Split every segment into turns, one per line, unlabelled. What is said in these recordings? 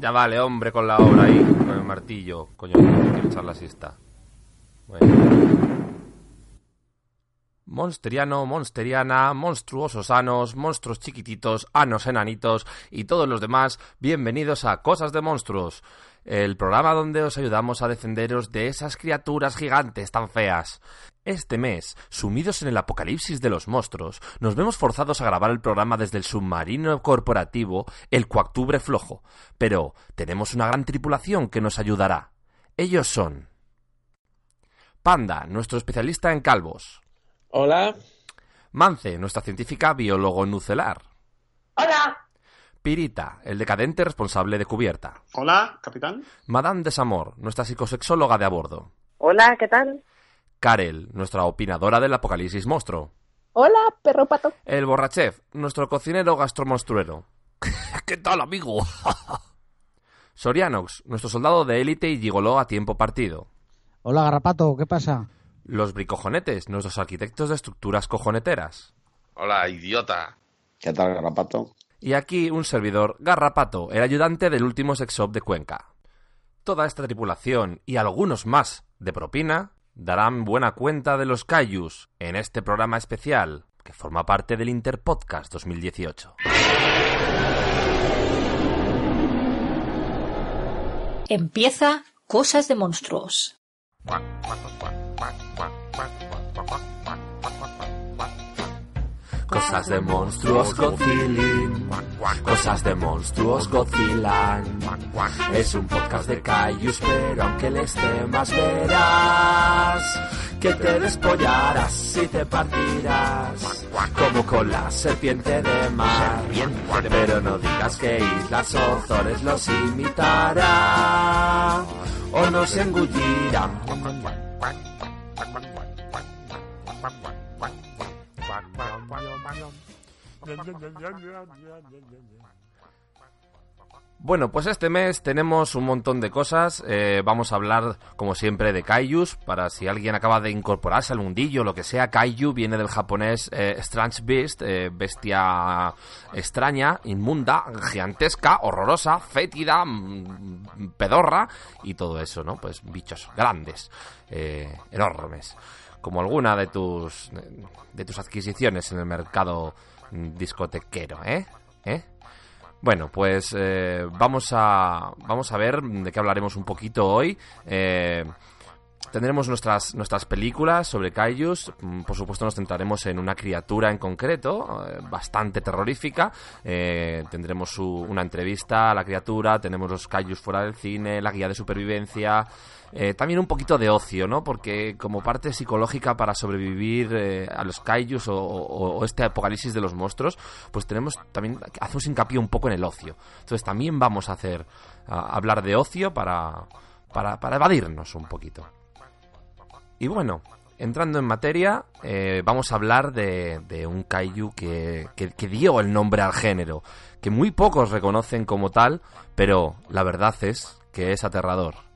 Ya, vale, hombre, con la obra ahí, con el martillo. Coño, quiero echar la siesta. Bueno. Monsteriano, monsteriana, monstruosos anos, monstruos chiquititos, anos enanitos y todos los demás, bienvenidos a Cosas de Monstruos, el programa donde os ayudamos a defenderos de esas criaturas gigantes tan feas. Este mes, sumidos en el apocalipsis de los monstruos, nos vemos forzados a grabar el programa desde el submarino corporativo El Coactubre Flojo, pero tenemos una gran tripulación que nos ayudará. Ellos son Panda, nuestro especialista en calvos.
Hola.
Mance, nuestra científica biólogo nucelar.
Hola.
Pirita, el decadente responsable de cubierta.
Hola, capitán.
Madame Desamor, nuestra psicosexóloga de a bordo.
Hola, ¿qué tal?
Karel, nuestra opinadora del apocalipsis monstruo.
Hola, perro pato.
El borrachef, nuestro cocinero gastromonstruero. ¿Qué tal, amigo? Sorianox, nuestro soldado de élite y gigoló a tiempo partido.
Hola, garrapato, ¿qué pasa?
Los bricojonetes, nuestros arquitectos de estructuras cojoneteras.
Hola, idiota.
¿Qué tal, Garrapato?
Y aquí un servidor, Garrapato, el ayudante del último sexop de Cuenca. Toda esta tripulación y algunos más de propina darán buena cuenta de los Cayus en este programa especial que forma parte del Interpodcast 2018.
Empieza Cosas de Monstruos.
Cosas de monstruos Godzillin. Cosas de monstruos Godzillan. Es un podcast de Cayus, pero aunque les temas verás que te despollarás y te partirás como con la serpiente de mar. Pero no digas que Islas Ozores los imitará o nos engullirán. Bueno, pues este mes tenemos un montón de cosas. Eh, vamos a hablar, como siempre, de kaijus. Para si alguien acaba de incorporarse al mundillo, lo que sea, kaiju viene del japonés eh, Strange Beast, eh, bestia extraña, inmunda, gigantesca, horrorosa, fétida, mm, pedorra y todo eso, ¿no? Pues bichos grandes, enormes. Como alguna de tus, de tus adquisiciones en el mercado discotequero, ¿eh? ¿Eh? Bueno, pues eh, vamos, a, vamos a ver de qué hablaremos un poquito hoy. Eh, tendremos nuestras, nuestras películas sobre kaijus. Mm, por supuesto, nos centraremos en una criatura en concreto, eh, bastante terrorífica. tendremos una entrevista a la criatura, tenemos los kaijus fuera del cine, la guía de supervivencia. Eh, también un poquito de ocio, ¿no? Porque como parte psicológica para sobrevivir eh, a los kaijus o, este apocalipsis de los monstruos, pues tenemos también, hacemos hincapié un poco en el ocio. Entonces también vamos a hacer, hablar de ocio para, para, evadirnos un poquito. Y bueno, entrando en materia, eh, vamos a hablar de, de un kaiju que, que, dio el nombre al género, que muy pocos reconocen como tal, pero la verdad es que es aterrador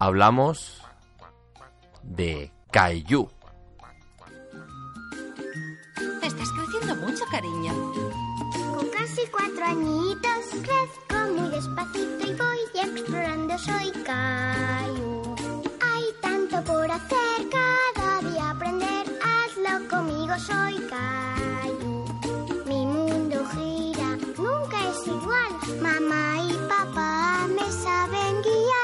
hablamos de Kaiju.
Estás creciendo mucho, cariño.
Con casi cuatro añitos crezco muy despacito y voy explorando. Soy Caillou. Hay tanto por hacer, cada día aprender. Hazlo conmigo, soy Caillou. Mi mundo gira, nunca es igual. Mamá y papá me saben guiar.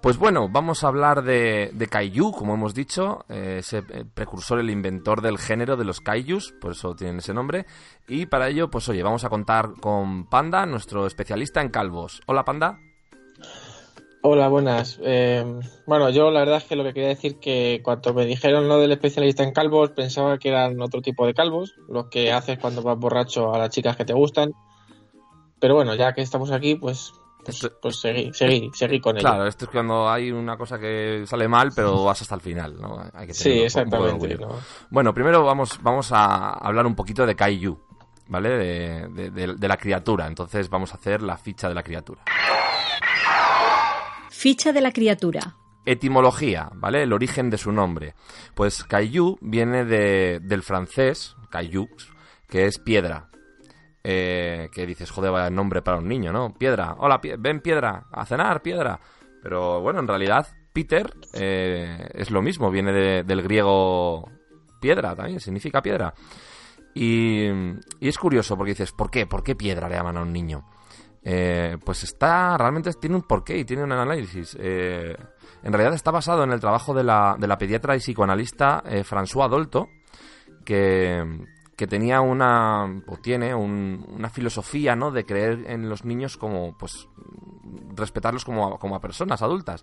Pues bueno, vamos a hablar de, de Kaiju, como hemos dicho, eh, ese precursor, el inventor del género de los Kaijus, por eso tienen ese nombre. Y para ello, pues oye, vamos a contar con Panda, nuestro especialista en calvos. Hola Panda.
Hola, buenas. Eh, bueno, yo la verdad es que lo que quería decir que cuando me dijeron lo del especialista en calvos, pensaba que eran otro tipo de calvos, los que haces cuando vas borracho a las chicas que te gustan. Pero bueno, ya que estamos aquí, pues pues, pues seguí, seguí, seguí con ello.
Claro, esto es cuando hay una cosa que sale mal, pero vas hasta el final, ¿no?
Hay que sí, exactamente.
Bueno, primero vamos, vamos a hablar un poquito de Kaiju, ¿vale? De, de la criatura. Entonces vamos a hacer la ficha de la criatura.
Ficha de la criatura.
Etimología, ¿vale? El origen de su nombre. Pues Kaiju viene de, del francés, Kaiju, que es piedra. Eh, que dices, joder, vaya nombre para un niño, ¿no? Piedra, hola, ven piedra, a cenar, piedra. Pero bueno, en realidad, Peter eh, es lo mismo, viene del griego piedra también, significa piedra. Y, es curioso porque dices, ¿por qué? ¿Por qué piedra le llaman a un niño? Eh, pues está, realmente tiene un porqué y tiene un análisis. En realidad está basado en el trabajo de la, de la pediatra y psicoanalista eh, François Dolto, que, que, tenía una, o tiene una filosofía, ¿no? De creer en los niños como, pues, respetarlos como, como a personas adultas.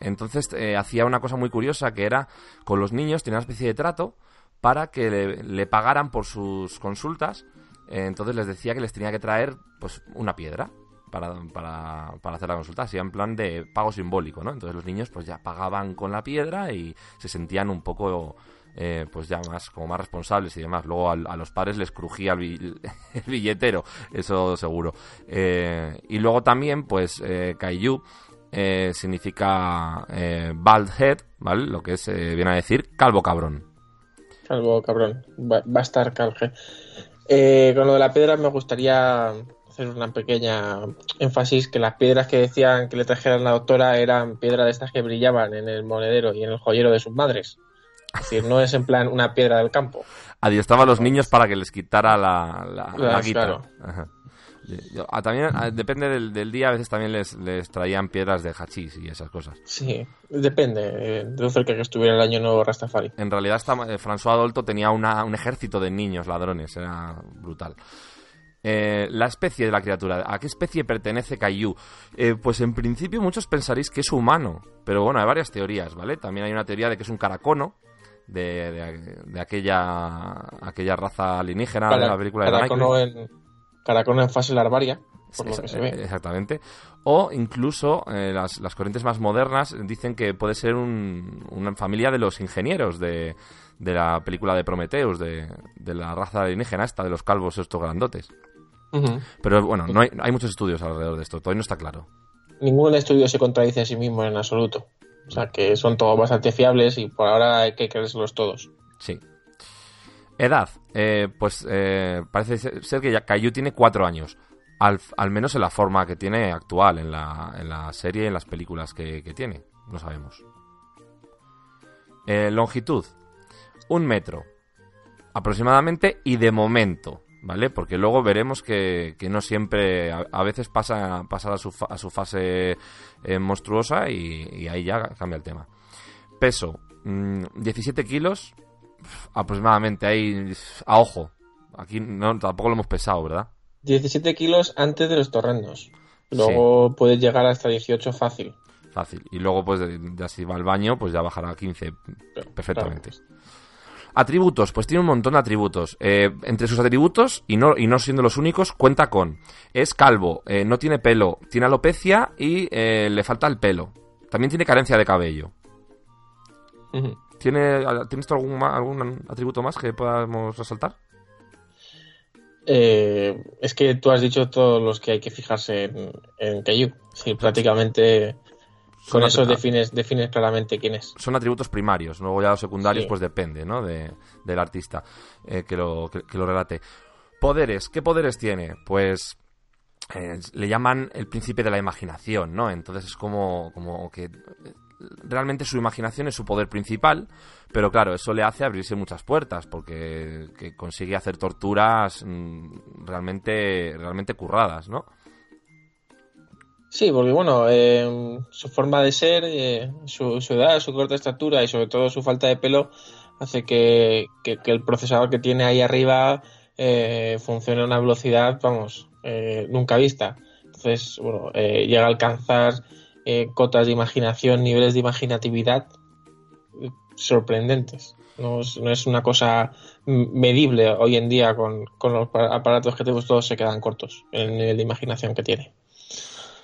entonces hacía una cosa muy curiosa que era, con los niños tenía una especie de trato para que le pagaran por sus consultas eh, entonces les decía que les tenía que traer pues una piedra para, para, para, hacer la consulta, así en plan de pago simbólico, ¿no? Entonces los niños pues ya pagaban con la piedra y se sentían un poco eh, pues ya más como más responsables y demás. Luego a, los padres les crujía el, billetero, eso seguro. Eh, y luego también pues eh, Kaiju significa bald head, ¿vale? Lo que es, viene a decir calvo cabrón.
Calvo cabrón, va, a estar calje. Eh, con lo de la piedra me gustaría hacer una pequeña énfasis que las piedras que decían que le trajeran la doctora eran piedras de estas que brillaban en el monedero y en el joyero de sus madres. Es decir, no es en plan una piedra del campo.
Adiestraba a los niños para que les quitara la, la, guitarra. Ah, también ah, depende del, día, a veces también les, traían piedras de hachís y esas cosas.
Sí, depende eh, de lo cerca que estuviera el año nuevo Rastafari.
En realidad, eh, François Adolto tenía un ejército de niños ladrones, era brutal. Eh, la especie de la criatura, ¿a qué especie pertenece Caillou? pues en principio muchos pensaréis que es humano, pero bueno, hay varias teorías, ¿vale? También hay una teoría de que es un caracono, de, aquella aquella raza alienígena de la película de Michael.
Caracono en fase larvaria. por lo que se ve.
Exactamente. O incluso eh, las, las, corrientes más modernas dicen que puede ser un, una familia de los ingenieros de, de la película de Prometheus, de, de, la raza alienígena esta, de los calvos estos grandotes. Uh -huh. Pero bueno, no hay, hay muchos estudios alrededor de esto, todavía no está claro.
Ningún estudio se contradice a sí mismo en absoluto. O sea que son todos bastante fiables y por ahora hay que creérselos todos.
Sí. Edad. Eh, pues eh, parece ser que ya Caillou tiene cuatro años. Al, al, menos en la forma que tiene actual, en la, en la serie, en las películas que, que tiene. No sabemos. Eh, longitud. Un metro. Aproximadamente y de momento. ¿Vale? Porque luego veremos que, que no siempre. A, a, veces pasa, pasa a, su, a su fase eh, monstruosa y, y, ahí ya cambia el tema. Peso: mmm, 17 kilos aproximadamente. Ahí a ojo. Aquí no, tampoco lo hemos pesado, ¿verdad?
17 kilos antes de los torrendos. Luego sí. puede llegar hasta 18 fácil.
Fácil. Y luego, pues, ya si va al baño, pues ya bajará a 15 perfectamente. Claro. Atributos, pues tiene un montón de atributos. Eh, entre sus atributos, y no, y no siendo los únicos, cuenta con. Es calvo, eh, no tiene pelo, tiene alopecia y eh, le falta el pelo. También tiene carencia de cabello. Uh -huh. ¿Tiene, ¿Tienes algún, algún atributo más que podamos resaltar?
Eh, es que tú has dicho todos los que hay que fijarse en, en Caillou. Sí, prácticamente con eso defines, defines claramente quién es.
Son atributos primarios, luego ya los secundarios sí. pues depende, ¿no? De, del artista eh, que, lo, que, que, lo relate. Poderes, ¿qué poderes tiene? Pues eh, le llaman el príncipe de la imaginación, ¿no? Entonces es como, como que realmente su imaginación es su poder principal, pero claro, eso le hace abrirse muchas puertas porque consigue hacer torturas mmm, realmente, realmente curradas, ¿no?
Sí, porque bueno, eh, su forma de ser, eh, su, su, edad, su corta estatura y sobre todo su falta de pelo hace que, que, el procesador que tiene ahí arriba eh, funcione a una velocidad, vamos, eh, nunca vista. Entonces, bueno, eh, llega a alcanzar eh, cotas de imaginación, niveles de imaginatividad sorprendentes. No es, no es, una cosa medible hoy en día con, con, los aparatos que tenemos, todos se quedan cortos en el nivel de imaginación que tiene.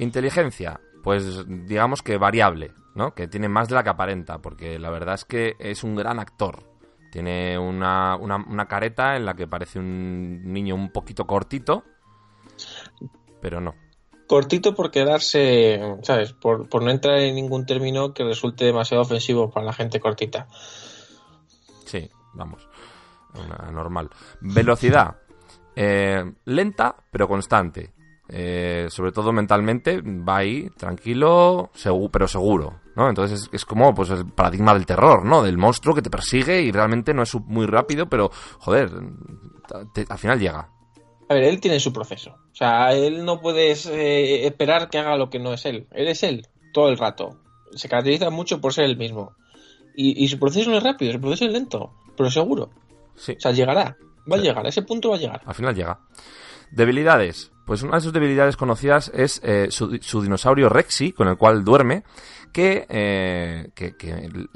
Inteligencia, pues digamos que variable, ¿no? Que tiene más de la que aparenta, porque la verdad es que es un gran actor. Tiene una, una, una careta en la que parece un niño un poquito cortito, pero no
cortito por quedarse, ¿sabes? Por, por, no entrar en ningún término que resulte demasiado ofensivo para la gente cortita.
Sí, vamos. Una normal. Velocidad. Eh, lenta, pero constante. Eh, sobre todo mentalmente, va ahí, tranquilo, seguro, pero seguro, ¿no? Entonces es, es, como pues el paradigma del terror, ¿no? Del monstruo que te persigue y realmente no es muy rápido, pero, joder, te, al final llega.
A ver, él tiene su proceso. O sea, él no puedes eh, esperar que haga lo que no es él. Él es él, todo el rato. Se caracteriza mucho por ser el mismo. Y, y su proceso no es rápido, su proceso es lento, pero seguro.
Sí.
O sea, llegará. Va sí. a llegar, a ese punto va a llegar.
Al final llega. Debilidades. Pues una de sus debilidades conocidas es eh, su, dinosaurio Rexy, con el cual duerme, que, eh, que,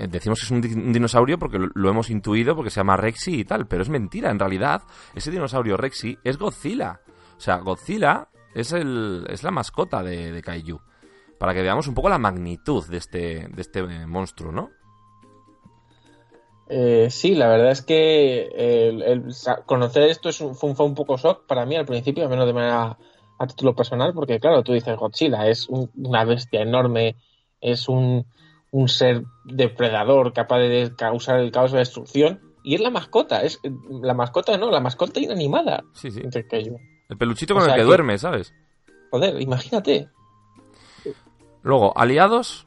decimos que es un, dinosaurio porque lo, lo, hemos intuido porque se llama Rexy y tal, pero es mentira, en realidad ese dinosaurio Rexy es Godzilla. O sea, Godzilla es, el, es la mascota de, de Kaiju. Para que veamos un poco la magnitud de este, de este monstruo, ¿no?
Eh, sí, la verdad es que el, el, conocer esto es un, fue, un, fue, un, poco shock para mí al principio, al menos de manera a título personal, porque claro, tú dices Godzilla, es un, una bestia enorme, es un, un, ser depredador capaz de causar el caos de destrucción, y es la mascota, es la mascota no, la mascota inanimada.
Sí, sí.
El,
el peluchito con o el que, que, duerme, ¿sabes?
Joder, imagínate.
Luego, aliados,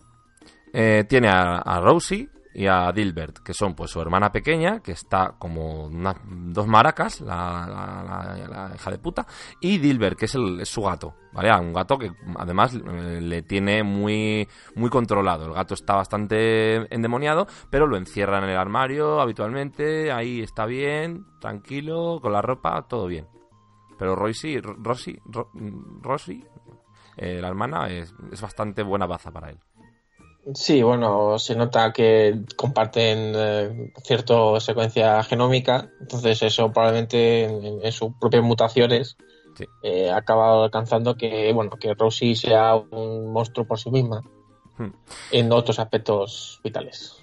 eh, tiene a, a Rosie, y a Dilbert, que son pues su hermana pequeña, que está como una, dos maracas, la, la, la, hija de puta, y Dilbert, que es, el, es su gato, ¿vale? Un gato que además eh, le tiene muy, muy controlado. El gato está bastante endemoniado, pero lo encierra en el armario habitualmente, ahí está bien, tranquilo, con la ropa, todo bien. Pero Rosie, Rosie, Rosie eh, la hermana, es, es bastante buena baza para él.
Sí, bueno, se nota que comparten eh, cierta secuencia genómica, entonces eso probablemente en, en sus propias mutaciones eh, ha acabado alcanzando que, bueno, que Rosie sea un monstruo por sí misma
Hmm.
en otros aspectos vitales.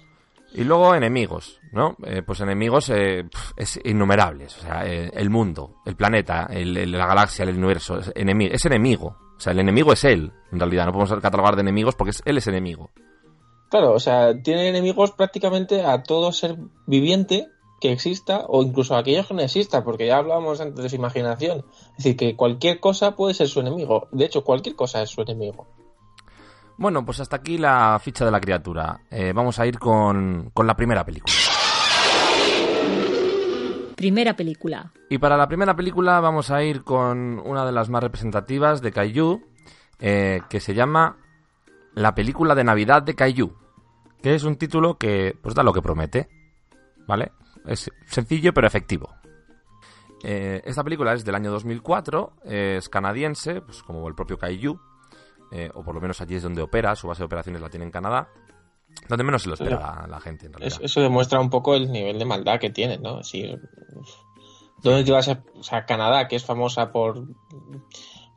Y luego enemigos, ¿no? Eh, pues enemigos eh, es innumerables. O sea, eh, el mundo, el planeta, el- el- la galaxia, el universo, es enemigo, es enemigo. O sea, el enemigo es él, en realidad. No podemos catalogar de enemigos porque es, él es enemigo.
Claro, o sea, tiene enemigos prácticamente a todo ser viviente que exista o incluso a aquellos que no exista, porque ya hablábamos antes de su imaginación. Es decir, que cualquier cosa puede ser su enemigo. De hecho, cualquier cosa es su enemigo.
Bueno, pues hasta aquí la ficha de la criatura. Eh, vamos a ir con, con la primera película.
Primera película.
Y para la primera película vamos a ir con una de las más representativas de Kaiju, eh, que se llama La película de Navidad de Kaiju, que es un título que pues da lo que promete, ¿vale? Es sencillo pero efectivo. Eh, esta película es del año 2004, eh, es canadiense, pues como el propio Kaiju, eh, o por lo menos allí es donde opera, su base de operaciones la tiene en Canadá, donde menos se lo espera la, la gente en realidad.
Es- eso demuestra un poco el nivel de maldad que tiene, ¿no? Decir, ¿dónde te vas a... O sea, Canadá, que es famosa por,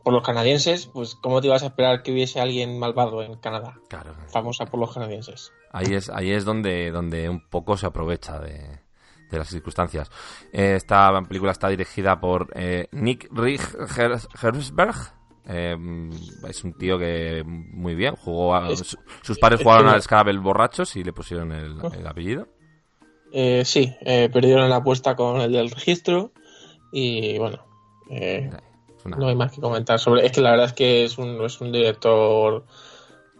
por los canadienses, pues ¿cómo te ibas a esperar que hubiese alguien malvado en Canadá?
Claro.
Famosa por los canadienses.
Ahí es, ahí es donde, donde un poco se aprovecha de, de las circunstancias. Eh, esta película está dirigida por eh, Nick Rigersberg. Eh, es un tío que muy bien jugó. a-
Es-
sus padres
es
jugaron al Scrabble borrachos y le pusieron el, el apellido.
Eh, sí, eh, perdieron la apuesta con el del registro y bueno, eh,
una-
no hay más que comentar sobre. Es que la verdad es que es un, es un director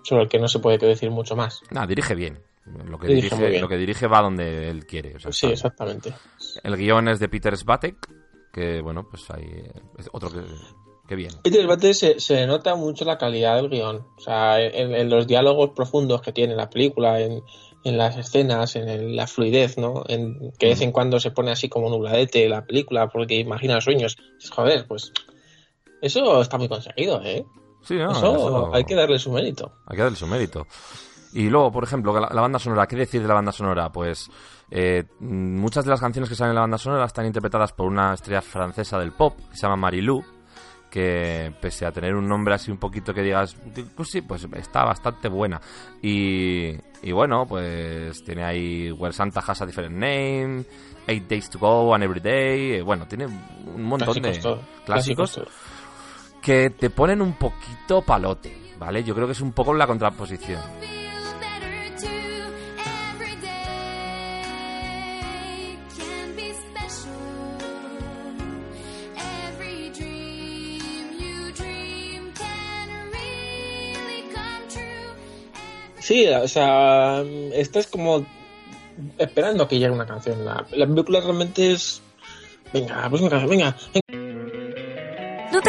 sobre el que no se puede decir mucho más.
Nah, dirige bien. Lo que
Dirige
lo que dirige va donde él quiere. o sea,
Sí, exactamente.
El guion es de Peter Svatek, que bueno, pues es otro que, que bien.
Peter Bate se, se nota mucho la calidad del guion. O sea, en, en los diálogos profundos que tiene la película, en, en las escenas, en el- la fluidez, ¿no? En, que de vez en cuando se pone así como nubladete la película porque imagina sueños. Joder, pues eso está muy conseguido, ¿eh?
Sí, no,
eso,
eso-
hay que darle su mérito.
Hay que darle su mérito. Y luego, por ejemplo, la, la banda sonora. ¿Qué decir de la banda sonora? Pues eh, muchas de las canciones que salen en la banda sonora están interpretadas por una estrella francesa del pop que se llama Marilou. Que pese a tener un nombre así un poquito que digas, pues sí, pues está bastante buena. Y, y bueno, pues tiene ahí Where Santa Has a Different Name, Eight Days to Go and Every Day. eh, Bueno, tiene un montón
Clásicos
de
todo.
clásicos
todo.
Que te ponen un poquito palote, ¿vale? Yo creo que es un poco la contraposición.
Sí, o sea, estás como esperando que llegue una canción. La, la película realmente es. Venga, pues una canción, venga.
¿No te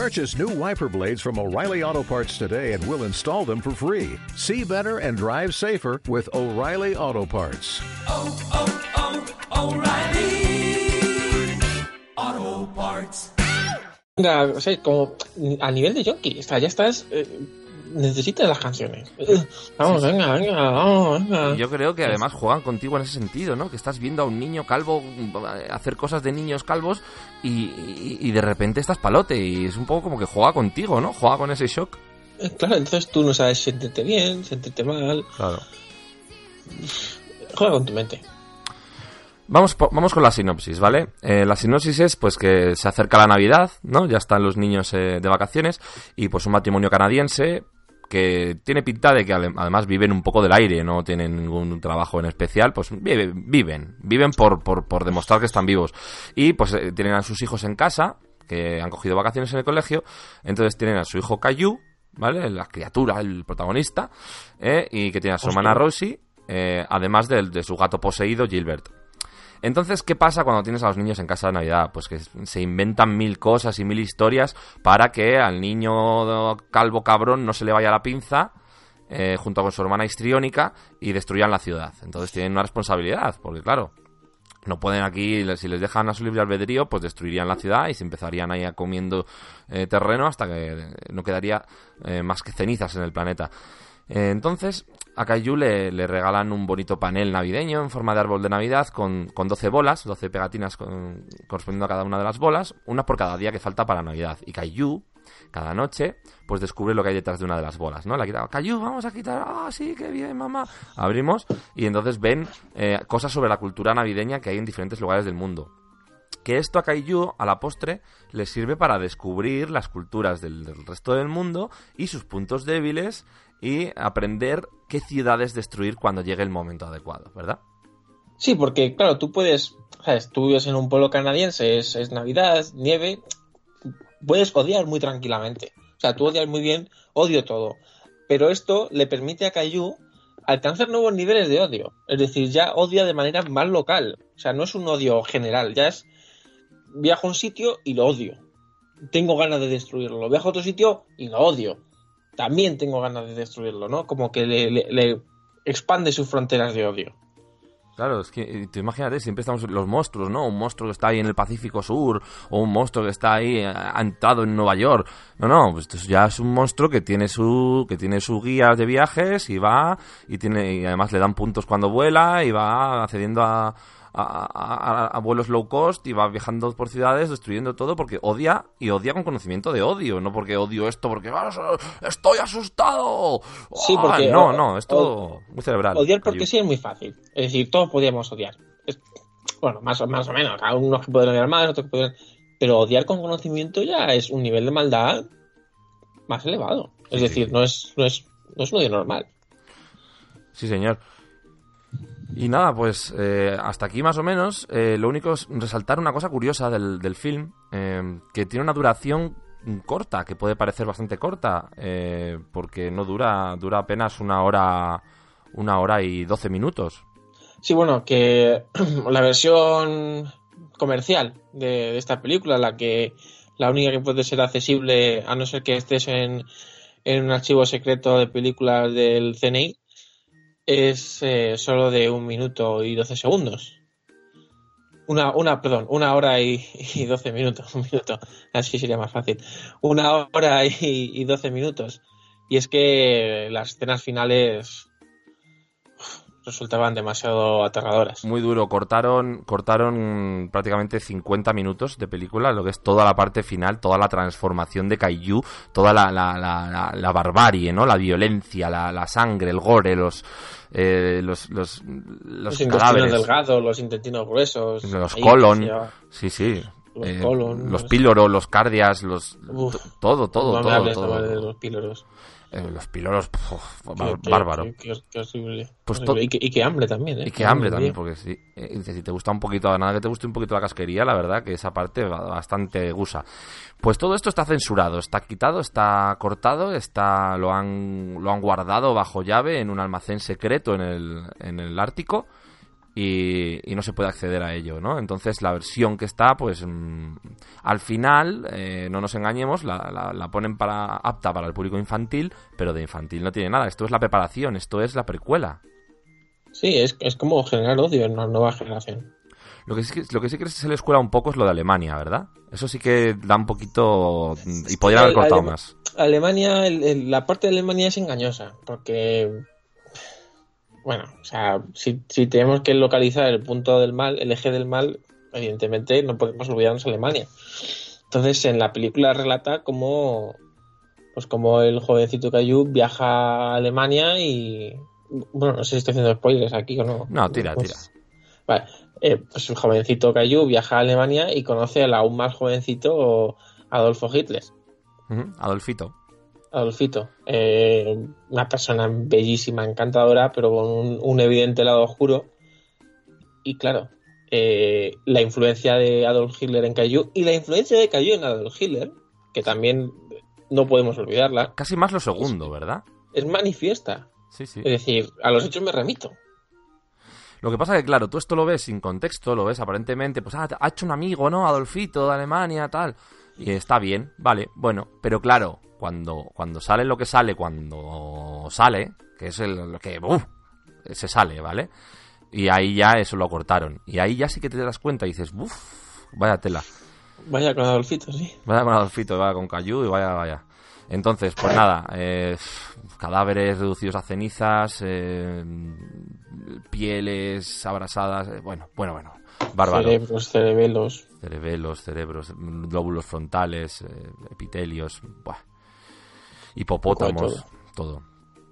Purchase new wiper blades from O'Reilly Auto Parts today and we'll install them for free. See better and drive safer with O'Reilly Auto Parts.
Oh, oh, oh, O'Reilly Auto Parts.
Venga, o sea, como a nivel de jockey. O sea, ya estás. eh, necesitas las canciones. Eh, Vamos, venga, venga, vamos, venga.
Y yo creo que además juegan contigo en ese sentido, ¿no? Que estás viendo a un niño calvo mm, hacer cosas de niños calvos y, y- y de repente estás palote y es un poco como que juega contigo, ¿no? Juega con ese shock.
Eh, Claro, entonces tú no sabes sentirte bien, sentirte mal.
Claro.
Juega con tu mente.
Vamos, vamos con la sinopsis, ¿vale? Eh, la sinopsis es pues que se acerca la Navidad, ¿no? Ya están los niños eh, de vacaciones y pues un matrimonio canadiense que tiene pinta de que además viven un poco del aire, no tienen ningún trabajo en especial, pues vive- viven, viven por, por, por demostrar que están vivos. Y pues eh, tienen a sus hijos en casa, que han cogido vacaciones en el colegio, entonces tienen a su hijo Caillou, ¿vale? La criatura, el protagonista, ¿eh? y que tiene a su
Hostia.
hermana Rosie, eh, además del- de su gato poseído Gilbert. Entonces, ¿qué pasa cuando tienes a los niños en casa de Navidad? Pues que se inventan mil cosas y mil historias para que al niño calvo cabrón no se le vaya la pinza eh, junto con su hermana histriónica y destruyan la ciudad. Entonces tienen una responsabilidad, porque claro, no pueden aquí, si les dejan a su libre albedrío, pues destruirían la ciudad y se empezarían ahí a comiendo eh, terreno hasta que no quedaría eh, más que cenizas en el planeta. Eh, entonces, a Kaiju le, regalan un bonito panel navideño en forma de árbol de Navidad con, con 12 bolas, 12 pegatinas correspondiendo a cada una de las bolas, una por cada día que falta para Navidad. Y Kaiju, cada noche, pues descubre lo que hay detrás de una de las bolas, ¿no? La quita, Cayu, vamos a quitar, ah, sí, qué bien, mamá. Abrimos y entonces ven eh, cosas sobre la cultura navideña que hay en diferentes lugares del mundo. Que esto a Kaiju, a la postre, le sirve para descubrir las culturas del resto del mundo y sus puntos débiles y aprender qué ciudades destruir cuando llegue el momento adecuado, ¿verdad?
Sí, porque claro, tú puedes, ¿sabes? tú vives en un pueblo canadiense, es, es Navidad, nieve, puedes odiar muy tranquilamente. O sea, tú odias muy bien, odio todo. Pero esto le permite a Caillou alcanzar nuevos niveles de odio. Es decir, ya odia de manera más local. O sea, no es un odio general, ya es viajo a un sitio y lo odio. Tengo ganas de destruirlo. Viajo a otro sitio y lo odio. También tengo ganas de destruirlo, ¿no? Como que le, expande sus fronteras de odio.
Claro, es que te imagínate, siempre estamos los monstruos, ¿no? Un monstruo que está ahí en el Pacífico Sur, o un monstruo que está ahí entrado en Nueva York. No, no, pues ya es un monstruo que tiene su que tiene su guía de viajes y va y tiene y además le dan puntos cuando vuela y va accediendo a a, a, a, vuelos low cost y va viajando por ciudades destruyendo todo porque odia y odia con conocimiento de odio, no porque odio esto porque ¡ah, estoy asustado.
Sí, porque
no, no, es todo muy cerebral.
Odiar porque sí es muy fácil. Es decir, todos podíamos odiar. Es, bueno, más o, más o menos. Algunos que pueden odiar más, otros que pueden. Pero odiar con conocimiento ya es un nivel de maldad más elevado. Es
Sí,
decir,
sí.
no es, no es, no es un odio normal.
Sí, señor. Y nada, pues eh, hasta aquí más o menos. Eh, lo único es resaltar una cosa curiosa del, del film, eh, que tiene una duración corta, que puede parecer bastante corta, eh, porque no dura, dura apenas una hora, una hora y doce minutos.
Sí, bueno, que la versión comercial de, de esta película, la que la única que puede ser accesible, a no ser que estés en, en un archivo secreto de películas del CNI, es eh, solo de un minuto y doce segundos. Una, una, perdón, una hora y, y doce minutos, un minuto, así sería más fácil. Una hora y, y doce minutos. Y es que las escenas finales resultaban demasiado aterradoras.
Muy duro, cortaron, cortaron prácticamente 50 minutos de película, lo que es toda la parte final, toda la transformación de Kaiju, toda la, la, la, la, barbarie, ¿no? La violencia, la, sangre, el gore, los, eh, los, los, los,
Los intestinos delgados, los intestinos gruesos.
Los colon, sí, sí.
Los
Eh,
colon,
los píloros, los cardias, los
Uf.
todo, todo,
no
todo,
hables
todo.
de los píloros.
Eh, los píloros, puf,
Qué-
bárbaro.
Qué, horrible.
Pues
Horrible.
to-
y, qué hambre también, ¿eh?
Y qué hambre también, porque eh, si te gusta un poquito, nada que te guste un poquito la casquería, la verdad que esa parte va bastante gusa. Pues todo esto está censurado, está quitado, está cortado, está lo han lo han guardado bajo llave en un almacén secreto en el, en el Ártico y, y no se puede acceder a ello, ¿no? Entonces la versión que está, pues mm, al final, eh, no nos engañemos, la, la- la ponen para apta para el público infantil, pero de infantil no tiene nada. Esto es la preparación, esto es la precuela.
Sí, es, es como generar odio en una nueva generación.
Lo que, sí que, lo que sí que se le escuela un poco es lo de Alemania, ¿verdad? Eso sí que da un poquito... Y podrían haber cortado
Ale-
más.
Alemania, el- el- la parte de Alemania es engañosa, porque, bueno, o sea, si, si tenemos que localizar el punto del mal, el eje del mal, evidentemente no podemos olvidarnos de Alemania. Entonces, en la película relata cómo, pues como el jovencito Caillou viaja a Alemania y, bueno, no sé si estoy haciendo spoilers aquí o no.
No, tira,
Pues-
tira.
Vale, eh, pues el jovencito Caillou viaja a Alemania y conoce al aún más jovencito Adolfo Hitler.
Adolfito.
Adolfito, eh, una persona bellísima, encantadora, pero con un, un evidente lado oscuro. Y claro, eh, la influencia de Adolf Hitler en Caillou y la influencia de Caillou en Adolf Hitler, que también no podemos olvidarla,
Casi más lo segundo, ¿verdad?
es manifiesta.
Sí, sí.
Es decir, a los hechos me remito.
Lo que pasa que, claro, tú esto lo ves sin contexto, lo ves aparentemente, pues ah, ha hecho un amigo, ¿no? Adolfito de Alemania, tal. Y está bien, vale, bueno, pero claro, cuando, cuando sale lo que sale, cuando sale, que es el que ¡uf! se sale, ¿vale? Y ahí ya eso lo cortaron. Y ahí ya sí que te das cuenta y dices, uff, vaya tela.
Vaya con Adolfito, sí.
Vaya con Adolfito, vaya con Cayu y vaya, vaya. Entonces, pues nada, eh, cadáveres reducidos a cenizas, eh, pieles abrasadas, eh, bueno, bueno, bueno, bárbaro.
Cerebros, cerebelos.
Cerebelos, cerebros, glóbulos frontales, eh, epitelios, buah. Hipopótamos, todo.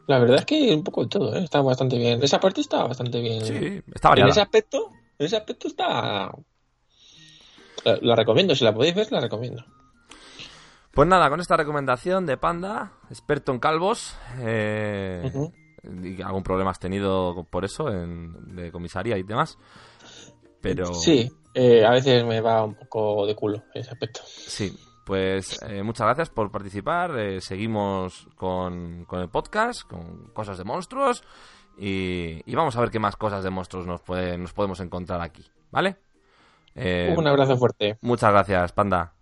La verdad es que un poco de todo, ¿eh? está bastante bien. Esa parte está bastante bien.
Sí, está variada.
En ese aspecto, en ese aspecto está. La, la recomiendo, si la podéis ver, la recomiendo.
Pues nada, con esta recomendación de Panda, experto en calvos, eh, y algún problema has tenido por eso, en, de comisaría y demás. Pero
Sí, eh, a veces me va un poco de culo en ese aspecto.
Sí, pues eh, muchas gracias por participar. eh, seguimos con, con el podcast, con cosas de monstruos. Y, y vamos a ver qué más cosas de monstruos nos, puede- nos podemos encontrar aquí, ¿vale? Eh,
Un abrazo fuerte.
Muchas gracias, Panda.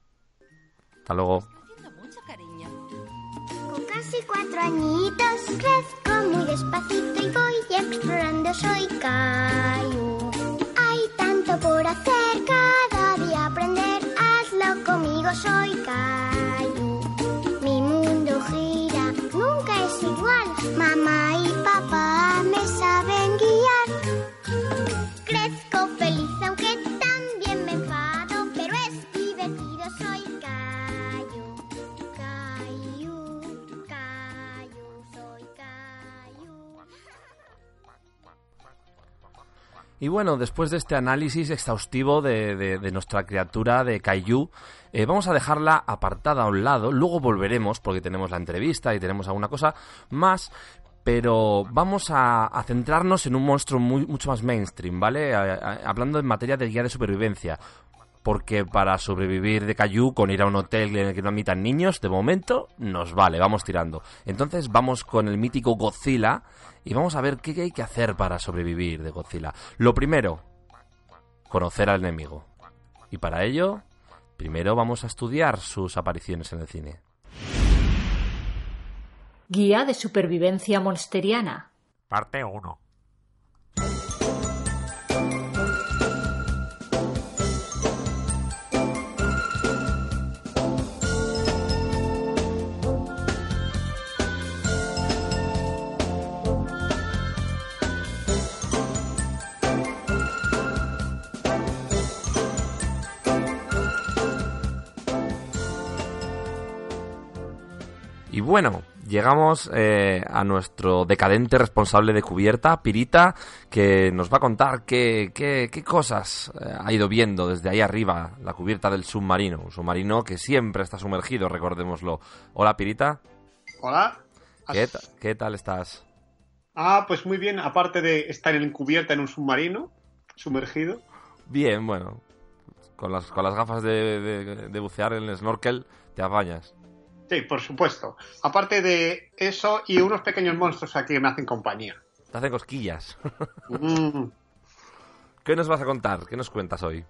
Hasta luego.
Con casi cuatro añitos crezco muy despacito y voy explorando. Soy Cayu. Hay tanto por hacer. Soy Cayu. Mi mundo gira, nunca es igual. Mamá y papá me saben guiar. Crezco feliz aunque también me enfado, pero es divertido. Soy Cayu. Cayu, Cayu, soy Cayu.
Y bueno, después de este análisis exhaustivo de, de- nuestra criatura de Kaiju, eh, vamos a dejarla apartada a un lado. Luego volveremos porque tenemos la entrevista y tenemos alguna cosa más. Pero vamos a, centrarnos en un monstruo mucho más mainstream, ¿vale? Hablando en materia de guía de supervivencia. Porque para sobrevivir de Cayu con ir a un hotel en el que no admitan niños, de momento nos vale, vamos tirando. Entonces vamos con el mítico Godzilla y vamos a ver qué hay que hacer para sobrevivir de Godzilla. Lo primero, conocer al enemigo. Y para ello, primero vamos a estudiar sus apariciones en el cine.
Guía de supervivencia monsteriana.
Parte 1. Y bueno, llegamos eh, a nuestro decadente responsable de cubierta, Pirita, que nos va a contar qué, qué- qué cosas eh, ha ido viendo desde ahí arriba, la cubierta del submarino. Un submarino que siempre está sumergido, recordémoslo. Hola, Pirita.
Hola.
¿Qué, qué tal estás?
Ah, pues muy bien, aparte de estar en cubierta en un submarino, sumergido.
Bien, bueno. Con las, con las gafas de, de- de bucear en el snorkel te apañas.
Sí, por supuesto. Aparte de eso y unos pequeños monstruos aquí que me hacen compañía.
Te hacen cosquillas.
Mm.
¿Qué nos vas a contar? ¿Qué nos cuentas hoy?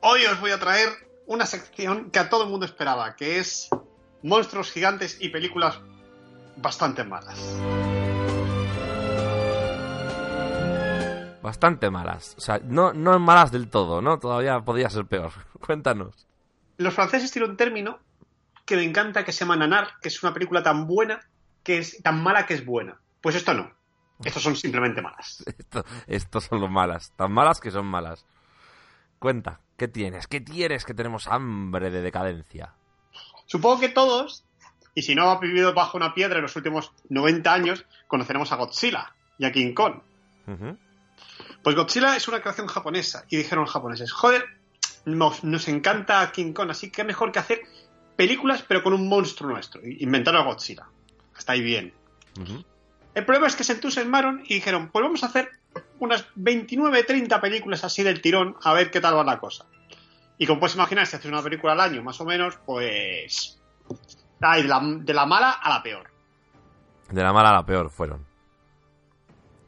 Hoy os voy a traer una sección que a todo el mundo esperaba, que es monstruos gigantes y películas bastante malas.
Bastante malas. O sea, no, no malas del todo, ¿no? Todavía podría ser peor. Cuéntanos.
Los franceses tienen un término que me encanta que se llama nanar, que es una película tan buena que es tan mala que es buena. Pues esto no. Estos son simplemente malas.
Esto, estos son los malas. Tan malas que son malas. Cuenta, ¿qué tienes? ¿Qué tienes que tenemos hambre de decadencia?
Supongo que todos, y si no ha vivido bajo una piedra en los últimos 90 años, conoceremos a Godzilla y a King Kong. Pues Godzilla es una creación japonesa y dijeron los japoneses, joder, nos, nos encanta King Kong, así que mejor que hacer películas pero con un monstruo nuestro. Inventaron a Godzilla. Hasta ahí bien. El problema es que se entusiasmaron y dijeron, pues vamos a hacer unas 29, 30 películas así del tirón, a ver qué tal va la cosa. Y como puedes imaginar, si haces una película al año, más o menos, pues... ay, de, la, de la mala a la peor.
De la mala a la peor fueron.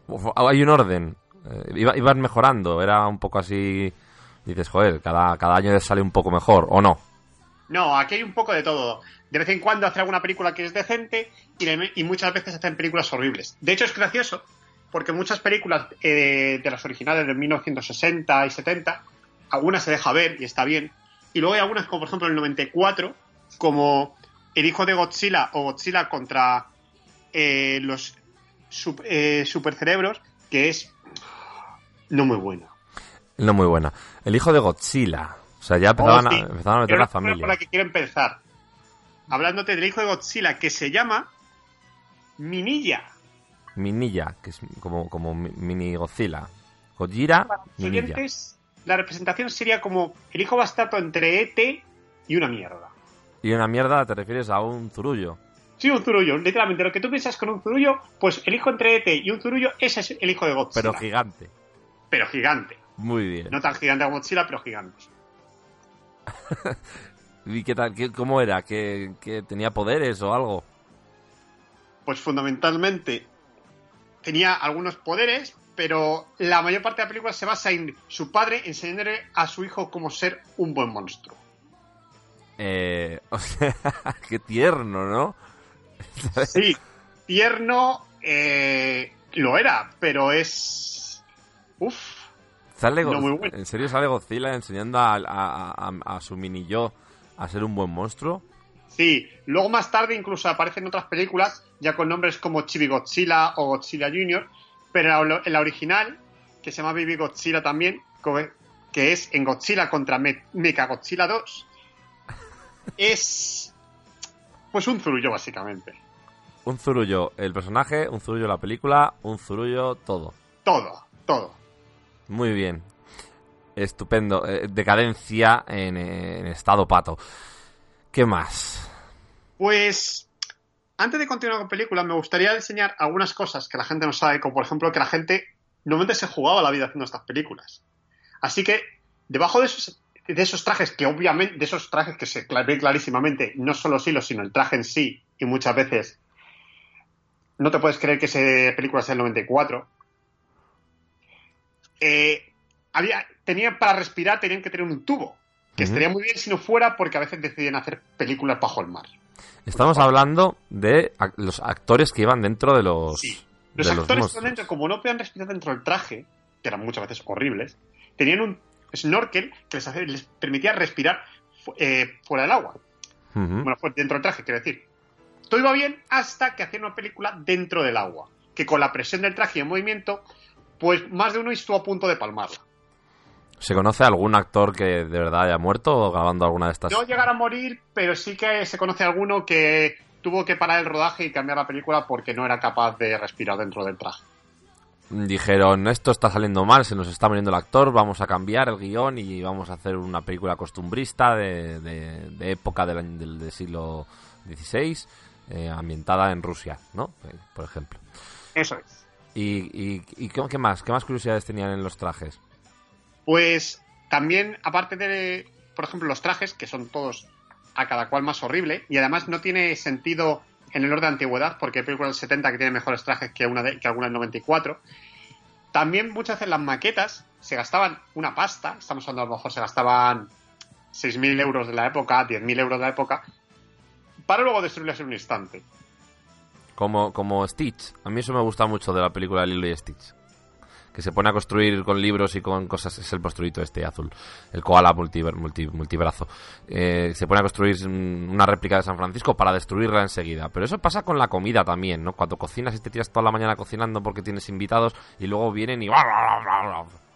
Uf, Hay un orden. Eh, iba- iban mejorando, era un poco así. Dices, joder, cada, cada año sale un poco mejor, ¿o no?
No, aquí hay un poco de todo. De vez en cuando hace alguna película que es decente y, muchas veces hacen películas horribles. De hecho, es gracioso porque muchas películas eh, de las originales de 1960 y 70, algunas se deja ver y está bien. Y luego hay algunas, como por ejemplo el 94, como El hijo de Godzilla o Godzilla contra eh, los sup- eh, supercerebros, que es no muy buena.
No muy buena. El hijo de Godzilla. O sea, ya empezaban,
Oh, sí.
a, empezaban a meter la
es por
familia.
la que quiero empezar. Hablándote del hijo de Godzilla, que se llama Minilla.
Minilla, que es como, como mi- mini Godzilla. Gojira,
Los
Minilla.
oyentes, la representación sería como el hijo bastardo entre ET y una mierda.
Y una mierda te refieres a un zurullo.
Sí, un zurullo. Literalmente, lo que tú piensas con un zurullo, pues el hijo entre ET y un zurullo, ese es el hijo de Godzilla.
Pero gigante.
Pero gigante.
Muy bien.
No tan gigante como Godzilla, pero gigante.
¿Y qué tal? ¿Qué- ¿Cómo era? ¿Que, que tenía poderes o algo?
Pues fundamentalmente tenía algunos poderes, pero la mayor parte de la película se basa en su padre enseñándole a su hijo cómo ser un buen monstruo.
Eh, o sea, qué tierno, ¿no?
Sí, tierno eh, lo era, pero es... Uf,
Sale
No,
Go-
muy bueno.
¿En serio sale Godzilla enseñando a, a- a- a su mini yo a ser un buen monstruo?
Sí, luego más tarde incluso aparecen otras películas ya con nombres como Chibi Godzilla o Godzilla Jr., pero en la- original, que se llama Baby Godzilla también, que es en Godzilla contra Me Mecha Godzilla 2, es pues un zurullo básicamente.
Un zurullo el personaje, un zurullo la película, un zurullo todo.
Todo, todo.
Muy bien. Estupendo. Eh, decadencia en, eh, en estado pato. ¿Qué más?
Pues antes de continuar con películas, me gustaría enseñar algunas cosas que la gente no sabe, como por ejemplo que la gente normalmente se jugaba la vida haciendo estas películas. Así que debajo de esos, de esos trajes, que obviamente, de esos trajes que se ve clarísimamente, no solo los hilos, sino el traje en sí, y muchas veces no te puedes creer que esa película sea el 94. Eh, había, tenían para respirar, tenían que tener un tubo, que estaría muy bien si no fuera porque a veces deciden hacer películas bajo el mar.
Estamos hablando de los actores que iban dentro de los.
Los
de los
actores
monstruos.
dentro, como no podían respirar dentro del traje, que eran muchas veces horribles, tenían un snorkel que les, hace- les permitía respirar eh, fuera del agua.
Ujú.
Bueno, fuera- dentro del traje, quiero decir. Todo iba bien hasta que hacían una película dentro del agua, que con la presión del traje y el movimiento, pues más de uno estuvo a punto de palmarla.
¿Se conoce algún actor que de verdad haya muerto grabando alguna de estas?
No llegar a morir, pero sí que se conoce alguno que tuvo que parar el rodaje y cambiar la película porque no era capaz de respirar dentro del traje.
Dijeron, esto está saliendo mal, se nos está muriendo el actor, vamos a cambiar el guion y vamos a hacer una película costumbrista de, de- de época del, año- del, del siglo XVI, eh, ambientada en Rusia, ¿no? Eh, Por ejemplo.
Eso es.
¿Y, y, y qué, más? ¿Qué más curiosidades tenían en los trajes?
Pues también, aparte de, por ejemplo, los trajes, que son todos a cada cual más horrible, y además no tiene sentido en el orden de antigüedad, porque hay películas del 70 que tienen mejores trajes que, una de- que alguna del 94. También muchas veces las maquetas se gastaban una pasta, estamos hablando a lo mejor se gastaban 6.000 euros de la época, 10.000 euros de la época, para luego destruirlas en un instante.
Como, como Stitch. A mí eso me gusta mucho de la película de Lilo y Stitch. Que se pone a construir con libros y con cosas. Es el monstruito este azul. El koala multi, multi- multibrazo. Eh, se pone a construir mm, una réplica de San Francisco para destruirla enseguida. Pero eso pasa con la comida también, ¿no? Cuando cocinas y te tiras toda la mañana cocinando porque tienes invitados y luego vienen y.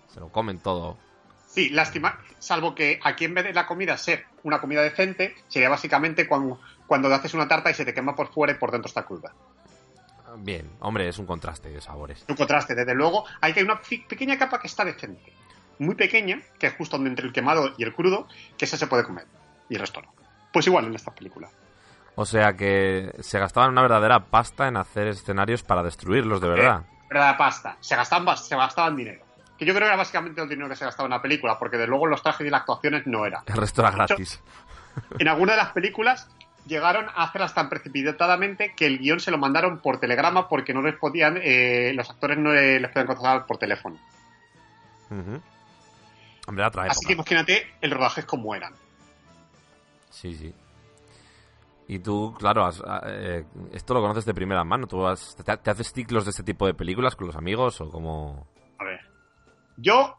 Se lo comen todo.
Sí, lástima, salvo que aquí en vez de la comida ser una comida decente, sería básicamente cuando, cuando haces una tarta y se te quema por fuera y por dentro está cruda.
Bien, hombre, es un contraste de sabores.
Un contraste, desde luego, hay que hay una pequeña capa que está decente. Muy pequeña, que es justo entre el quemado y el crudo, que esa se puede comer. Y el resto no. Pues igual en esta película.
O sea que se gastaban una verdadera pasta en hacer escenarios para destruirlos de verdad.
La pasta, se gastaban, se gastaban dinero. Que yo creo que era básicamente el dinero que se gastaba en la película, porque de luego los trajes y las actuaciones no era.
El resto era
hecho,
gratis.
En alguna de las películas llegaron a hacerlas tan precipitadamente que el guion se lo mandaron por telegrama porque no les podían, eh, los actores no le- les podían contratar por teléfono.
Hombre, otra.
Así que imagínate el rodaje como eran.
Sí, sí. Y tú, claro, has- ah, eh, esto lo conoces de primera mano. ¿Tú has- te, te haces ciclos de este tipo de películas con los amigos o como...?
A ver. Yo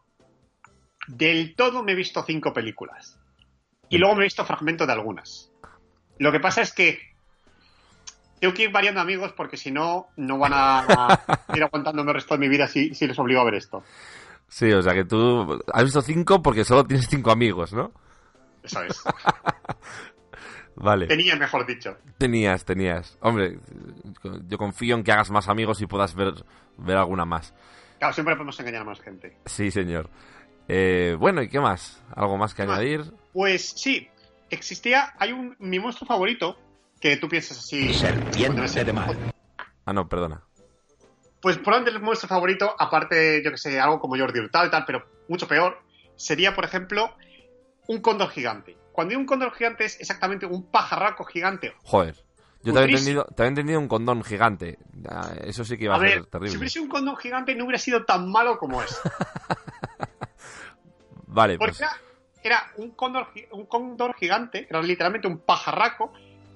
del todo me he visto cinco películas. Y luego me he visto fragmentos de algunas. Lo que pasa es que tengo que ir variando amigos porque si no, no van a ir aguantándome el resto de mi vida si, si les obligo a ver esto.
Sí, o sea que tú has visto cinco porque solo tienes cinco amigos, ¿no?
Eso es.
Vale.
Tenía, mejor dicho.
Tenías, tenías. Hombre, yo confío en que hagas más amigos y puedas ver, ver alguna más.
Claro, siempre podemos engañar a más gente.
Sí, señor. Eh, bueno, ¿y qué más? ¿Algo más que añadir?
Pues sí, existía, hay un, mi monstruo favorito, que tú piensas así...
Serpiente de mar.
Ah, no, perdona.
Pues probablemente el monstruo favorito, aparte, yo que sé, algo como Jordi Hurtado y tal, pero mucho peor, sería, por ejemplo, un cóndor gigante. Cuando digo un cóndor gigante es exactamente un pajarraco gigante.
Joder. Yo te había, entendido, te había entendido un condón gigante. Eso sí que iba a,
A
ser
ver, si
terrible.
hubiese un cóndor gigante no hubiera sido tan malo como es.
Vale,
Porque
pues
era, era un, cóndor, un cóndor gigante, era literalmente un pajarraco,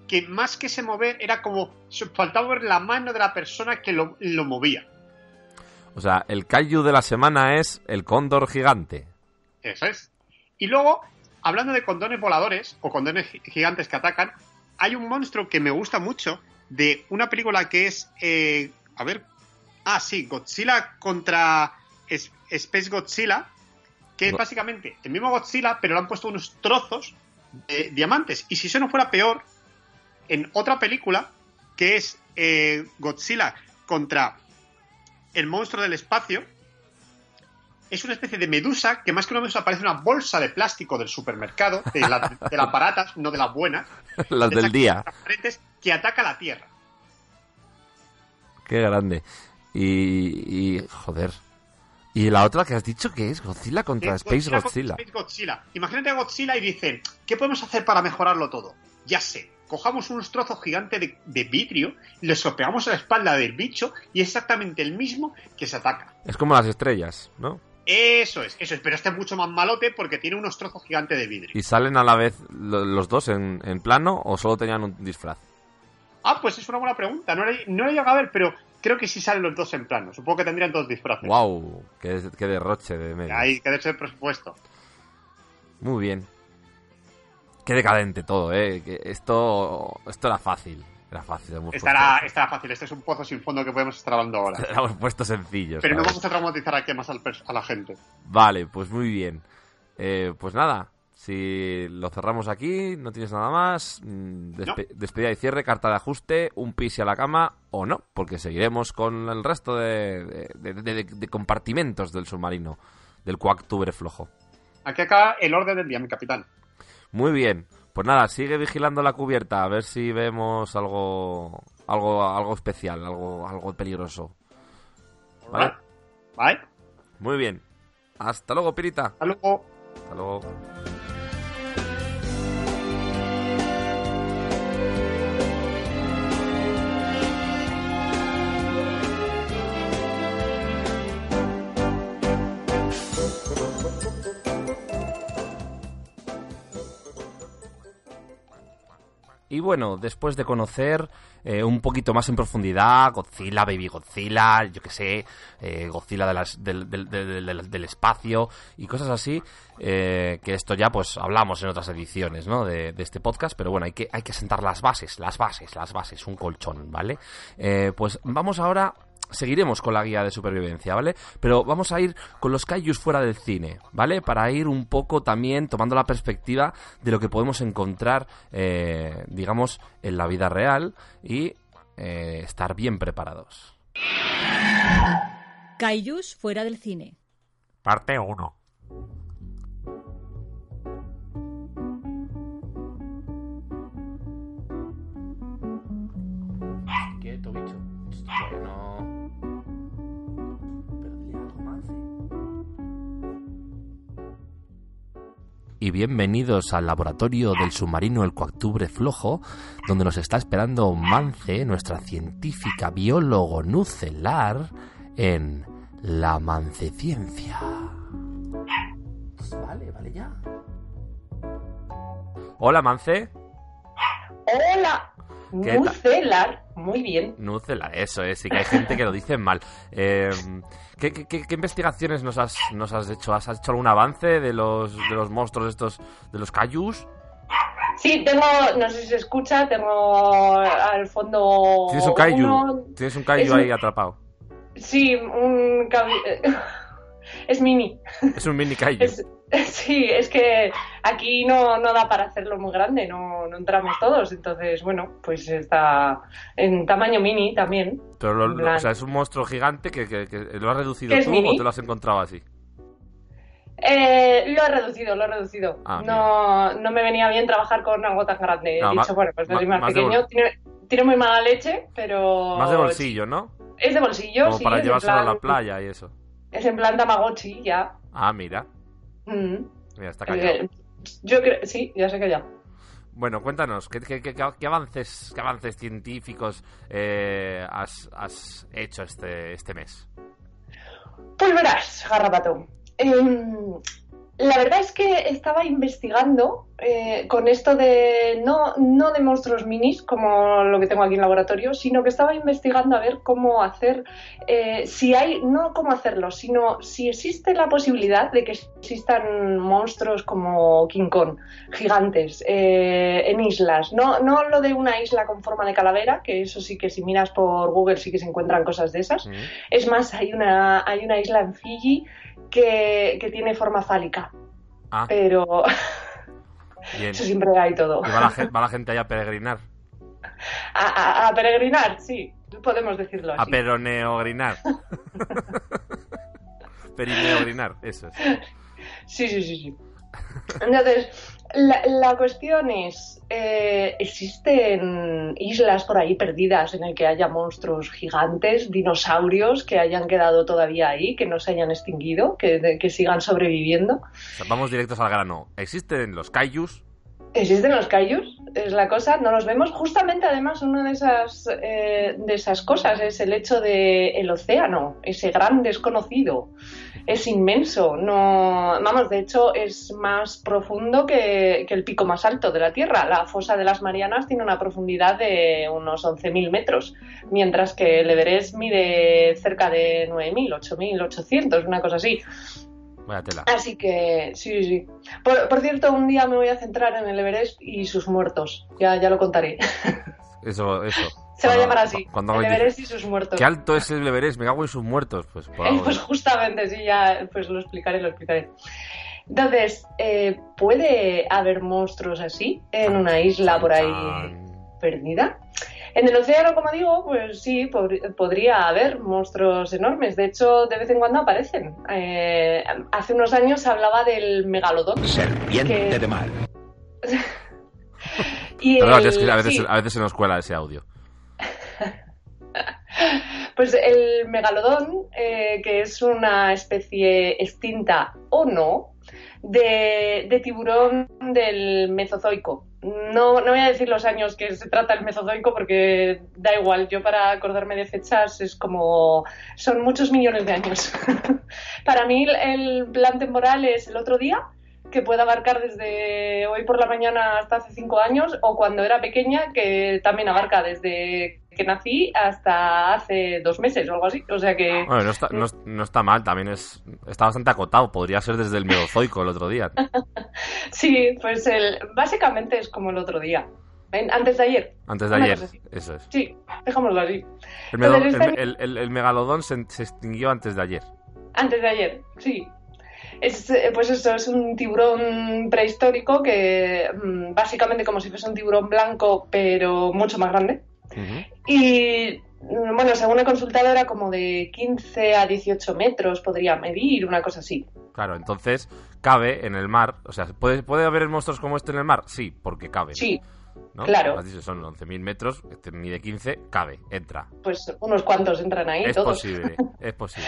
que más que se mover era como faltaba ver la mano de la persona que lo, lo movía.
O sea, el kaiju de la semana es el cóndor gigante.
Eso es. Y luego, hablando de condones voladores o condones gi- gigantes que atacan, hay un monstruo que me gusta mucho de una película que es. eh, a ver. Ah, sí, Godzilla contra Space Godzilla, que es básicamente el mismo Godzilla, pero le han puesto unos trozos de diamantes. Y si eso no fuera peor, en otra película, que es eh, Godzilla contra el monstruo del espacio, es una especie de medusa que más que una medusa parece una bolsa de plástico del supermercado, de, la- de las baratas, no de las buenas,
Las
de
del día.
que ataca la Tierra.
Qué grande. Y, y, joder. Y la otra que has dicho que es Godzilla contra
Eh,
Space
contra
Godzilla.
Space Godzilla. Imagínate a Godzilla y dicen, ¿qué podemos hacer para mejorarlo todo? Ya sé, cojamos unos trozos gigantes de, de vidrio, los pegamos a la espalda del bicho y es exactamente el mismo que se ataca.
Es como las estrellas, ¿no?
Eso es, eso es, pero este es mucho más malote porque tiene unos trozos gigantes de vidrio.
¿Y salen a la vez lo- los dos en, en plano o solo tenían un disfraz?
Ah, pues es una buena pregunta. No lo he- no he llegado a ver, pero creo que sí salen los dos en plano. Supongo que tendrían dos disfraces.
¡Wow! Qué, qué derroche de medio.
Hay que el presupuesto.
Muy bien. Qué decadente todo, ¿eh? Que esto, esto era fácil. Era fácil.
Estará, estará fácil. Este es un pozo sin fondo que podemos estar hablando ahora.
hemos puesto sencillos.
Pero no vamos a traumatizar aquí más al a la gente.
Vale, pues muy bien. Eh, pues nada, si lo cerramos aquí, no tienes nada más. mm, despe- Despedida y cierre, carta de ajuste, un pis y a la cama o no, porque seguiremos con el resto de, de- de- de- de compartimentos del submarino, del coactubre flojo.
Aquí acá el orden del día, mi capitán.
Muy bien, pues nada, sigue vigilando la cubierta a ver si vemos algo, algo, algo especial, algo, algo peligroso. ¿Vale?
Vale.
Muy bien. Hasta luego, Pirita.
Hasta luego.
Hasta luego. Y bueno, después de conocer eh, un poquito más en profundidad Godzilla, Baby Godzilla, yo que sé, eh, Godzilla de las- del, del- espacio y cosas así, eh, que esto ya pues hablamos en otras ediciones ¿no? de, de este podcast, pero bueno, hay que, hay que sentar las bases, las bases, las bases, un colchón, ¿vale? Pues vamos ahora seguiremos con la guía de supervivencia, ¿vale? Pero vamos a ir con los kaijus fuera del cine, ¿vale? Para ir un poco también tomando la perspectiva de lo que podemos encontrar, eh, digamos, en la vida real y eh, estar bien preparados.
Kaijus fuera del cine.
Parte 1. Y bienvenidos al laboratorio del submarino El Coactubre Flojo, donde nos está esperando Mance, nuestra científica biólogo nucelar, en La Manceciencia. Vale, vale ya. Hola, Mance.
Hola. Nucelar. Muy bien.
Nucela, eso es, sí que hay gente que lo dice mal. Eh, ¿qué, qué, qué- qué investigaciones nos has, nos has hecho? ¿Has hecho algún avance de los, de los monstruos estos, de los Kaijus?
Sí, tengo, no sé si se escucha, tengo al fondo.
Tienes un Kaiju,
uno-
tienes un Kaiju
un-
ahí atrapado.
Sí, un. Es mini.
Es un mini Kaiju.
Es- sí, es que aquí no, no da para hacerlo muy grande, no, no entramos todos. Entonces, bueno, pues está en tamaño mini también.
Pero lo-
plan-
o sea, es un monstruo gigante que, que- que lo has reducido
¿Que es
tú
mini?
o te lo has encontrado así.
Eh, lo he reducido, lo he reducido.
Ah,
no, no me venía bien trabajar con algo tan grande. He
No,
dicho,
más-
bueno, pues
más-
más, pequeño. Tiene, tiene muy mala leche, pero.
Más de bolsillo, ¿no?
Es de bolsillo,
Como
sí.
para llevárselo a la
plan-
playa y eso.
Es en plan Tamagotchi, ya.
Ah, mira.
Mm.
Mira, está callado.
Eh, yo creo, sí, ya sé que ya.
Bueno, cuéntanos, ¿qué, qué- qué- qué avances, qué avances científicos eh, has, has hecho este, este mes?
Pues verás, garrapato. Em, la verdad es que estaba investigando eh, con esto de no, no de monstruos minis como lo que tengo aquí en laboratorio, sino que estaba investigando a ver cómo hacer, eh, si hay, no cómo hacerlo, sino si existe la posibilidad de que existan monstruos como King Kong, gigantes, eh, en islas. No, no lo de una isla con forma de calavera, que eso sí que si miras por Google sí que se encuentran cosas de esas. Es más, hay una, hay una isla en Fiji que, que tiene forma fálica.
Ah.
Pero
Bien.
eso siempre hay todo.
Y va la, gen- va la gente ahí a peregrinar.
A, a- a peregrinar, sí, podemos decirlo
A
así.
peroneogrinar. Perineogrinar, eso es.
Sí, sí, sí, sí. Entonces, la, cuestión es, eh, ¿existen islas por ahí perdidas en el que haya monstruos gigantes, dinosaurios que hayan quedado todavía ahí, que no se hayan extinguido, que sigan sobreviviendo?
O sea, vamos directos al grano. ¿Existen los kaijus?
¿Existen los kaijus? Es la cosa, no los vemos. Justamente, además, una de esas, eh, de esas cosas es el hecho de el océano, ese gran desconocido. Es inmenso. No, vamos, de hecho, es más profundo que, que el pico más alto de la Tierra. La fosa de las Marianas tiene una profundidad de unos 11.000 metros, mientras que el Everest mide cerca de 9.000, 8.800, una cosa así.
Vaya tela.
Así que, sí, sí, sí. Por, por cierto, un día me voy a centrar en el Everest y sus muertos. Ya, ya lo contaré.
Eso, eso.
Se va a llamar así.
cuando
el Everest y sus muertos.
¿Qué alto es el Everest? Me cago en sus muertos. Pues
Eh, pues justamente, sí, ya pues lo explicaré, lo explicaré. Entonces, eh, ¿puede haber monstruos así en una isla por ahí perdida? En el océano, como digo, pues sí, pod- podría haber monstruos enormes. De hecho, de vez en cuando aparecen. Eh, hace unos años hablaba del megalodón.
Serpiente
que-
de mar.
Y
Perdón,
el-
es que a veces,
sí.
a veces se nos cuela ese audio.
Pues el megalodón, eh, que es una especie extinta o no, de, de tiburón del Mesozoico. No, no voy a decir los años que se trata el Mesozoico porque da igual, yo para acordarme de fechas es como... son muchos millones de años. para mí el- plan temporal es el otro día, que puede abarcar desde hoy por la mañana hasta hace cinco años, o cuando era pequeña, que también abarca desde que nací hasta hace dos meses o algo así. O sea que...
Bueno, no está, no, no está mal, también es está bastante acotado. Podría ser desde el Mesozoico el otro día.
Sí, pues el, básicamente es como el otro día. En- Antes de ayer.
Antes de ayer, eso es.
Sí, dejémoslo así.
El, medo-
Entonces,
el-
este-
el- el- el megalodón se, se extinguió antes de ayer.
Antes de ayer, sí. Es, eh, pues eso, es un tiburón prehistórico que mm, básicamente como si fuese un tiburón blanco, pero mucho más grande. Y bueno, según he consultado era como de 15 a 18 metros podría medir, una cosa así.
Claro, entonces cabe en el mar. O sea, ¿puede, ¿puede haber monstruos como este en el mar? Sí, porque cabe.
Sí,
¿no?
claro.
Has dicho, son 11.000 metros, este mide 15, cabe, entra.
Pues unos cuantos entran ahí,
es
todos.
posible, es posible.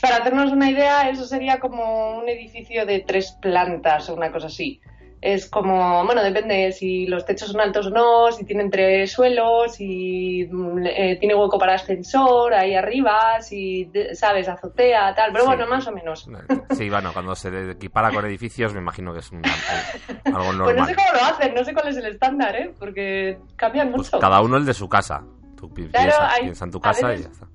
Para hacernos una idea, eso sería como un edificio de tres plantas o una cosa así. Es como, bueno, depende si los techos son altos o no, si tienen tres suelos, si mm, eh, tiene hueco para ascensor ahí arriba, si, sabes, azotea, tal. Pero
Sí.
bueno, más o menos.
Sí, bueno, cuando se equipara con edificios me imagino que es un- algo
Pues no
normal.
sé cómo lo hacen, no sé cuál es el estándar, ¿eh? Porque cambian
Pues
mucho.
cada uno el de su casa. Tú pi-
Claro,
piensa,
hay-
piensa en tu casa y ya está.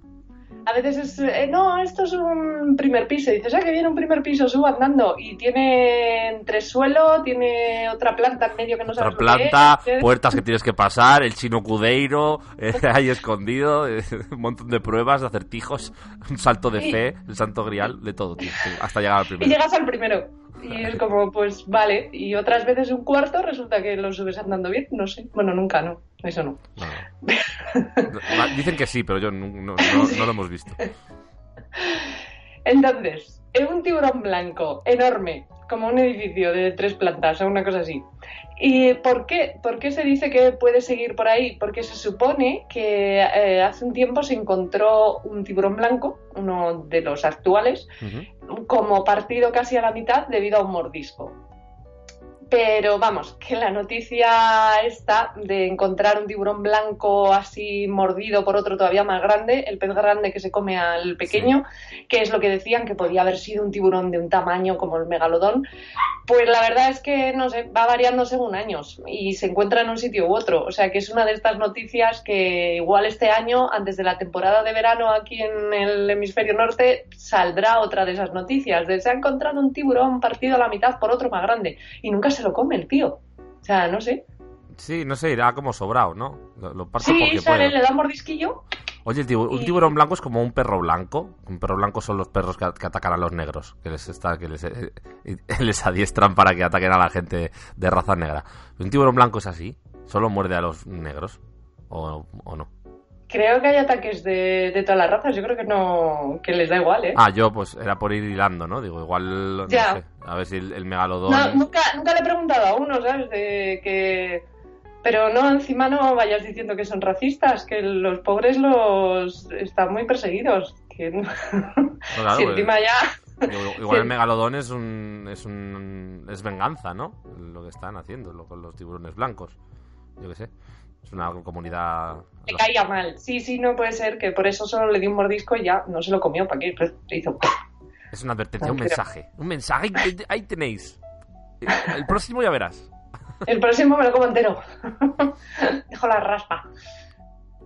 A veces es, eh, no, esto es un primer piso. Y dices, ah, que viene un primer piso, subo andando. Y tiene entresuelo, tiene otra planta en medio que no
Otra
sabes lo
planta,
es.
puertas que tienes que pasar, el chino cudeiro eh, ahí escondido, eh, un montón de pruebas, de acertijos, un salto de
Y-
fe, el santo grial, de todo, tío, hasta llegar al
Y
primero.
llegas al primero. Y es como, pues vale. Y otras veces un cuarto resulta que lo subes andando bien. No sé. Bueno, nunca, no. Eso no.
Dicen que sí, pero yo no, no- no- no lo hemos visto.
Entonces, es un tiburón blanco enorme, como un edificio de tres plantas o una cosa así. ¿Y por qué? ¿Por qué se dice que puede seguir por ahí? Porque se supone que eh, hace un tiempo se encontró un tiburón blanco, uno de los actuales, como partido casi a la mitad debido a un mordisco. Pero vamos, que la noticia esta de encontrar un tiburón blanco así mordido por otro todavía más grande, el pez grande que se come al pequeño, que es lo que decían que podía haber sido un tiburón de un tamaño como el megalodón, pues la verdad es que no sé, va variando según años y se encuentra en un sitio u otro. O sea que es una de estas noticias que igual este año, antes de la temporada de verano aquí en el hemisferio norte, saldrá otra de esas noticias. De se ha encontrado un tiburón partido a la mitad por otro más grande y nunca se lo come el tío. O sea, no sé.
Sí, no sé, irá como sobrado, ¿no? Lo, lo parte
Sí,
porque
sale, le da mordisquillo.
Oye, el tibu- un tiburón blanco es como un perro blanco. Un perro blanco son los perros que, que atacan a los negros, que les está, que les, eh, eh, les adiestran para que ataquen a la gente de raza negra. Un tiburón blanco es así, solo muerde a los negros, o, o no.
Creo que hay ataques de, de todas las razas. Yo creo que no, que les da igual, ¿eh?
Ah, yo pues era por ir hilando, ¿no? Digo, igual, no
Ya.
sé, a ver si el, el megalodón...
No, nunca, nunca le he preguntado a uno, ¿sabes? De que... Pero no, encima no vayas diciendo que son racistas, que los pobres los están muy perseguidos. Que...
No, claro,
si
pues,
encima ya...
igual
Sí.
el megalodón es un, es un... es venganza, ¿no? Lo que están haciendo lo- con los tiburones blancos. Yo qué sé. Es una comunidad...
Le caía mal. Sí, sí, no puede ser que por eso solo le dio un mordisco y ya no se lo comió. ¿Para qué? Hizo...
Es una advertencia, un mensaje. Un mensaje, ahí, ahí tenéis. El próximo ya verás.
El próximo me lo como entero. Dejo la raspa.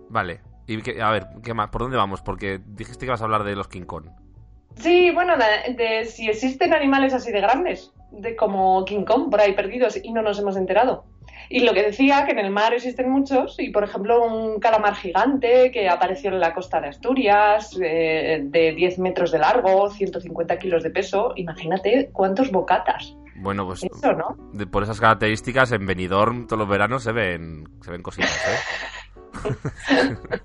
Vale. Y que- a ver, ¿qué más? ¿por dónde vamos? Porque dijiste que vas a hablar de los King Kong.
Sí, bueno, de, de si existen animales así de grandes, de como King Kong por ahí perdidos y no nos hemos enterado. Y lo que decía, que en el mar existen muchos, y por ejemplo un calamar gigante que apareció en la costa de Asturias, eh, de 10 metros de largo, 150 kilos de peso, imagínate cuántos bocatas.
Bueno, pues
Eso, ¿no?
de- por esas características en Benidorm todos los veranos se ven se ven cositas, ¿eh?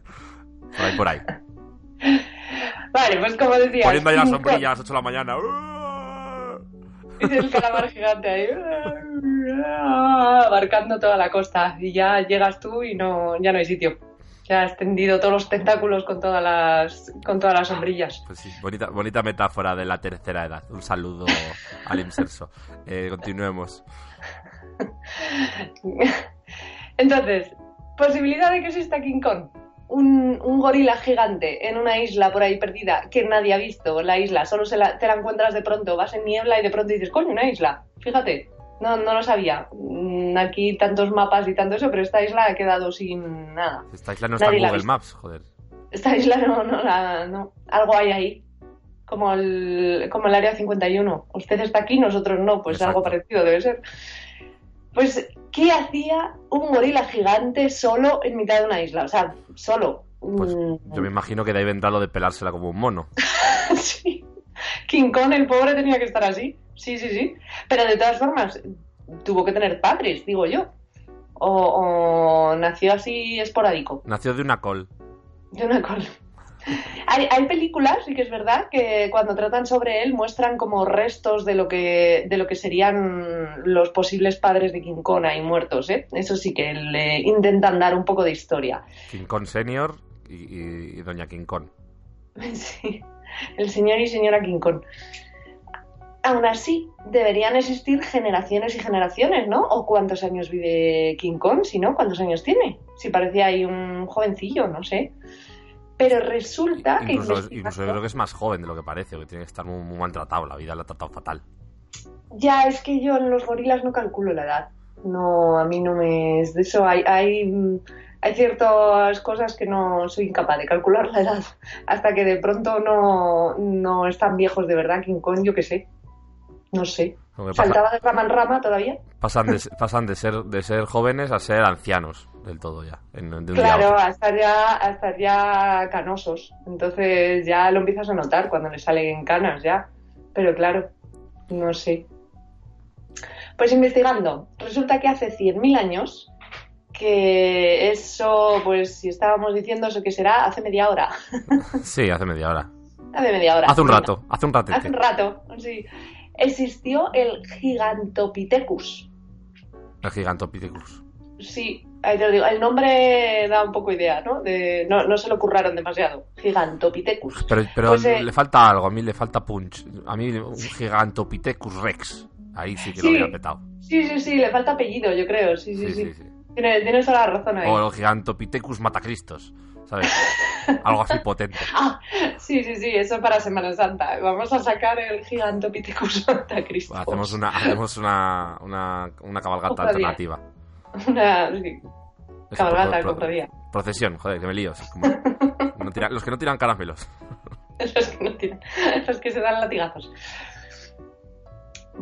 por ahí, por ahí.
Vale, pues como decía...
Poniendo ahí la
King
sombrilla a las 8 de la mañana.
Es el calamar gigante ahí, abarcando toda la costa. Y ya llegas tú y no, ya no hay sitio. Ya has tendido todos los tentáculos con todas las, con todas las sombrillas.
Pues sí, bonita, bonita metáfora de la tercera edad. Un saludo al inserso. Eh, continuemos.
Entonces, posibilidad de que exista King Kong. Un, un gorila gigante en una isla por ahí perdida que nadie ha visto. La isla, solo se la- te la encuentras de pronto, vas en niebla y de pronto dices, coño, una isla. Fíjate, no, no lo sabía. Mm, Aquí tantos mapas y tanto eso, pero esta isla ha quedado sin nada.
Esta isla no está en Google. Maps, joder.
Esta isla no, no, la- no. Algo hay ahí. Como el, como el área 51. Usted está aquí, nosotros no. Pues
Exacto.
algo parecido debe ser. Pues, ¿qué hacía un gorila gigante solo en mitad de una isla? O sea, solo.
Pues
Mm,
yo me imagino que de ahí vendrá lo de pelársela como un mono.
sí. King Kong, el pobre, tenía que estar así. Sí, sí, sí. Pero de todas formas, tuvo que tener padres, digo yo. O, o nació así esporádico.
Nació de una col.
De una col. Hay, hay películas, sí que es verdad, que cuando tratan sobre él muestran como restos de lo que, de lo que serían los posibles padres de King Kong ahí muertos, ¿eh? Eso sí que le intentan dar un poco de historia.
King Kong Senior y, y- y Doña King Kong.
Sí, el señor y señora King Kong. aún así deberían existir generaciones y generaciones, ¿no? ¿O cuántos años vive King Kong? Si no, ¿cuántos años tiene? Si parecía ahí un jovencillo, no sé. Pero resulta que... Investigando-
incluso yo creo que es más joven de lo que parece, que tiene que estar muy, muy maltratado. La vida la ha tratado fatal.
Ya, es que yo en los gorilas no calculo la edad. No, a mí no me... De eso hay, hay, hay ciertas cosas que no soy incapaz de calcular la edad. Hasta que de pronto no, no están viejos de verdad. King Kong, yo qué sé. No sé. ¿Saltaba de rama en rama todavía?
Pasan de, pasan de ser de ser jóvenes a ser ancianos del todo ya. en- de un día a
Claro, estar, ya, a estar ya canosos. Entonces ya lo empiezas a notar cuando le salen canas ya. Pero claro, no sé. Pues investigando, resulta que hace 100.000 años, que eso, pues si estábamos diciendo eso que será, hace media hora.
Sí, hace media hora.
hace media hora.
Hace un rato, hace un ratete.
Hace un rato, sí. Existió el Gigantopithecus.
El Gigantopithecus.
Sí, ahí te lo digo. El nombre da un poco idea, ¿no? De, no, no se lo curraron demasiado. Gigantopithecus.
Pero, pero
Pues, eh,
le falta algo, a mí le falta punch. A mí un Gigantopithecus rex. Ahí sí que lo
Sí.
hubiera petado.
Sí, sí, sí, le falta apellido, yo creo. Sí, sí,
Sí,
sí.
sí, sí.
Tienes, tienes toda la razón ahí.
O el Gigantopithecus matacristos. ¿Sabes? Algo así potente.
Ah, sí, sí, sí, eso para Semana Santa. Vamos a sacar el Gigantopithecus Santa Cristo.
Hacemos una, hacemos una, una, una cabalgata alternativa.
Una sí, cabalgata,
pro- pro-. Procesión, joder, que me lío. es como- no tira- los que no tiran caramelos.
Los que, no tienen- los que se dan latigazos.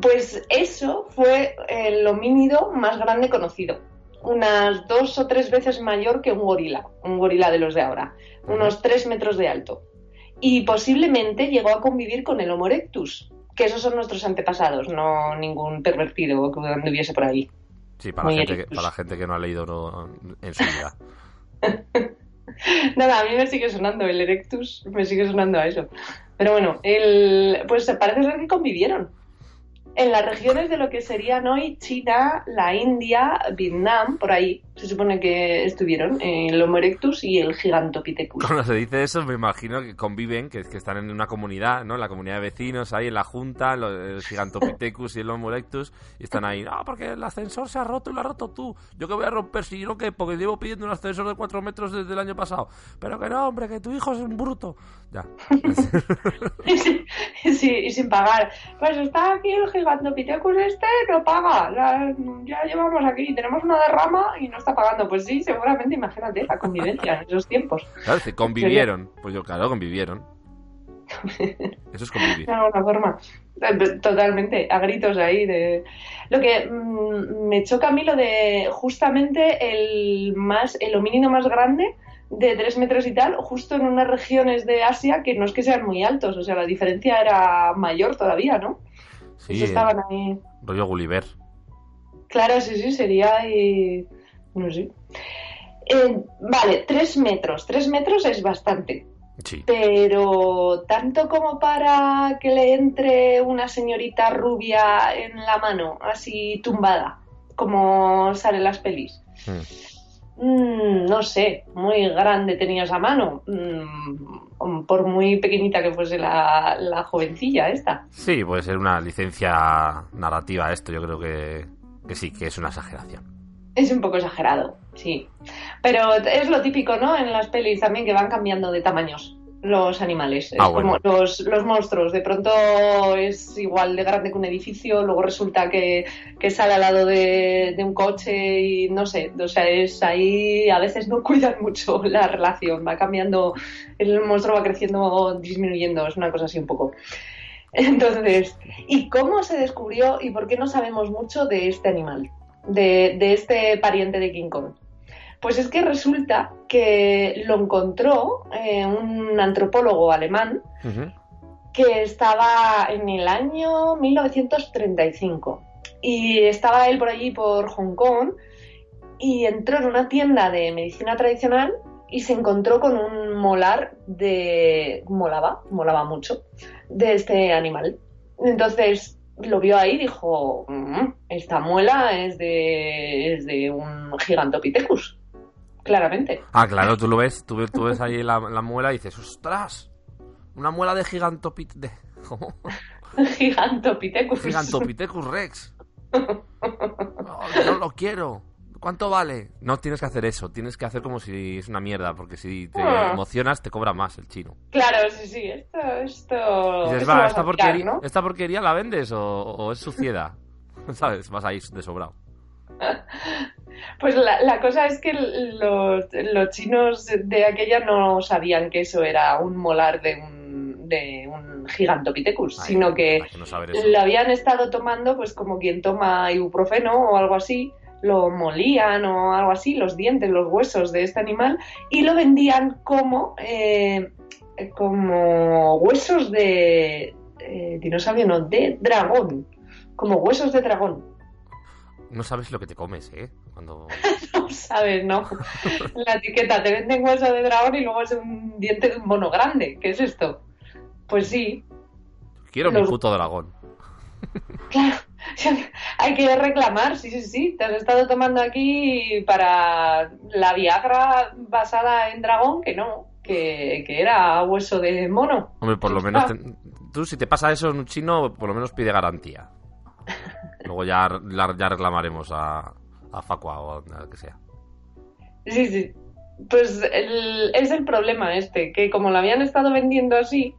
Pues eso fue el homínido más grande conocido. Unas dos o tres veces mayor que un gorila, un gorila de los de ahora, unos tres metros de alto. Y posiblemente llegó a convivir con el Homo erectus, que esos son nuestros antepasados, no ningún pervertido que anduviese por ahí.
Sí, para la, gente que, para la gente que no ha leído no- en su vida.
Nada, a mí me sigue sonando el Erectus, me sigue sonando a eso. Pero bueno, el, pues parece ser que convivieron. En las regiones de lo que serían hoy China, la India, Vietnam, por ahí se supone que estuvieron eh, el Homo erectus y el Gigantopithecus.
Cuando se dice eso, me imagino que conviven, que, que están en una comunidad, ¿no? La comunidad de vecinos, ahí en la junta, el Gigantopithecus y el Homo erectus, y están ahí, no, porque el ascensor se ha roto y lo has roto tú. Yo que voy a romper si yo que, porque llevo pidiendo un ascensor de 4 metros desde el año pasado. Pero que no, hombre, que tu hijo es un bruto. Ya.
Sí, y sin pagar. Pues está aquí el Gigantopithecus este, no paga. La- ya llevamos aquí, tenemos una derrama y no está pagando. Pues sí, seguramente, imagínate la convivencia en esos tiempos.
Claro, si convivieron. Pues yo, claro, convivieron. Eso es convivir.
de alguna forma. Eh, Totalmente, a gritos ahí de... Lo que mm, me choca a mí lo de justamente el más, el homínido más grande de tres metros y tal, justo en unas regiones de Asia que no es que sean muy altos, o sea, la diferencia era mayor todavía, ¿no?
Sí,
estaban ahí.
rollo Gulliver.
Claro, sí, sí, sería y... no sé. Eh, vale, tres metros. Tres metros es bastante.
Sí.
Pero tanto como para que le entre una señorita rubia en la mano, así tumbada, como sale en las pelis. Mm, no sé, muy grande tenía esa mano, Mm, por muy pequeñita que fuese la, la jovencilla esta.
Sí, puede ser una licencia narrativa esto, yo creo que, que sí, que es una exageración.
Es un poco exagerado, sí. Pero es lo típico, ¿no? En las pelis también que van cambiando de tamaños los animales. Es
Ah,
como los, los monstruos. De pronto es igual de grande que un edificio, luego resulta que, que sale al lado de, de un coche y no sé. O sea, es ahí a veces no cuidan mucho la relación. Va cambiando, el monstruo va creciendo o disminuyendo. Es una cosa así un poco. Entonces, ¿y cómo se descubrió y por qué no sabemos mucho de este animal? De, de este pariente de King Kong. Pues es que resulta que lo encontró eh, un antropólogo alemán que estaba en el año 1935 y estaba él por allí por Hong Kong y entró en una tienda de medicina tradicional y se encontró con un molar de molaba, molaba mucho de este animal. Entonces lo vio ahí y dijo, "Mm, esta muela es de, es de un gigantopithecus, claramente.
Ah, claro, tú lo ves, tú ves, tú ves ahí la, la muela y dices, ¡ostras! Una muela de gigantopit... De... ¿Cómo?
Gigantopithecus.
Gigantopithecus Rex. Oh, yo lo quiero. ¿Cuánto vale? No tienes que hacer eso, tienes que hacer como si es una mierda, porque si te
Ah.
emocionas te cobra más el chino.
Claro, sí, sí, esto, esto...
Dices,
esto
va,
vas
¿esta,
a tirar,
porquería,
¿no?
¿esta porquería la vendes o, o es suciedad? ¿Sabes? Vas ahí de sobrado.
Pues la, la cosa es que los, los chinos de aquella no sabían que eso era un molar de un, de un gigantopithecus,
Ay,
sino que
no
lo habían estado tomando pues como quien toma ibuprofeno o algo así, lo molían o algo así, los dientes, los huesos de este animal, y lo vendían como, eh, como huesos de eh, dinosaurio, no, de dragón, como huesos de dragón.
No sabes lo que te comes, ¿eh? Cuando...
No sabes, ¿no? La etiqueta, te venden hueso de dragón y luego es un diente de un mono grande. ¿Qué es esto? Pues sí,
Quiero mi
Los-
puto dragón.
claro. Hay que reclamar, sí, sí, sí. Te has estado tomando aquí para la Viagra basada en dragón, que no, que, que era hueso de mono.
Hombre, por lo menos... te- Tú, si te pasa eso en un chino, por lo menos pide garantía. Luego ya, ya reclamaremos a, a Facua o a que sea.
Sí, sí. Pues es el problema este, que como lo habían estado vendiendo así,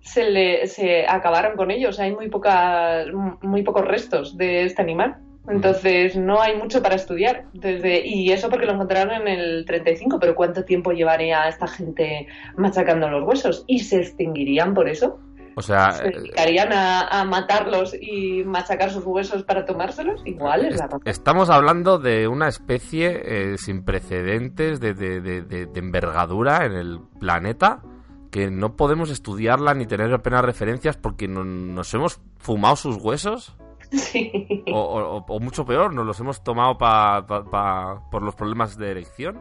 se le se acabaron con ellos. Hay muy pocas, muy pocos restos de este animal. Entonces no hay mucho para estudiar. Y eso porque lo encontraron en el 35, pero ¿cuánto tiempo llevaría esta gente machacando los huesos? ¿Y se extinguirían por eso?
O sea,
¿Se
eh,
dedicarían a, a matarlos y machacar sus huesos para tomárselos? Igual es la razón.
estamos hablando de una especie eh, sin precedentes de, de- de- de- de envergadura en el planeta que no podemos estudiarla ni tener apenas referencias porque no- nos hemos fumado sus huesos.
Sí.
O, o- o mucho peor, nos los hemos tomado pa- pa- pa- por los problemas de erección.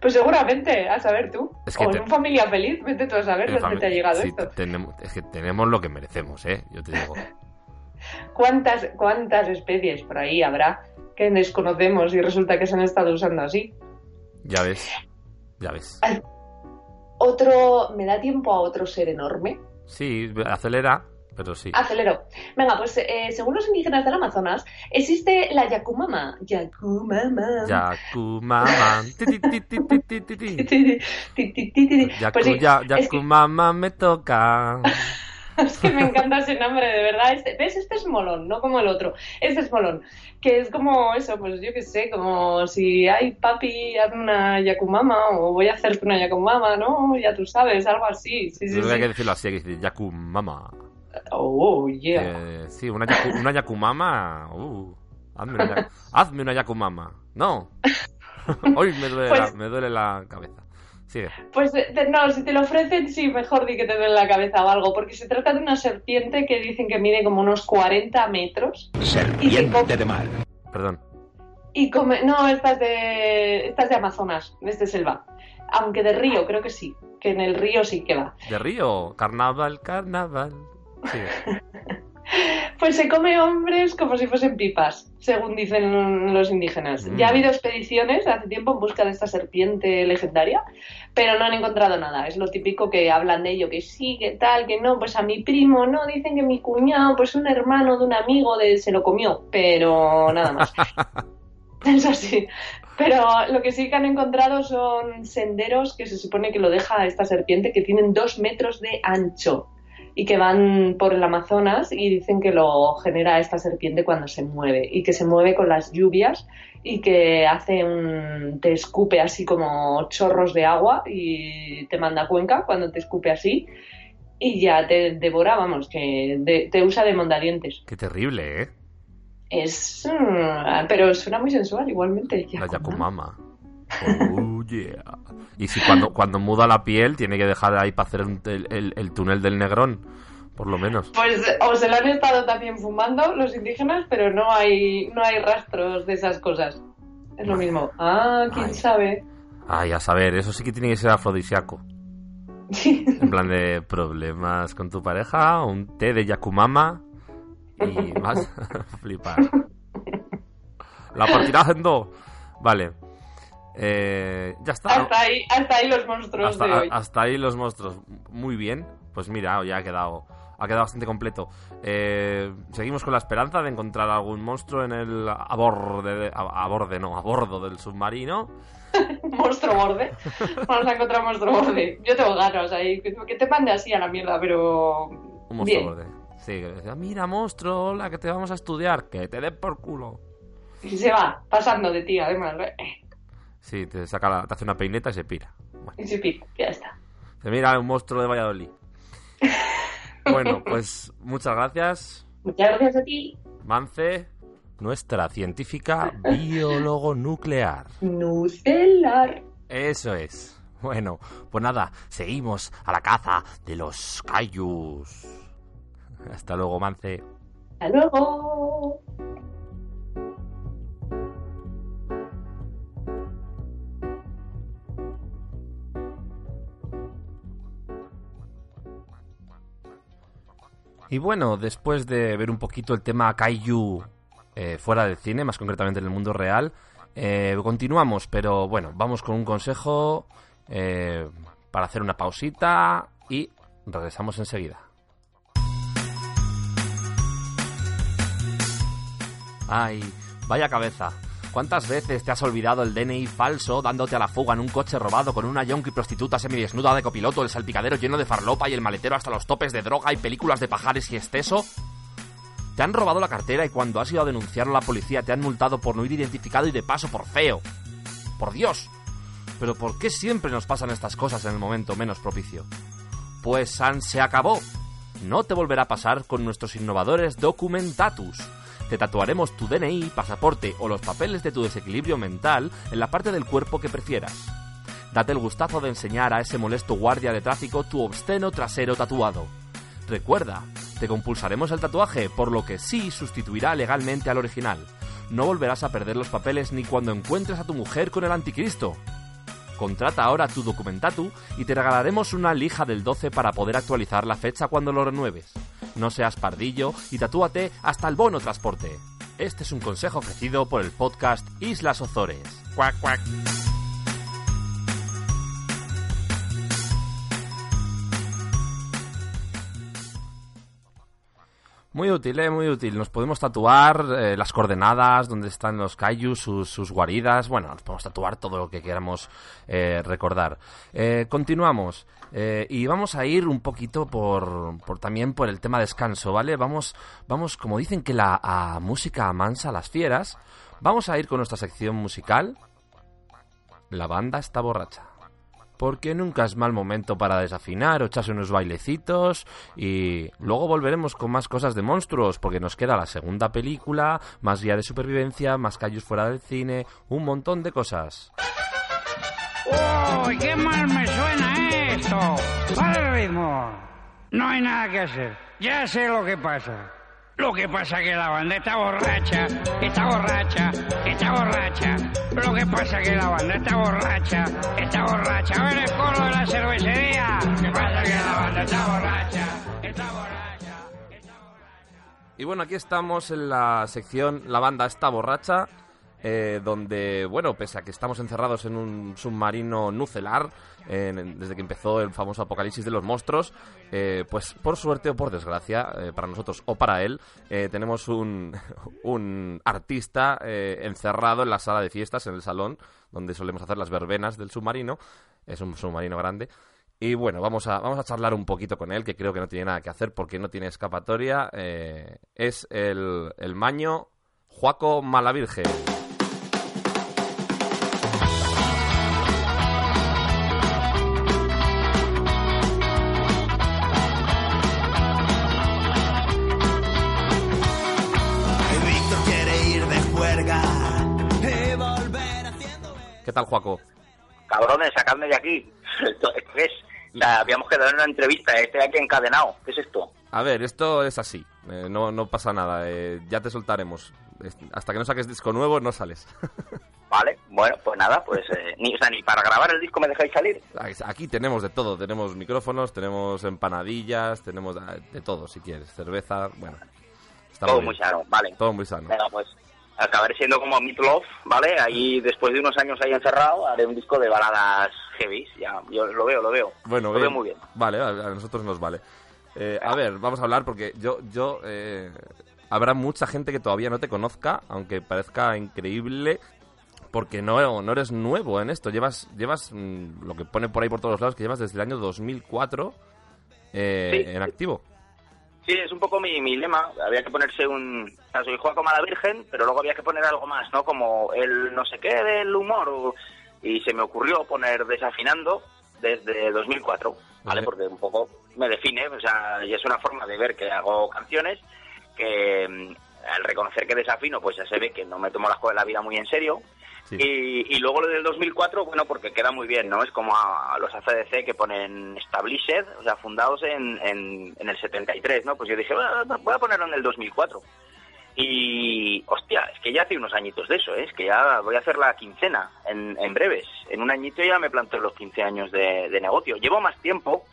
Pues seguramente, a saber tú.
Es que
o
te-
en un familia feliz, vete tú a saber
En
dónde
fami-
te ha llegado
sí,
esto.
tenemos, es que tenemos lo que merecemos, ¿eh? Yo te digo.
¿Cuántas, ¿Cuántas especies por ahí habrá que desconocemos y resulta que se han estado usando así?
Ya ves. Ya ves.
Otro, ¿me da tiempo a otro ser enorme?
Sí, acelera, pero sí.
Acelero. Venga, pues eh, según los indígenas del Amazonas, existe la Yakumama. Yakumama.
Yakumama.
Pues sí,
ya,
es que-
Yakumama me toca.
Es que me encanta ese nombre, de verdad. Este, ¿Ves? Este es molón, no como el otro. Este es molón. Que es como eso, pues yo qué sé, como si hay papi, hazme una Yakumama o voy a hacerte una Yakumama, ¿no? Ya tú sabes, algo así. Sí,
hay que decirlo así, hay que decir Yakumama.
Oh, yeah.
Eh, sí, una, yaku- una Yakumama. Uh, hazme, una, ya- hazme una Yakumama. No. Hoy me duele, la,
Pues-
me duele la cabeza. Sigue.
Pues eh, te- no, si te lo ofrecen, sí, mejor di que te duele la cabeza o algo, porque se trata de una serpiente que dicen que mide como unos 40 metros.
Serpiente de mar.
Perdón.
Y come, no, estas de, estas de Amazonas, es de selva. Aunque de río, creo que sí, que en el río sí que va.
De río. Carnaval, carnaval.
Pues se come hombres como si fuesen pipas, según dicen los indígenas.
Mm.
Ya ha habido expediciones hace tiempo en busca de esta serpiente legendaria, pero no han encontrado nada. Es lo típico que hablan de ello, que sí, que tal, que no. Pues a mi primo, no, dicen que mi cuñado, pues un hermano de un amigo de se lo comió, pero nada más. Eso sí. Pero lo que sí que han encontrado son senderos que se supone que lo deja esta serpiente, que tienen dos metros de ancho y que van por el Amazonas y dicen que lo genera esta serpiente cuando se mueve y que se mueve con las lluvias y que hace un te escupe así como chorros de agua y te manda a Cuenca cuando te escupe así y ya te devora, vamos, que de- te usa de mondadientes.
Qué terrible, ¿eh?
Es mm, pero suena muy sensual igualmente.
La Yakumama. Oh, yeah. Y si cuando, cuando muda la piel tiene que dejar ahí para hacer un- el, el- el túnel del Negrón, por lo menos.
Pues o se lo han estado también fumando los indígenas, pero no hay, no hay rastros de esas cosas. Es lo mismo. Ah, quién
Ay.
sabe.
Ay, a saber, eso sí que tiene que ser afrodisíaco. En plan de problemas con tu pareja, un té de Yakumama y más flipar. La partirás en dos. Vale. Eh, ya está.
Hasta ahí, hasta ahí los monstruos
Hasta,
de hoy.
hasta ahí los monstruos. Muy bien. Pues mira, ya ha quedado, ha quedado bastante completo. Eh, seguimos con la esperanza de encontrar algún monstruo en el a borde, a, a borde no, a bordo del submarino.
monstruo borde. Vamos a encontrar monstruo borde. Yo tengo ganas ahí. Que te mande así a la mierda, pero.
Un monstruo
Bien.
borde. Sí, que decía, mira monstruo, la que te vamos a estudiar, que te den por culo.
Y se va pasando de ti, además. ¿eh?
Sí, te saca la- te hace una peineta y se pira.
Y se pica, ya está.
Se mira un monstruo de Valladolid. bueno, pues muchas gracias,
Muchas gracias a ti.
Mance, nuestra científica biólogo nuclear.
Nucelar.
Eso es. Bueno, pues nada, seguimos a la caza de los Cayus. Hasta luego, Mance.
Hasta luego.
Y bueno, después de ver un poquito el tema Kaiju eh, fuera del cine, más concretamente en el mundo real, eh, continuamos, pero bueno, vamos con un consejo eh, para hacer una pausita y regresamos enseguida. Ay, vaya cabeza. ¿Cuántas veces te has olvidado el DNI falso dándote a la fuga en un coche robado con una yonki prostituta semidesnuda de copiloto, el salpicadero lleno de farlopa y el maletero hasta los topes de droga y películas de pajares y exceso? Te han robado la cartera y cuando has ido a denunciarlo a la policía te han multado por no ir identificado y de paso por feo. Por Dios. Pero ¿por qué siempre nos pasan estas cosas en el momento menos propicio? Pues San se acabó. No te volverá a pasar con nuestros innovadores Documentatus. Te tatuaremos tu DNI, pasaporte o los papeles de tu desequilibrio mental en la parte del cuerpo que prefieras. Date el gustazo de enseñar a ese molesto guardia de tráfico tu obsceno trasero tatuado. Recuerda, te compulsaremos el tatuaje, por lo que sí sustituirá legalmente al original. No volverás a perder los papeles ni cuando encuentres a tu mujer con el anticristo. Contrata ahora tu Documentatu y te regalaremos una lija del 12 para poder actualizar la fecha cuando lo renueves. No seas pardillo y tatúate hasta el bono transporte. Este es un consejo ofrecido por el podcast Islas Ozores. Cuac, cuac. Muy útil, ¿eh? Muy útil. Nos podemos tatuar eh, las coordenadas, donde están los kaijus, sus, sus guaridas. Bueno, nos podemos tatuar todo lo que queramos eh, recordar. Continuamos. Eh, y vamos a ir un poquito por, por también por el tema descanso, ¿vale? Vamos, vamos como dicen que la música amansa las fieras, vamos a ir con nuestra sección musical. La banda está borracha. Porque nunca es mal momento para desafinar o echarse unos bailecitos y luego volveremos con más cosas de monstruos porque nos queda la segunda película, más guía de supervivencia, más callos fuera del cine, un montón de cosas.
¡Uy, qué mal me suena esto! ¡Para el ritmo! No hay nada que hacer. Ya sé lo que pasa. Lo que pasa que la banda está borracha, está borracha, está borracha. Lo que pasa que la banda está borracha, está borracha. A ver el coro de la cervecería. Lo pasa que la banda está borracha.
Y bueno, aquí estamos en la sección La banda está borracha, eh, donde, bueno, pese a que estamos encerrados en un submarino nucelar, en- desde que empezó el famoso apocalipsis de los monstruos, eh, pues por suerte o por desgracia, eh, para nosotros o para él, eh, tenemos un, un artista eh, encerrado en la sala de fiestas, en el salón, donde solemos hacer las verbenas del submarino. Es un submarino grande. Y bueno, vamos a, vamos a charlar un poquito con él, que creo que no tiene nada que hacer porque no tiene escapatoria. Eh, es el, el maño Juaco Malavirgen. Tal, Juaco?
Cabrones, sacadme de aquí. ¿Esto es? O sea, habíamos quedado en una entrevista, estoy aquí encadenado. ¿Qué es esto?
A ver, esto es así. eh, no, no pasa nada. eh, ya te soltaremos. Hasta que no saques disco nuevo, no sales.
Vale, bueno, pues nada, pues eh, ni, o sea, ni para grabar el disco me dejáis salir.
Aquí tenemos de todo. Tenemos micrófonos, tenemos empanadillas, tenemos eh, de todo, si quieres. Cerveza, bueno. está
Todo
bien.
muy sano, vale.
Todo muy sano.
Venga, pues acabaré siendo como Meat Love, ¿vale? Ahí, después de unos años ahí encerrado, haré un disco de baladas heavy. Ya, yo lo veo, lo veo.
Bueno,
lo
bien.
veo muy bien.
Vale, a a nosotros nos vale. Eh, a ver, vamos a hablar porque yo, yo, eh, habrá mucha gente que todavía no te conozca, aunque parezca increíble, porque no, no eres nuevo en esto. Llevas, llevas mm, lo que pone por ahí por todos los lados, que llevas desde el año 2004 eh,
Sí.
en activo.
Sí, es un poco mi, mi lema. Había que ponerse un... O sea, soy Juan como a la Virgen, pero luego había que poner algo más, ¿no? Como el no sé qué del humor. o- Y se me ocurrió poner Desafinando desde 2004, ¿vale?
Vale.
Porque un poco me define, o sea, y es una forma de ver que hago canciones que mm, al reconocer que desafino, pues ya se ve que no me tomo las cosas de la vida muy en serio. Y, y luego lo del 2004, bueno, porque queda muy bien, ¿no? Es como a, los ACDC que ponen established, o sea, fundados en, en, en el 73, ¿no? Pues yo dije, "Bueno, voy a ponerlo en el 2004. Y, hostia, es que ya hace unos añitos de eso, ¿eh? es que ya voy a hacer la quincena en, en breves. En un añito ya me planteo los 15 años de, de negocio. Llevo más tiempo,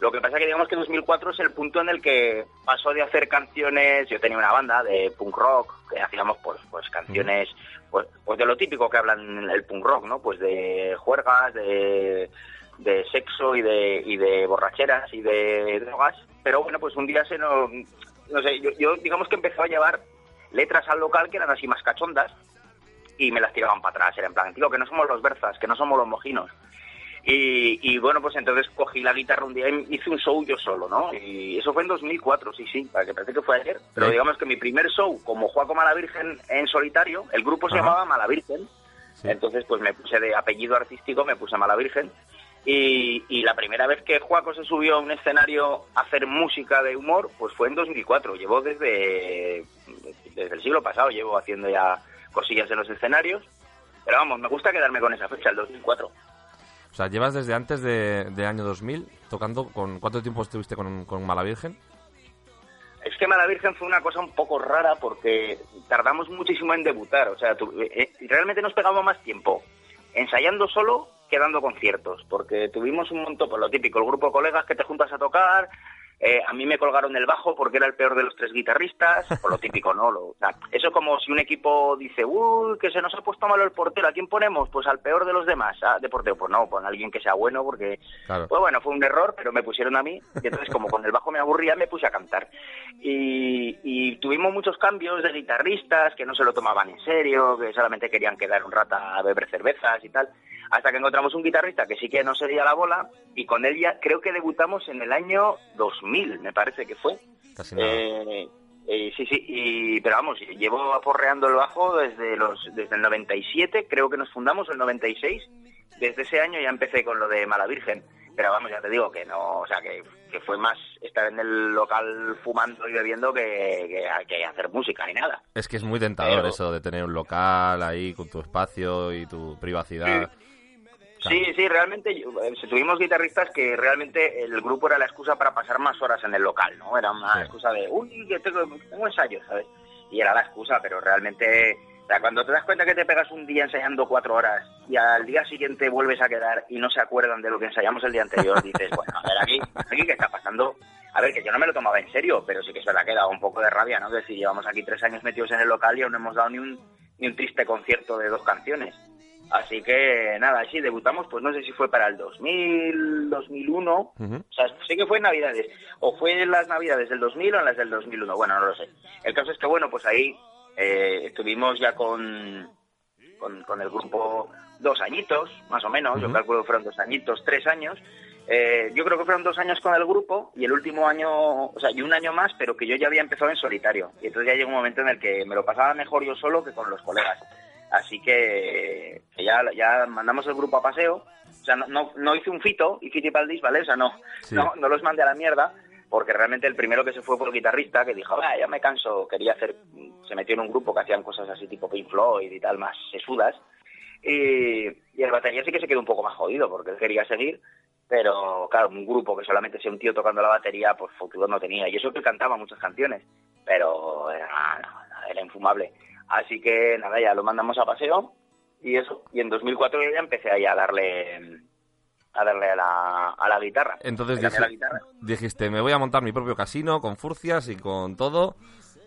lo que pasa que digamos que 2004 es el punto en el que paso de hacer canciones, yo tenía una banda de punk rock, que hacíamos pues, pues canciones pues, pues de lo típico que hablan en el punk rock, ¿no? Pues de juergas, de, de sexo y de, y de borracheras y de drogas. Pero bueno, pues un día se nos... No sé, yo, yo digamos que empezó a llevar letras al local que eran así más cachondas y me las tiraban para atrás. Era en plan, tío, que no somos los berzas, que no somos los mojinos. Y, y bueno, pues entonces cogí la guitarra un día y hice un show yo solo, ¿no? Y eso fue en 2004, sí, sí, para que parece que fue ayer. Pero
Sí.
digamos que mi primer show como Juaco Malavirgen en solitario, el grupo se
Ajá.
llamaba Malavirgen. Entonces, pues me puse de apellido artístico, me puse Malavirgen. Y, y la primera vez que Juaco se subió a un escenario a hacer música de humor, pues fue en 2004. Llevo desde, desde el siglo pasado, llevo haciendo ya cosillas en los escenarios. Pero vamos, me gusta quedarme con esa fecha, el 2004.
O sea, llevas desde antes de, de año 2000 tocando con... ¿Cuánto tiempo estuviste con, con Mala Virgen?
Es que Mala Virgen fue una cosa un poco rara porque tardamos muchísimo en debutar. O sea, tu- eh, realmente nos pegamos más tiempo ensayando solo que dando conciertos. Porque tuvimos un montón, por lo típico, el grupo de colegas que te juntas a tocar. Eh, a mí me colgaron el bajo porque era el peor de los tres guitarristas. Por lo típico, ¿no? Lo- o sea, eso como si un equipo dice, uy, que se nos ha puesto malo el portero. ¿A quién ponemos? Pues al peor de los demás. Ah, de portero, pues no, pon a alguien que sea bueno porque
Claro.
pues bueno, fue un error, pero me pusieron a mí. Y entonces, como con el bajo me aburría, me puse a cantar. Y, y tuvimos muchos cambios de guitarristas que no se lo tomaban en serio, que solamente querían quedar un rato a beber cervezas y tal. Hasta que encontramos un guitarrista que sí que no se dio la bola. Y con él ya creo que debutamos en el año 2000, me parece que fue.
Casi nada.
Eh, eh, sí, sí, y, pero vamos, llevo aporreando el bajo desde los desde el 97, creo que nos fundamos el 96. Desde ese año ya empecé con lo de Mala Virgen. Pero vamos, ya te digo que no, o sea, que, que fue más estar en el local fumando y bebiendo que, que, que hacer música ni nada.
Es que es muy tentador
Pero-
eso de tener un local ahí con tu espacio y tu privacidad.
Sí, sí, realmente yo- eh, tuvimos guitarristas que realmente el grupo era la excusa para pasar más horas en el local, ¿no? Era una
Sí.
excusa de, uy, que tengo, tengo ensayo, ¿sabes? Y era la excusa, pero realmente, o sea, cuando te das cuenta que te pegas un día ensayando cuatro horas y al día siguiente vuelves a quedar y no se acuerdan de lo que ensayamos el día anterior, dices, bueno, a ver, aquí, aquí qué está pasando. A ver, que yo no me lo tomaba en serio, pero sí que se le ha quedado un poco de rabia, ¿no? Que si llevamos aquí tres años metidos en el local y aún no hemos dado ni un, ni un triste concierto de dos canciones. Así que nada, sí, debutamos, pues no sé si fue para el 2000, 2001,
Ujú.
o sea, sé que fue en Navidades, o fue en las Navidades del 2000 o en las del 2001, bueno, no lo sé. El caso es que, bueno, pues ahí eh, estuvimos ya con, con, con el grupo dos añitos, más o menos, yo
Ujú.
calculo que fueron dos añitos, tres años. Eh, yo creo que fueron dos años con el grupo y el último año, o sea, y un año más, pero que yo ya había empezado en solitario. Y entonces ya llegó un momento en el que me lo pasaba mejor yo solo que con los colegas. Así que, que ya, ya mandamos el grupo a paseo. O sea, no, no, no hice un fito y fitipaldis, ¿vale? O sea, no,
Sí.
no, no los mandé a la mierda, porque realmente el primero que se fue fue el guitarrista, que dijo, "Ah, ya me canso, quería hacer, se metió en un grupo que hacían cosas así tipo Pink Floyd y tal, más sesudas. Y, y el batería sí que se quedó un poco más jodido, porque él quería seguir, pero claro, un grupo que solamente sea un tío tocando la batería, pues futuro no tenía. Y eso que cantaba muchas canciones, pero era, no, no, era infumable. Así que nada, ya lo mandamos a paseo y eso. Y en 2004 yo ya empecé ahí a darle a darle a la, a la guitarra.
Entonces
la guitarra.
dijiste, me voy a montar mi propio casino con furcias y con todo.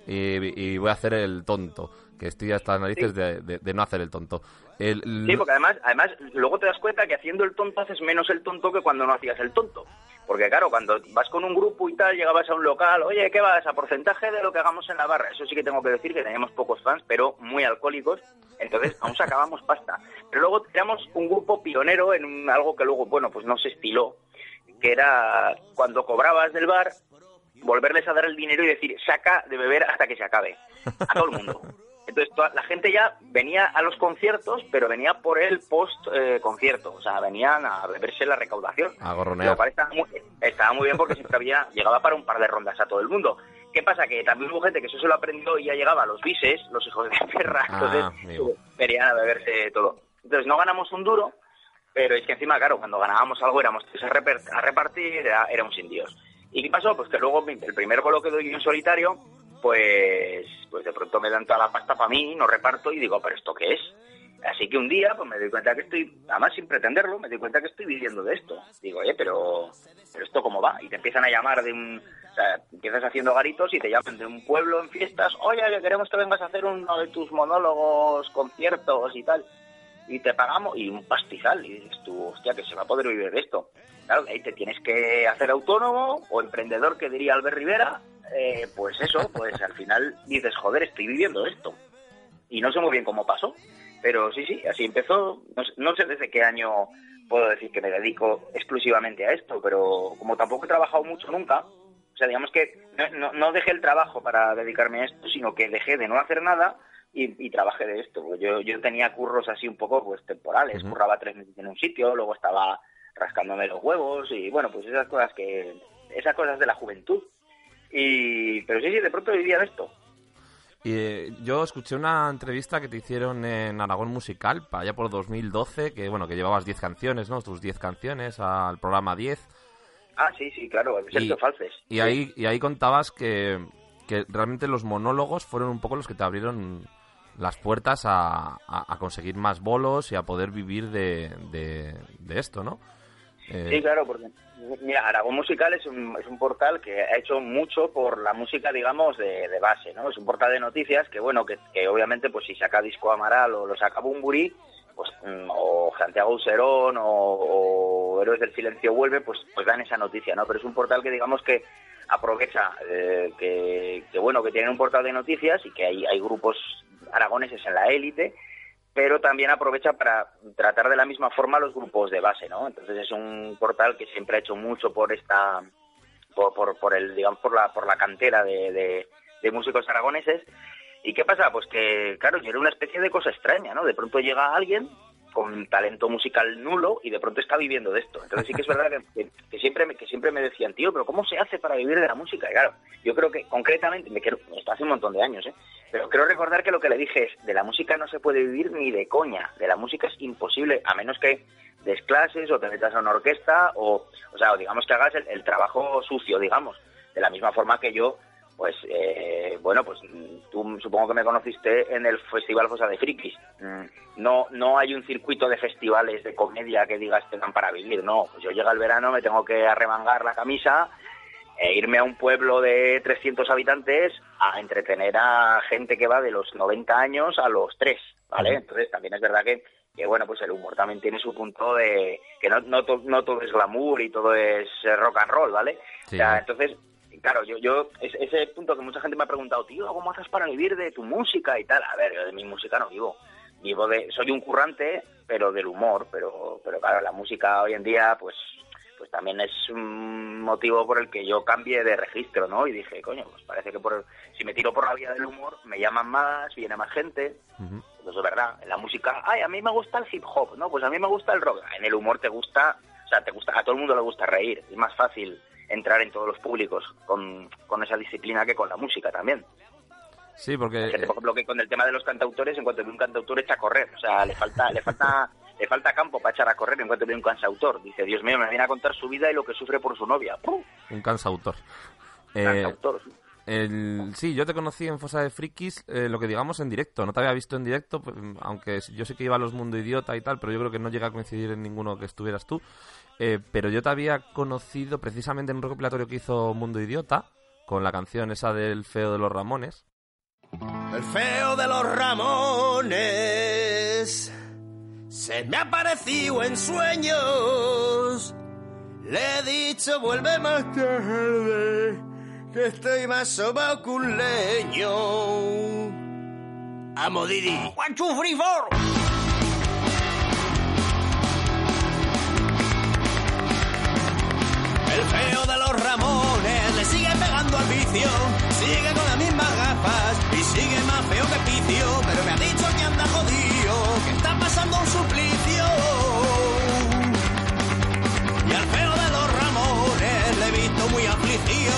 Y, y voy a hacer el tonto. Que estoy hasta las narices de, de- de no hacer el tonto. El-
Sí, porque además, además luego te das cuenta que haciendo el tonto haces menos el tonto que cuando no hacías el tonto. Porque claro, cuando vas con un grupo y tal, llegabas a un local, oye, ¿qué vas? A porcentaje de lo que hagamos en la barra. Eso sí que tengo que decir que teníamos pocos fans, pero muy alcohólicos. Entonces aún sacábamos pasta. Pero luego éramos un grupo pionero en un- algo que luego, bueno, pues no se estiló. Que era cuando cobrabas del bar, volverles a dar el dinero y decir, saca de beber hasta que se acabe. A todo el mundo. Entonces toda, la gente ya venía a los conciertos, pero venía por el post eh, concierto, o sea, venían a beberse la recaudación.
A gorronear.
Lo cual estaba muy, estaba muy bien porque siempre había, llegaba para un par de rondas a todo el mundo. ¿Qué pasa? Que también hubo gente que eso se lo aprendió y ya llegaba a los bises, los hijos de perra,
Ah,
entonces venían a beberse todo. Entonces no ganamos un duro, pero es que encima, claro, cuando ganábamos algo éramos tres a repartir, era- éramos indios. ¿Y qué pasó? Pues que luego el primer bolo que doy yo en solitario, pues, pues de pronto me dan toda la pasta para mí, no reparto y digo, ¿pero esto qué es? Así que un día, pues me doy cuenta que estoy, además sin pretenderlo, me doy cuenta que estoy viviendo de esto. Digo, oye, pero, pero esto cómo va? Y te empiezan a llamar de un, o sea, empiezas haciendo garitos y te llaman de un pueblo en fiestas, oye, que queremos que vengas a hacer uno de tus monólogos, conciertos y tal. Y te pagamos, y un pastizal, y dices tú, hostia, que se va a poder vivir de esto. Claro, ahí te tienes que hacer autónomo o emprendedor, que diría Albert Rivera, eh, pues eso, pues al final dices, joder, estoy viviendo esto. Y no sé muy bien cómo pasó, pero sí, sí, así empezó. No sé, no sé desde qué año puedo decir que me dedico exclusivamente a esto, pero como tampoco he trabajado mucho nunca, o sea, digamos que no- no dejé el trabajo para dedicarme a esto, sino que dejé de no hacer nada y, y trabajé de esto. Yo, yo tenía curros así un poco pues temporales, curraba tres meses en un sitio, luego estaba rascándome los huevos y bueno, pues esas cosas que esas cosas de la juventud. Y pero sí, sí, de pronto vivía de esto.
Y eh, yo escuché una entrevista que te hicieron en Aragón Musical, para allá por 2012, que bueno, que llevabas 10 canciones, ¿no? Tus 10 canciones al programa 10.
Ah, sí, sí, claro, Sergio Falces.
Y ahí, y ahí contabas que, que realmente los monólogos fueron un poco los que te abrieron las puertas a, a- a conseguir más bolos y a poder vivir de, de, de esto, ¿no? Eh,
Sí, claro, porque mira, Aragón Musical es un, es un portal que ha hecho mucho por la música, digamos, de, de base, ¿no? Es un portal de noticias que, bueno, que, que obviamente, pues si saca Disco Amaral o lo saca Bumburi, pues, mm, o Santiago Userón o, o Héroes del Silencio Vuelve, pues, pues dan esa noticia, ¿no? Pero es un portal que, digamos, que aprovecha eh, que, que, bueno, que tienen un portal de noticias y que hay, hay grupos aragoneses en la élite, pero también aprovecha para tratar de la misma forma los grupos de base, ¿no? Entonces es un portal que siempre ha hecho mucho por esta, por, por, por el, digamos, por la, por la cantera de, de, músicos aragoneses. ¿Y qué pasa? Pues que, claro, era una especie de cosa extraña, ¿no? De pronto llega alguien con talento musical nulo y de pronto está viviendo de esto. Entonces sí que es verdad que, que- siempre me, que siempre me decían, tío, pero ¿cómo se hace para vivir de la música? Y claro, yo creo que concretamente, me quiero, esto hace un montón de años, ¿eh? Pero quiero recordar que lo que le dije es, de la música no se puede vivir ni de coña, de la música es imposible, a menos que des clases o te metas a una orquesta o, o sea, digamos que hagas el trabajo sucio, digamos, de la misma forma que yo, pues, eh, bueno, pues mm, tú supongo que me conociste en el Festival Fosa de Frikis. Mm, No, no hay un circuito de festivales de comedia que digas te dan para vivir, no. Pues yo llega el verano, me tengo que arremangar la camisa e irme a un pueblo de 300 habitantes a entretener a gente que va de los 90 años a los 3, ¿vale? Entonces también es verdad que, que, bueno, pues el humor también tiene su punto de que no, no, to- no todo es glamour y todo es eh, rock and roll, ¿vale?
Sí.
O sea, entonces, claro, yo, yo es, ese punto que mucha gente me ha preguntado, tío, ¿cómo haces para vivir de tu música y tal? A ver, yo de mi música no vivo. Vivo de, soy un currante, pero del humor, pero, pero claro, la música hoy en día, pues pues también es un motivo por el que yo cambie de registro, ¿no? Y dije, coño, pues parece que por, si me tiro por la vía del humor, me llaman más, viene más gente. Pues es verdad, en la música, ay, a mí me gusta el hip hop, ¿no? Pues a mí me gusta el rock. En el humor te gusta, o sea, te gusta, a todo el mundo le gusta reír. Es más fácil entrar en todos los públicos con, con esa disciplina que con la música también.
Sí, porque...
Fíjate, por ejemplo, que con el tema de los cantautores, en cuanto ve un cantautor echa a correr. O sea, le falta, le falta, le falta campo para echar a correr en cuanto ve un cantautor. Dice, Dios mío, me viene a contar su vida y lo que sufre por su novia. ¡Pum!
Un cansautor. Eh,
Cantautor.
El, sí, yo te conocí en Fosa de Frikis, eh, lo que digamos en directo. No te había visto en directo, pues, aunque yo sé que iba a los Mundo Idiota y tal, pero yo creo que no llega a coincidir en ninguno que estuvieras tú. Eh, pero yo te había conocido precisamente en un recopilatorio que hizo Mundo Idiota, con la canción esa del feo de los Ramones.
El feo de los Ramones se me ha parecido en sueños. Le he dicho vuelve más tarde, que estoy más sobao que un leño. Amo Didi. One, two, three, four. El feo de los Ramones le sigue pegando al vicio, sigue con las mismas gafas y sigue más feo que picio, pero me ha dicho que anda jodido, que está pasando un suplicio. Y al feo de los Ramones le he visto muy afligido,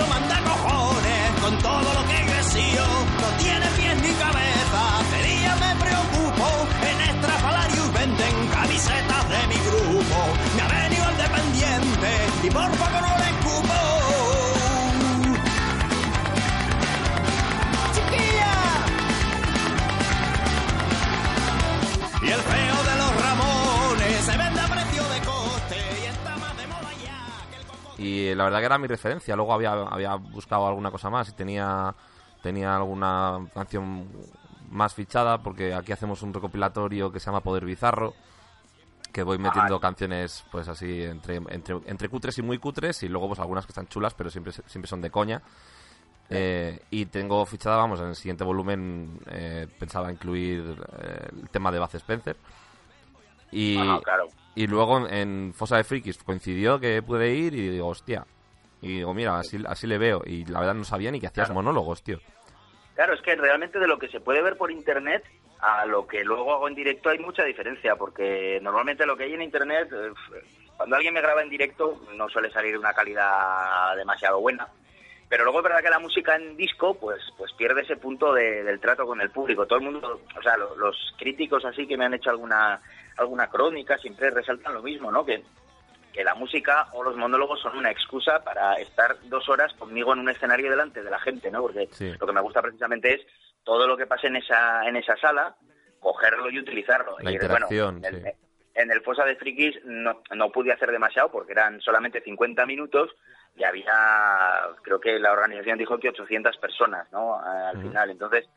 dicho manda cojones con todo lo que creció, no tiene pies ni cabeza, sería me preocupo, en Estrafalarius venden camisetas de mi grupo, me ha venido el dependiente y por poco no le Y
la verdad que era mi referencia. Luego había, había buscado alguna cosa más y tenía, tenía alguna canción más fichada porque aquí hacemos un recopilatorio que se llama Poder Bizarro que voy metiendo canciones pues así entre, entre, entre cutres y muy cutres y luego pues algunas que están chulas pero siempre, siempre son de coña Eh, y tengo fichada, vamos, en el siguiente volumen eh, pensaba incluir eh, el tema de Baz Spencer y,
Ah, claro.
Y luego en Fosa de Frikis coincidió que pude ir y digo, hostia y digo, mira, así, así le veo y la verdad no sabía ni que hacías monólogos, tío
Claro, es que realmente de lo que se puede ver por internet a lo que luego hago en directo hay mucha diferencia, porque normalmente lo que hay en internet, eh, cuando alguien me graba en directo no suele salir una calidad demasiado buena. Pero luego es verdad que la música en disco pues pues pierde ese punto de- del trato con el público. Todo el mundo, o sea, lo- los críticos así que me han hecho alguna alguna crónica siempre resaltan lo mismo, ¿no? Que que la música o los monólogos son una excusa para estar dos horas conmigo en un escenario delante de la gente, ¿no? Porque
Sí.
lo que me gusta precisamente es todo lo que pase en esa en esa sala, cogerlo y utilizarlo.
La
y,
interacción,
bueno, en,
sí.
el, en el Fosa de Frikis no, no pude hacer demasiado porque eran solamente 50 minutos y había, creo que la organización dijo que 800 personas, ¿no? Al final. Entonces,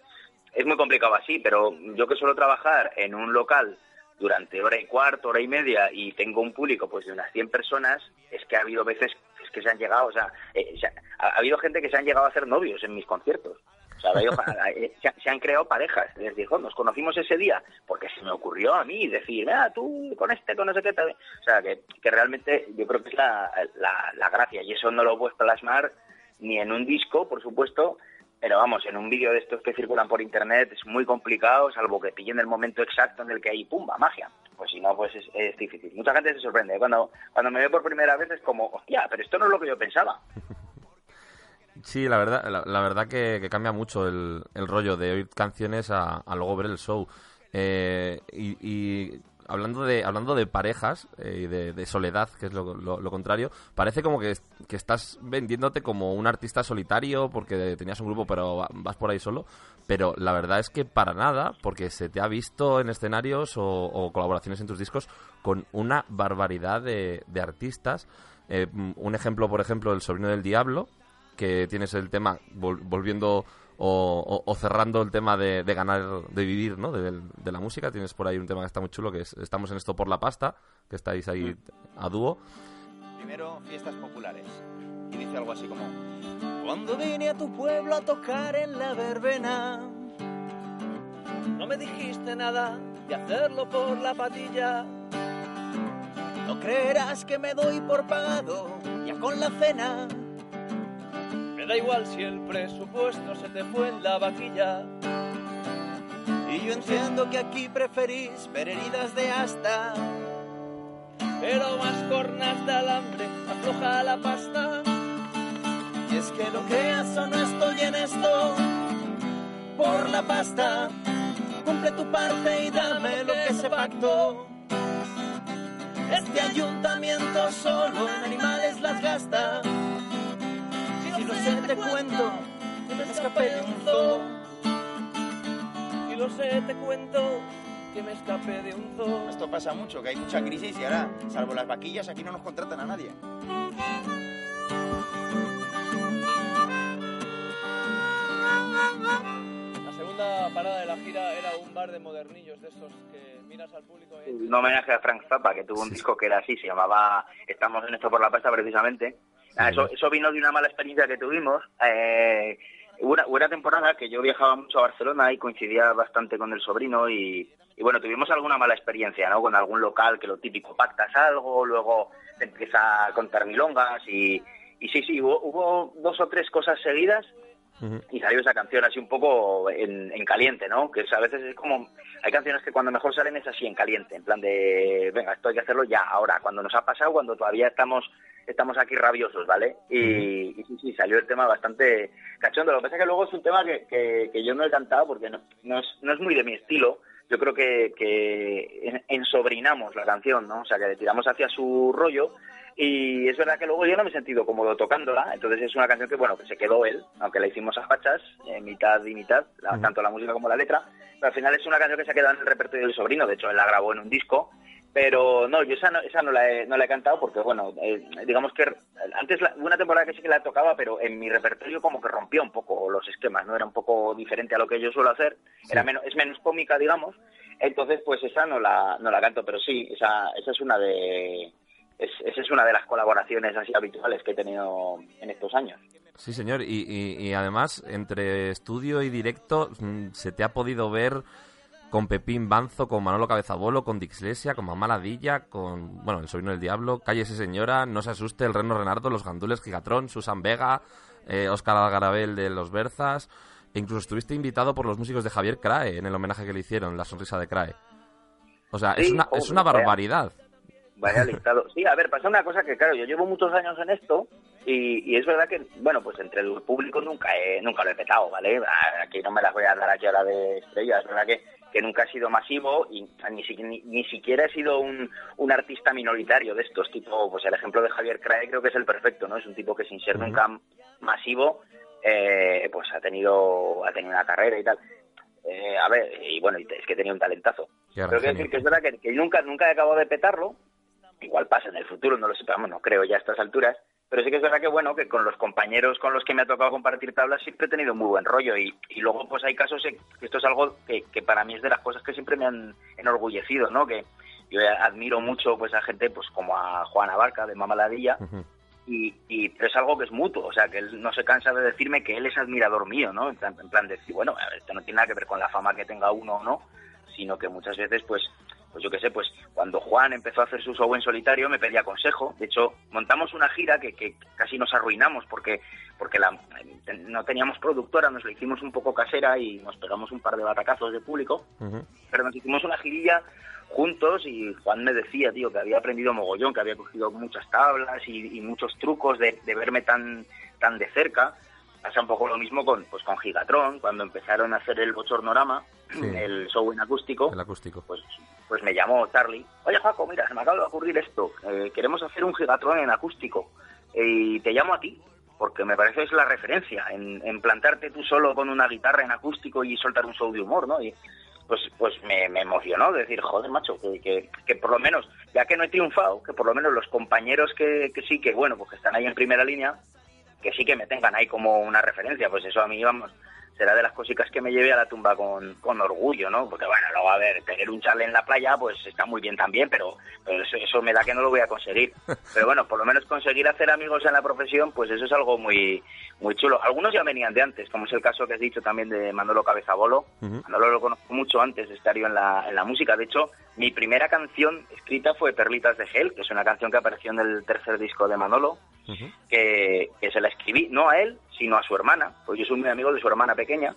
es muy complicado así, pero yo que suelo trabajar en un local durante hora y cuarto, hora y media y tengo un público pues de unas 100 personas, es que ha habido veces es que se han llegado, o sea, eh, se ha, ha habido gente que se han llegado a hacer novios en mis conciertos. O sea, habido- eh, se, se han creado parejas. Les dijo, nos conocimos ese día porque se me ocurrió a mí decir, ah, tú con este, con no sé qué. tal". O sea, que, que realmente yo creo que es la, la, la gracia y eso no lo puedes plasmar ni en un disco, por supuesto, pero vamos, en un vídeo de estos que circulan por internet es muy complicado, salvo que pillen el momento exacto en el que hay pumba, magia. Pues si no, pues es, difícil. Mucha gente se sorprende. ¿eh? Cuando, cuando me ve por primera vez es como, hostia, pero esto no es lo que yo pensaba.
Sí, la verdad, la, verdad que, que cambia mucho el, el rollo de oír canciones a, a luego ver el show. Eh, y, y hablando de hablando de parejas eh, y de, de soledad, que es lo, contrario, parece como que, que estás vendiéndote como un artista solitario porque tenías un grupo pero va- vas por ahí solo. Pero la verdad es que para nada, porque se te ha visto en escenarios o, colaboraciones en tus discos con una barbaridad de, de artistas. Eh, un ejemplo, por ejemplo, El Sobrino del Diablo, que tienes el tema vol- volviendo o, o- o cerrando el tema de, de ganar, de vivir, ¿no? De, de la música. Tienes por ahí un tema que está muy chulo, que es Estamos en esto por la pasta, que estáis ahí a dúo.
Primero, fiestas populares. Y dice algo así como... Cuando vine a tu pueblo a tocar en la verbena, no me dijiste nada de hacerlo por la patilla. No creerás que me doy por pagado ya con la cena. Da igual si el presupuesto se te fue en la vaquilla. Y yo entiendo que aquí preferís ver heridas de asta. Pero más cornas de alambre afloja la pasta. Y es que lo creas o no estoy en esto por la pasta. Cumple tu parte y dame lo que se pactó. Este ayuntamiento solo en animales las gasta. Si lo sé te cuento que me escapé de un zoo. Si lo sé te cuento que me escapé de un zoo.
Esto pasa mucho, que hay mucha crisis y ahora, salvo las vaquillas, aquí no nos contratan a nadie.
segunda parada de la gira era un bar de modernillos de estos que miras al público. y-
un homenaje a Frank Zappa, que tuvo un disco que era así, se llamaba Estamos en esto por la pasta, precisamente. Ah, eso, eso vino de una mala experiencia que tuvimos. Eh, hubo una, hubo una temporada que yo viajaba mucho a Barcelona y coincidía bastante con el sobrino y, y bueno, tuvimos alguna mala experiencia, ¿no? Con algún local que lo típico, pactas algo, luego te empieza a contar milongas y, y sí, sí, hubo, hubo dos o tres cosas seguidas y salió esa canción así un poco en, en caliente, ¿no? Que a veces es como... Hay canciones que cuando mejor salen es así en caliente, en plan de, venga, esto hay que hacerlo ya, ahora, cuando nos ha pasado, cuando todavía estamos estamos aquí rabiosos, ¿vale? Y, y sí, sí, salió el tema bastante cachondo. Lo que pasa es que luego es un tema que, que, que yo no he cantado porque no, no, es, no es muy de mi estilo. Yo creo que, que en- ensobrinamos la canción, ¿no? O sea, que le tiramos hacia su rollo y es verdad que luego yo no me he sentido cómodo tocándola, entonces es una canción que, bueno, que se quedó él, aunque la hicimos a fachas, eh, mitad y mitad, la- tanto la música como la letra, pero al final es una canción que se ha quedado en el repertorio del sobrino, de hecho él la grabó en un disco, pero no, yo esa no, esa no, la, he, no la he cantado porque, bueno, eh, digamos que antes la- una temporada que sí que la tocaba, pero en mi repertorio como que rompía un poco los esquemas, ¿no? Era un poco diferente a lo que yo suelo hacer, era menos, es menos cómica, digamos, entonces pues esa no la, no la canto, pero sí, esa, esa es una de... Es, esa es una de las colaboraciones así habituales que he tenido en estos años.
Sí, señor. Y, y- y además, entre estudio y directo, mm, se te ha podido ver con Pepín Banzo, con Manolo Cabezabolo, con Dixlesia, con Mamá Ladilla, con, bueno, El Sobrino del Diablo, Cállese Señora, No se asuste, El Reno Renardo, Los Gandules, Gigatrón, Susan Vega, eh, Óscar Algarabel de Los Berzas, e incluso estuviste invitado por los músicos de Javier Crae en el homenaje que le hicieron, La Sonrisa de Crae. O sea, es una, es una
vaya.
barbaridad.
Vaya listado. Sí, a ver, pasa una cosa que, claro, yo llevo muchos años en esto y, y es verdad que, bueno, pues entre el público nunca he, nunca lo he petado, ¿vale? Ah, Aquí no me las voy a dar aquí ahora de estrella. Es verdad que, que nunca he sido masivo y ni, ni, ni siquiera he sido un, un artista minoritario de estos, tipo, pues el ejemplo de Javier Crae creo que es el perfecto, ¿no? Es un tipo que sin ser nunca masivo, eh, pues ha tenido, ha tenido una carrera y tal. Eh, a ver, y bueno, es que tenía un talentazo. Pero quiero decir que es verdad que, que nunca, nunca he acabado de petarlo. Igual pasa en el futuro, no lo sepamos, no creo ya a estas alturas. Pero sí que es verdad que, bueno, que con los compañeros con los que me ha tocado compartir tablas siempre he tenido muy buen rollo. Y, y luego, pues hay casos, esto es algo que, que para mí es de las cosas que siempre me han enorgullecido, ¿no? Que yo admiro mucho pues a gente pues como a Juana Barca de Mamaladilla. Y, y pero es algo que es mutuo, o sea, que él no se cansa de decirme que él es admirador mío, ¿no? En plan, en plan de decir, bueno, esto no tiene nada que ver con la fama que tenga uno o no, sino que muchas veces, pues, pues yo qué sé, pues cuando Juan empezó a hacer su show en solitario me pedía consejo. De hecho, montamos una gira que, que casi nos arruinamos porque porque la, no teníamos productora, nos la hicimos un poco casera y nos pegamos un par de batacazos de público pero nos hicimos una girilla juntos y Juan me decía, tío, que había aprendido mogollón, que había cogido muchas tablas y, y muchos trucos de, de verme tan, tan de cerca. Pasa un poco lo mismo con, pues, con Gigatron, cuando empezaron a hacer el bochornorama,
Sí.
el show en acústico,
El acústico.
pues, pues me llamó Charlie. Oye, Jaco, mira, se me acaba de ocurrir esto. eh, queremos hacer un Gigatron en acústico. eh, y te llamo a ti, porque me parece que es la referencia, en, en plantarte tú solo con una guitarra en acústico y soltar un show de humor, ¿no? Y pues pues me, me emocionó decir, joder, macho, que, que, que por lo menos, ya que no he triunfado, que por lo menos los compañeros que, que sí, que bueno, pues que están ahí en primera línea, que sí que me tengan ahí como una referencia, pues eso a mí, vamos, será de las cositas que me lleve a la tumba con, con orgullo, ¿no? Porque bueno, luego a ver, tener un chale en la playa, pues está muy bien también, pero, pero eso, eso me da que no lo voy a conseguir. Pero bueno, por lo menos conseguir hacer amigos en la profesión, pues eso es algo muy, muy chulo. Algunos ya venían de antes, como es el caso que has dicho también de Manolo Cabezabolo. Manolo lo conozco mucho antes de estar yo en la, en la música. De hecho, mi primera canción escrita fue Perlitas de Gel, que es una canción que apareció en el tercer disco de Manolo que, que se la escribí, no a él, sino a su hermana, pues yo soy muy amigo de su hermana pequeña,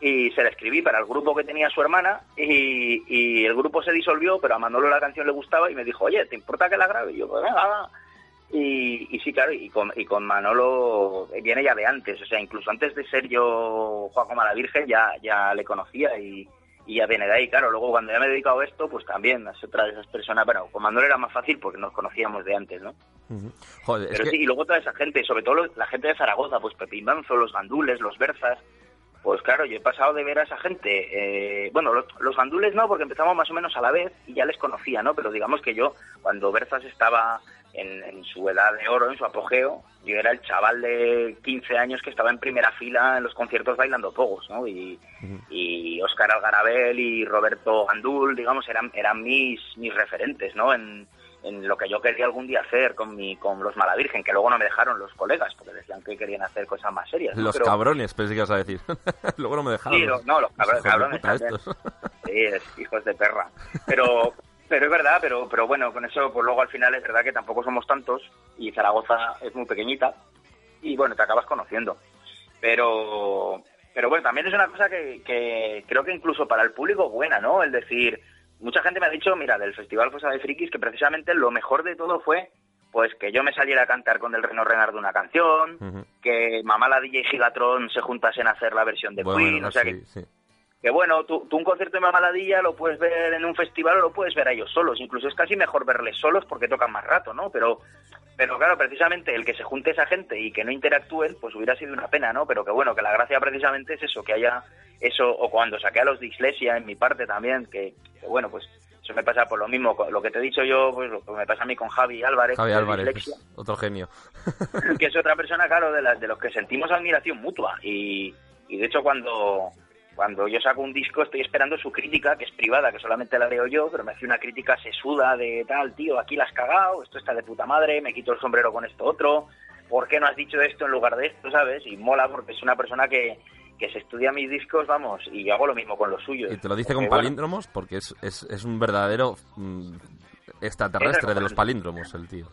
y se la escribí para el grupo que tenía su hermana, y, y el grupo se disolvió, pero a Manolo la canción le gustaba y me dijo, oye, ¿te importa que la grabe? Y yo, pues venga. Y, sí, claro, y con, y con Manolo viene ya de antes, o sea, incluso antes de ser yo Juan Mala Virgen ya, ya le conocía y, y ya viene de ahí, claro. Luego cuando ya me he dedicado a esto, pues también es otra de esas personas, bueno, con Manolo era más fácil porque nos conocíamos de antes, ¿no?
Ujú. Joder, es
Pero
que-
sí, y luego toda esa gente, sobre todo la gente de Zaragoza, pues Pepín Manzo, los gandules, los berzas, pues claro, yo he pasado de ver a esa gente, eh, bueno, los, los gandules no, porque empezamos más o menos a la vez y ya les conocía, ¿no? Pero digamos que yo, cuando Berzas estaba en, en su edad de oro, en su apogeo, yo era el chaval de 15 años que estaba en primera fila en los conciertos bailando pogos, ¿no? Y, y Óscar Algarabel y Roberto Gandul, digamos, eran, eran mis, mis referentes, ¿no? En, en lo que yo quería algún día hacer con mi con los Malavirgen, que luego no me dejaron los colegas, porque decían que querían hacer cosas más serias. ¿no?
Los
Pero-
cabrones, pensé que ibas a decir. Luego no me dejaron.
Sí, no, los cabrones, cabrones
estos.
Sí, es- hijos de perra. Pero, pero es verdad, pero, pero bueno, con eso, pues luego al final es verdad que tampoco somos tantos y Zaragoza es muy pequeñita y bueno, te acabas conociendo. Pero, pero bueno, también es una cosa que, que creo que incluso para el público es buena, ¿no? El decir, mucha gente me ha dicho, mira, del Festival Fosa de Frikis, que precisamente lo mejor de todo fue pues que yo me saliera a cantar con el Reno Renard una canción, que Mamá la DJ y Gigatron se juntasen a hacer la versión de
Bueno,
Queen, o sea
sí,
que
sí.
Que bueno, tú, tú un concierto de Mamaladilla lo puedes ver en un festival o lo puedes ver a ellos solos. Incluso es casi mejor verles solos porque tocan más rato, ¿no? Pero, pero claro, precisamente el que se junte esa gente y que no interactúen, pues hubiera sido una pena, ¿no? Pero que bueno, que la gracia precisamente es eso, que haya eso, o cuando saqué a los de Iglesia en mi parte también, que, que bueno, pues eso me pasa por lo mismo, lo que te he dicho yo, pues lo que me pasa a mí con Javi Álvarez,
Javi Álvarez, otro genio.
que es otra persona, claro, de, las de los que sentimos admiración mutua. Y, y de hecho, cuando, cuando yo saco un disco, estoy esperando su crítica, que es privada, que solamente la leo yo, pero me hace una crítica sesuda de tal, tío, aquí la has cagado, esto está de puta madre, me quito el sombrero con esto otro, ¿por qué no has dicho esto en lugar de esto, sabes? Y mola porque es una persona que, que se estudia mis discos, vamos, y yo hago lo mismo con los suyos.
Y te lo dice con
bueno,
palíndromos porque es, es, es un verdadero mm, extraterrestre de los palíndromos, el tío.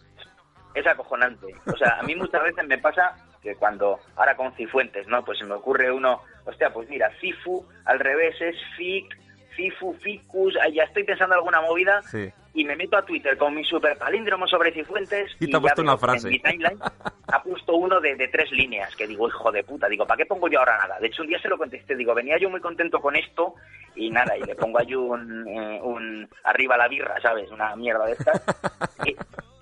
es acojonante. O sea, a mí muchas veces me pasa que cuando, ahora con Cifuentes, ¿no? Pues se me ocurre uno, hostia, pues mira, Cifu, al revés es Fic, Cifu, Ficus, ya estoy pensando alguna movida
Sí.
y me meto a Twitter con mi super palíndromo sobre Cifuentes
Y te ha puesto una frase.
En mi timeline ha puesto uno de, de tres líneas que digo, hijo de puta, digo, ¿para qué pongo yo ahora nada? De hecho, un día se lo contesté, digo, venía yo muy contento con esto y nada, y le pongo allí un, eh, un arriba la birra, ¿sabes? Una mierda de estas. Y,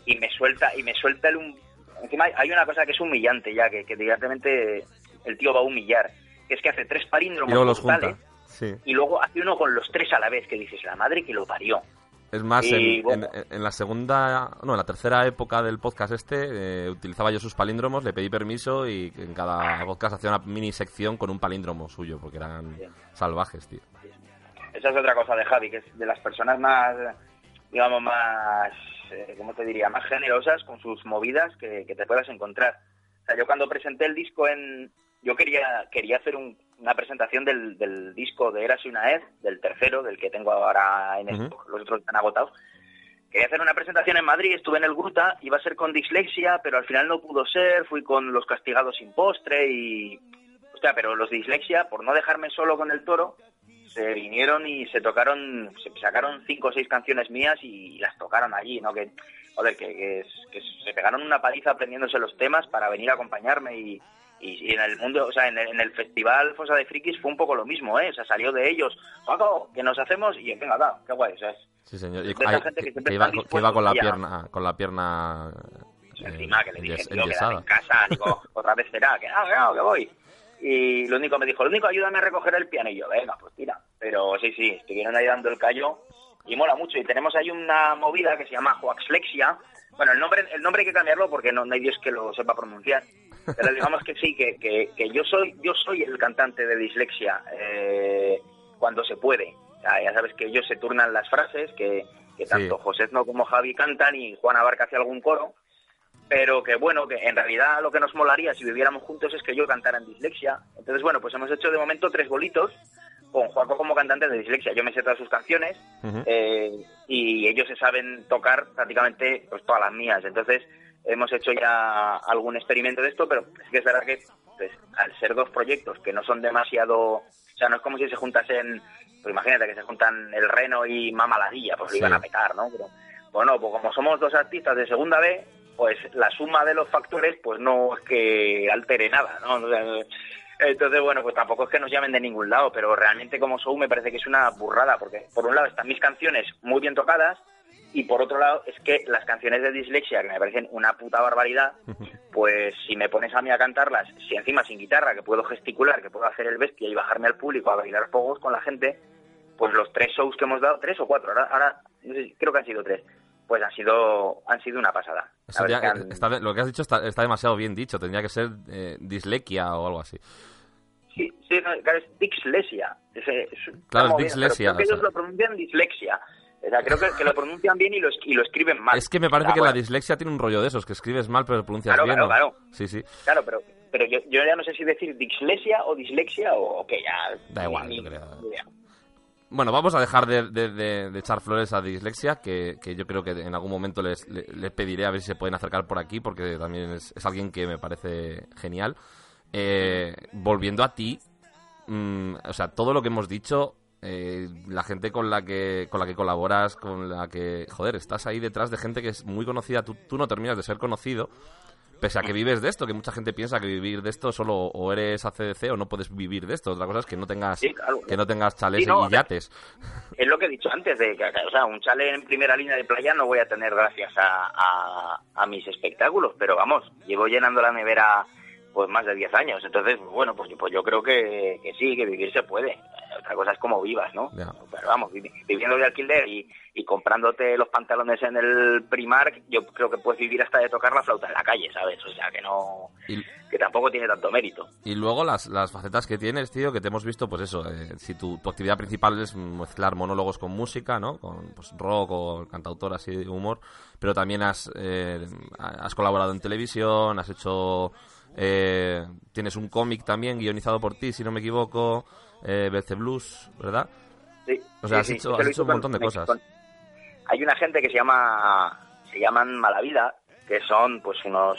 y me suelta, y me suelta el un... Encima hay- una cosa que es humillante ya, que, que directamente el tío va a humillar, que es que hace tres
Y
palíndromos
luego los
brutales,
junta. Sí.
y luego hace uno con los tres a la vez, que dices, la madre que lo parió.
Es más,
Y,
en,
bueno.
en- en la segunda, no, en la tercera época del podcast este, eh, utilizaba yo sus palíndromos, le pedí permiso y en cada podcast hacía una mini sección con un palíndromo suyo, porque eran salvajes, tío.
Esa es otra cosa de Javi, que es de las personas más, digamos, más, eh, ¿cómo te diría?, más generosas con sus movidas que, que te puedas encontrar. O sea, yo cuando presenté el disco en... Yo quería quería hacer un- una presentación del, del disco de Eras y una Ed, del tercero, del que tengo ahora en
Ujú.
stock, los otros están agotados. Quería hacer una presentación en Madrid, estuve en el Gruta, iba a ser con dislexia, pero al final no pudo ser, fui con los castigados sin postre y... Hostia, pero los dislexia, por no dejarme solo con el toro, se vinieron y se tocaron, se sacaron cinco o seis canciones mías y las tocaron allí, ¿no? Que, joder, que, que, es- que se pegaron una paliza aprendiéndose los temas para venir a acompañarme y, y, y en el mundo, o sea, en el, en el festival Fosa de Frikis fue un poco lo mismo, ¿eh? O sea, salió de ellos, Paco, que nos hacemos y venga, da, qué guay, o sea, es-
Sí, señor. Y,
De esa
ay,
gente que
que, iba, que iba con la pierna, con la pierna eh,
encima que le dije,
enyes-
tío, en casa, digo, otra vez será, que ah, que voy. Y lo único me dijo, lo único, ayúdame a recoger el piano. Y yo, venga, pues tira. Pero sí, sí, estuvieron ahí dando el callo y mola mucho. Y tenemos ahí una movida que se llama Joaxlexia. Bueno, el nombre, el nombre hay que cambiarlo porque no, no hay Dios que lo sepa pronunciar. Pero digamos que sí, que, que, que yo soy yo soy el cantante de dislexia eh, cuando se puede. Ya, ya sabes que ellos se turnan las frases, que, que tanto José no como Javi cantan y Juan Abarca hace algún coro pero que bueno, que en realidad lo que nos molaría si viviéramos juntos es que yo cantara en dislexia. Entonces, bueno, pues hemos hecho de momento tres bolitos con Juaco como cantante de dislexia. Yo me sé todas sus canciones eh, y ellos se saben tocar prácticamente pues, todas las mías. Entonces, hemos hecho ya algún experimento de esto, pero es que es verdad que pues, al ser dos proyectos que no son demasiado... O sea, no es como si se juntasen... Pues imagínate que se juntan el Reno y Mamaladilla, pues lo iban a petar, ¿no? Pero, bueno, pues como somos dos artistas de segunda B, pues la suma de los factores pues no es que altere nada, ¿no? Entonces, bueno, pues tampoco es que nos llamen de ningún lado, pero realmente como show me parece que es una burrada, porque por un lado están mis canciones muy bien tocadas, y por otro lado es que las canciones de dislexia, que me parecen una puta barbaridad, pues si me pones a mí a cantarlas, si encima sin guitarra, que puedo gesticular, que puedo hacer el bestia y bajarme al público a bailar pogos con la gente, pues los tres shows que hemos dado, tres o cuatro, ahora, ahora creo que han sido tres, pues han sido, han sido una pasada. La que han-
está- lo que has dicho está, está demasiado bien dicho. Tendría que ser eh, dislexia o algo así.
Sí, sí, no, claro, es dislexia. Es, es-
Claro, es
bien,
dislexia,
Creo que
sea.
ellos lo pronuncian dislexia. O sea, creo que, que lo pronuncian bien y lo, y lo escriben mal.
Es que me parece que la
bueno,
dislexia tiene un rollo de esos, que escribes mal pero pronuncias
Claro,
bien.
claro,
¿no?
claro.
Sí, sí.
Claro, pero, pero yo, yo ya no sé si decir dislexia o dislexia o, o que ya...
Da igual,
ni-
yo creo.
ni idea.
Bueno, vamos a dejar de, de- echar flores a dislexia, que, que yo creo que en algún momento les, le- les pediré a ver si se pueden acercar por aquí, porque también es, es alguien que me parece genial. Eh, volviendo a ti, mm, o sea, todo lo que hemos dicho, eh, la gente con la que con la que colaboras, con la que, joder, estás ahí detrás de gente que es muy conocida, tú, tú no terminas de ser conocido, pese a que vives de esto, que mucha gente piensa que vivir de esto solo o eres ACDC o no puedes vivir de esto. Otra cosa es que no tengas
Sí, claro.
que no tengas chalés
Sí, no,
y yates.
Es lo que he dicho antes, de que, o sea, un chale en primera línea de playa no voy a tener gracias a, a, a mis espectáculos, pero vamos, llevo llenando la nevera pues más de 10 años, entonces, bueno, pues, yo- pues yo creo que, que sí, que vivir se puede. Otra cosa es como vivas, ¿no? Pero vamos, vivi- viviendo de alquiler y, y comprándote los pantalones en el Primark, yo creo que puedes vivir hasta de tocar la flauta en la calle, ¿sabes? O sea, que no...
Y,
que tampoco tiene tanto mérito.
y luego las, las facetas que tienes, tío, que te hemos visto, pues eso, eh, si tu, tu actividad principal es mezclar monólogos con música, ¿no? Con pues, rock o cantautor así de humor, pero también has, eh, has colaborado en televisión, has hecho... eh, tienes un cómic también guionizado por ti, si no me equivoco, eh, Blues, ¿verdad?
Sí,
O sea, has
sí,
hecho, has un
con-
montón de cosas.
con- hay una gente que se llama se llaman Malavida que son pues unos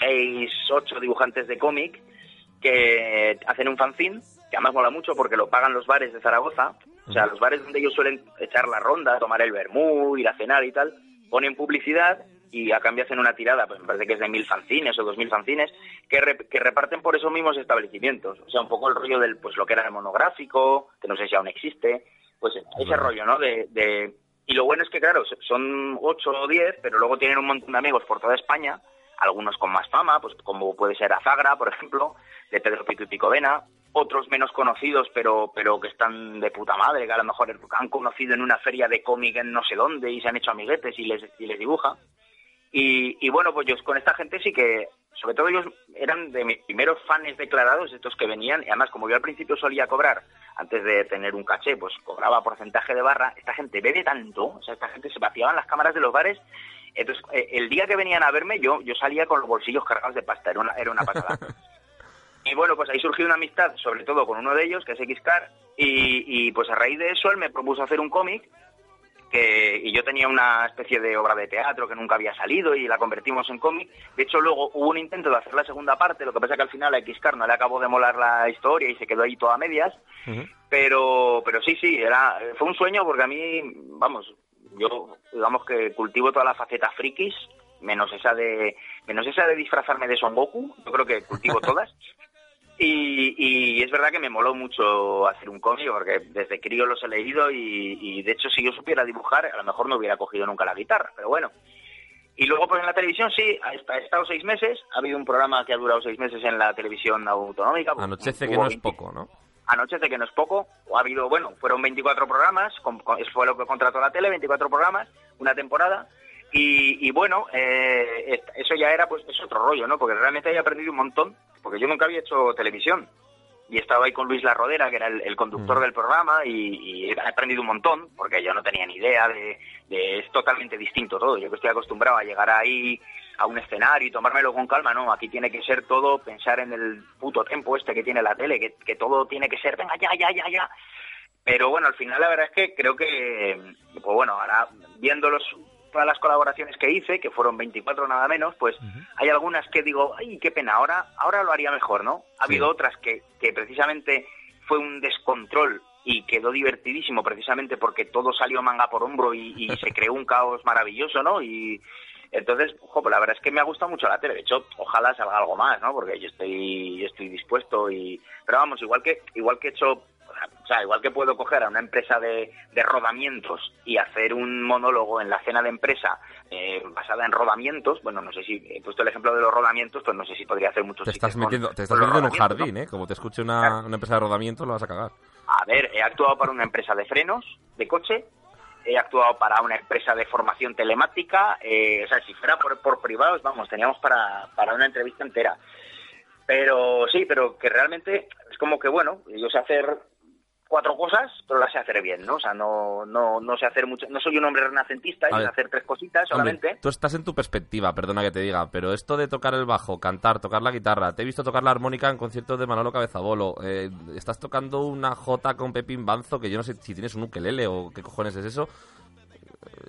seis ocho dibujantes de cómic que hacen un fanzine que además mola mucho porque lo pagan los bares de Zaragoza o sea los bares donde ellos suelen echar la ronda tomar el vermú ir a cenar y tal ponen publicidad y a cambio hacen una tirada, pues me parece que es de mil fanzines o dos mil fanzines, que, re- que reparten por esos mismos establecimientos. O sea, un poco el rollo del, pues lo que era el monográfico, que no sé si aún existe, pues ese rollo, ¿no? De, de- Y lo bueno es que, claro, so- son ocho o diez, pero luego tienen un montón de amigos por toda España, algunos con más fama, pues como puede ser Azagra, por ejemplo, de Pedro Pico y Picovena, otros menos conocidos, pero, pero que están de puta madre, que a lo mejor han conocido en una feria de cómic en no sé dónde y se han hecho amiguetes y les, y les dibuja. Y, y bueno, pues yo con esta gente sí que, sobre todo ellos eran de mis primeros fans declarados, estos que venían, y además como yo al principio solía cobrar, antes de tener un caché, pues cobraba porcentaje de barra, esta gente bebe tanto, o sea, esta gente se vaciaban las cámaras de los bares, entonces eh, el día que venían a verme yo, yo salía con los bolsillos cargados de pasta, era una, era una pasada. Y bueno, pues ahí surgió una amistad, sobre todo con uno de ellos, que es Xcar, y, y pues a raíz de eso él me propuso hacer un cómic, que, y yo tenía una especie de obra de teatro que nunca había salido y la convertimos en cómic. De hecho, luego hubo un intento de hacer la segunda parte, lo que pasa que al final a Xcar no le acabó de molar la historia y se quedó ahí toda a medias. Pero, pero sí, sí, era, fue un sueño porque a mí, vamos, yo digamos que cultivo todas las facetas frikis, menos esa de, menos esa de disfrazarme de Son Goku, yo creo que cultivo todas. Y, y es verdad que me moló mucho hacer un cómic porque desde crío los he leído y, y de hecho si yo supiera dibujar a lo mejor no hubiera cogido nunca la guitarra, pero bueno. Y luego pues en la televisión sí, ha est- ha estado seis meses, ha habido un programa que ha durado seis meses en la televisión autonómica.
Anochece que no es
20
poco, ¿no?
Anochece que no es poco, o ha habido, bueno, fueron 24 programas, con- con- fue lo que contrató la tele, 24 programas, una temporada, y, y bueno, eh, eso ya era, pues, es otro rollo, ¿no? Porque realmente he aprendido un montón, porque yo nunca había hecho televisión, y estaba ahí con Luis La Rodera, que era el, el conductor del programa, y, y he aprendido un montón, porque yo no tenía ni idea de, de- es totalmente distinto todo. Yo que estoy acostumbrado a llegar ahí a un escenario y tomármelo con calma, no, aquí tiene que ser todo, pensar en el puto tiempo este que tiene la tele, que, que todo tiene que ser, venga, ya, ya, ya, ya. Pero bueno, al final la verdad es que creo que, pues bueno, ahora viendo los, todas las colaboraciones que hice, que fueron 24 nada menos, pues hay algunas que digo, ay, qué pena, ahora, ahora lo haría mejor, ¿no? Ha habido otras que, que precisamente fue un descontrol y quedó divertidísimo precisamente porque todo salió manga por hombro y, y se creó un caos maravilloso, ¿no? Y entonces, ojo, pues la verdad es que me ha gustado mucho la tele. De hecho, ojalá salga algo más, ¿no? Porque yo estoy, yo estoy dispuesto y... Pero vamos, igual que, igual que he hecho... O sea, igual que puedo coger a una empresa de, de rodamientos y hacer un monólogo en la cena de empresa eh, basada en rodamientos, bueno, no sé si he puesto el ejemplo de los rodamientos, pues no sé si podría hacer muchos
Te estás
con-
metiendo, te estás metiendo en un
rodamientos, ¿no?
jardín, ¿eh? Como te escuche una, una empresa de rodamiento, lo vas a cagar.
A ver, he actuado para una empresa de frenos de coche he actuado para una empresa de formación telemática, eh, o sea, si fuera por, por privados, vamos, teníamos para, para una entrevista entera. Pero sí, pero que realmente es como que, bueno, yo sé hacer cuatro cosas, pero las sé hacer bien, ¿no? O sea, no, no, no sé hacer mucho, no soy un hombre renacentista, y sé hacer tres cositas
Hombre,
solamente.
tú estás en tu perspectiva, perdona que te diga, pero esto de tocar el bajo, cantar, tocar la guitarra, te he visto tocar la armónica en conciertos de Manolo Cabezabolo, eh, estás tocando una jota con Pepín Banzo, que yo no sé si tienes un ukelele o qué cojones es eso,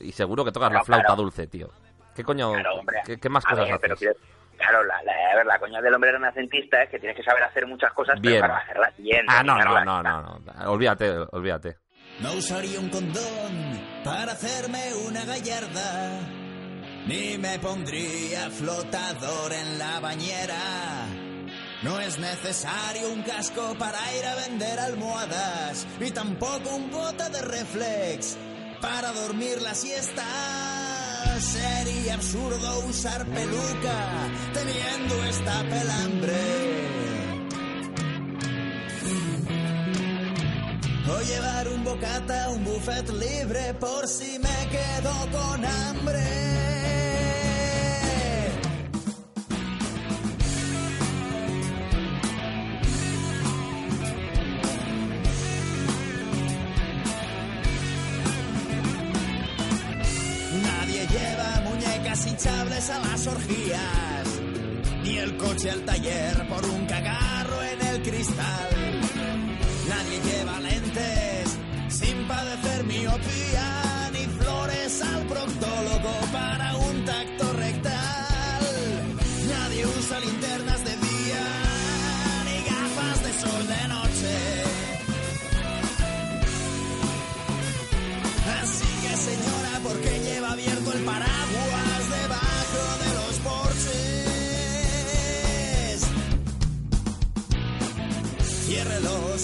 y seguro que tocas la flauta
claro.
dulce, tío. ¿Qué coño,
Claro, hombre.
qué, qué más cosas
ver,
haces?
Claro, la, la- a ver, la coña del hombre renacentista es que tienes que saber hacer muchas cosas,
Bien.
pero para hacerlas bien.
Ah, no, no, no, no, no, olvídate, olvídate.
No usaría un condón para hacerme una gallarda, ni me pondría flotador en la bañera. No es necesario un casco para ir a vender almohadas, ni tampoco un bote de reflex para dormir la siesta. Sería absurdo usar peluca teniendo esta pelambre. O llevar un bocata, un buffet libre por si me quedo con hambre. Hinchables a las orgías, ni el coche al taller por un cagarro en el cristal. Nadie lleva lentes sin padecer miopía,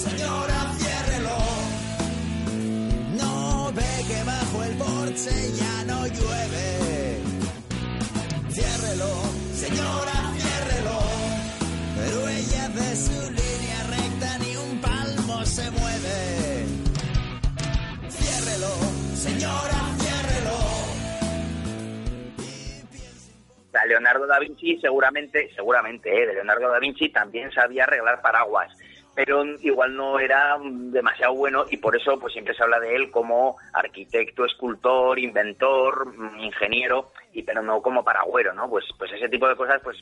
señora, ciérrelo. No ve que bajo el porche ya no llueve. Ciérrelo, señora, ciérrelo. Pero ella de su línea recta ni un palmo se mueve. Ciérrelo, señora, ciérrelo.
Leonardo da Vinci seguramente, seguramente, ¿eh? de Leonardo da Vinci también sabía arreglar paraguas, pero igual no era demasiado bueno y por eso pues siempre se habla de él como arquitecto, escultor, inventor, ingeniero, y pero no como paragüero, ¿no? Pues pues ese tipo de cosas, pues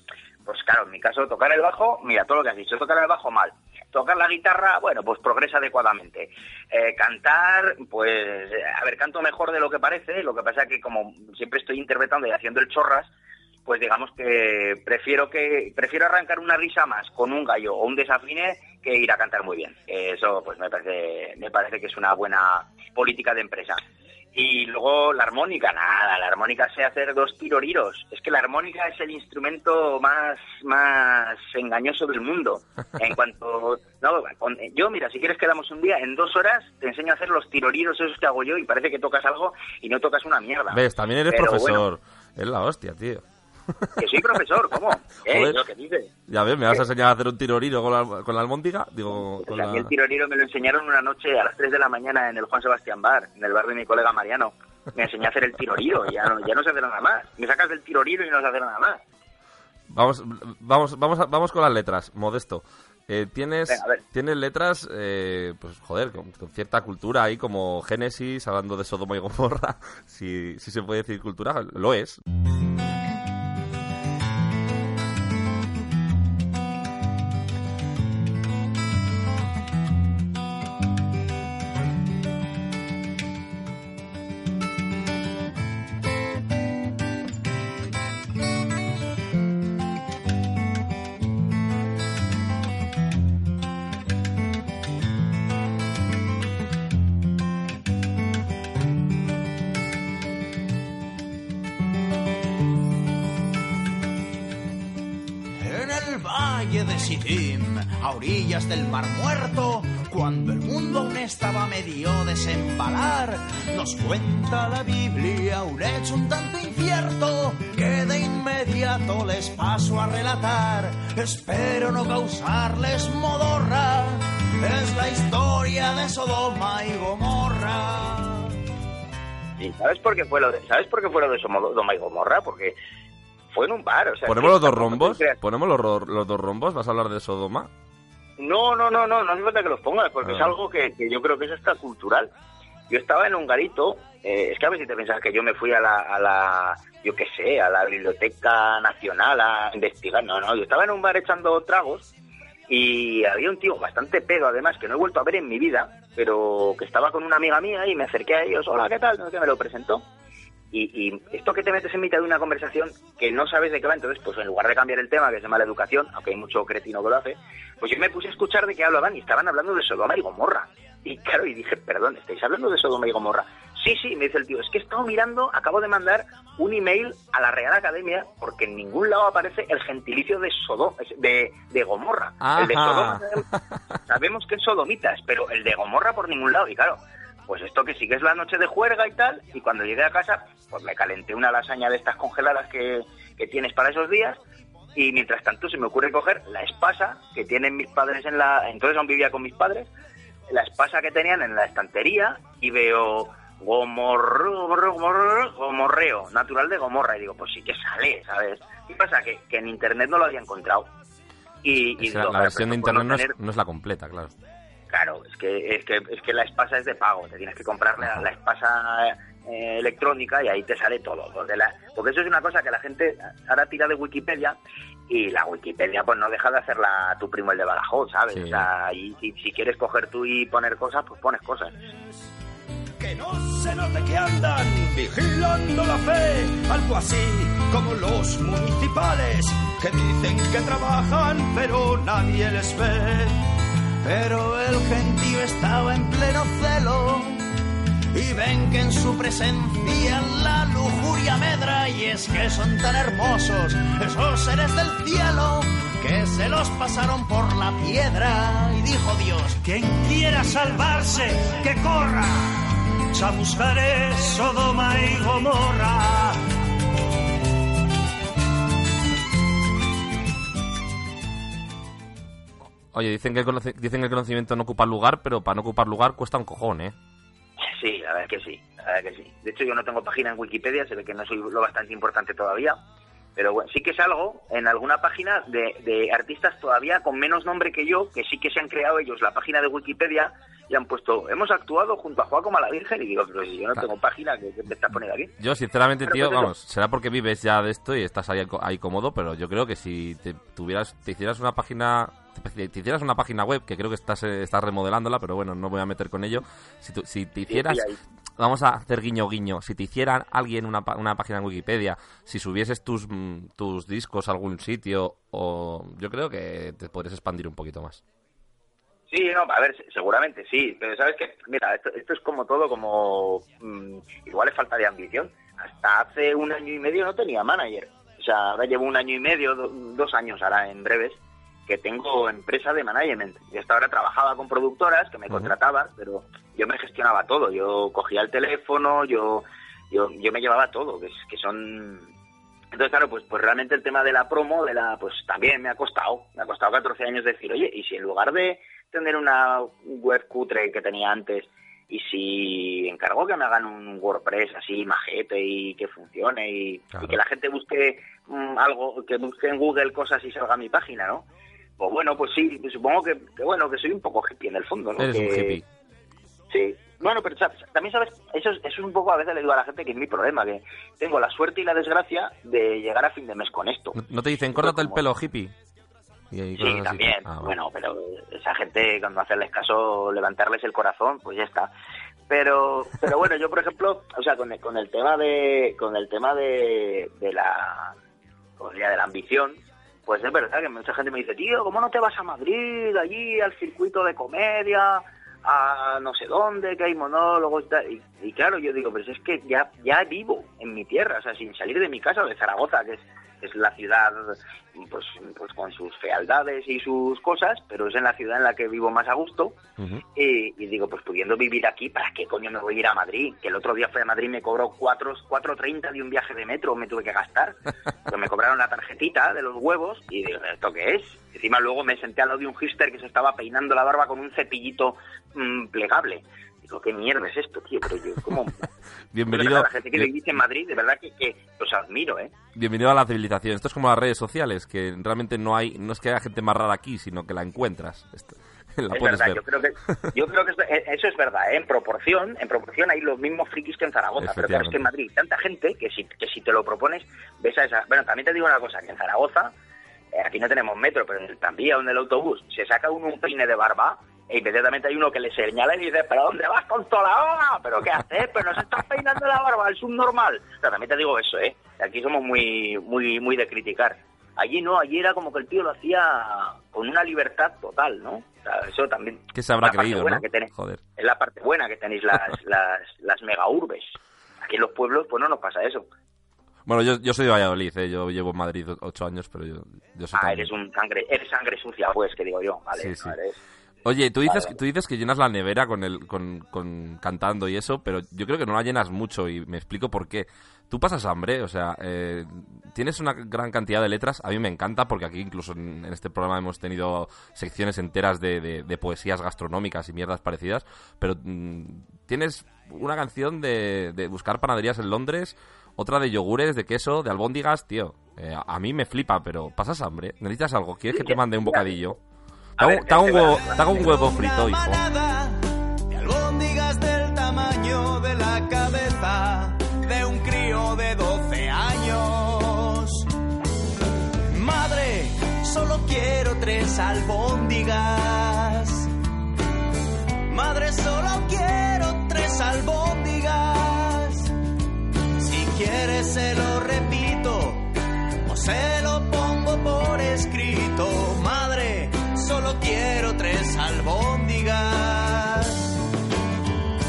pues claro, en mi caso tocar el bajo, mira todo lo que has dicho, tocar el bajo mal. Tocar la guitarra, bueno, pues progresa adecuadamente. Eh, cantar, pues, a ver, canto mejor de lo que parece, lo que pasa que como siempre estoy interpretando y haciendo el chorras, pues digamos que prefiero que prefiero arrancar una risa más con un gallo o un desafine que ir a cantar muy bien. Eso pues me parece me parece que es una buena política de empresa. Y luego la armónica, nada, la armónica sé hacer dos tiroriros. Es que la armónica es el instrumento más más engañoso del mundo. En cuanto no, yo mira, si quieres quedamos un día en dos horas te enseño a hacer los tiroriros esos que hago yo y parece que tocas algo y no tocas una mierda.
Ves, también eres
Pero bueno,
profesor. Es la hostia, tío.
Que soy profesor, ¿cómo? ¿Eh?
Joder.
¿Lo que dices?
Ya ves, me vas a enseñar a hacer un tiroriro con la, con la almóndiga. Digo, la...
mí el tiroriro me lo enseñaron una noche a las 3 de la mañana en el Juan Sebastián Bar, en el bar de mi colega Mariano. Me enseñó a hacer el tiroriro, ya no, ya no sé hacer nada más. Me sacas del tiroriro y no sé hacer nada más.
Vamos, vamos, vamos, vamos con las letras, Modesto. Eh, tienes,
Venga,
tienes letras, eh, pues joder, con, con cierta cultura ahí, como Génesis, hablando de Sodoma y Gomorra, si, si se puede decir cultura, lo es.
Espero no causarles modorra, es la historia de Sodoma y Gomorra.
Sí, ¿sabes por qué fue lo de, ¿sabes por qué fue lo de Sodoma y Gomorra? Porque fue en un bar, o sea...
¿Ponemos los dos rombos? ¿Ponemos los, ro- los dos rombos? ¿Vas a hablar de Sodoma?
No, no, no, no, no hace falta que los pongas, porque
Ah.
es algo que, que yo creo que es hasta cultural. Yo estaba en un garito, eh, es que a si te pensás que yo me fui a la, a la, yo qué sé, a la Biblioteca Nacional a investigar. No, no, yo estaba en un bar echando tragos y había un tío bastante pedo, además, que no he vuelto a ver en mi vida, pero que estaba con una amiga mía y me acerqué a ellos, hola, ¿qué tal? No me lo presentó. Y, y esto que te metes en mitad de una conversación que no sabes de qué va, entonces, pues en lugar de cambiar el tema, que es de mala educación, aunque hay mucho cretino que lo hace, pues yo me puse a escuchar de qué hablaban y estaban hablando de Sodoma y Gomorra. Y claro, y dije, perdón, ¿estáis hablando de Sodoma y Gomorra? Sí, sí, me dice el tío, es que he estado mirando, acabo de mandar un email a la Real Academia porque en ningún lado aparece el gentilicio de Sodoma, de, de Gomorra. El de Sodoma sabemos que es sodomitas, pero el de Gomorra por ningún lado. Y claro, pues esto que sí que es la noche de juerga y tal, y cuando llegué a casa, pues me calenté una lasaña de estas congeladas que, que tienes para esos días, y mientras tanto se me ocurre coger la espasa que tienen mis padres en la... Entonces aún vivía con mis padres, la espasa que tenían en la estantería, y veo gomorro, gomorro, gomorreo, natural de Gomorra, y digo, pues sí que sale, ¿sabes? ¿Qué pasa? Que, que en internet no lo había encontrado. Y, y
la,
digo,
la
"Joder,
versión de
no
internet no es,
tener-
no es la completa, claro.
Claro, es que, es que es que la espasa es de pago, te tienes que comprar la, la espasa eh, electrónica y ahí te sale todo. Porque, la- porque eso es una cosa que la gente ahora tira de Wikipedia y la Wikipedia pues no deja de hacerla tu primo el de Badajoz, ¿sabes?
Sí.
O sea, y si quieres coger tú y poner cosas, pues pones cosas.
No se note que andan vigilando la fe, algo así como los municipales que dicen que trabajan pero nadie les ve. Pero el gentío estaba en pleno celo y ven que en su presencia la lujuria medra y es que son tan hermosos esos seres del cielo que se los pasaron por la piedra y dijo Dios, quien quiera salvarse, que corra. Chamuscaré Sodoma y Gomorra.
Oye, dicen que, el dicen que el conocimiento no ocupa lugar, pero para no ocupar lugar cuesta un cojón, ¿eh?
Sí, la verdad es que sí, la verdad es que sí. De hecho, yo no tengo página en Wikipedia, se ve que no soy lo bastante importante todavía. Pero bueno, sí que salgo en alguna página de, de artistas todavía con menos nombre que yo, que sí que se han creado ellos la página de Wikipedia y han puesto, hemos actuado junto a Joaco la Virgen, y digo, pero si yo no tengo página, ¿qué, qué me estás poniendo aquí?
Yo, sinceramente,
Pero
tío,
pues
vamos, será porque vives ya de esto y estás ahí, ahí cómodo, pero yo creo que si te tuvieras, te hicieras una página, te, te hicieras una página web, que creo que estás, eh, estás remodelándola, pero bueno, no voy a meter con ello. Si, tú- si te hicieras. Vamos a hacer guiño guiño, si te hiciera alguien una, una página en Wikipedia, si subieses tus, mm, tus discos a algún sitio, o yo creo que te podrías expandir un poquito más.
Sí, no, a ver, se- seguramente sí, pero sabes que, mira, esto, esto es como todo, como mm, igual es falta de ambición. Hasta hace un año y medio no tenía manager. O sea, ahora llevo un año y medio, do- dos años ahora en breves, que tengo empresa de management. Y hasta ahora trabajaba con productoras que me contrataban, pero yo me gestionaba todo. Yo cogía el teléfono, yo yo, yo me llevaba todo, que, es- que son... Entonces, claro, pues, pues realmente el tema de la promo, de la pues también me ha costado. Me ha costado 14 años decir, oye, y si en lugar de tener una web cutre que tenía antes, y si encargo que me hagan un WordPress así majete y que funcione y, y que la gente busque mm, algo, que busque en Google cosas y salga a mi página, ¿no? Pues bueno, pues sí, supongo que, que bueno, que soy un poco hippie en el fondo, ¿no?
Eres un hippie.
Sí. Bueno, pero sabes, también sabes, eso es, eso es un poco a veces le digo a la gente que es mi problema, que tengo la suerte y la desgracia de llegar a fin de mes con esto.
¿No- ¿No te dicen, córtate el pelo, hippie? Y
Sí, también.
Ah.
Bueno, pero esa gente, cuando hacerles caso, levantarles el corazón, pues ya está. Pero, pero bueno, yo por ejemplo, o sea, con el, con el tema de, con el tema de, de la, de la ambición, pues es verdad que mucha gente me dice, tío, ¿cómo no te vas a Madrid, allí, al circuito de comedia, a no sé dónde, que hay monólogos y tal? Y, y claro, yo digo, pero es que ya, ya vivo en mi tierra, o sea, sin salir de mi casa, de Zaragoza, que es, es la ciudad, pues, pues con sus fealdades y sus cosas, pero es en la ciudad en la que vivo más a gusto. Y, y digo, pues pudiendo vivir aquí, ¿para qué coño me voy a ir a Madrid? Que el otro día fui a Madrid y me cobró cuatro- 4.30 de un viaje de metro, me tuve que gastar. Pues me cobraron la tarjetita de los huevos y digo, ¿esto qué es? Encima luego me senté al lado de un hister que se estaba peinando la barba con un cepillito mm, plegable. Digo, ¿qué mierda es esto, tío? Pero yo, ¿cómo?
Bienvenido,
La gente que vive en Madrid, de verdad que, que los admiro, ¿eh?
bienvenido a la civilización. Esto es como las redes sociales, que realmente no hay, no es que haya gente más rara aquí, sino que la encuentras. Esto- la
es verdad,
ver.
yo creo que, yo creo que esto- eh, eso es verdad, ¿eh? en proporción, en proporción hay los mismos frikis que en Zaragoza, pero claro, es que en Madrid hay tanta gente que si, que si te lo propones, ves a esa... Bueno, también te digo una cosa, que en Zaragoza, aquí no tenemos metro, pero en el tranvía o en el autobús, se saca uno un peine de barba e inmediatamente hay uno que le señala y dice, ¿pero dónde vas con toda la hora? ¿Pero qué haces? ¿Pero no se estás peinando la barba? Es un normal. O sea, también te digo eso, ¿eh? Aquí somos muy, muy, muy de criticar. Allí no, allí era como que el tío lo hacía con una libertad total, ¿no? O sea, eso también
¿Qué se habrá creído, no?
que tenéis.
Joder.
es la parte buena que tenéis las, las, las mega urbes. Aquí en los pueblos, pues no nos pasa eso.
Bueno, yo, yo soy de Valladolid, ¿eh? yo llevo en Madrid ocho años, pero yo, yo soy
Ah, eres un sangre, eres sangre sucia, pues, que digo yo, ¿vale?
Sí, sí.
No eres-
Oye, tú dices,
Vale, vale.
tú dices que llenas la nevera con, el, con, con cantando y eso, pero yo creo que no la llenas mucho y me explico por qué. Tú pasas hambre, o sea, eh, tienes una gran cantidad de letras, a mí me encanta porque aquí incluso en, en este programa hemos tenido secciones enteras de, de- de poesías gastronómicas y mierdas parecidas, pero mm, tienes una canción de, de buscar panaderías en Londres, otra de yogures, de queso, de albóndigas, tío, eh, a a mí me flipa, pero pasas hambre, necesitas algo, ¿quieres que te mande un bocadillo? Te hago, te hago un huevo, te hago un huevo frito, hijo.
de albóndigas del tamaño de la cabeza de un crío de 12 años. Madre, solo quiero tres albóndigas. Madre, solo se lo repito o se lo pongo por escrito. Madre, solo quiero tres albóndigas.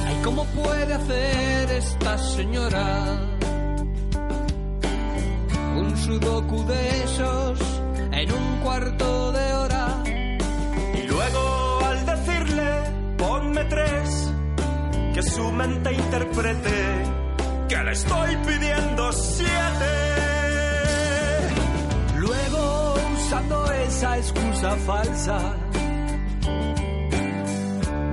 Ay, ¿cómo puede hacer esta señora un sudoku de esos en un cuarto de hora?
Y luego al decirle, ponme tres, que su mente interprete que le estoy pidiendo siete.
Luego, usando esa excusa falsa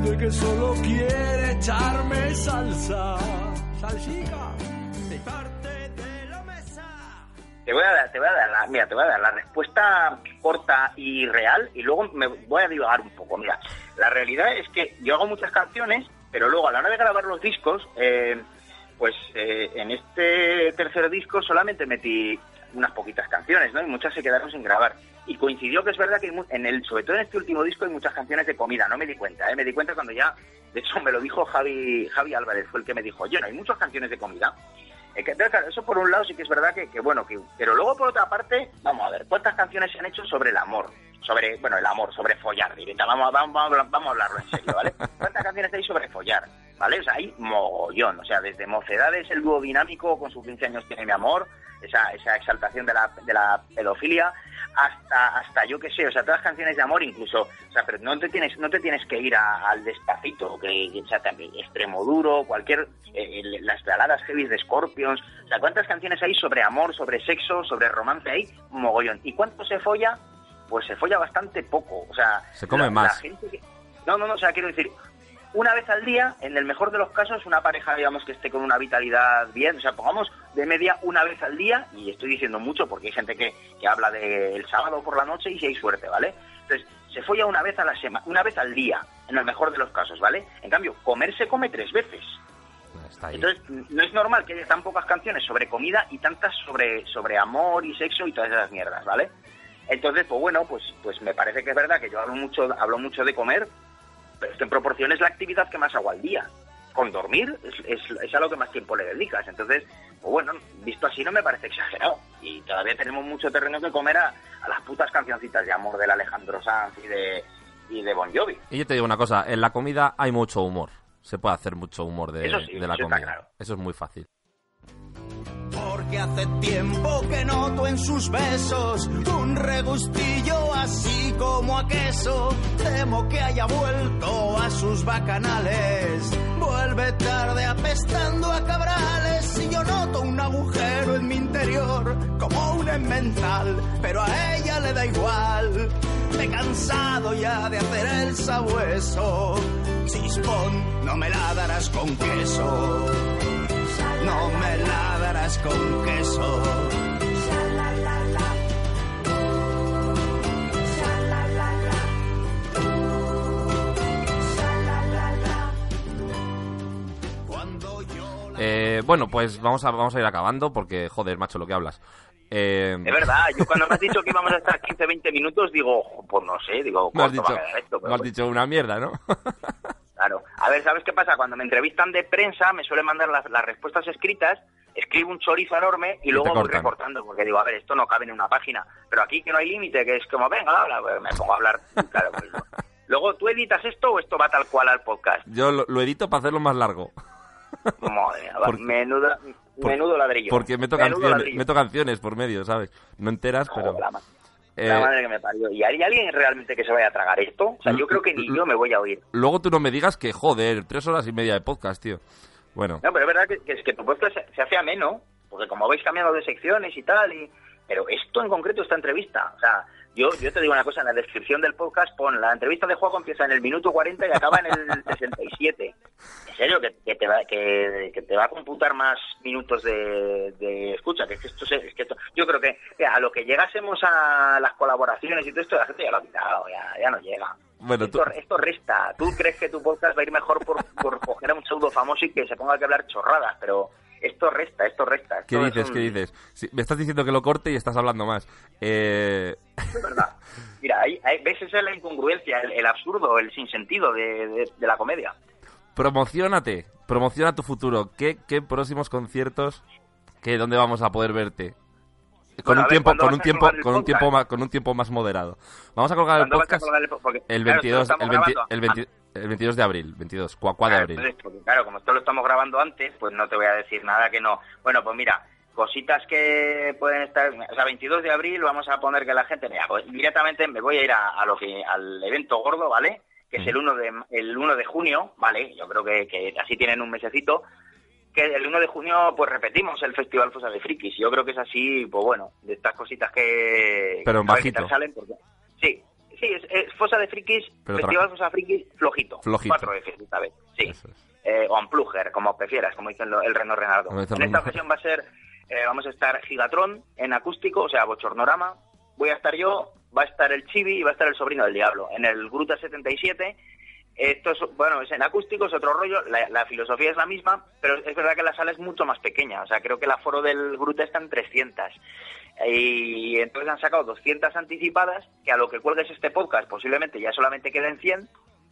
de que solo quiere echarme salsa, salsica, de parte de la mesa.
Te voy a dar, te voy a dar la, mira, te voy a dar la respuesta corta y real y luego me voy a divagar un poco. Mira, la realidad es que yo hago muchas canciones, pero luego a la hora de grabar los discos, eh, pues eh, en este tercer disco solamente metí unas poquitas canciones, ¿no? Y muchas se quedaron sin grabar. Y coincidió que es verdad que en el, sobre todo en este último disco hay muchas canciones de comida, no me di cuenta, ¿eh? Me di cuenta cuando ya, de hecho me lo dijo Javi, Javi Álvarez, fue el que me dijo, oye, no hay muchas canciones de comida. Que, entonces, claro, eso por un lado sí que es verdad que, que bueno, que, pero luego por otra parte, vamos a ver, ¿cuántas canciones se han hecho sobre el amor? Sobre, bueno, el amor, sobre follar, directa, vamos, vamos, vamos, vamos a hablarlo en serio, ¿vale? ¿Cuántas canciones hay sobre follar? ¿Vale? O sea, hay mogollón, o sea, desde Mocedades, el dúo dinámico, con sus 15 años tiene mi amor, esa, esa exaltación de la, de la pedofilia, hasta, hasta yo qué sé, o sea, todas las canciones de amor incluso, o sea, pero no te tienes, no te tienes que ir a- al despacito, que, o sea, también extremo duro, cualquier, eh, las baladas heavy de Scorpions, o sea, ¿cuántas canciones hay sobre amor, sobre sexo, sobre romance hay? Mogollón. ¿Y cuánto se folla? Pues se folla bastante poco, o sea...
Se come
la-
más.
la gente que- No, no, no, o sea, quiero decir, una vez al día, en el mejor de los casos, una pareja, digamos, que esté con una vitalidad bien, o sea, pongamos de media una vez al día, y estoy diciendo mucho porque hay gente que, que habla del sábado por la noche y si hay suerte, ¿vale? Entonces, se folla una vez a la semana, una vez al día, en el mejor de los casos, ¿vale? En cambio, comer se come tres veces. Entonces, no es normal que haya tan pocas canciones sobre comida y tantas sobre, sobre amor y sexo y todas esas mierdas, ¿vale? Entonces, pues bueno, pues, pues me parece que es verdad que yo hablo mucho, hablo mucho de comer, pero es que en proporción es la actividad que más hago al día. Con dormir es, es, es a lo que más tiempo le dedicas. Entonces, pues bueno, visto así no me parece exagerado. Y todavía tenemos mucho terreno que comer a, a las putas cancioncitas de amor del Alejandro Sanz y de, y de Bon Jovi.
Y yo te digo una cosa, en la comida hay mucho humor. Se puede hacer mucho humor de,
Eso sí,
de la
eso
comida.
claro.
Eso es muy fácil.
Porque hace tiempo que noto en sus besos un regustillo así como a queso. Temo que haya vuelto a sus bacanales. Vuelve tarde apestando a cabrales y yo noto un agujero en mi interior como un emmental, pero a ella le da igual. Me he cansado ya de hacer el sabueso. Chispón, no me la darás con queso. No me la darás con queso.
Eh, bueno, pues vamos a, vamos a ir acabando porque, joder, macho, lo que hablas. Eh,
Es verdad, yo cuando me has dicho que íbamos a estar 15-20 minutos, digo, "Jo, pues no sé, digo,
me has
¿cuánto va
dicho,
a quedar esto? Pero
me has
bueno,
dicho una mierda, ¿no?
Claro. A ver, ¿sabes qué pasa? Cuando me entrevistan de prensa, me suelen mandar las, las respuestas escritas, escribo un chorizo enorme y luego voy
cortan.
recortando, porque digo, a ver, esto no cabe en una página. Pero aquí que no hay límite, que es como, venga, habla, pues me pongo a hablar. Claro, pues no. Luego, ¿tú editas esto o esto va tal cual al podcast?
Yo lo, lo edito para hacerlo más largo.
Madre menudo, menudo ladrillo.
Porque meto
Menudo
canciones,
ladrillo.
meto canciones por medio, ¿sabes? No enteras, pero...
la
Eh,
madre que me parió. ¿Y hay alguien realmente que se vaya a tragar esto? O sea, yo creo que ni yo me voy a oír.
Luego tú no me digas que, joder, tres horas y media de podcast, tío. Bueno,
No, pero es verdad que, que es que tu podcast se, se hace ameno, porque como vais cambiando de secciones y tal, y pero esto en concreto, esta entrevista, o sea, yo, yo te digo una cosa, en la descripción del podcast pon la entrevista de juego empieza en el minuto 40 y acaba en el 67. En serio, que, que te, va, que, que te va a computar más minutos de, de escucha, que es que esto, se- es que esto- yo creo que mira, a lo que llegásemos a las colaboraciones y todo esto, la gente ya lo ha quitado, ya, ya no llega.
bueno tú,
Esto, esto resta. ¿Tú crees que tu podcast va a ir mejor por, por coger a un pseudo famoso y que se ponga que hablar chorradas? Pero esto resta, esto resta.
¿qué
Esto es
dices?
un-
¿Qué dices? Sí, me estás diciendo que lo corte y estás hablando más. Eh,
Es verdad. Mira, ahí, ahí- ves esa es la incongruencia, el, el absurdo, el sinsentido de, de, de la comedia.
promocionate, promociona tu futuro. ¿Qué, qué próximos conciertos? ¿Qué, ¿Dónde vamos a poder verte? Con
Bueno,
un
ver,
tiempo,
¿cuándo
con un tiempo, con un tiempo más, con un tiempo más moderado. Vamos a colgar el
¿Cuándo vas a
podcast
colgar el po- porque,
el
claro, esto lo
22,
estamos
el, 20
grabando
el 20 el 22 de abril, 22, cuacua de
Claro,
abril.
entonces, porque, claro, como esto lo estamos grabando antes, pues no te voy a decir nada que no. Bueno, pues mira, cositas que pueden estar, o sea, 22 de abril vamos a poner que la gente, mira, pues directamente me voy a ir a, a lo que al evento gordo, ¿vale? Que es el 1 de el 1 de junio, ¿vale? Yo creo que, que así tienen un mesecito. Que el 1 de junio, pues repetimos el Festival Fosa de Frikis. Yo creo que es así, pues bueno, de estas cositas que.
Pero en bajito.
salen, porque- Sí, sí, es, es Fosa de Frikis,
Pero
Festival Fosa Frikis flojito.
Flojito.
4 F esta vez, sí. Eh, o Unpluger, como prefieras, como dice el, el Reno
dice
En esta ocasión va a ser, eh, vamos a estar Gigatron en acústico, o sea, Bochornorama. Voy a estar yo, va a estar el Chibi y va a estar el Sobrino del Diablo. En el Gruta 77 esto es, bueno, es en acústico, es otro rollo, la, la filosofía es la misma, pero es verdad que la sala es mucho más pequeña, o sea, creo que el aforo del Gruta está en 300. Y entonces han sacado 200 anticipadas, que a lo que cuelgues este podcast posiblemente ya solamente queden 100,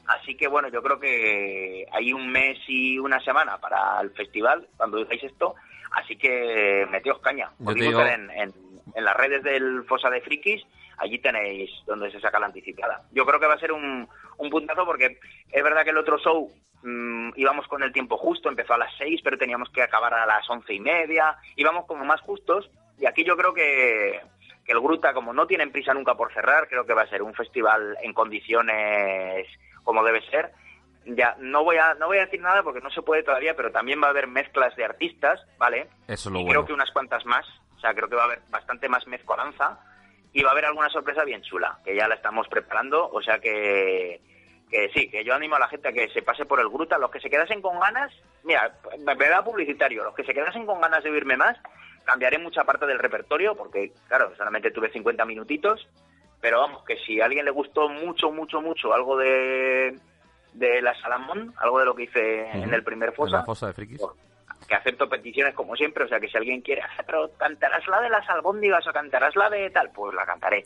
así que bueno, yo creo que hay un mes y una semana para el festival, cuando digáis esto, así que meteos caña.
Digo-
en, en, en las redes del Fosa de Frikis, allí tenéis donde se saca la anticipada. Yo creo que va a ser un, un puntazo porque es verdad que el otro show mm, íbamos con el tiempo justo, empezó a las 6, pero teníamos que acabar a las once y media, íbamos como más justos y aquí yo creo que, que el Gruta, como no tienen prisa nunca por cerrar, creo que va a ser un festival en condiciones como debe ser. Ya no voy a no voy a decir nada porque no se puede todavía, pero también va a haber mezclas de artistas, ¿vale?
Eso es lo
y
bueno.
creo que unas cuantas más, o sea, creo que va a haber bastante más mezcolanza y va a haber alguna sorpresa bien chula, que ya la estamos preparando, o sea que, que sí, que yo animo a la gente a que se pase por el Gruta, los que se quedasen con ganas, mira, me da publicitario, los que se quedasen con ganas de oírme más, cambiaré mucha parte del repertorio, porque claro, solamente tuve 50 minutitos, pero vamos, que si a alguien le gustó mucho, mucho, mucho algo de, de la Salamón, algo de lo que hice en el primer
En
fosa,
la fosa de frikis.
que acepto peticiones como siempre, o sea que si alguien quiere, "Ah, pero cantarás la de las albóndigas o cantarás la de tal, pues la cantaré.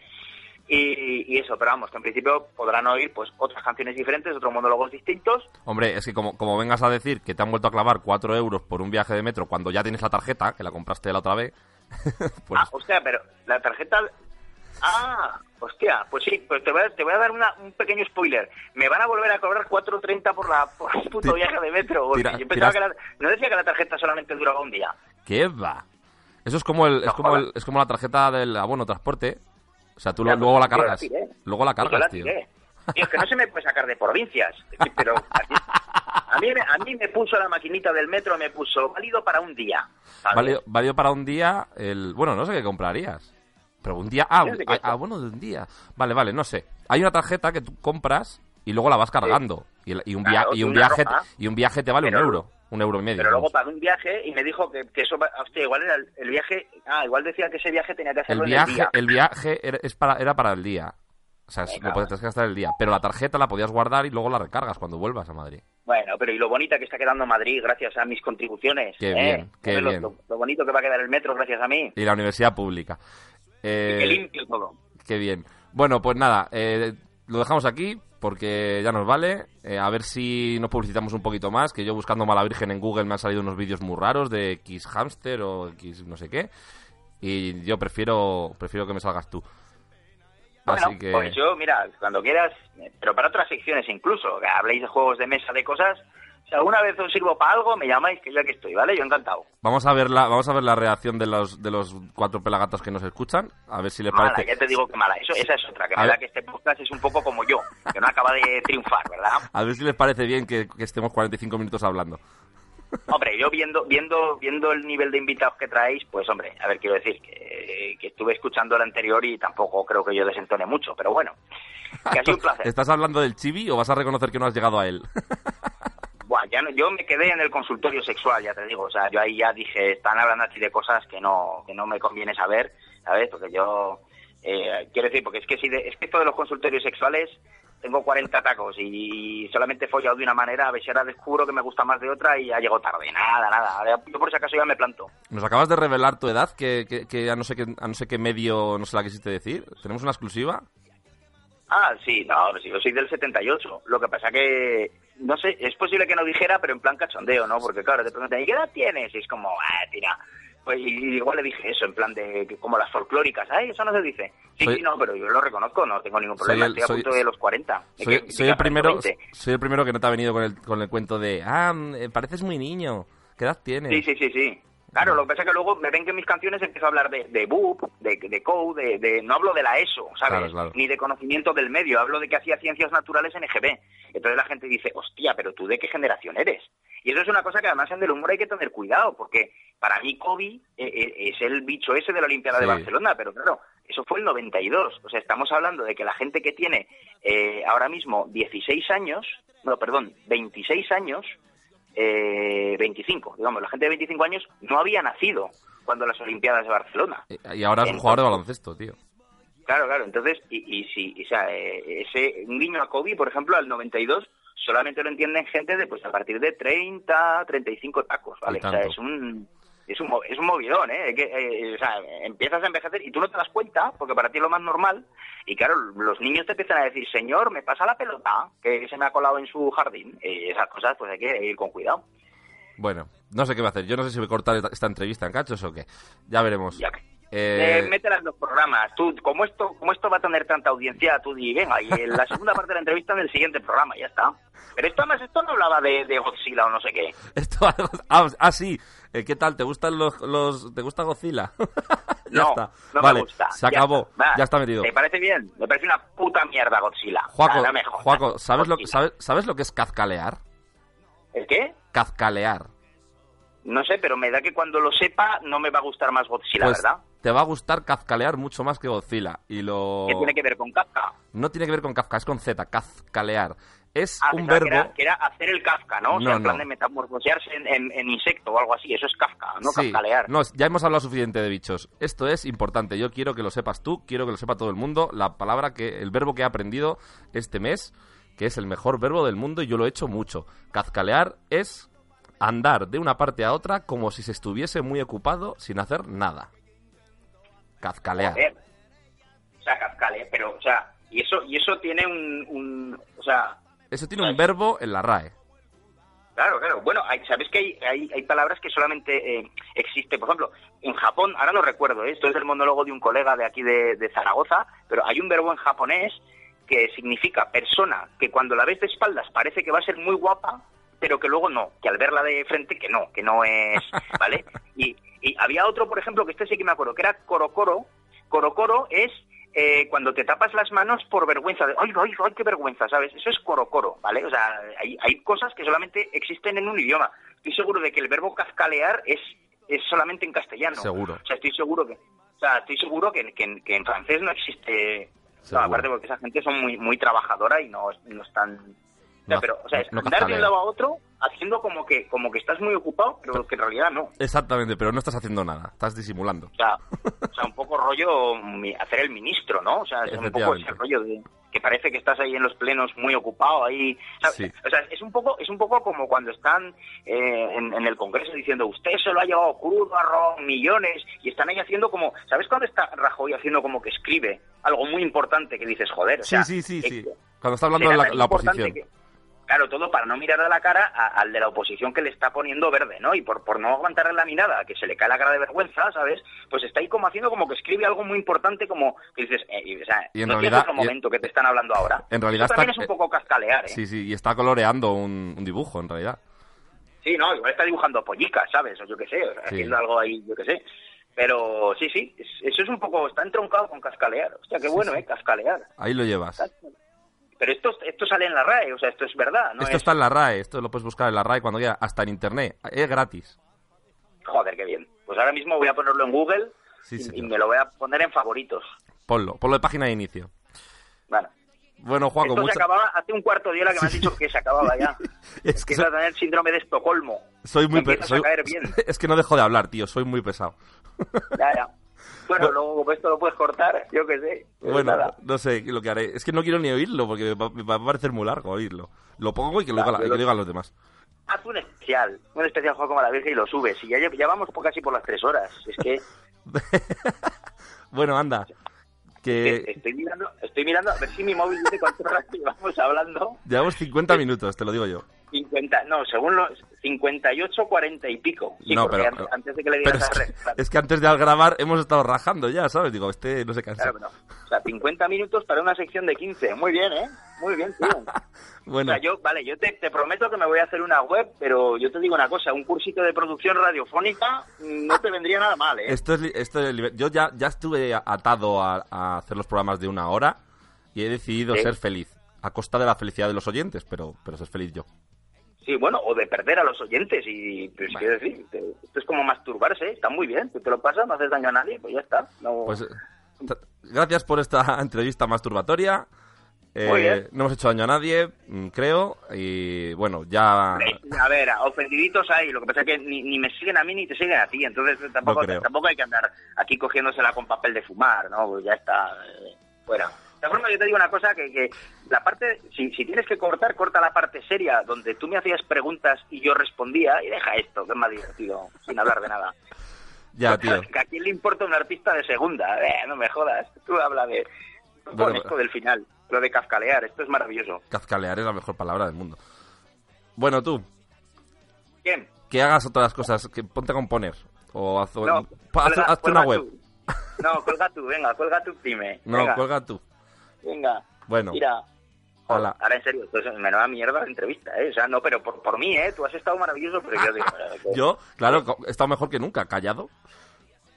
Y, y eso, pero vamos, que en principio podrán oír pues otras canciones diferentes, otros monólogos distintos.
Hombre, es que como, como vengas a decir que te han vuelto a clavar 4 euros por un viaje de metro cuando ya tienes la tarjeta, que la compraste la otra vez, pues
Ah, hostia, pero la tarjeta... Ah, hostia, pues sí, pues te voy a, te voy a dar una- un pequeño spoiler. Me van a volver a cobrar 4.30 por, la, por el puto viaje de metro.
tira-
yo pensaba
tiras-
que la- no decía que la tarjeta solamente duraba un día.
¿qué va? Eso es como el, es como el, es como la tarjeta del abono transporte. O sea, tú
pues,
luego la
la
cargas. Luego la
Pues
cargas,
la
tío.
Tío, es que no se me puede sacar de provincias. Pero a mí, a mí, me- puso la maquinita del metro, me puso válido para un día.
Válido, válido para un día, el bueno, no sé qué comprarías. Pero un día, ah, ah, ah, bueno, de un día. Vale, vale, no sé. Hay una tarjeta que tú compras y luego la vas cargando. Y, y un,
Claro,
via- y,
y
un viaje,
roja.
y un viaje te vale
Pero-
un euro. Un euro y medio.
Pero luego pagué un viaje y me dijo que, que eso, hostia, igual era el, el viaje, ah, igual decía que ese viaje tenía que
el
hacerlo en el
viaje,
día.
el viaje era, es para, era para el día. O sea,
Venga,
lo podías gastar el día. Pero la tarjeta la podías guardar y luego la recargas cuando vuelvas a Madrid.
Bueno, pero y lo bonita que está quedando Madrid gracias a mis contribuciones.
Qué
¿eh?
bien, qué
¿Sabes lo-
bien.
Lo, lo bonito que va a quedar el metro gracias a mí.
Y la universidad pública. Eh,
que limpio todo.
Qué bien. Bueno, pues nada, eh, lo dejamos aquí porque ya nos vale. Eh, a ver si nos publicitamos un poquito más, que yo buscando Mala Virgen en Google me han salido unos vídeos muy raros de X Hamster o X no sé qué. Y yo prefiero prefiero que me salgas tú.
Bueno,
Así que...
pues yo, mira, cuando quieras, eh, pero para otras secciones incluso, habléis de juegos de mesa, de cosas, si alguna vez os sirvo para algo, me llamáis que yo aquí estoy, ¿vale? Yo encantado.
Vamos a ver la, vamos a ver la reacción de los, de los cuatro pelagatos que nos escuchan. A ver si les
Mala,
parece.
ya te digo que mala. Eso, esa es otra, que
A
me
ver.
da que este podcast es un poco como yo, que no acaba de triunfar, ¿verdad?
A ver si les parece bien que, que estemos 45 minutos hablando.
Hombre, yo viendo viendo viendo el nivel de invitados que traéis, pues hombre, a ver, quiero decir que, que estuve escuchando el anterior y tampoco creo que yo desentone mucho, pero bueno, que ha sido un placer.
¿Estás hablando del chibi o vas a reconocer que no has llegado a él?
Buah, ya no- yo me quedé en el consultorio sexual, ya te digo, o sea, yo ahí ya dije, están hablando aquí de cosas que no que no me conviene saber, ¿sabes? Porque yo eh, quiero decir, porque es que si de- es que esto de los consultorios sexuales tengo 40 tacos y solamente he follado de una manera, a ver si ahora descubro que me gusta más de otra y ya llego tarde. Nada, nada. Yo por si acaso ya me planto.
Nos acabas de revelar tu edad, que, que, que a, no sé qué, a no sé qué medio no se la quisiste decir. ¿Tenemos una exclusiva?
Ah, sí, no, pues yo soy del 78. Lo que pasa que, no sé, es posible que no dijera, pero en plan cachondeo, ¿no? Porque claro, te preguntan, ¿y qué edad tienes? Y es como, ah, tira. Pues y igual le dije eso, en plan de, que como las folclóricas. Ay, eso no se dice. Sí,
Soy-
sí, no, pero yo lo reconozco, no tengo ningún problema.
el-
Estoy a
soy-
punto de los 40. Me
Soy,
que-
el primero,
20.
soy el primero que no te ha venido con el, con el cuento de, ah, mm, eh, pareces muy niño. ¿Qué edad tienes?
Sí, sí, sí, sí. Claro, lo que pasa es que luego me ven que en mis canciones empiezo a hablar de, de BUP, de, de code, de, de- no hablo de la ESO, ¿sabes?
Claro, claro.
Ni de conocimiento del medio, hablo de que hacía ciencias naturales en EGB. Entonces la gente dice, hostia, pero tú de qué generación eres? Y eso es una cosa que además en el humor hay que tener cuidado, porque para mí Kobe eh, eh, es el bicho ese de la Olimpiada de. Barcelona, pero claro, eso fue el 92. O sea, estamos hablando de que la gente que tiene eh, ahora mismo 16 años, no, perdón, 26 años, eh, 25, digamos, la gente de 25 años no había nacido cuando las Olimpiadas de Barcelona.
Y ahora es un jugador de baloncesto, tío.
Claro, claro, entonces, y, y si, o sea, eh, ese un niño a Kobe, por ejemplo, al 92, solamente lo entienden gente de, pues, a partir de 30, 35 tacos, ¿vale? O sea, es un, es un, es un movidón, ¿eh? Que, eh, o sea, empiezas a envejecer y tú no te das cuenta, porque para ti es lo más normal, y claro, los niños te empiezan a decir, señor, me pasa la pelota, que se me ha colado en su jardín, y esas cosas, pues hay que ir con cuidado.
Bueno, no sé qué va a hacer. Yo no sé si voy a cortar esta- esta entrevista en cachos o qué. Ya veremos.
Eh,
Eh,
métela en los programas. Tú, como esto, como esto va a tener tanta audiencia, tú di, venga, y en la segunda parte de la entrevista en el siguiente programa, ya está. Pero esto además, esto no hablaba de, de Godzilla o no sé qué.
esto, ah, ah, sí. Eh, ¿Qué tal? ¿Te gustan los, los te gusta Godzilla? ya
no,
está.
no
vale,
me gusta.
se
Ya
acabó.
está.
Ya está metido.
¿Te parece bien? Me parece una puta mierda Godzilla.
Juaco,
me.
Juaco, ¿sabes lo, sabes, ¿sabes lo que es cazcalear?
¿El qué?
Cazcalear.
No sé, pero me da que cuando lo sepa no me va a gustar más Godzilla,
Pues
¿verdad?
te va a gustar cazcalear mucho más que Godzilla. Y lo...
¿Qué tiene que ver con Kafka?
No tiene que ver con Kafka, es con Z, cazcalear. Es
Ah,
un verbo...
Que era, que era hacer el Kafka, ¿no? O sea,
No,
en plan
no.
de metamorfosearse en, en- en insecto o algo así. Eso es Kafka, no
Sí,
Kafkalear.
no, ya hemos hablado suficiente de bichos. Esto es importante. Yo quiero que lo sepas tú, quiero que lo sepa todo el mundo. La palabra que, el verbo que he aprendido este mes, que es el mejor verbo del mundo y yo lo he hecho mucho. Cazcalear es andar de una parte a otra como si se estuviese muy ocupado sin hacer nada. Cazcalear.
O sea, Kafkale, pero, o sea, y eso, y eso tiene un, un- o sea,
Eso tiene un verbo en la RAE.
claro, claro. Bueno, hay, sabes que hay, hay, hay palabras que solamente eh, existe, por ejemplo, en Japón, ahora no recuerdo, ¿eh? esto es el monólogo de un colega de aquí de, de Zaragoza, pero hay un verbo en japonés que significa persona que cuando la ves de espaldas parece que va a ser muy guapa, pero que luego no, que al verla de frente que no, que no es, ¿vale? Y, y había otro, por ejemplo, que este sí que me acuerdo, que era corocoro. Corocoro es eh, cuando te tapas las manos por vergüenza, de, ay, ay, ay, qué vergüenza, ¿sabes? Eso es corocoro, ¿vale? O sea, hay, hay cosas que solamente existen en un idioma. Estoy seguro de que el verbo cascalear es, es solamente en castellano.
Seguro.
O sea, estoy seguro que, o sea, estoy seguro que, que, que en francés no existe. No, aparte porque esa gente son muy, muy trabajadora y no, no están sea,
No,
pero, o sea,
no
andar de un lado a otro haciendo como que, como que estás muy ocupado, pero que en realidad no.
Exactamente, pero no estás haciendo nada, estás disimulando.
O sea, o sea, un poco rollo hacer el ministro, ¿no? O sea, es un poco ese rollo de que parece que estás ahí en los plenos muy ocupado ahí.
Sí.
O sea, es un poco es un poco como cuando están eh, en, en el Congreso diciendo usted se lo ha llevado crudo a robado millones y están ahí haciendo como, ¿sabes cuando está Rajoy haciendo como que escribe algo muy importante que dices, joder, o
Sí,
sea,
sí, sí,
eh,
sí. Cuando está hablando
será
la, la oposición.
que- Claro, todo para no mirar a la cara a- al de la oposición que le está poniendo verde, ¿no? Y por, por no aguantarle la mirada, que se le cae la cara de vergüenza, ¿sabes? Pues está ahí como haciendo como que escribe algo muy importante, como que dices, eh, y, o sea,
Y en
no
realidad-
otro
y-
momento que te están hablando ahora.
En realidad
Eso también
está-
es un poco cascalear, ¿eh?
Sí, sí, y está coloreando un, un dibujo, en realidad.
Sí, no, igual está dibujando pollicas, ¿sabes? O yo qué sé, o sea,
Sí.
haciendo algo ahí, yo qué sé. Pero sí, sí, es- eso es un poco, está entroncado con cascalear. Hostia, qué
Sí,
bueno,
sí.
¿eh? Cascalear.
Ahí lo llevas.
Pero esto, esto sale en la RAE, o sea, esto es verdad, ¿no?
esto
es-
está en la RAE, esto lo puedes buscar en la RAE cuando quieras, hasta en internet. Es gratis.
Joder, qué bien. Pues ahora mismo voy a ponerlo en Google
Sí,
y- y, me lo voy a poner en favoritos.
Ponlo, ponlo de página de inicio.
Bueno,
Bueno, Juanco,
esto
mucha-
se acababa hace un cuarto de hora que me has dicho que se acababa ya.
Es que
Empieza a tener síndrome de Estocolmo.
soy muy
Me
pe-
empiezas
soy-. Es que no dejo de hablar, tío, soy muy pesado.
Ya, ya. Bueno, luego como esto lo puedes cortar, yo qué sé. Pues
Bueno,
nada.
no sé lo que haré. Es que no quiero ni oírlo porque me va, me va a parecer muy largo oírlo. Lo pongo y que lo,
Claro,
que digan los demás.
Haz un especial, un especial juego como la Virgen y lo subes. Y ya, ya vamos por casi por las tres horas. Es que
Bueno, anda. Que
estoy mirando, estoy mirando a ver si mi móvil dice cuánto rato llevamos hablando.
llevamos 50 minutos, te lo digo yo.
50, no, según los 58, 40 y pico. Sí,
No, pero-
antes, antes de que le dieras
es que,
restar.
es que antes de grabar hemos estado rajando ya, ¿sabes? Digo, este no se cansa.
Claro, pero, o sea, 50 minutos para una sección de 15. Muy bien, ¿eh? Muy bien, tío.
Bueno,
O sea, yo, vale, yo te, te prometo que me voy a hacer una web, pero yo te digo una cosa, un cursito de producción radiofónica mm, no te vendría nada mal, ¿eh?
esto es, esto es yo ya, ya estuve atado a, a hacer los programas de una hora y he decidido
Sí.
ser feliz. A costa de la felicidad de los oyentes, pero, pero ser feliz yo.
Sí, bueno, o de perder a los oyentes y, pues, quiero decir, te- esto es como masturbarse, está muy bien, tú te lo pasas, no haces daño a nadie, pues ya está. No...
Pues eh, gracias por esta entrevista masturbatoria. Eh, no hemos hecho daño a nadie, mm, creo. Y bueno, ya.
A ver, ofendiditos hay, lo que pasa es que ni, ni me siguen a mí ni te siguen a ti, entonces tampoco,
No
tampoco hay que andar aquí cogiéndosela con papel de fumar, ¿no? Pues ya está, eh, fuera. De formas, yo te digo una cosa, que, que la parte, si, si tienes que cortar, corta la parte seria, donde tú me hacías preguntas y yo respondía, y deja esto, que es más divertido, sin hablar de nada.
Ya, tío.
¿A quién le importa un artista de segunda? Eh, no me jodas, tú habla de... tú
Bueno,
pon esto del final, lo de cascalear, esto es maravilloso.
Cascalear es la mejor palabra del mundo. Bueno, tú,
¿Quién?
que hagas otras cosas, que ponte a componer. O haz,
No,
haz-
cuelga-
una web.
tú. No, cuelga tú, venga, cuelga tú, dime.
No,
venga,
cuelga tú.
Venga,
Bueno,
mira.
Hala.
Ahora, en serio, esto es menuda mierda de entrevista, ¿eh? O sea, no, pero por, por mí, ¿eh? Tú has estado maravilloso, pero yo digo... eh, que-
yo, claro, co- he estado mejor que nunca, callado.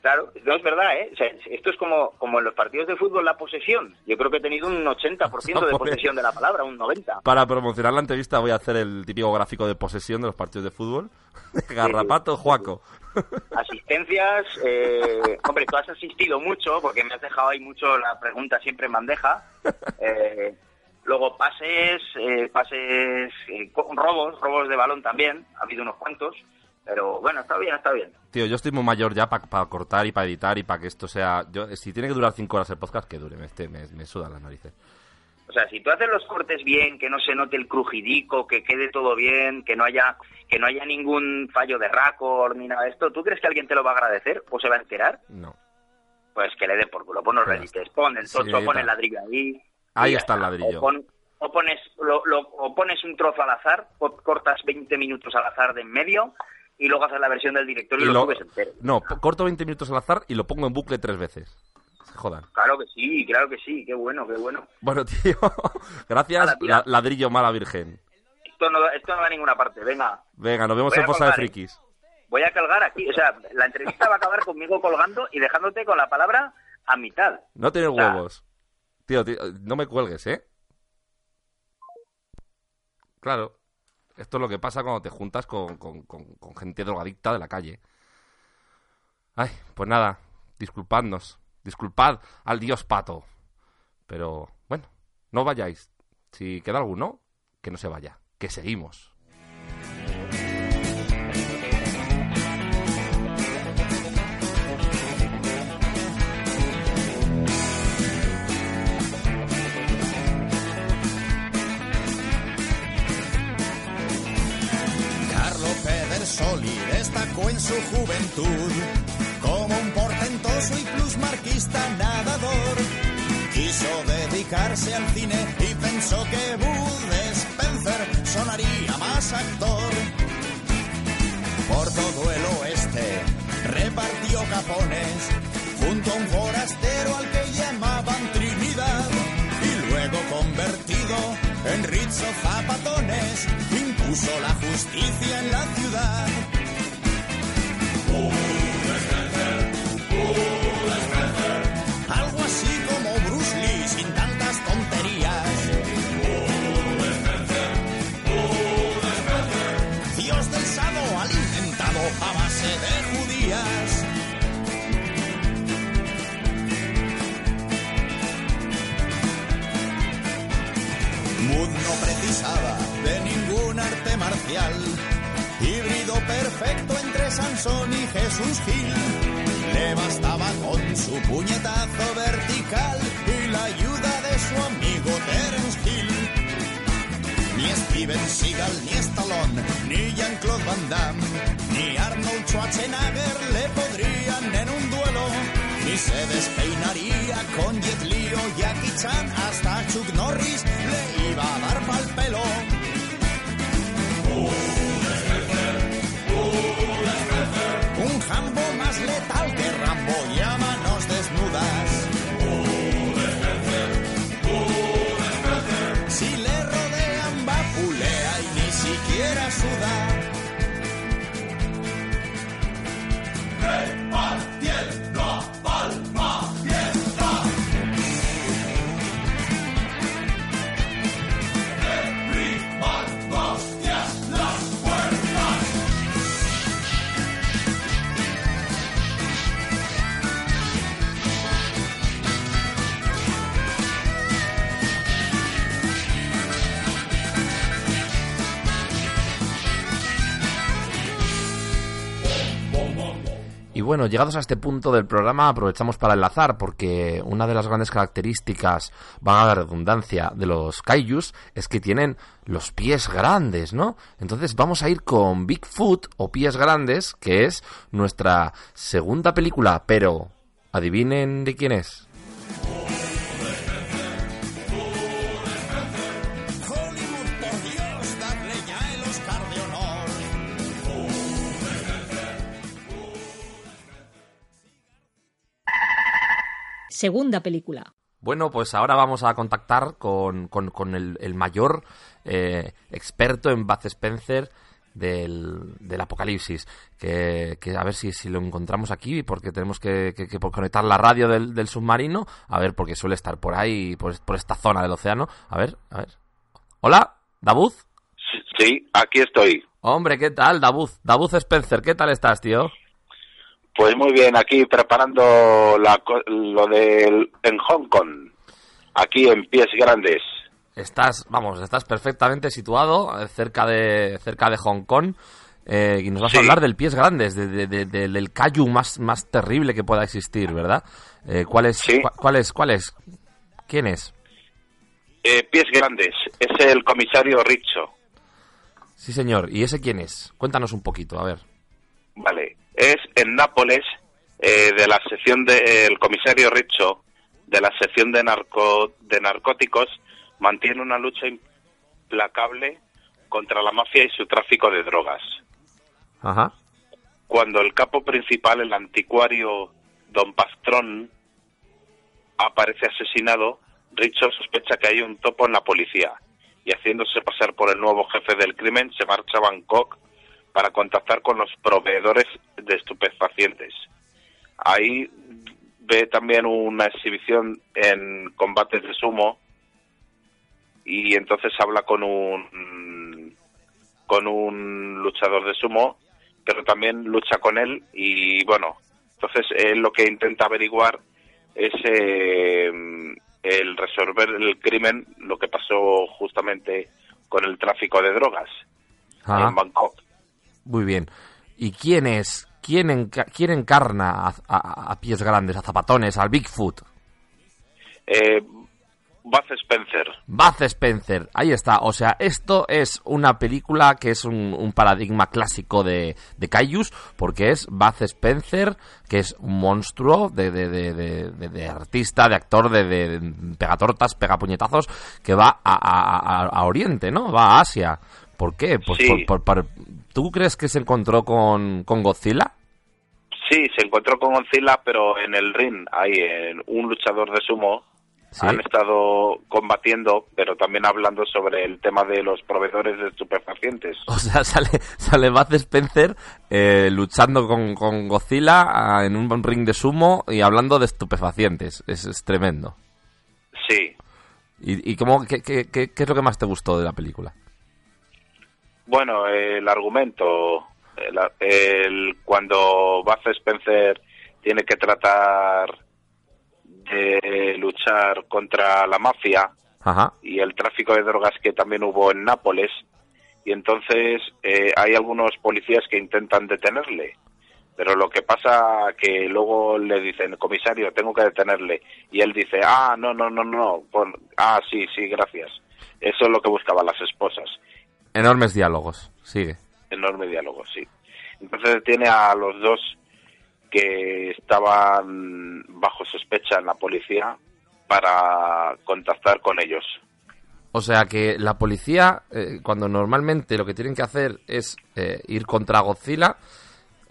Claro, no es verdad, ¿eh? O sea, esto es como, como en los partidos de fútbol la posesión. Yo creo que he tenido un 80% de posesión de la palabra, un 90%.
Para promocionar la entrevista voy a hacer el típico gráfico de posesión de los partidos de fútbol. Garrapato, Juaco.
Asistencias, eh, hombre, tú has asistido mucho porque me has dejado ahí mucho la pregunta siempre en bandeja. Eh, luego pases, eh, pases, eh, robos, robos de balón también, ha habido unos cuantos, pero bueno, está bien, está bien.
Tío, yo estoy muy mayor ya para cortar y para editar y para que esto sea... Yo, si tiene que durar cinco horas el podcast, que dure, me, este, me, me sudan las narices.
O sea, si tú haces los cortes bien, que no se note el crujidico, que quede todo bien, que no haya que no haya ningún fallo de récord ni nada de esto, ¿tú crees que alguien te lo va a agradecer o se va a enterar?
No.
Pues que le dé por culo, pon los reedites, pon el
Sí,
tocho, pon
ta.
el ladrillo ahí.
Ahí está el ladrillo.
O, pon- o pones, lo- lo- o pones un trozo al azar, o cortas 20 minutos al azar de en medio y luego haces la versión del directorio y,
Y
lo,
lo-
subes entero.
No, corto 20 minutos al azar y lo pongo en bucle tres veces. Jodan.
Claro que sí, claro que sí, qué bueno, qué bueno.
Bueno, tío, gracias, la- ladrillo mala virgen.
Esto no, esto no va a ninguna parte, venga.
Venga, nos vemos en
a
Fosa de
¿eh?
Frikis.
Voy a colgar aquí, o sea, la entrevista va a acabar conmigo colgando y dejándote con la palabra a mitad.
No tienes
O sea,
huevos. Tío, tío, no me cuelgues, ¿eh? Claro. Esto es lo que pasa cuando te juntas con, con- con- con gente drogadicta de la calle. Ay, pues nada, disculpadnos. Disculpad al dios pato. Pero, bueno, no vayáis. Si queda alguno, que no se vaya. que seguimos.
Carlo Pedersoli destacó en su juventud portentoso y plusmarquista nadador. Quiso dedicarse al cine y pensó que Bud Spencer sonaría más actor. Por todo el oeste repartió capones junto a un forastero al que llamaban Trinidad y luego convertido en Rizzo Zapatones impuso la justicia en la ciudad. No precisaba de ningún arte marcial. Híbrido perfecto entre Sansón y Jesús Gil. Le bastaba con su puñetazo vertical y la ayuda de su amigo Terence Hill. Ni Steven Seagal, ni Stallone, ni Jean-Claude Van Damme, ni Arnold Schwarzenegger le podrían en un duelo. Ni se despeinaría con Jet Li o Jackie Chan, hasta Chuck Norris le iba a dar pa'l pelo. Un jambo más letal que Rambo y Y
bueno, llegados a este punto del programa, aprovechamos para enlazar, porque una de las grandes características, van a la redundancia, de los kaijus es que tienen los pies grandes, ¿no? Entonces vamos a ir con Bigfoot o Pies Grandes, que es nuestra segunda película, pero adivinen de quién es.
Segunda película.
Bueno, pues ahora vamos a contactar con, con- con el, el mayor eh, experto en Bud Spencer del, del apocalipsis. Que, que a ver si, si lo encontramos aquí, porque tenemos que, que- que conectar la radio del, del submarino. A ver, porque suele estar por ahí, por, por esta zona del océano. A ver, a ver. Hola, Davud.
Sí, aquí estoy.
Hombre, ¿qué tal, Davud? Davud Spencer, ¿qué tal estás, tío?
Pues muy bien, aquí preparando la, lo del en Hong Kong, aquí en pies grandes.
Estás, vamos, estás perfectamente situado eh, cerca de cerca de Hong Kong eh, y nos vas a hablar del pies grandes, de, de- de- de- del kaiju más, más terrible que pueda existir, ¿verdad? Eh, ¿Cuál es? ¿Cuál es? ¿Cuál es? ¿Quién es?
Eh, pies grandes, es el comisario Richo.
Sí, señor. ¿Y ese quién es? Cuéntanos un poquito, a ver.
Vale, es en Nápoles, eh, de la sección del comisario Richo, de la sección de, narco, de narcóticos, mantiene una lucha implacable contra la mafia y su tráfico de drogas.
Ajá.
Cuando el capo principal, el anticuario Don Pastrón, aparece asesinado, Richo sospecha que hay un topo en la policía y haciéndose pasar por el nuevo jefe del crimen se marcha a Bangkok para contactar con los proveedores de estupefacientes. Ahí ve también una exhibición en combates de sumo y entonces habla con un con un luchador de sumo, pero también lucha con él y bueno, entonces él lo que intenta averiguar es eh, el resolver el crimen, lo que pasó justamente con el tráfico de drogas
Ah,
en Bangkok.
Muy bien. ¿Y quién es? ¿Quién, enca- quién encarna a, a- a pies grandes, a zapatones, al Bigfoot?
Eh, Bud Spencer.
Bud Spencer, ahí está. O sea, esto es una película que es un, un paradigma clásico de, de Kaijus, porque es Bud Spencer, que es un monstruo de, de, de, de- artista, de actor, de, pegatortas, pegapuñetazos, que va a, a- a- a Oriente, ¿no? Va a Asia. ¿Por qué? Pues
Sí.
por- por- por- ¿Tú crees que se encontró con, con Godzilla?
Sí, se encontró con Godzilla, pero en el ring hay un luchador de sumo.
Sí.
Han estado combatiendo, pero también hablando sobre el tema de los proveedores de estupefacientes.
O sea, sale, sale Bud Spencer eh, luchando con, con Godzilla ah, en un ring de sumo y hablando de estupefacientes. Es, es tremendo.
Sí.
¿Y, y cómo, qué, qué- qué- qué es lo que más te gustó de la película?
Bueno, el argumento, el, el- cuando Bud Spencer tiene que tratar de luchar contra la mafia
Ajá.
y el tráfico de drogas que también hubo en Nápoles, y entonces eh, hay algunos policías que intentan detenerle. Pero lo que pasa que luego le dicen, comisario, tengo que detenerle. Y él dice, ah, no, no, no, no. ah, sí, sí, gracias. Eso es lo que buscaban las esposas.
Enormes diálogos. Sigue.
Enorme diálogo, sí. Entonces tiene a los dos que estaban bajo sospecha en la policía para contactar con ellos.
O sea que la policía, eh, cuando normalmente lo que tienen que hacer es eh, ir contra Godzilla,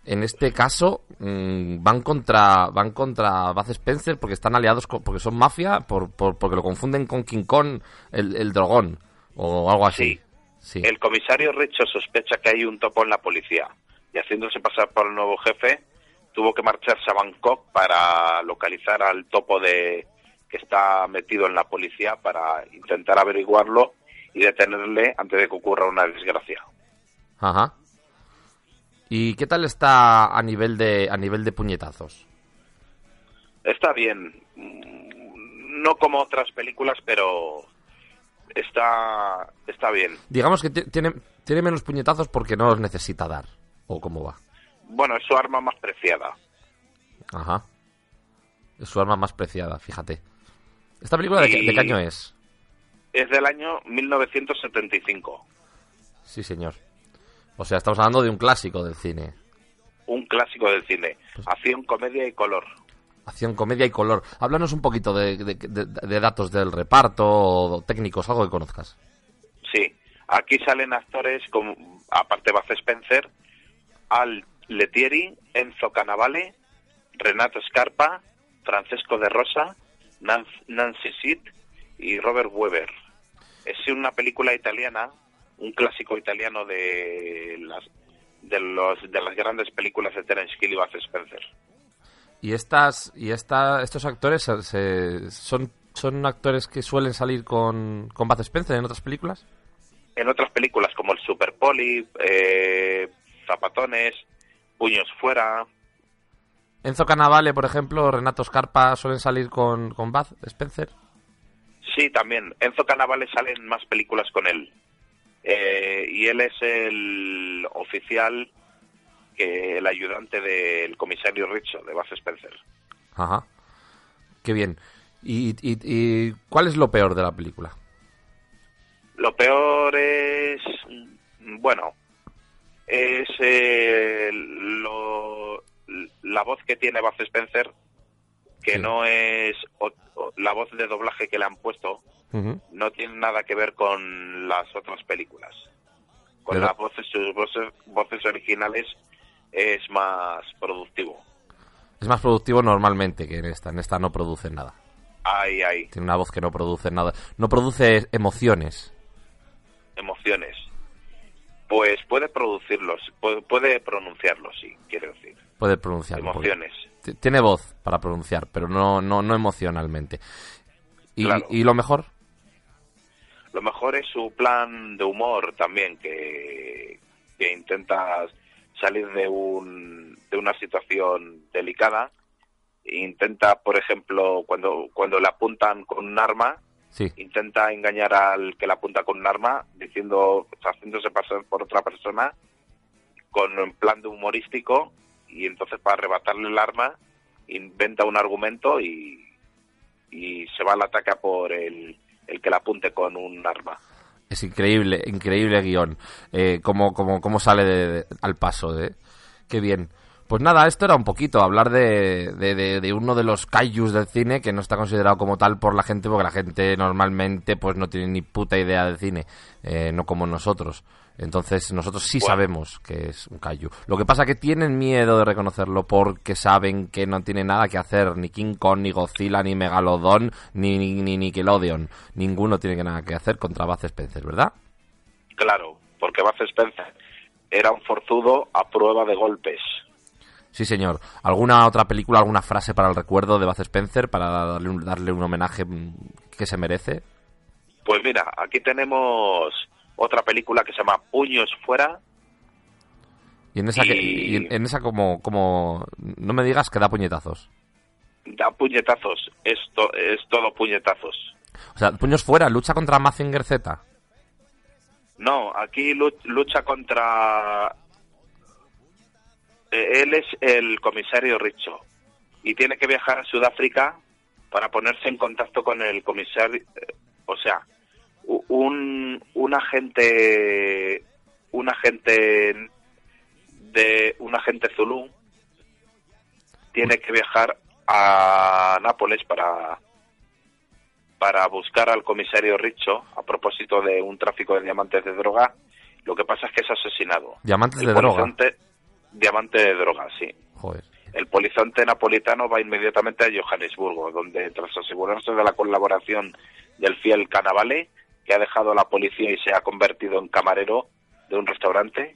en este caso mm, van contra van contra Spencer porque están aliados con- porque son mafia, por, por- porque lo confunden con King Kong, el, el dragón o algo así. Sí.
El comisario Richo sospecha que hay un topo en la policía y haciéndose pasar por el nuevo jefe, tuvo que marcharse a Bangkok para localizar al topo de que está metido en la policía para intentar averiguarlo y detenerle antes de que ocurra una desgracia.
Ajá. ¿Y qué tal está a nivel de a nivel de puñetazos?
Está bien, no como otras películas, pero está está bien.
Digamos que ti- tiene tiene menos puñetazos porque no los necesita dar o cómo va.
Bueno, es su arma más preciada.
Ajá. Es su arma más preciada, fíjate. ¿Esta película de, qué, de qué año es?
Es del año 1975.
Sí, señor. O sea, estamos hablando de un clásico del cine.
un clásico del cine. Acción, comedia y color.
Acción, comedia y color. Háblanos un poquito de, datos del reparto técnicos, algo que conozcas.
Sí, aquí salen actores como, aparte Baz Spencer, Al Letieri, Enzo Canavale, Renato Scarpa, Francesco de Rosa, Nan- Nancy Sid y Robert Weber. Es una película italiana, un clásico italiano de las de los de las grandes películas de Terence Hill y Baz Spencer.
Y estas y esta, estos actores se- son son actores que suelen salir con con Bud Spencer en otras películas.
En otras películas como el Super Poli, eh, Zapatones, Puños Fuera,
Enzo Canavale, por ejemplo, Renato Scarpa suelen salir con con Bud Spencer.
Sí, también. Enzo Canavale sale en más películas con él. Eh, y él es el oficial, que el ayudante del comisario Richo, de Baz Spencer.
Ajá. Qué bien. ¿Y, y, y cuál es lo peor de la película?
Lo peor es, bueno, es eh, lo- la voz que tiene Baz Spencer, que no es o- o- la voz de doblaje que le han puesto, no tiene nada que ver con las otras películas. Con
Pero-
las voces, sus voces, voces originales es más productivo.
Es más productivo normalmente que en esta. En esta no produce nada.
Hay, hay
Tiene una voz que no produce nada. No produce emociones.
emociones. Pues puede producirlos, puede, puede pronunciarlos, sí, quiero decir.
Puede pronunciarlo. porque
Emociones.
Tiene voz para pronunciar, pero no, no, no emocionalmente. ¿Y,
Claro.
¿Y lo mejor?
Lo mejor es su plan de humor también, que, que intenta salir de, un, de una situación delicada. Intenta, por ejemplo, cuando, cuando le apuntan con un arma,
Sí.
intenta engañar al que la apunta con un arma, diciendo, haciéndose pasar por otra persona, con un plan de humorístico, y entonces para arrebatarle el arma, inventa un argumento y, y se va al ataque por el, el que la apunte con un arma.
Es increíble, increíble guion. Eh, cómo, cómo, cómo sale de- de- al paso, ¿eh? Qué bien. Pues nada, esto era un poquito hablar de, de, de- de uno de los kaijus del cine que no está considerado como tal por la gente porque la gente normalmente pues no tiene ni puta idea del cine, eh, no como nosotros. Entonces nosotros sí
Bueno.
sabemos que es un kaiju. Lo que pasa que tienen miedo de reconocerlo porque saben que no tiene nada que hacer ni King Kong, ni Godzilla, ni Megalodon, ni, ni, ni Nickelodeon. Ninguno tiene nada que hacer contra Bud Spencer, ¿verdad?
Claro, porque Bud Spencer era un forzudo a prueba de golpes.
Sí, señor. ¿Alguna otra película, alguna frase para el recuerdo de Bud Spencer para darle un, darle un homenaje que se merece?
Pues mira, aquí tenemos otra película que se llama Puños Fuera.
Y en esa, que-
Y-
en, en esa como, como... No me digas que da puñetazos.
Da puñetazos, es, to- es todo puñetazos.
O sea, puños fuera, lucha contra Mazinger Z.
No, aquí lu- lucha contra... eh, Él es el comisario Richo y tiene que viajar a Sudáfrica para ponerse en contacto con el comisario... eh, O sea, un, un agente... Un agente de un agente Zulu tiene que viajar a Nápoles para para buscar al comisario Richo a propósito de un tráfico de diamantes de droga. Lo que pasa es que es asesinado.
Diamantes
El
de droga.
Diamante de droga, sí.
Joder.
El polizonte napolitano va inmediatamente a Johannesburgo, donde tras asegurarse de la colaboración del fiel Canavale, que ha dejado a la policía y se ha convertido en camarero de un restaurante,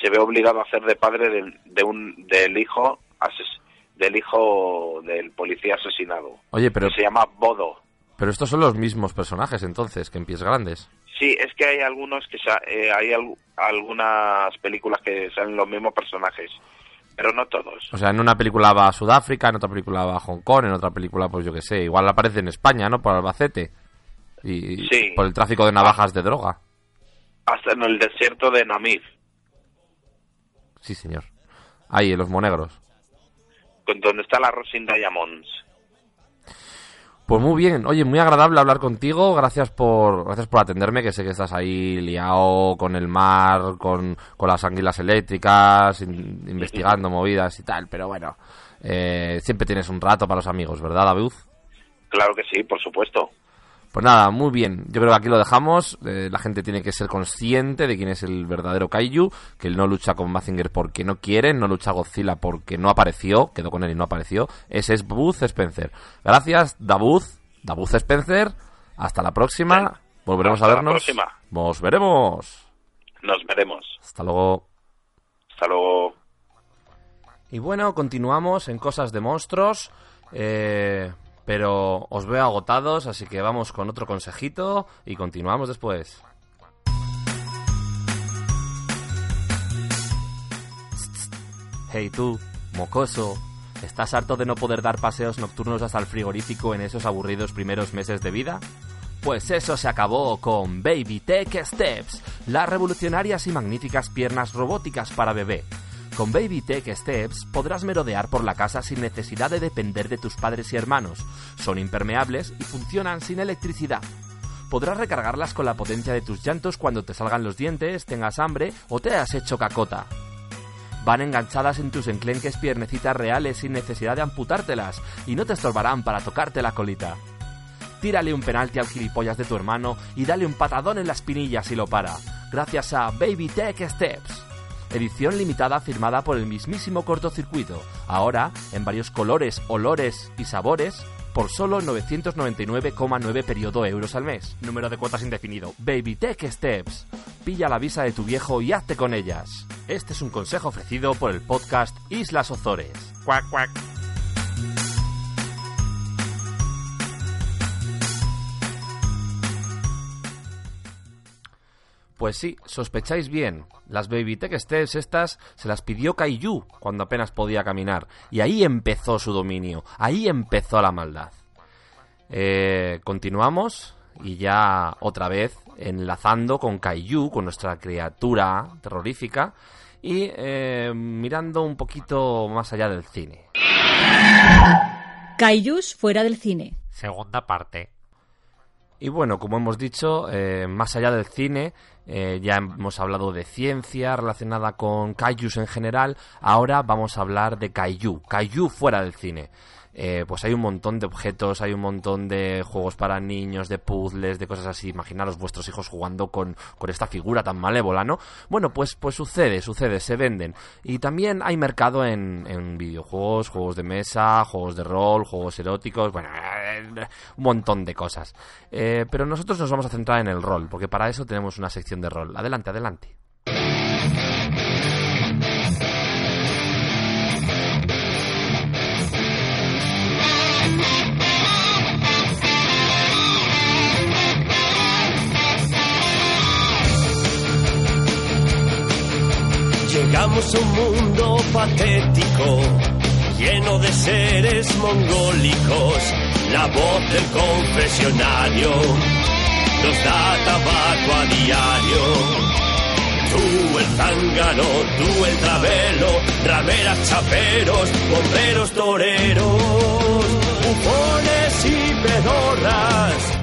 se ve obligado a hacer de padre del, de un, del hijo ases- del hijo del policía asesinado.
Oye, pero,
que se llama Bodo.
pero estos son los mismos personajes entonces, que en pies grandes.
Sí, es que hay algunos que eh, hay al- algunas películas que salen los mismos personajes, pero no todos.
O sea, en una película va a Sudáfrica, en otra película va a Hong Kong, en otra película, pues yo qué sé, igual aparece en España, ¿no? Por Albacete. Y
Sí.
por el tráfico de navajas de droga.
Hasta en el desierto de Namib,
Sí, señor. Ahí, en los monegros.
con donde está la Rosin Diamonds.
Pues muy bien, oye, muy agradable hablar contigo, gracias por, gracias por atenderme, que sé que estás ahí liado con el mar, con, con las anguilas eléctricas, in- investigando movidas y tal, pero bueno, eh, siempre tienes un rato para los amigos, ¿verdad, David?
Claro que sí, por supuesto.
Pues nada, muy bien. Yo creo que aquí lo dejamos. Eh, la gente tiene que ser consciente de quién es el verdadero Kaiju, que él no lucha con Mazinger porque no quiere, no lucha Godzilla porque no apareció, quedó con él y no apareció. Ese es Buzz Spencer. Gracias, Dabuz, Dabuz Spencer. Hasta la próxima. Volveremos
Hasta
a
la
vernos.
próxima.
Nos veremos.
Nos veremos.
Hasta luego.
Hasta luego.
Y bueno, continuamos en cosas de monstruos. eh, pero os veo agotados, así que vamos con otro consejito y continuamos después. Hey tú, mocoso, ¿estás harto de no poder dar paseos nocturnos hasta el frigorífico en esos aburridos primeros meses de vida? Pues eso se acabó con Baby Tech Steps, las revolucionarias y magníficas piernas robóticas para bebé. Con Baby Tech Steps podrás merodear por la casa sin necesidad de depender de tus padres y hermanos. Son impermeables y funcionan sin electricidad. Podrás recargarlas con la potencia de tus llantos cuando te salgan los dientes, tengas hambre o te has hecho cacota. Van enganchadas en tus enclenques piernecitas reales sin necesidad de amputártelas y no te estorbarán para tocarte la colita. Tírale un penalti al gilipollas de tu hermano y dale un patadón en la espinilla si lo para, gracias a Baby Tech Steps. Edición limitada firmada por el mismísimo cortocircuito, ahora en varios colores, olores y sabores, por solo 999,9 periodo euros al mes. Número de cuotas indefinido. Baby Tech Steps. Pilla la visa de tu viejo y hazte con ellas. Este es un consejo ofrecido por el podcast Islas Ozores. Cuac, cuac. Pues sí, sospecháis bien. Las Baby Tech Steps estas se las pidió Kaiju cuando apenas podía caminar. Y ahí empezó su dominio. Ahí empezó la maldad. Eh, continuamos y ya otra vez enlazando con Kaiju, con nuestra criatura terrorífica, y eh, mirando un poquito más allá del cine.
Kaijus fuera del cine.
Segunda parte. Y bueno, como hemos dicho, eh, más allá del cine, eh, ya hemos hablado de ciencia relacionada con kaijus en general, ahora vamos a hablar de kaiju, kaiju fuera del cine. Eh, pues hay un montón de objetos, hay un montón de juegos para niños, de puzzles, de cosas así. Imaginaros vuestros hijos jugando con, con esta figura tan malévola, ¿no? Bueno, pues, pues sucede, sucede, se venden. Y también hay mercado en, en videojuegos, juegos de mesa, juegos de rol, juegos eróticos, bueno, eh, un montón de cosas. Eh, pero nosotros nos vamos a centrar en el rol, porque para eso tenemos una sección de rol. Adelante, adelante.
Llegamos un mundo patético, lleno de seres mongólicos. La voz del confesionario nos da tabaco a diario. Tú el zángano, tú el travelo, rameras, chaperos, bomberos, toreros, bufones y pedorras.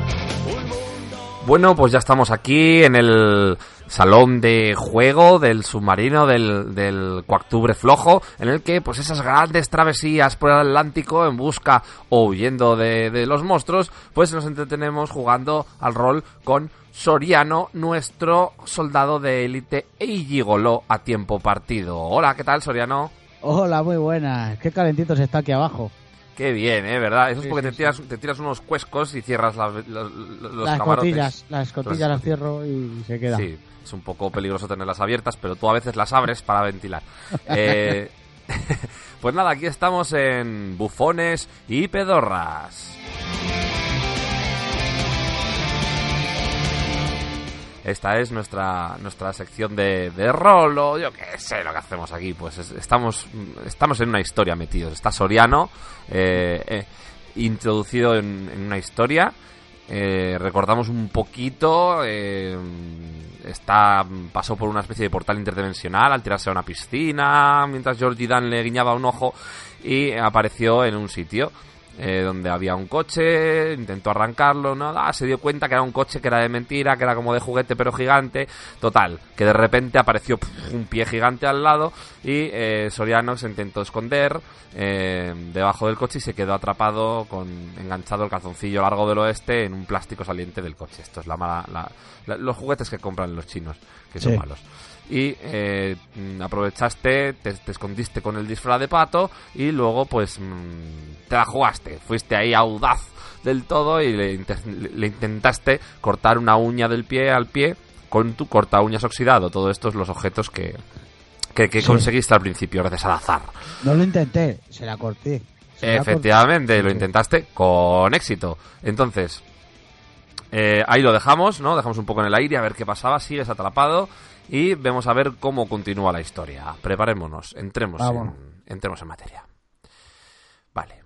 Bueno, pues ya estamos aquí en el salón de juego del submarino del, del Coactubre Flojo, en el que pues esas grandes travesías por el Atlántico en busca o huyendo de, de los monstruos, pues nos entretenemos jugando al rol con Soriano, nuestro soldado de élite y gigoló a tiempo partido. Hola, ¿qué tal Soriano?
Hola, muy buena. Qué calentito se está aquí abajo.
Qué bien, ¿eh? ¿Verdad? Eso es porque te, tiras, te tiras unos cuescos y cierras la- la- los
las
camarotes.
cotillas, las cotillas las cierro y se queda.
Sí, es un poco peligroso tenerlas abiertas, pero tú a veces las abres para ventilar. Eh, pues nada, aquí estamos en bufones y pedorras. Esta es nuestra, nuestra sección de, de rol, o yo qué sé lo que hacemos aquí. Pues es- estamos, estamos en una historia metidos. Está Soriano, eh, eh, introducido en, en una historia. Recordamos un poquito. Está pasó por una especie de portal interdimensional al tirarse a una piscina mientras Georgie Dan le guiñaba un ojo y apareció en un sitio eh, donde había un coche, intentó arrancarlo, nada, se dio cuenta que era un coche que era de mentira, que era como de juguete pero gigante, total, que de repente apareció un pie gigante al lado y eh, Soriano se intentó esconder eh, debajo del coche y se quedó atrapado con enganchado el calzoncillo largo del oeste en un plástico saliente del coche. Esto es la mala, la- la- los juguetes que compran los chinos, que son
Sí.
malos y eh, mm, aprovechaste, te, te escondiste con el disfraz de pato y luego pues mm, te la jugaste, fuiste ahí audaz del todo y le, inte- le intentaste cortar una uña del pie al pie con tu corta uñas oxidado. Todo esto es los objetos que, que, que
Sí.
conseguiste al principio gracias al azar.
No lo intenté, se la corté. Se la
Efectivamente,
corté.
lo intentaste con éxito. Entonces, eh, ahí lo dejamos, ¿no? Dejamos un poco en el aire a ver qué pasaba, sigues atrapado y vemos a ver cómo continúa la historia. Preparémonos, entremos,
Vámonos.
en, entremos en materia. Vale.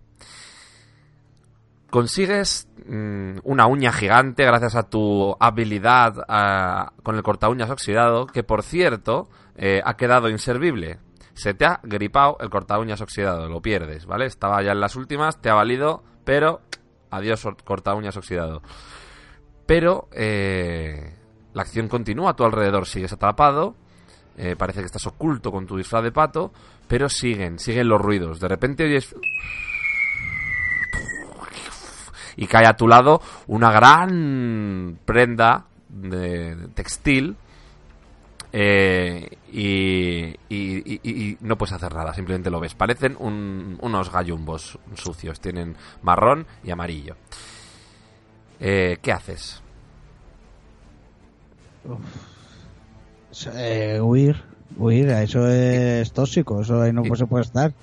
Consigues mm, una uña gigante gracias a tu habilidad ah, con el corta uñas oxidado, que por cierto eh, ha quedado inservible. Se te ha gripado el corta uñas oxidado, lo pierdes, ¿vale? Estaba ya en las últimas, te ha valido, pero adiós corta uñas oxidado. Pero eh, la acción continúa a tu alrededor, sigues atrapado, eh, parece que estás oculto con tu disfraz de pato, pero siguen, siguen los ruidos. De repente oyes y cae a tu lado una gran prenda de textil eh, y, y- y- no puedes hacer nada, simplemente lo ves. Parecen un- unos gallumbos sucios, tienen marrón y amarillo. Eh, ¿Qué haces?
Eh, huir, huir, eso es tóxico, eso ahí no se puede estar.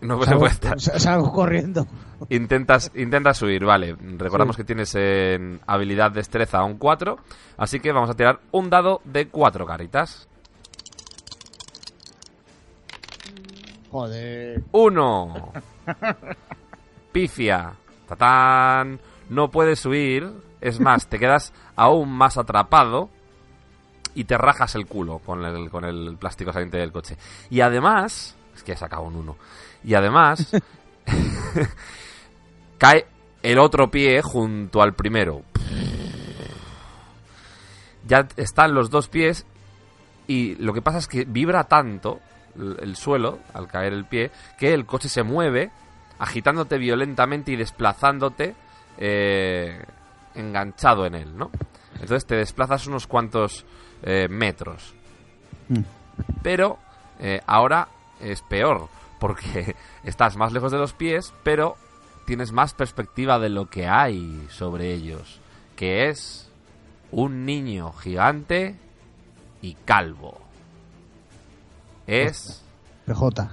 No se
Salgo-
puede estar.
sa- Salgo corriendo.
Intentas, intentas huir, vale. Recordamos que tienes en habilidad destreza un 4, así que vamos a tirar un dado de 4 caritas.
Joder.
Uno. Pifia. Tatán. No puedes huir. Es más, te quedas aún más atrapado y te rajas el culo con el, con el plástico saliente del coche. Y además, es que he sacado un uno. Y además, cae el otro pie junto al primero. Ya están los dos pies y lo que pasa es que vibra tanto el el suelo al caer el pie que el coche se mueve agitándote violentamente y desplazándote eh, enganchado en él, ¿no? Entonces te desplazas unos cuantos eh, metros.
Mm.
Pero eh, ahora es peor, porque estás más lejos de los pies, pero tienes más perspectiva de lo que hay sobre ellos, que es un niño gigante y calvo. Es...
PJ.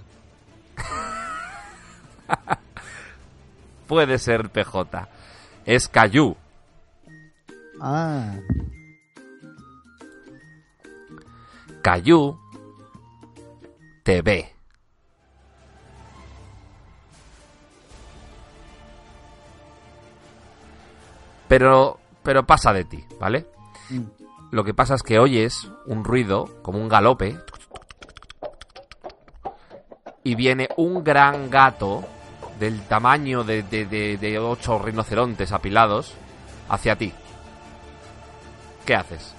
Puede ser PJ. Es Cayu.
Ah.
Cayu te ve. Pero, pero pasa de ti, ¿vale?
Mm.
Lo que pasa es que oyes un ruido, como un galope, y viene un gran gato del tamaño de, de, de- de ocho rinocerontes apilados hacia ti. ¿Qué haces?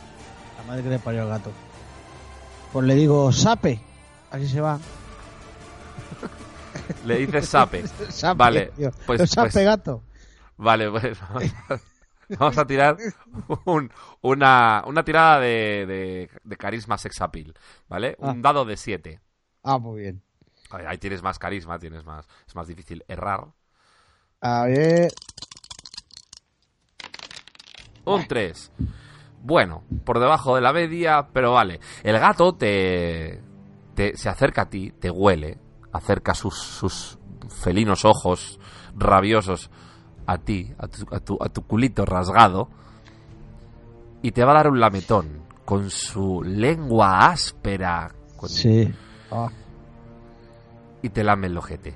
La madre que le parió al gato. Pues le digo, sape. Así se va.
Le dices sape.
Sape,
vale,
tío.
pues,
sape,
pues-
gato.
Vale, pues vamos a, tirar un- una, una tirada de, de, de carisma sex appeal, ¿vale? Un
Ah.
dado de 7.
Ah, muy bien.
Ahí tienes más carisma, tienes más, es más difícil errar.
A ver.
Un 3. Bueno, por debajo de la media, pero vale. El gato te, te se acerca a ti, te huele, acerca sus, sus felinos ojos rabiosos a ti, a tu, a tu, a tu culito rasgado, y te va a dar un lametón con su lengua áspera con-
Sí. Ah.
y te lame el ojete.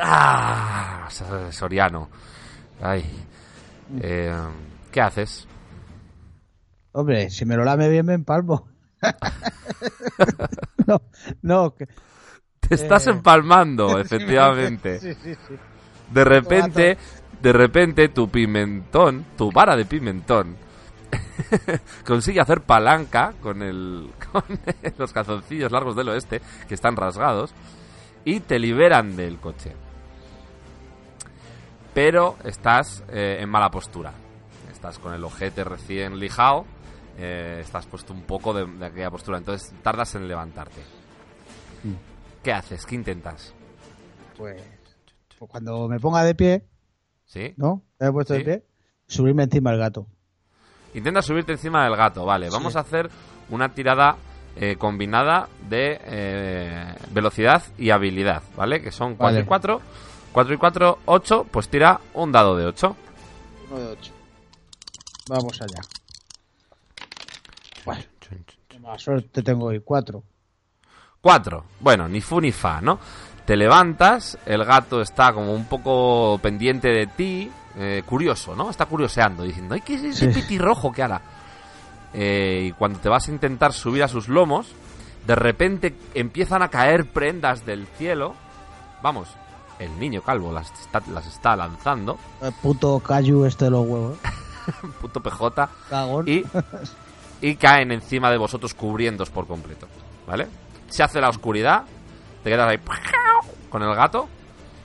¡Ah! Soriano. Ay. Eh, ¿Qué haces?
Hombre, si me lo lame bien, me empalmo. no, no. que-
Te estás
Eh,
empalmando, efectivamente.
Sí, sí, sí.
De repente, de repente tu pimentón, tu vara de pimentón, consigue hacer palanca con el con los calzoncillos largos del oeste que están rasgados y te liberan del coche. Pero estás eh, en mala postura. Estás con el ojete recién lijado. eh, estás puesto un poco de, de aquella postura. Entonces tardas en levantarte. ¿Qué haces? ¿Qué intentas?
Pues, pues cuando me ponga de pie,
¿Sí?
¿no? Me he puesto
Sí.
de pie, subirme encima del gato.
Intenta subirte encima del gato, vale. Vamos
Sí.
a hacer una tirada eh, combinada de eh, velocidad y habilidad, ¿vale? Que son 4
Vale.
y 4. 4 y 4, 8. Pues tira un dado de 8.
Uno de ocho. Vamos allá. Bueno, mala suerte tengo hoy. Cuatro.
4. Bueno, ni fu ni fa, ¿no? Te levantas, el gato está como un poco pendiente de ti, eh, curioso, ¿no? Está curioseando, diciendo, ¡ay, qué es ese
Sí.
petirrojo que hará! Eh, y cuando te vas a intentar subir a sus lomos, de repente empiezan a caer prendas del cielo. Vamos, el niño calvo las está, las está lanzando,
El puto Cayu este de los huevos.
puto PJ,
Cagón.
y, y caen encima de vosotros cubriéndos por completo, ¿vale? Se hace la oscuridad, te quedas ahí con el gato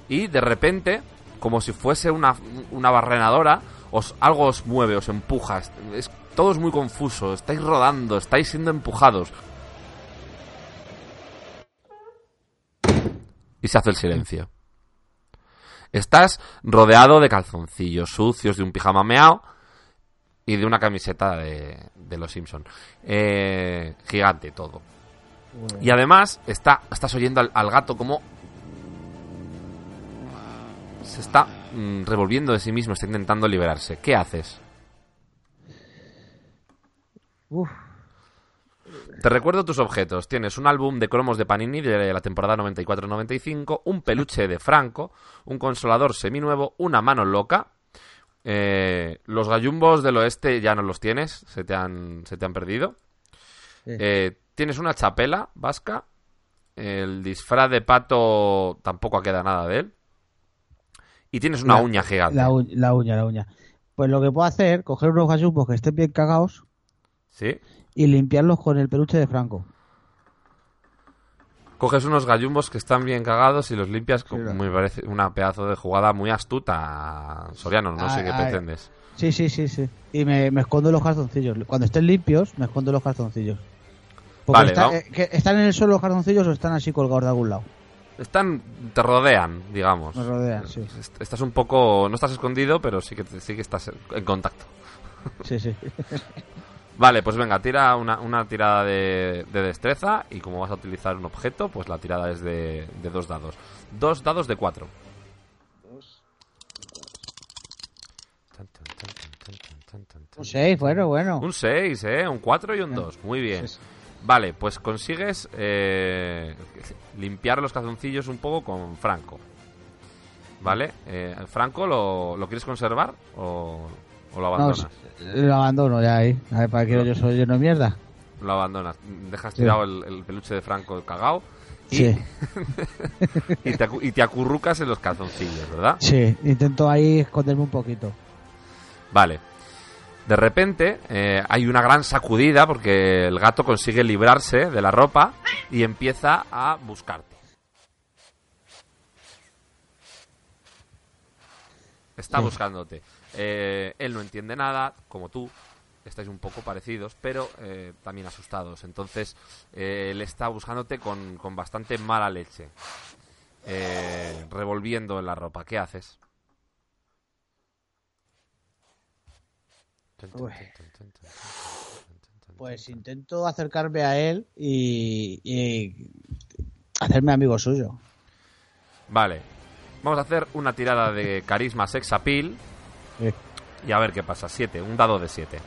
y de repente, como si fuese una, una barrenadora, os, algo os mueve, os empuja, es, es- todo es muy confuso, estáis rodando, estáis siendo empujados. Y se hace el silencio. Estás rodeado de calzoncillos sucios, de un pijama meao y de una camiseta de, de los Simpson. Eh, gigante todo. Y además está, estás oyendo al, al gato como se está mm, revolviendo de sí mismo, está intentando liberarse. ¿Qué haces?
Uf.
Te recuerdo tus objetos. Tienes un álbum de cromos de Panini de la temporada 94-95, un peluche de Franco, un consolador seminuevo, una mano loca, Eh, los gallumbos del oeste ya no los tienes, se te han, se te han perdido.
Sí.
Eh, tienes una chapela vasca. El disfraz de pato tampoco queda nada de él. Y tienes una
La-
uña gigante.
La, u- la uña, la uña. Pues lo que puedo hacer, coger unos gallumbos que estén bien cagados
¿Sí?
y limpiarlos con el peluche de Franco.
Coges unos gallumbos que están bien cagados y los limpias. con-
Sí,
me parece una pedazo de jugada muy astuta, Soriano. No sé
Ay,
qué
ay.
pretendes.
Sí, sí, sí, sí. Y me, me escondo los calzoncillos. Cuando estén limpios, me escondo los calzoncillos. Porque
Vale,
está-
vamos.
eh, que ¿Están en el suelo los calzoncillos o están así colgados de algún lado?
Están, te rodean, digamos.
Me rodean, sí.
Est- Estás un poco, no estás escondido, pero sí que, sí que estás en contacto.
Sí, sí.
Vale, pues venga, tira una, una tirada de, de destreza y como vas a utilizar un objeto, pues la tirada es de, de dos dados. Dos dados de cuatro.
Un 6, bueno, bueno.
Un 6, ¿eh? Un 4 y un 2. Muy bien. Vale, pues consigues eh, limpiar los calzoncillos un poco con Franco. ¿Vale? Eh, ¿Franco lo, lo quieres conservar o, o lo
No,
abandonas?
lo abandono ya ahí. A ver, ¿para qué yo soy lleno de mierda?
Lo abandonas. Dejas
Sí.
tirado el, el peluche de Franco cagao. Y,
Sí.
y, te, acu- y te acurrucas en los calzoncillos, ¿verdad?
Sí, intento ahí esconderme un poquito.
Vale. De repente eh, hay una gran sacudida porque el gato consigue librarse de la ropa y empieza a buscarte. Está buscándote. Eh, él no entiende nada, como tú. Estáis un poco parecidos, pero eh, también asustados. Entonces, eh, él está buscándote con, con bastante mala leche. Eh, revolviendo en la ropa. ¿Qué haces?
Uy. Pues intento acercarme a él y, y hacerme amigo suyo.
Vale. Vamos a hacer una tirada de carisma sex appeal.
Sí.
Y a ver qué pasa. 7, un dado de 7.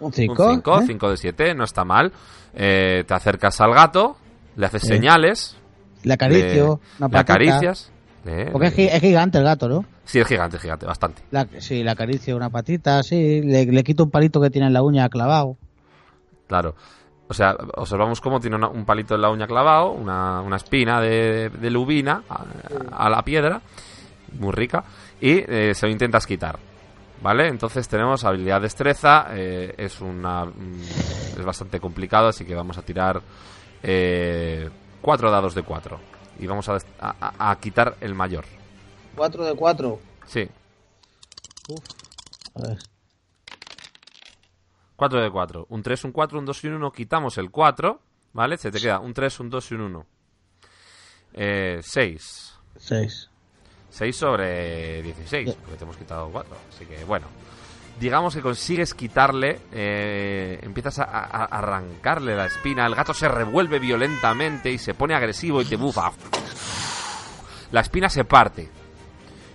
Un 5.
Un 5, 5 de 7, no está mal. Eh, te acercas al gato, le haces
Sí.
señales.
Le acaricio,
le-
una
le acaricias. le-
Porque es, gi- es gigante el gato, ¿no?
Sí, es gigante, es gigante, bastante.
La, sí, le acaricio una patita, sí. Le, le quito un palito que tiene en la uña clavado.
Claro. O sea, observamos cómo tiene una- un palito en la uña clavado, una, una espina de, de lubina a, a la piedra, muy rica, y eh, se lo intentas quitar. ¿Vale? Entonces tenemos habilidad destreza, eh, es una mm, es bastante complicado, así que vamos a tirar eh, cuatro dados de cuatro y vamos a, a- quitar el mayor.
4 de 4.
Sí,
A ver.
4 de 4. Un 3, un 4, un 2 y un 1. Quitamos el 4, ¿vale? Se te queda un 3, un 2 y un 1. Eh, 6.
6.
6 sobre 16, porque te hemos quitado 4. Así que, bueno. Digamos que consigues quitarle, eh, empiezas a, arrancarle la espina, el gato se revuelve violentamente y se pone agresivo y te bufa. La espina se parte,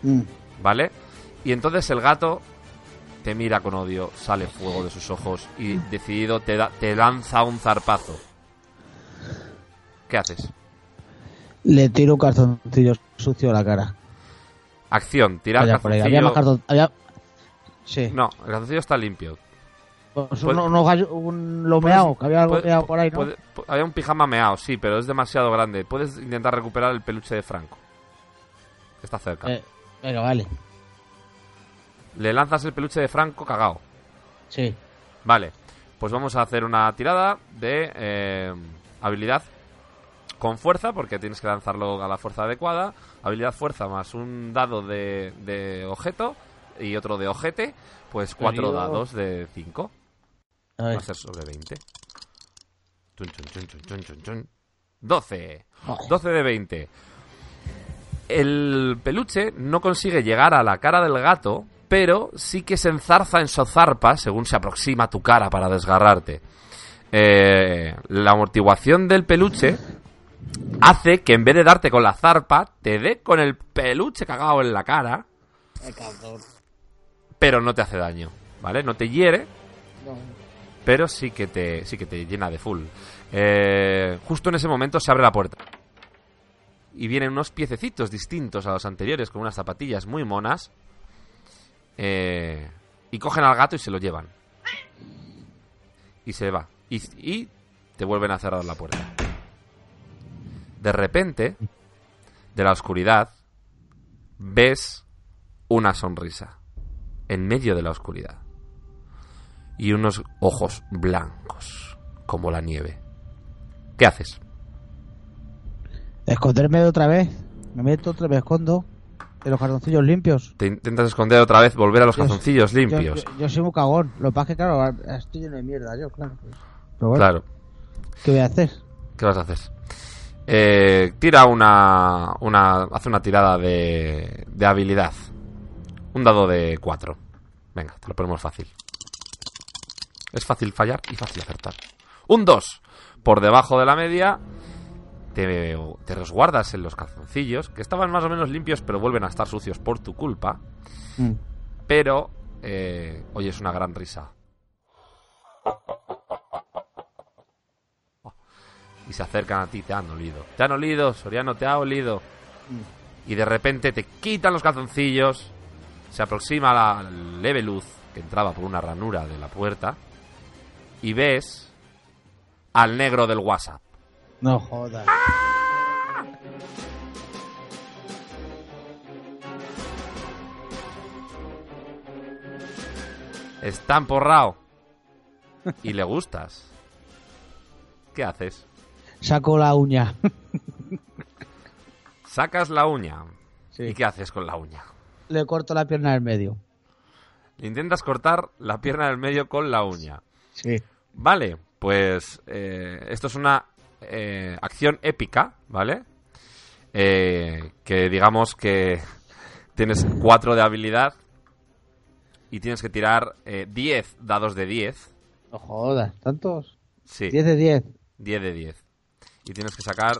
Mm.
¿vale? Y entonces el gato te mira con odio, sale fuego de sus ojos y decidido te, da- te lanza un zarpazo. ¿Qué haces?
Le tiro un calzoncillo sucio a la cara.
Acción, tirar
Vaya. Había más cartón- había- Sí.
No, el calzoncillo está limpio.
Pues unos gallo- un lomeado, que había algo meado por ahí, ¿no?
puede- pu- había un pijama meado, sí, pero es demasiado grande. Puedes intentar recuperar el peluche de Franco. Está cerca.
Eh, venga, vale.
Le lanzas el peluche de Franco cagao.
Sí.
Vale, pues vamos a hacer una tirada de eh, habilidad con fuerza, porque tienes que lanzarlo a la fuerza adecuada. Habilidad fuerza más un dado de, de objeto y otro de ojete, pues cuatro dados de 5.
A
Va a ser sobre 20. Chun, chun, chun, chun, chun, chun, chun. 12. 12 de 20. El peluche no consigue llegar a la cara del gato, pero sí que se enzarza en su zarpa según se aproxima a tu cara para desgarrarte. Eh, la amortiguación del peluche hace que en vez de darte con la zarpa, te dé con el peluche cagado en la cara, pero no te hace daño, ¿vale? No te hiere, pero sí que te, sí que te llena de full. Eh, justo en ese momento se abre la puerta. y vienen unos piececitos distintos a los anteriores, con unas zapatillas muy monas. eh, y cogen al gato y se lo llevan. Y se va. Y, y te vuelven a cerrar la puerta. De repente, de la oscuridad, ves una sonrisa. En medio de la oscuridad. Y unos ojos blancos, como la nieve. ¿Qué haces?
Esconderme de otra vez. Me meto otra vez, escondo. En los cartoncillos limpios.
Te intentas esconder otra vez, volver a los
Yo-
calzoncillos limpios.
Yo, yo soy muy cagón. Lo que pasa es que, claro, estoy lleno de mierda yo, claro. Pero bueno,
Claro.
¿qué voy a hacer?
¿Qué vas a hacer? Eh, tira una, una. Hace una tirada de, de habilidad. Un dado de 4. Venga, te lo ponemos fácil. Es fácil fallar y fácil acertar. Un 2. Por debajo de la media. Te, te resguardas en los calzoncillos, que estaban más o menos limpios, pero vuelven a estar sucios por tu culpa.
Mm.
Pero, eh, oyes una gran risa. Y se acercan a ti, te han olido. Te han olido, Soriano, te ha olido. Y de repente te quitan los calzoncillos. Se aproxima la leve luz que entraba por una ranura de la puerta. Y ves al negro del WhatsApp.
No jodas.
Está emporrado. Y le gustas. ¿Qué haces?
Saco la uña.
Sacas la uña.
Sí.
¿Y qué haces con la uña?
Le corto la pierna del medio.
Intentas cortar la pierna del medio con la uña.
Sí.
Vale, pues eh, esto es una eh, acción épica, ¿vale? Eh, que digamos que tienes 4 de habilidad y tienes que tirar eh, 10 dados de 10.
No jodas, ¿tantos?
Sí.
10 de 10.
10 de 10. Y tienes que sacar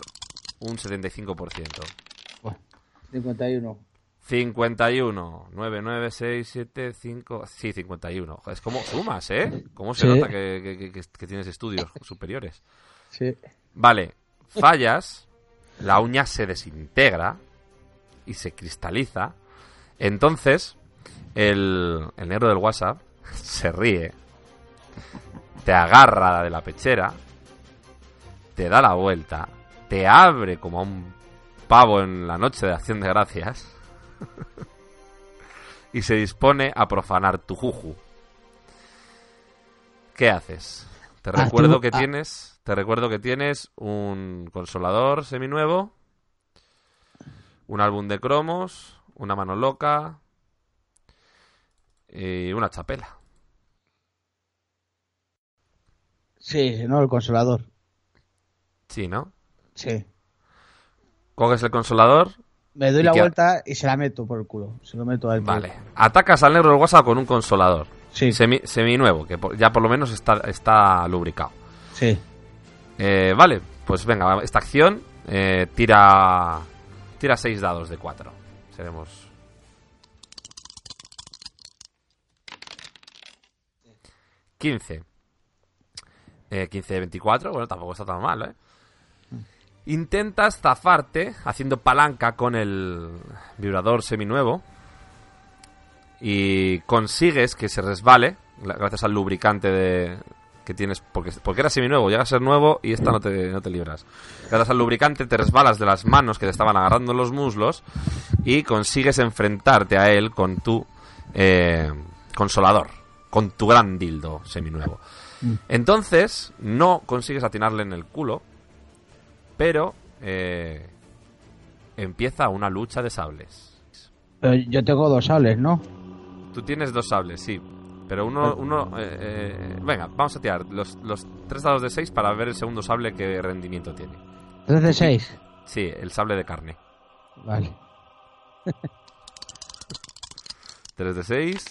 un 75%.
51.
51, 9, 9, 6, 7, 5. Sí, 51. Es como sumas, ¿eh? ¿Cómo se
Sí.
nota que, que- que- que tienes estudios superiores?
Sí.
Vale, fallas, la uña se desintegra y se cristaliza. Entonces, el, el negro del WhatsApp se ríe, te agarra de la pechera, te da la vuelta, te abre como a un pavo en la noche de acción de gracias y se dispone a profanar tu juju. ¿Qué haces? Te
Ah,
recuerdo
tú-
que
ah.
tienes, te recuerdo que tienes un consolador seminuevo, un álbum de cromos, una mano loca y una chapela.
Sí, no, el consolador.
Sí, ¿no?
Sí.
Coges el consolador.
Me doy
¿Y
la vuelta y se la meto por el culo. Se lo meto a él. por el
Vale. Atacas al negro del WhatsApp con un consolador.
Sí.
Semi, seminuevo, que ya por lo menos está, está lubricado.
Sí.
Eh, vale, pues venga, esta acción eh, tira tira 6 dados de 4. Seremos. ...15... Eh, 15 de 24, bueno, tampoco está tan mal, ¿eh? Intentas zafarte haciendo palanca con el vibrador seminuevo y consigues que se resbale gracias al lubricante de, que tienes porque, porque era seminuevo, llega a ser nuevo y esta no te, no te libras. Gracias al lubricante te resbalas de las manos que te estaban agarrando los muslos y consigues enfrentarte a él con tu eh, consolador, con tu gran dildo seminuevo. Entonces, no consigues atinarle en el culo, pero eh, empieza una lucha de sables.
Pero yo tengo dos sables, ¿no?
Tú tienes dos sables, sí. Pero uno... uno eh, eh, venga, vamos a tirar los, los tres dados de 6 para ver el segundo sable qué rendimiento tiene.
3 de 6.
Sí, el sable de carne.
Vale.
3 de 6.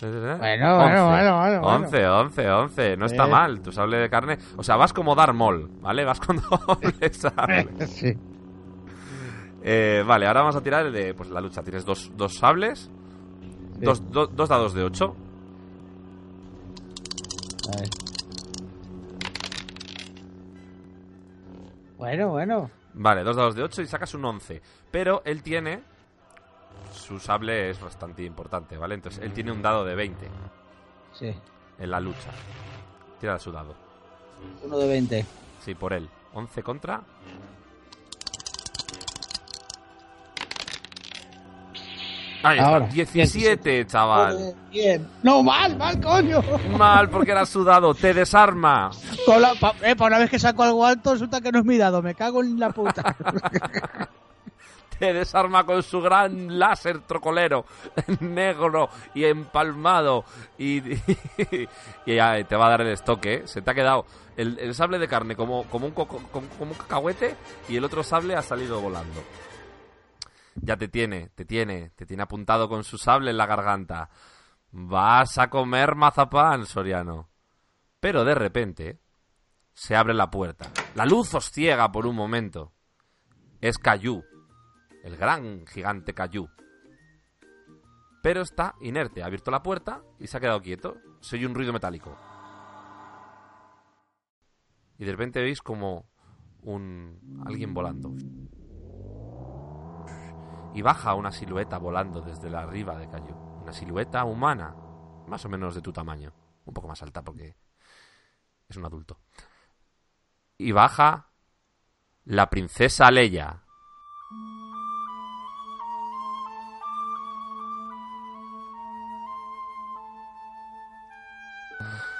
Bueno, bueno, bueno, bueno, bueno.
11, 11, 11. No está mal tu sable de carne. O sea, vas como Darth Maul, ¿vale? Vas con doble sable.
Sí.
Eh, vale, ahora vamos a tirar el de pues, la lucha. Tienes dos, dos sables, dos, do- dos dados de 8.
A ver. Bueno, bueno.
Vale, dos dados de 8 y sacas un 11. Pero él tiene... Su sable es bastante importante, ¿vale? Entonces, él tiene un dado de 20
Sí.
en la lucha. Tira su dado.
Uno de 20.
Sí, por él. 11 contra. Ahí está,
Ahora.
17, chaval.
Bien. No, mal, mal, coño.
Mal, porque era sudado. Te desarma.
Con la- pa- eh, para una vez que saco algo alto, resulta que no es mi dado. Me cago en la puta.
Te desarma con su gran láser trocolero negro y empalmado. Y, ya te va a dar el estoque. ¿eh? Se te ha quedado el, sable de carne como, como, un coco- como, como un cacahuete y el otro sable ha salido volando. Ya te tiene, te tiene, te tiene apuntado con su sable en la garganta. Vas a comer mazapán, Soriano. Pero de repente se abre la puerta. La luz os ciega por un momento. Es Cayu, el gran gigante Cayu. Pero está inerte, ha abierto la puerta y se ha quedado quieto. Se oye un ruido metálico. Y de repente veis como un alguien volando. Y baja una silueta volando desde la arriba de Cayu. Una silueta humana, más o menos de tu tamaño. Un poco más alta porque es un adulto. Y baja la princesa Leia.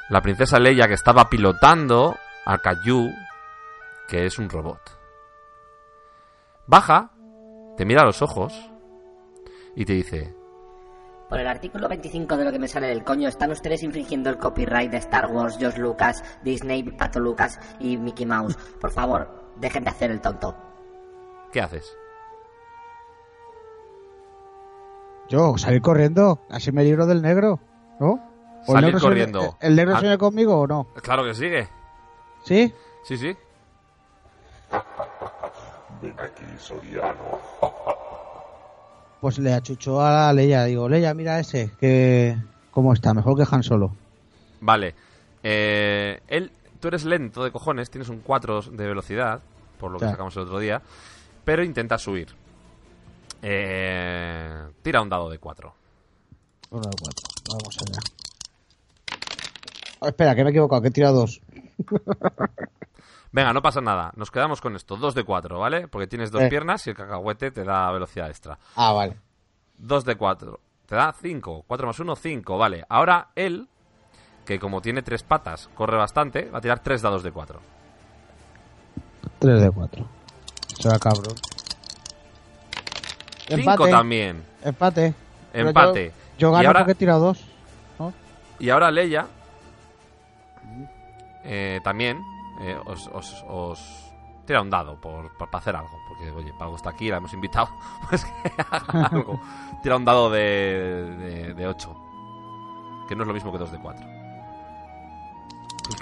La princesa Leia que estaba pilotando a Caillou, que es un robot. Baja, te mira a los ojos y te dice,
Por el artículo 25 de lo que me sale del coño, están ustedes infringiendo el copyright de Star Wars, George Lucas, Disney, Pato Lucas y Mickey Mouse. Por favor, dejen de hacer el tonto.
¿qué haces?
Yo, salir corriendo. Así me libro del negro. ¿No? ¿O el
Salir
negro
corriendo.
¿El negro
Ah.
se viene conmigo o no?
Claro que sigue.
¿Sí?
Sí, sí.
Ven aquí, Soriano.
Pues le achucho a Leia. Digo, Leia, mira ese. que ¿Cómo está? Mejor que Han Solo.
Vale. Eh, él, tú eres lento de cojones, tienes un 4 de velocidad, por lo que
Ya.
sacamos el otro día, pero intenta subir. Eh, tira un dado de 4.
Uno de cuatro. Vamos allá. Oh, espera, que me he equivocado, que he tirado dos.
Venga, no pasa nada. Nos quedamos con esto. 2 de 4, ¿vale? Porque tienes dos
Eh.
piernas y el cacahuete te da velocidad extra.
Ah, vale.
2 de 4. Te da 5. 4 más 1, 5. Vale. Ahora él, que como tiene tres patas, corre bastante, va a tirar 3 dados de 4.
Tres de cuatro. Será cabrón.
5 también.
Empate. Pero
Empate.
Yo, yo
Y
gano
ahora-
porque he tirado dos. ¿no?
Y ahora Leia eh, también eh, os, os, os tira un dado por, por- para hacer algo. Porque, oye, Pago está aquí, la hemos invitado. Pues que haga algo. Tira un dado de, de, 8. Que no es lo mismo que 2 de 4.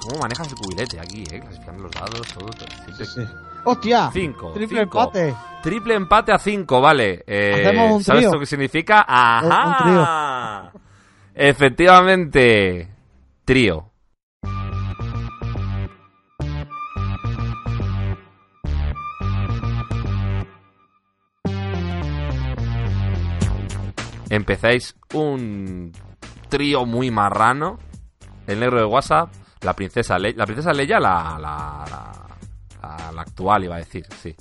¿Cómo manejas el cubilete aquí, eh? Clasificando los dados, todo. todo siempre...
¡Hostia!
5.
Triple empate.
Triple empate a 5, vale. Eh,
un
¿Sabes lo que significa?
Un- un
¡Ajá! Efectivamente. Trío. Empezáis un trío muy marrano. El negro de WhatsApp, la princesa Leia. La princesa Leia, la, la, la, la- actual, iba a decir, sí.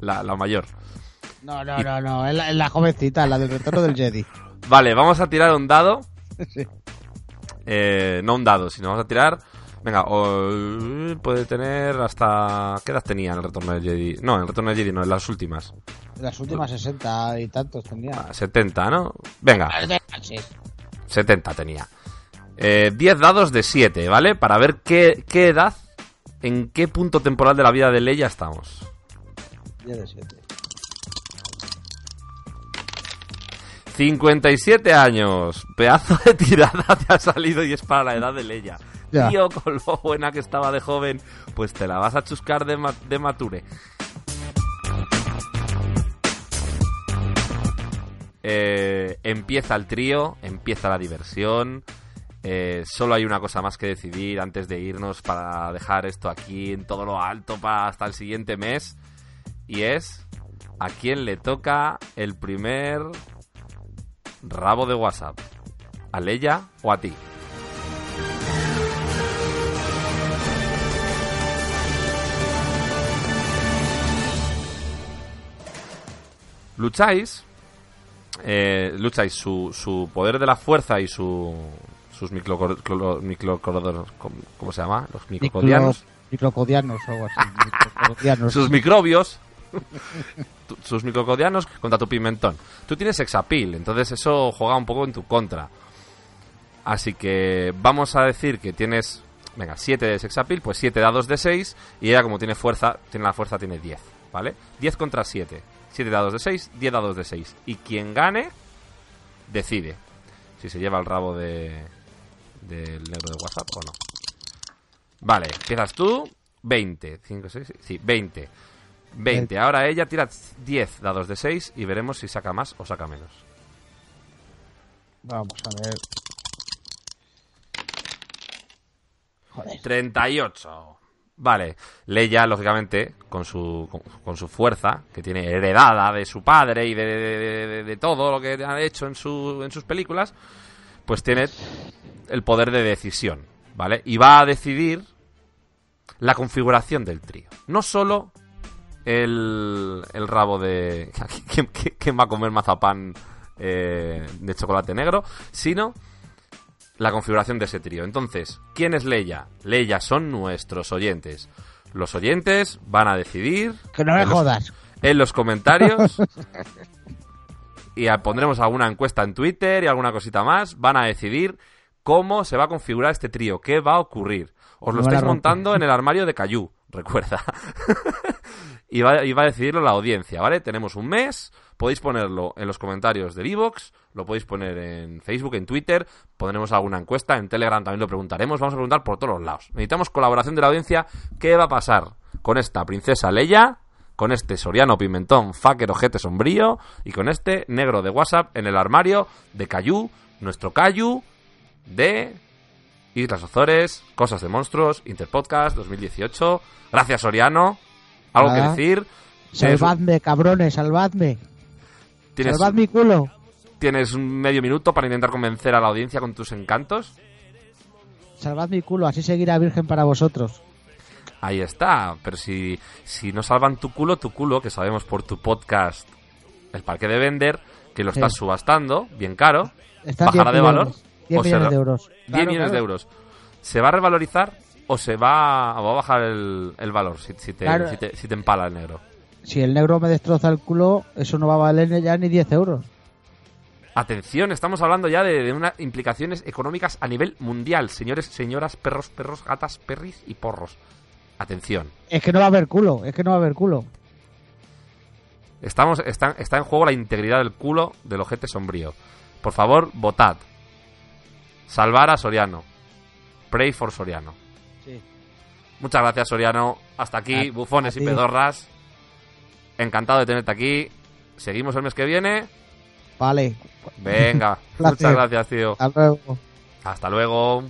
La, la- mayor.
No, no, no, no. Es la, es la jovencita, la del retorno del Jedi.
Vale, vamos a tirar un dado.
Sí.
Eh, no un dado, sino vamos a tirar. Venga, o- puede tener hasta. ¿Qué edad tenía en el retorno del Jedi? No, en el retorno del Jedi no, en las últimas.
Las últimas 60 y tantos tenía.
70, ¿no? Venga,
Sí.
70 tenía. Eh, 10 dados de 7, ¿vale? Para ver qué, qué edad, en qué punto temporal de la vida de Leia estamos.
Ya de siete.
57 años. Pedazo de tirada te ha salido y es para la edad de Leia. Tío, con lo buena que estaba de joven, pues te la vas a chuscar de, de mature. Eh, empieza el trío, empieza la diversión. Eh, solo hay una cosa más que decidir antes de irnos para dejar esto aquí en todo lo alto para hasta el siguiente mes. Y es a quién le toca el primer rabo de WhatsApp. ¿A Leia o a ti? Lucháis, eh, lucháis su, su poder de la fuerza y su, sus micro, ¿cómo se llama? Los microcodianos.
Microcodianos o algo así. microcodianos.
sus microbios. sus microcodianos contra tu pimentón. Tú tienes sexapil, entonces eso juega un poco en tu contra. Así que vamos a decir que tienes, venga, 7 de sexapil, pues 7 dados de 6 y ella como tiene fuerza, tiene la fuerza tiene 10, ¿vale? 10 contra 7. 7 dados de 6, 10 dados de 6. Y quien gane decide si se lleva el rabo de del negro de WhatsApp o no. Vale, empiezas tú, 20, 5, 6, sí, 20. 20. Ahora ella tira 10 dados de 6 y veremos si saca más o saca menos.
Vamos a ver.
38. Vale, Leia, lógicamente, con su, con, su fuerza, que tiene heredada de su padre y de, de- todo lo que ha hecho en, su, en sus películas, pues tiene el poder de decisión, ¿vale? Y va a decidir la configuración del trío. No solo el, el rabo de... ¿Quién, quién- quién va a comer mazapán eh, de chocolate negro? Sino la configuración de ese trío. Entonces, ¿quién es Leia? Leia son nuestros oyentes. Los oyentes van a decidir...
Que no me
en los-
jodas.
En los comentarios... y a- pondremos alguna encuesta en Twitter y alguna cosita más. Van a decidir cómo se va a configurar este trío, qué va a ocurrir. Os lo estáis montando en el armario de Cayu, recuerda. y, va, y va a decidirlo la audiencia, ¿vale? Tenemos un mes, podéis ponerlo en los comentarios del iVoox, lo podéis poner en Facebook, en Twitter, pondremos alguna encuesta, en Telegram también lo preguntaremos, vamos a preguntar por todos los lados. Necesitamos colaboración de la audiencia, ¿qué va a pasar con esta princesa Leia? Con este Soriano Pimentón, fucker ojete sombrío, y con este negro de WhatsApp en el armario de Cayu, nuestro Cayu de Islas Azores, Cosas de Monstruos, Interpodcast 2018. Gracias, Soriano. ¿Algo que decir?
Salvadme, cabrones, salvadme.
Tienes,
Salvad mi culo.
tienes un medio minuto para intentar convencer a la audiencia con tus encantos.
Salvad mi culo, así seguirá virgen para vosotros.
Ahí está. Pero si, si no salvan tu culo, tu culo, que sabemos por tu podcast, El Parque de Vender, que lo
Sí.
estás subastando, bien caro,
Están
bajará
10
de valor.
millones, 10
o se
millones de euros.
10
Claro,
millones de euros. ¿Se va a revalorizar o se va, o va a bajar el, el valor si, si te,
Claro.
si, te, si te empala el negro?
Si el negro me destroza el culo, eso no va a valer ya ni 10 euros.
Atención, estamos hablando ya de, de unas implicaciones económicas a nivel mundial. Señores, señoras, perros, perros, gatas, perris y porros. Atención.
Es que no va a haber culo, es que no va a haber culo.
Estamos, está, está en juego la integridad del culo del ojete sombrío. Por favor, votad. Salvar a Soriano. Pray for Soriano.
Sí.
Muchas gracias, Soriano. Hasta aquí,
A-
bufones
a
y pedorras. Encantado de tenerte aquí. Seguimos el mes que viene.
Vale.
Venga, muchas gracias, tío.
Hasta luego.
Hasta luego.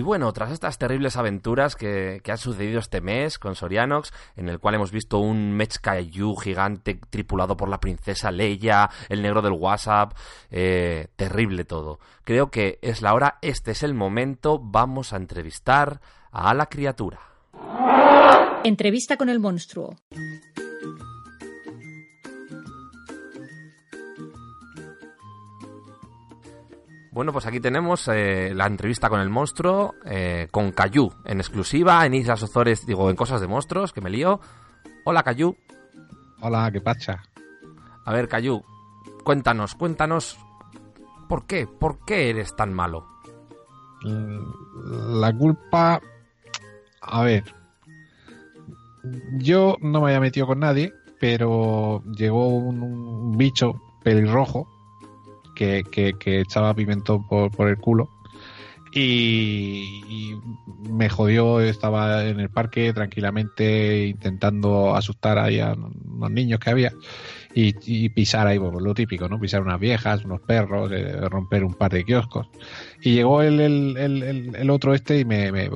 Y bueno, tras estas terribles aventuras que, que han sucedido este mes con Sorianox, en el cual hemos visto un Mech gigante tripulado por la princesa Leia, el negro del WhatsApp, eh, terrible todo. Creo que es la hora, este es el momento, vamos a entrevistar a la criatura.
Entrevista con el monstruo.
Bueno, pues aquí tenemos eh, la entrevista con el monstruo, eh, con Cayu, en exclusiva, en Islas Azores, digo, en Cosas de Monstruos, que me lío. Hola, Cayu.
Hola, ¿qué pacha?
A ver, Cayu, cuéntanos, cuéntanos, ¿por qué? ¿Por qué eres tan malo?
La culpa... A ver. Yo no me había metido con nadie, pero llegó un, un bicho pelirrojo que, que, que echaba pimentón por, por el culo y, y me jodió. Estaba en el parque tranquilamente intentando asustar ahí a unos niños que había y, y pisar ahí, pues, lo típico, ¿no? Pisar unas viejas, unos perros, eh, romper un par de kioscos. Y llegó el, el, el- el otro este y me, me,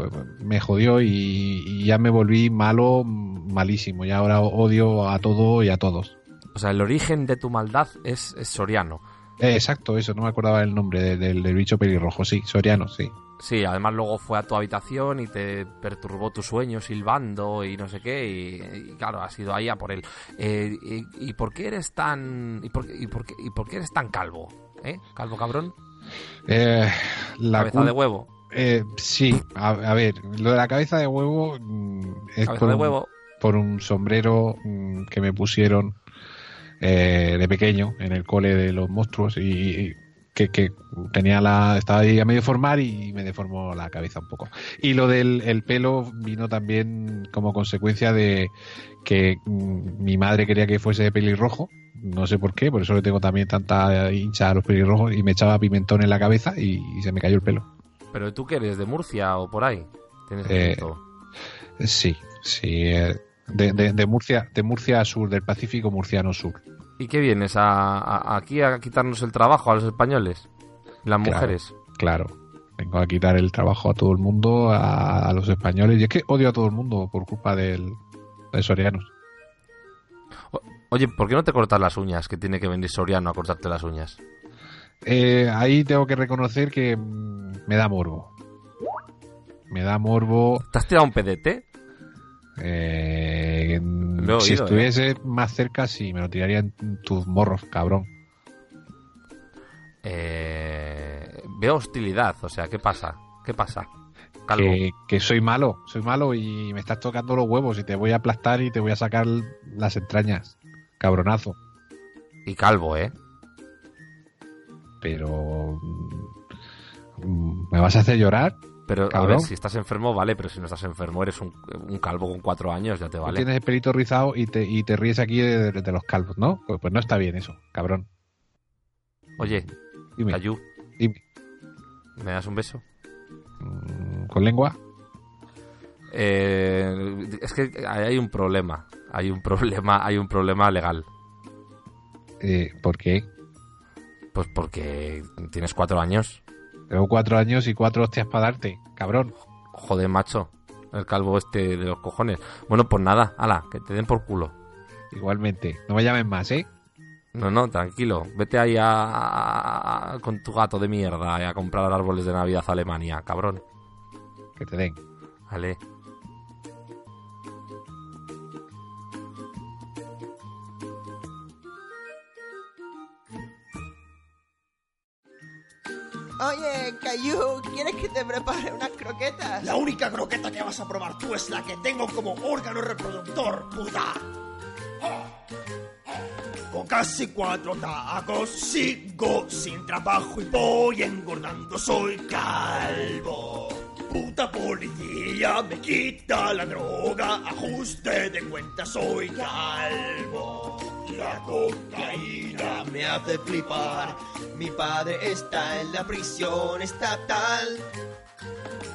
me jodió y, y ya me volví malo, malísimo. Y ahora odio a todo y a todos.
O sea, el origen de tu maldad es, es Soriano.
Eh, exacto, eso, no me acordaba el nombre de- del, del bicho pelirrojo, sí, Soriano, sí.
Sí, además luego fue a tu habitación y te perturbó tu sueño silbando y no sé qué, y, y claro, has ido ahí a por él. Eh, y, y por qué eres tan... Y por, qué- y, por qué, ¿Y por qué eres tan calvo? ¿Eh? ¿Calvo cabrón?
Eh, la
¿Cabeza de huevo?
Eh, sí, a, a ver, lo de la cabeza de huevo mm, es
Cabeza
por,
de
un-
huevo.
por un sombrero mm, que me pusieron eh, de pequeño en el cole de los monstruos y, y que, que tenía la estaba ahí a medio formar y me deformó la cabeza un poco. Y lo del el pelo vino también como consecuencia de que mm, mi madre quería que fuese pelirrojo, no sé por qué, por eso le tengo también tanta hincha a los pelirrojos y me echaba pimentón en la cabeza y, y se me cayó el pelo.
¿Pero tú qué eres? ¿De Murcia o por ahí? ¿Tienes
Eh? Sí, sí. eh, De, de- de Murcia, de Murcia a sur, del Pacífico murciano sur.
¿Y qué vienes? A, a- aquí a quitarnos el trabajo a los españoles? Las
Claro,
mujeres.
Claro. Vengo a quitar el trabajo a todo el mundo, a, a los españoles. Y es que odio a todo el mundo por culpa del, de Sorianos.
Oye, ¿por qué no te cortas las uñas? Que tiene que venir Soriano a cortarte las uñas.
Eh, ahí tengo que reconocer que mm, me da morbo. Me da morbo.
¿Te has tirado un pedete?
Eh,
Lo he
si estuviese más cerca, sí, me lo tiraría en tus morros, cabrón.
Eh, veo hostilidad, o sea, ¿qué pasa? ¿Qué pasa?
Que, que soy malo, soy malo y me estás tocando los huevos y te voy a aplastar y te voy a sacar las entrañas. Cabronazo.
Y calvo, ¿eh?
Pero... ¿Me vas a hacer llorar?
Pero a ver, si estás enfermo, vale, pero si no estás enfermo, eres un, un calvo con cuatro años, ya te vale.
Tienes el pelito rizado y te, y te ríes aquí de, de- de los calvos, ¿no? Pues, pues no está bien eso, cabrón.
Oye,
Dime.
Cayu,
Dime.
¿me das un beso?
Mm, ¿Con lengua?
Eh, es que hay un problema, hay un problema, hay un problema legal.
Eh, ¿Por qué?
Pues porque tienes cuatro años.
Tengo cuatro años y cuatro hostias para darte, cabrón.
Joder, macho. El calvo este de los cojones. Bueno, pues nada, ala, que te den por culo.
Igualmente. No me llamen más, ¿eh?
No, no, tranquilo. Vete ahí a, a- a- con tu gato de mierda a comprar árboles de Navidad a Alemania, cabrón.
Que te den.
Vale.
Oye, Cayu, ¿quieres que te prepare unas croquetas?
La única croqueta que vas a probar tú es la que tengo como órgano reproductor, puta. Casi cuatro tacos sigo sin trabajo y voy engordando, soy calvo. Puta policía me quita la droga, ajuste de cuenta, soy calvo. La cocaína
Me hace flipar. Mi padre está en la prisión estatal.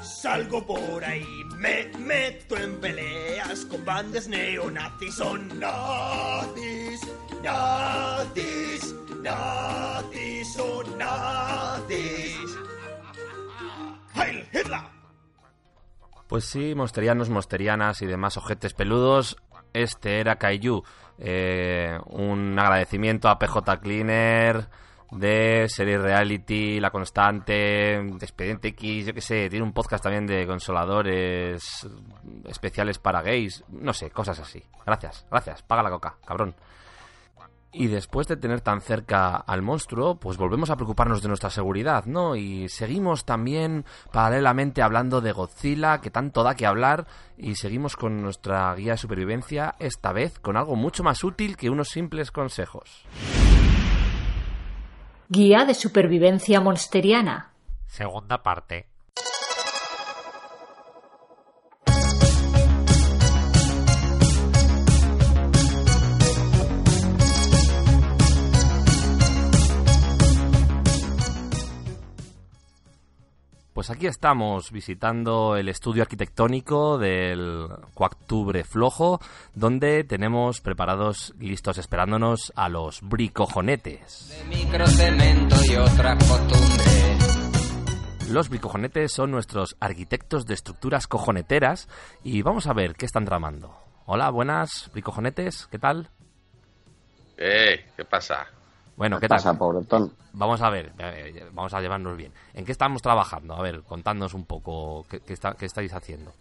Salgo por ahí, me meto en peleas con bandas neonazis. Son nazis, nazis, nazis, son nazis. ¡Heil Hitler!
Pues sí, mosterianos, mosterianas y demás ojetes peludos. Este era Kaiju. Eh, un agradecimiento a PJ Cleaner de Serie Reality, La Constante, Expediente X, yo qué sé. Tiene un podcast también de consoladores especiales para gays. No sé, cosas así. Gracias, gracias. Paga la coca, cabrón. Y después de tener tan cerca al monstruo, pues volvemos a preocuparnos de nuestra seguridad, ¿no? Y seguimos también paralelamente hablando de Godzilla, que tanto da que hablar, y seguimos con nuestra guía de supervivencia, esta vez con algo mucho más útil que unos simples consejos.
Guía de supervivencia monsteriana.
Segunda parte. Pues aquí estamos visitando el estudio arquitectónico del Cuactubre Flojo, donde tenemos preparados, listos, esperándonos a los bricojonetes.
Microcemento y otras costumbres.
Los bricojonetes son nuestros arquitectos de estructuras cojoneteras y vamos a ver qué están tramando. Hola, buenas, bricojonetes, ¿qué tal?
Eh, ¿qué pasa?
Bueno,
¿Qué
¿qué tal?
pasa,
pobretón? Vamos a ver, eh, vamos a llevarnos bien. ¿En qué estamos trabajando? A ver, contadnos un poco qué, qué está- qué estáis haciendo.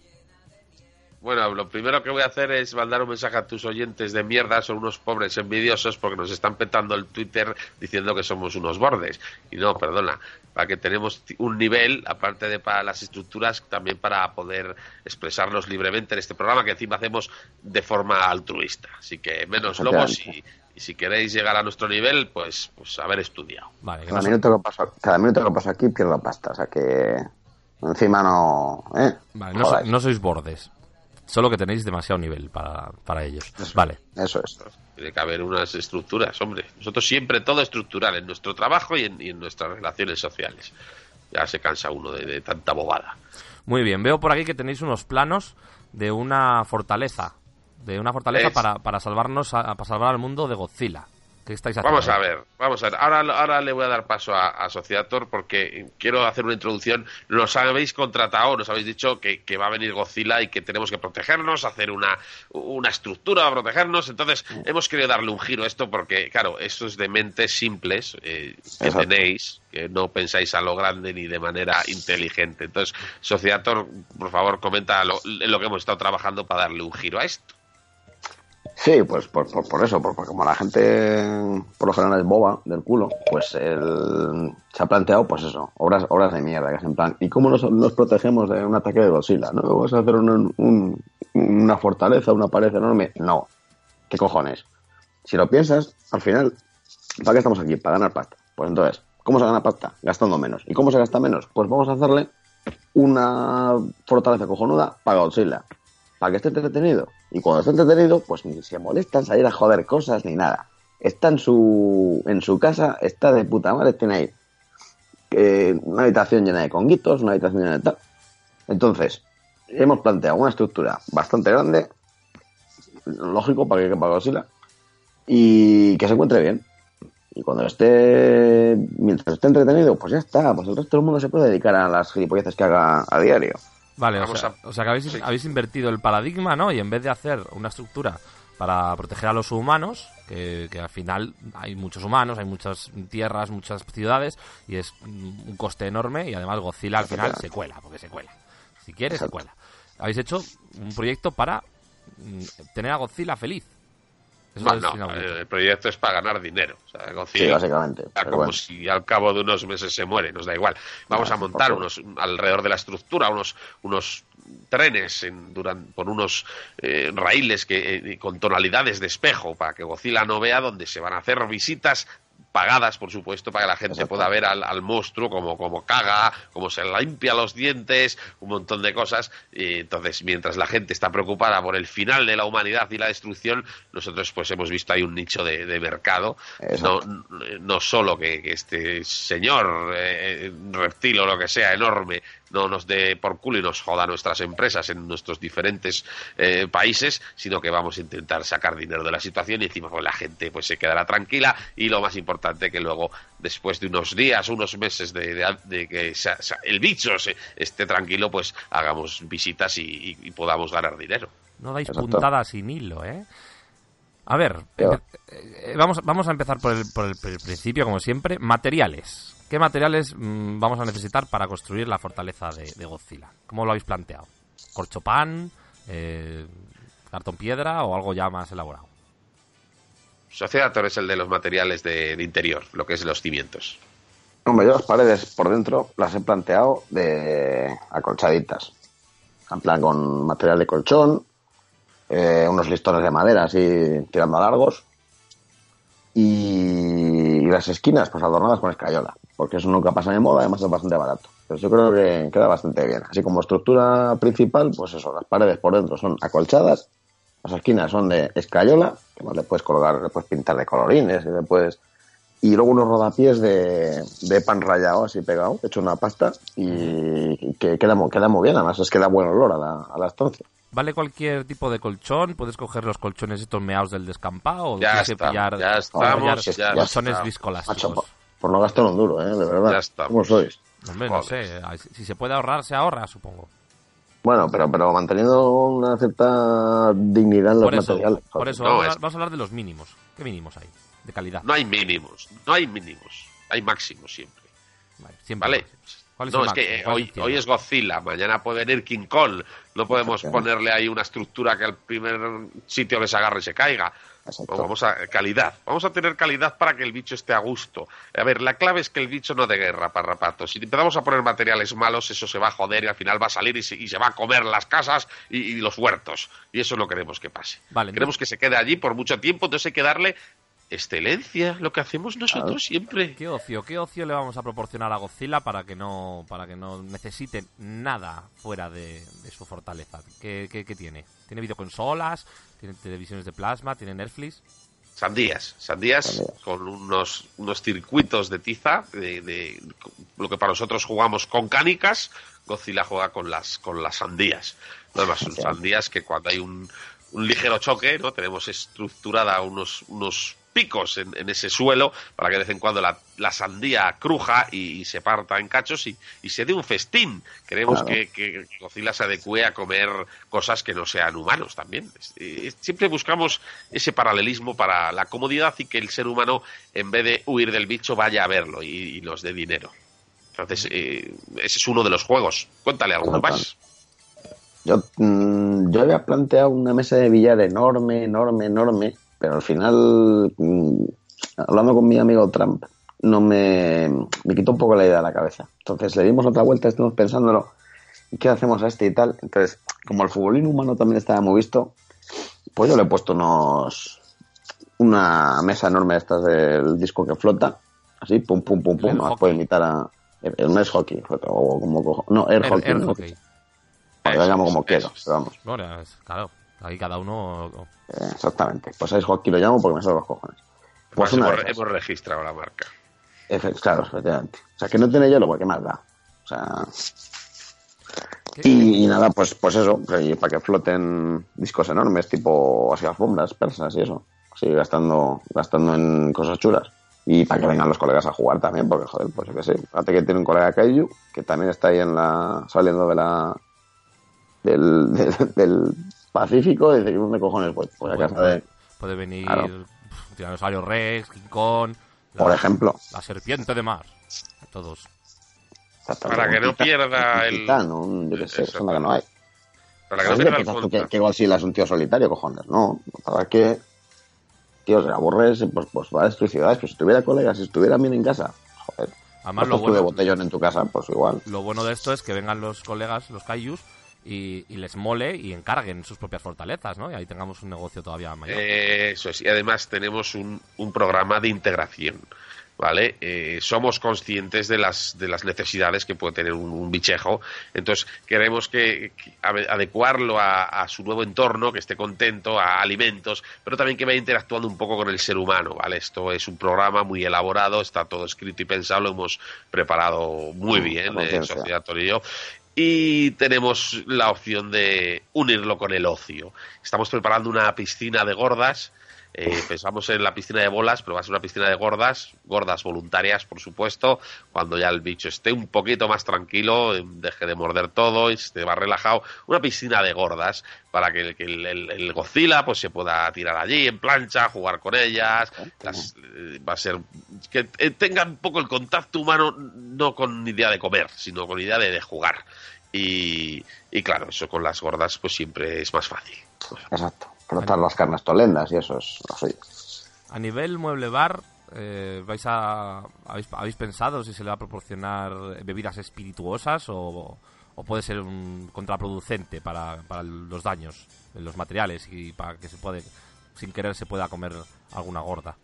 Bueno, lo primero que voy a hacer es mandar un mensaje a tus oyentes de mierda, son unos pobres envidiosos porque nos están petando el Twitter diciendo que somos unos bordes. Y no, perdona, para que tenemos un nivel, aparte de para las estructuras, también para poder expresarnos libremente en este programa que encima hacemos de forma altruista. Así que menos lobos y, y si queréis llegar a nuestro nivel, pues, pues haber estudiado.
Vale,
Cada minuto, que paso, cada minuto que paso aquí pierdo pasta, o sea que encima no... ¿eh?
Vale, no, so-
Jodáis.
no sois bordes. Solo que tenéis demasiado nivel para, para ellos. Vale.
Eso es.
Tiene que haber unas estructuras, hombre. Nosotros siempre todo estructural en nuestro trabajo y en, y en nuestras relaciones sociales. Ya se cansa uno de, de tanta bobada.
Muy bien, veo por aquí que tenéis unos planos de una fortaleza. De una fortaleza
Es-
para, para salvarnos, a- para salvar al mundo de Godzilla. ¿Qué estáis haciendo?
Vamos a ver, vamos a ver. Ahora, ahora le voy a dar paso a, a Sociator porque quiero hacer una introducción. Nos habéis contratado, nos habéis dicho que, que va a venir Godzilla y que tenemos que protegernos, hacer una, una estructura para protegernos. Entonces, hemos querido darle un giro a esto porque, claro, esto es de mentes simples eh, que tenéis, que no pensáis a lo grande ni de manera inteligente. Entonces, Sociator, por favor, comenta lo, lo que hemos estado trabajando para darle un giro a esto.
Sí, pues por, por, eso, por- porque como la gente por lo general es boba del culo, pues él se ha planteado, pues eso, obras, obras de mierda, que es en plan, ¿y cómo nos, nos protegemos de un ataque de Godzilla? ¿No? ¿Vamos a hacer un- un- una fortaleza, una pared enorme? No. ¿Qué cojones? Si lo piensas, al final, ¿para qué estamos aquí? Para ganar pasta. Pues entonces, ¿cómo se gana pasta? Gastando menos. ¿Y cómo se gasta menos? Pues vamos a hacerle una fortaleza cojonuda para Godzilla. Para que esté entretenido. Y cuando esté entretenido, pues ni se molesta en salir a joder cosas ni nada. Está en su, en su casa, está de puta madre, tiene ahí eh, una habitación llena de conguitos, una habitación llena de tal. Entonces, hemos planteado una estructura bastante grande, lógico para que quepa Godzilla, y que se encuentre bien. Y cuando esté, mientras esté entretenido, pues ya está, pues el resto del mundo se puede dedicar a las gilipolleces que haga a diario.
Vale, o sea, o sea que habéis, habéis invertido el paradigma, ¿no? Y en vez de hacer una estructura para proteger a los humanos, que, que al final hay muchos humanos, hay muchas tierras, muchas ciudades, y es un coste enorme, y además Godzilla al final se cuela, porque se cuela. Si quiere, se cuela. Habéis hecho un proyecto para mm, tener a Godzilla feliz. Eso
No,
es
no,
inaudito.
el proyecto es para ganar dinero. O sea, Godzilla
Sí, básicamente,
como
bueno.
si al cabo de unos meses se muere, nos da igual. Vamos
No,
a montar unos alrededor de la estructura unos unos trenes en, duran- por unos eh, raíles que eh, con tonalidades de espejo para que Godzilla no vea donde se van a hacer visitas pagadas, por supuesto, para que la gente pueda ver al, al monstruo como, como caga, como se limpia los dientes, un montón de cosas. Y entonces, mientras la gente está preocupada por el final de la humanidad y la destrucción, nosotros pues hemos visto ahí un nicho de, de mercado. No, no solo que, que este señor eh, reptil o lo que sea enorme no nos dé por culo y nos joda nuestras empresas en nuestros diferentes eh, países, sino que vamos a intentar sacar dinero de la situación y encima pues, la gente pues se quedará tranquila y lo más importante que luego después de unos días, unos meses de, de- de que el bicho se- esté tranquilo, pues hagamos visitas y, y- y podamos ganar dinero.
No dais
Exacto.
puntadas sin hilo, ¿eh? A ver, empe- eh, vamos, vamos a empezar por el, por el pr- principio, como siempre. Materiales. ¿Qué materiales mm, vamos a necesitar para construir la fortaleza de, de Godzilla? ¿Cómo lo habéis planteado? ¿Corchopán? Eh, ¿Cartón piedra o algo ya más elaborado?
Sociedator es el de los materiales de, de interior, lo que es los cimientos.
Hombre, yo las paredes por dentro las he planteado de acolchaditas. En plan con material de colchón, eh, unos listones de madera así tirando a largos. Y, las esquinas pues adornadas con escayola. Porque eso nunca pasa de moda, además es bastante barato. Pero yo creo que queda bastante bien. Así como estructura principal, pues eso, las paredes por dentro son acolchadas, las esquinas son de escayola, que más le puedes colgar, le puedes pintar de colorines, y le puedes y luego unos rodapiés de, de pan rallado así pegado, hecho una pasta y que queda, queda muy bien, además es que da buen olor a la, a la estancia.
¿Vale cualquier tipo de colchón? ¿Puedes coger los colchones estos meados del descampado? ¿O
Ya
tienes que pillar,
ya estamos, ya
colchones
estamos.
viscolásticos?
Macho, por, no gastar un duro, ¿eh? De verdad.
Ya estamos.
¿Cómo sois?
Hombre, no sé. Si se puede ahorrar, se ahorra, supongo.
Bueno, pero, pero manteniendo una cierta dignidad en los
Por eso,
materiales.
por eso vamos, a hablar, vamos a hablar de los mínimos. ¿Qué mínimos hay? De calidad.
No hay mínimos, no hay mínimos, hay máximos siempre.
siempre
¿Vale?
¿Cuál es
No,
el
es que eh,
¿Cuál
hoy, hoy es Godzilla, mañana puede venir King Kong. No podemos ponerle ahí una estructura que al primer sitio que se agarre se caiga. No, vamos a calidad. Vamos a tener calidad para que el bicho esté a gusto. A ver, la clave es que el bicho no de guerra, parrapato. Si empezamos a poner materiales malos, eso se va a joder y al final va a salir y se, y se va a comer las casas y, y los huertos. Y eso no queremos que pase.
Vale,
queremos que se quede allí por mucho tiempo, entonces hay que darle excelencia, lo que hacemos nosotros siempre.
¿Qué ocio, qué ocio le vamos a proporcionar a Godzilla para que no, para que no necesite nada fuera de, de su fortaleza? ¿Qué, qué, qué tiene? ¿Tiene videoconsolas? ¿Tiene televisiones de plasma? ¿Tiene Netflix?
Sandías, sandías con unos, unos circuitos de tiza, de, de- lo que para nosotros jugamos con cánicas, Godzilla juega con las, con las sandías. Además, son sandías que cuando hay un, un ligero choque, ¿no? Tenemos estructurada unos, unos picos en, en ese suelo para que de vez en cuando la, la sandía cruja y, y se parta en cachos y, y se dé un festín. Queremos
Claro.
que, que Godzilla se adecue a comer cosas que no sean humanos también. Siempre buscamos ese paralelismo para la comodidad y que el ser humano, en vez de huir del bicho, vaya a verlo y, y nos dé dinero. Entonces, eh, ese es uno de los juegos. Cuéntale alguno más.
Yo, mm, yo había planteado una mesa de billar enorme, enorme, enorme, pero al final, mm, hablando con mi amigo Trump, no me, me quitó un poco la idea de la cabeza. Entonces le dimos otra vuelta, estuvimos pensándolo, ¿y qué hacemos a este y tal? Entonces, como el futbolín humano también estaba muy visto, pues yo le he puesto unos una mesa enorme estas del disco que flota, así, pum, pum, pum, pum, más puede imitar a... No es hockey, o como cojo- no, air,
Air-
hockey.
air
¿no?
hockey.
Llamo como quiero, pero vamos.
Bueno, es- claro, ahí cada uno...
Exactamente. Pues air hockey lo llamo porque me salen los cojones. Pues una
hemos, registrado la marca.
Efe- claro, efectivamente. O sea, que no tiene hielo, porque más da. O sea... Y, y nada, pues, pues eso, y para que floten discos enormes, tipo así alfombras persas y eso. Así gastando, gastando en cosas chulas. Y para que vengan los colegas a jugar también, porque joder, pues yo qué sé. Fíjate que tiene un colega Kaiju, que también está ahí en la. saliendo de la. del, del, del Pacífico, y dice, ¿dónde cojones voy? Pues a
Puede, puede venir
Claro.
Tiranosaurio Rex, King Kong...
Por ejemplo.
La serpiente de mar. Todos.
Para que no pierda el-
un- yo qué sé, que no hay.
Para que no
¿Sabes qué
pierda el
que, que Godzilla es un tío solitario, cojones. No, para que, tío, se aburres, pues, pues va a destruir ciudades. Pues si tuviera colegas, si estuvieran bien en casa, joder.
Además,
Estás
lo
de
bueno-
botellón en tu casa, pues igual.
Lo bueno de esto es que vengan los colegas, los kaijus, y, y les mole y encarguen sus propias fortalezas, ¿no? Y ahí tengamos un negocio todavía mayor.
Eh, Eso es. Y además tenemos un, un programa de integración. ¿Vale? Eh, somos conscientes de las, de las necesidades que puede tener un, un bichejo. Entonces, queremos que, que ade- adecuarlo a, a su nuevo entorno, que esté contento, a alimentos, pero también que vaya interactuando un poco con el ser humano, ¿vale? Esto es un programa muy elaborado, está todo escrito y pensado, lo hemos preparado muy
Mm,
bien, eh. Sociedad Torillo. Y tenemos la opción de unirlo con el ocio. Estamos preparando una piscina de gordas. Eh, pensamos en la piscina de bolas, pero va a ser una piscina de gordas, gordas voluntarias, por supuesto, cuando ya el bicho esté un poquito más tranquilo, eh, deje de morder todo y esté más relajado. Una piscina de gordas para que, el- el, el- el Godzilla pues se pueda tirar allí en plancha, jugar con ellas. Las- eh, va a ser que eh, tengan un poco el contacto humano, no con idea de comer, sino con idea de, de jugar. Y, y claro, eso con las gordas pues siempre es más fácil.
Exacto. Las carnes tolendas y eso es lo suyo.
A nivel mueble bar, eh, vais a, habéis, habéis pensado si se le va a proporcionar bebidas espirituosas o, o puede ser un contraproducente para, para los daños en los materiales y para que se puede, sin querer se pueda comer alguna gorda?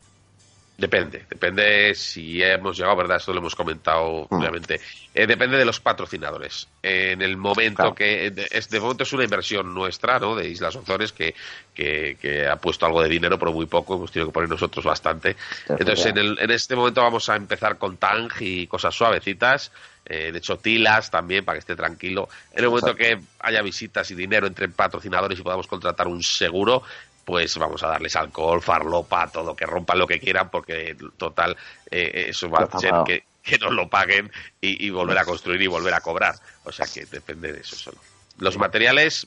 Depende, depende si hemos llegado, ¿verdad? Esto lo hemos comentado,
Mm.
obviamente. Eh, depende de los patrocinadores. En el momento que. de- Es, de momento es una inversión nuestra, ¿no? De Islas Ozores, que, que, que ha puesto algo de dinero, pero muy poco. Hemos tenido que poner nosotros bastante. Entonces, en, el, en este momento vamos a empezar con Tang y cosas suavecitas. eh, de hecho, Tilas también, para que esté tranquilo. En el momento que haya visitas y dinero entre patrocinadores y podamos contratar un seguro, pues vamos a darles alcohol, farlopa, todo, que rompan lo que quieran, porque total, eh, eso va a ser que, que nos lo paguen y, y volver a construir y volver a cobrar. O sea que depende de eso solo. Los materiales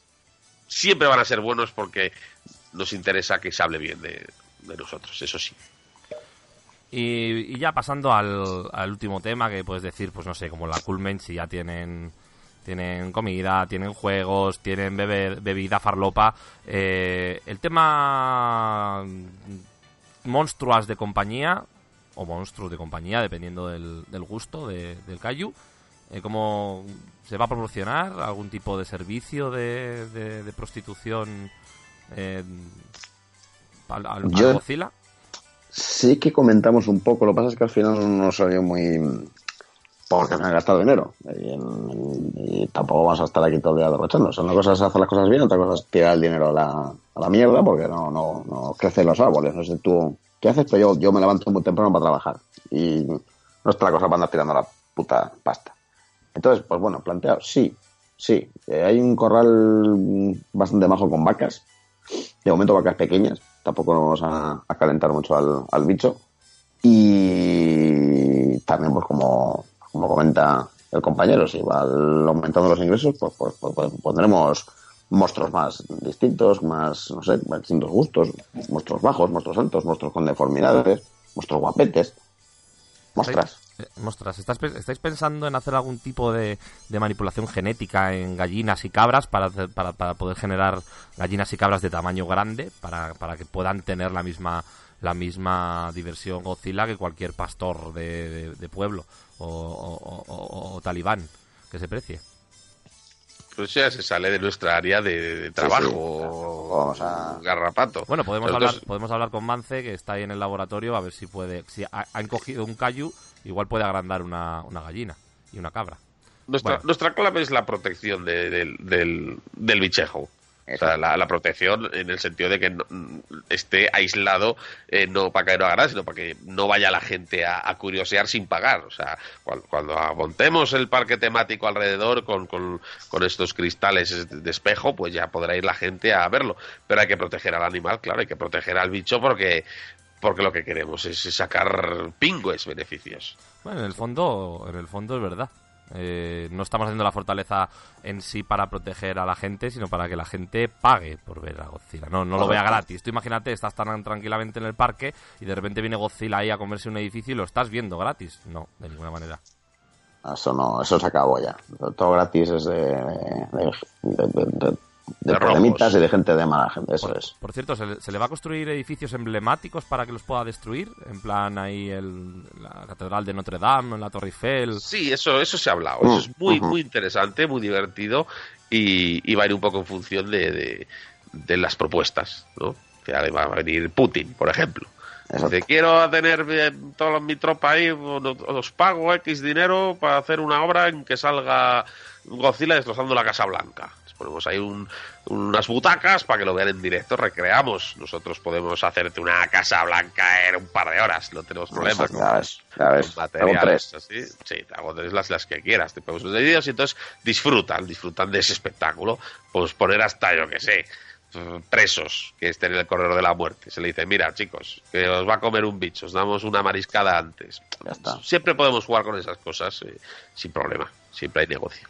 siempre van a ser buenos porque nos interesa que se hable bien de, de nosotros, eso sí.
Y, y ya pasando al, al último tema, que puedes decir, pues no sé, como la Coolmen, si ya tienen tienen comida, tienen juegos, tienen bebe- bebida farlopa. Eh, el tema monstruas de compañía, o monstruos de compañía, dependiendo del, del gusto de- del Kaiju, eh, ¿cómo se va a proporcionar algún tipo de servicio de, de- de prostitución eh, al, al-
Yo-? Sí que comentamos un poco, lo que pasa es que al final no salió muy... Porque se han gastado dinero. Y, tampoco vamos a estar aquí todo el día derrochando. Una cosa es hacer las cosas bien, otra cosa es tirar el dinero a la, mierda porque no, no, no crecen los árboles. No sé tú qué haces, pero yo, yo me levanto muy temprano para trabajar. Y no está la cosa para andar tirando la puta pasta. Entonces, pues bueno, planteado, sí, sí. Eh, hay un corral bastante majo con vacas. De momento vacas pequeñas. Tampoco nos vamos a, calentar mucho al bicho. Y también, pues como, como comenta el compañero, si va aumentando los ingresos, pues, pues, pues, pues pondremos monstruos más distintos, más, no sé, más distintos gustos, monstruos bajos, monstruos altos, monstruos con deformidades, monstruos guapetes, mostras.
Eh, Mostras, ¿estás pe- ¿estáis pensando en hacer algún tipo de, manipulación genética en gallinas y cabras para, para, para poder generar gallinas y cabras de tamaño grande para, para que puedan tener la misma la misma diversión Godzilla que cualquier pastor de, de- de pueblo o, o- o- o- o talibán que se precie?
Pues ya se sale de nuestra área de, de trabajo.
Vamos a...
Garrapato.
Bueno, podemos hablar, podemos hablar con Mance, que está ahí en el laboratorio, a ver si puede. Si ha- han cogido un Kaiju, igual puede agrandar una, una gallina y una cabra.
Nuestra,
Bueno.
nuestra clave es la protección de- del, del, del bichejo. O sea, la, la protección en el sentido de que no- esté aislado, eh, no para que no haga nada, sino para que no vaya la gente a, a curiosear sin pagar. O sea, cuando, cuando montemos el parque temático alrededor con, con, con estos cristales de espejo, pues ya podrá ir la gente a verlo. Pero hay que proteger al animal, claro, hay que proteger al bicho porque, porque lo que queremos es sacar pingües beneficios.
Bueno, en el fondo, en el fondo es verdad. Eh, no estamos haciendo la fortaleza en sí para proteger a la gente, sino para que la gente pague por ver a Godzilla. No, no lo vea gratis. Tú imagínate, estás tan tranquilamente en el parque y de repente viene Godzilla ahí a comerse un edificio y lo estás viendo gratis. No, de ninguna manera.
Eso no, eso se acabó ya. Todo gratis es de, de, de, de- de- de problemitas y de gente de mala gente, eso es.
Por cierto, ¿se le, se le va a construir edificios emblemáticos para que los pueda destruir? En plan, ahí el, la Catedral de Notre Dame, la Torre Eiffel.
Sí, eso, eso se ha hablado.
Mm,
Eso es muy, muy interesante, muy divertido y, y va a ir un poco en función de, de, de las propuestas, ¿no? Que va a venir Putin, por ejemplo. Dice, quiero tener toda mi tropa ahí, os pago X dinero para hacer una obra en que salga Godzilla destrozando la Casa Blanca. Ponemos ahí un- unas butacas para que lo vean en directo, recreamos. Nosotros podemos hacerte una Casa Blanca en un par de horas, no tenemos problema.
Eso, ya ves, ya ves.
materiales así. Sí, te hago tres las, las que quieras, te ponemos unos vídeos y entonces disfrutan, disfrutan de ese espectáculo. Pues poner hasta, yo que sé, presos que estén en el corredor de la muerte. Se le dice, mira chicos, que os va a comer un bicho, os damos una mariscada antes. Siempre podemos jugar con esas cosas eh, sin problema, siempre hay negocio.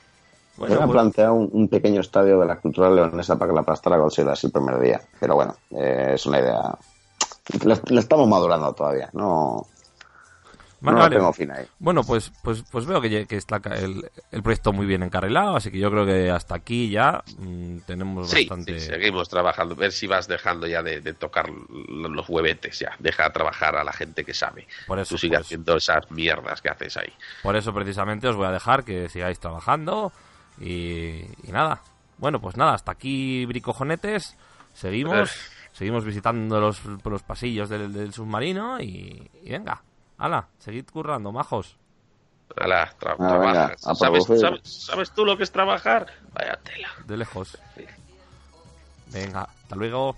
Yo me he planteado un, un pequeño estadio de la cultura leonesa para que la aplastara Godzilla así el primer día. Pero bueno, eh, es una idea. La, la estamos madurando todavía. No,
Vale,
no
vale.
tengo fin ahí.
Bueno, pues, pues, pues veo que, que está el, el proyecto muy bien encarrilado, así que yo creo que hasta aquí ya mm, tenemos
Sí,
bastante...
sí, seguimos trabajando. Ver si vas dejando ya de, de tocar los huevetes, ya. Deja trabajar a la gente que sabe.
Por eso,
Tú sigas
pues.
haciendo esas mierdas que haces ahí.
Por eso precisamente os voy a dejar que sigáis trabajando y, y nada. Bueno, pues nada, hasta aquí bricojonetes. Seguimos, seguimos visitando los, los pasillos del, del submarino y, y venga, hala, seguid currando, majos.
Ala, tra-
Ah,
trabaja.
venga,
¿Sabes, sabes, sabes tú lo que es trabajar? Vaya tela.
De lejos. Venga, hasta luego.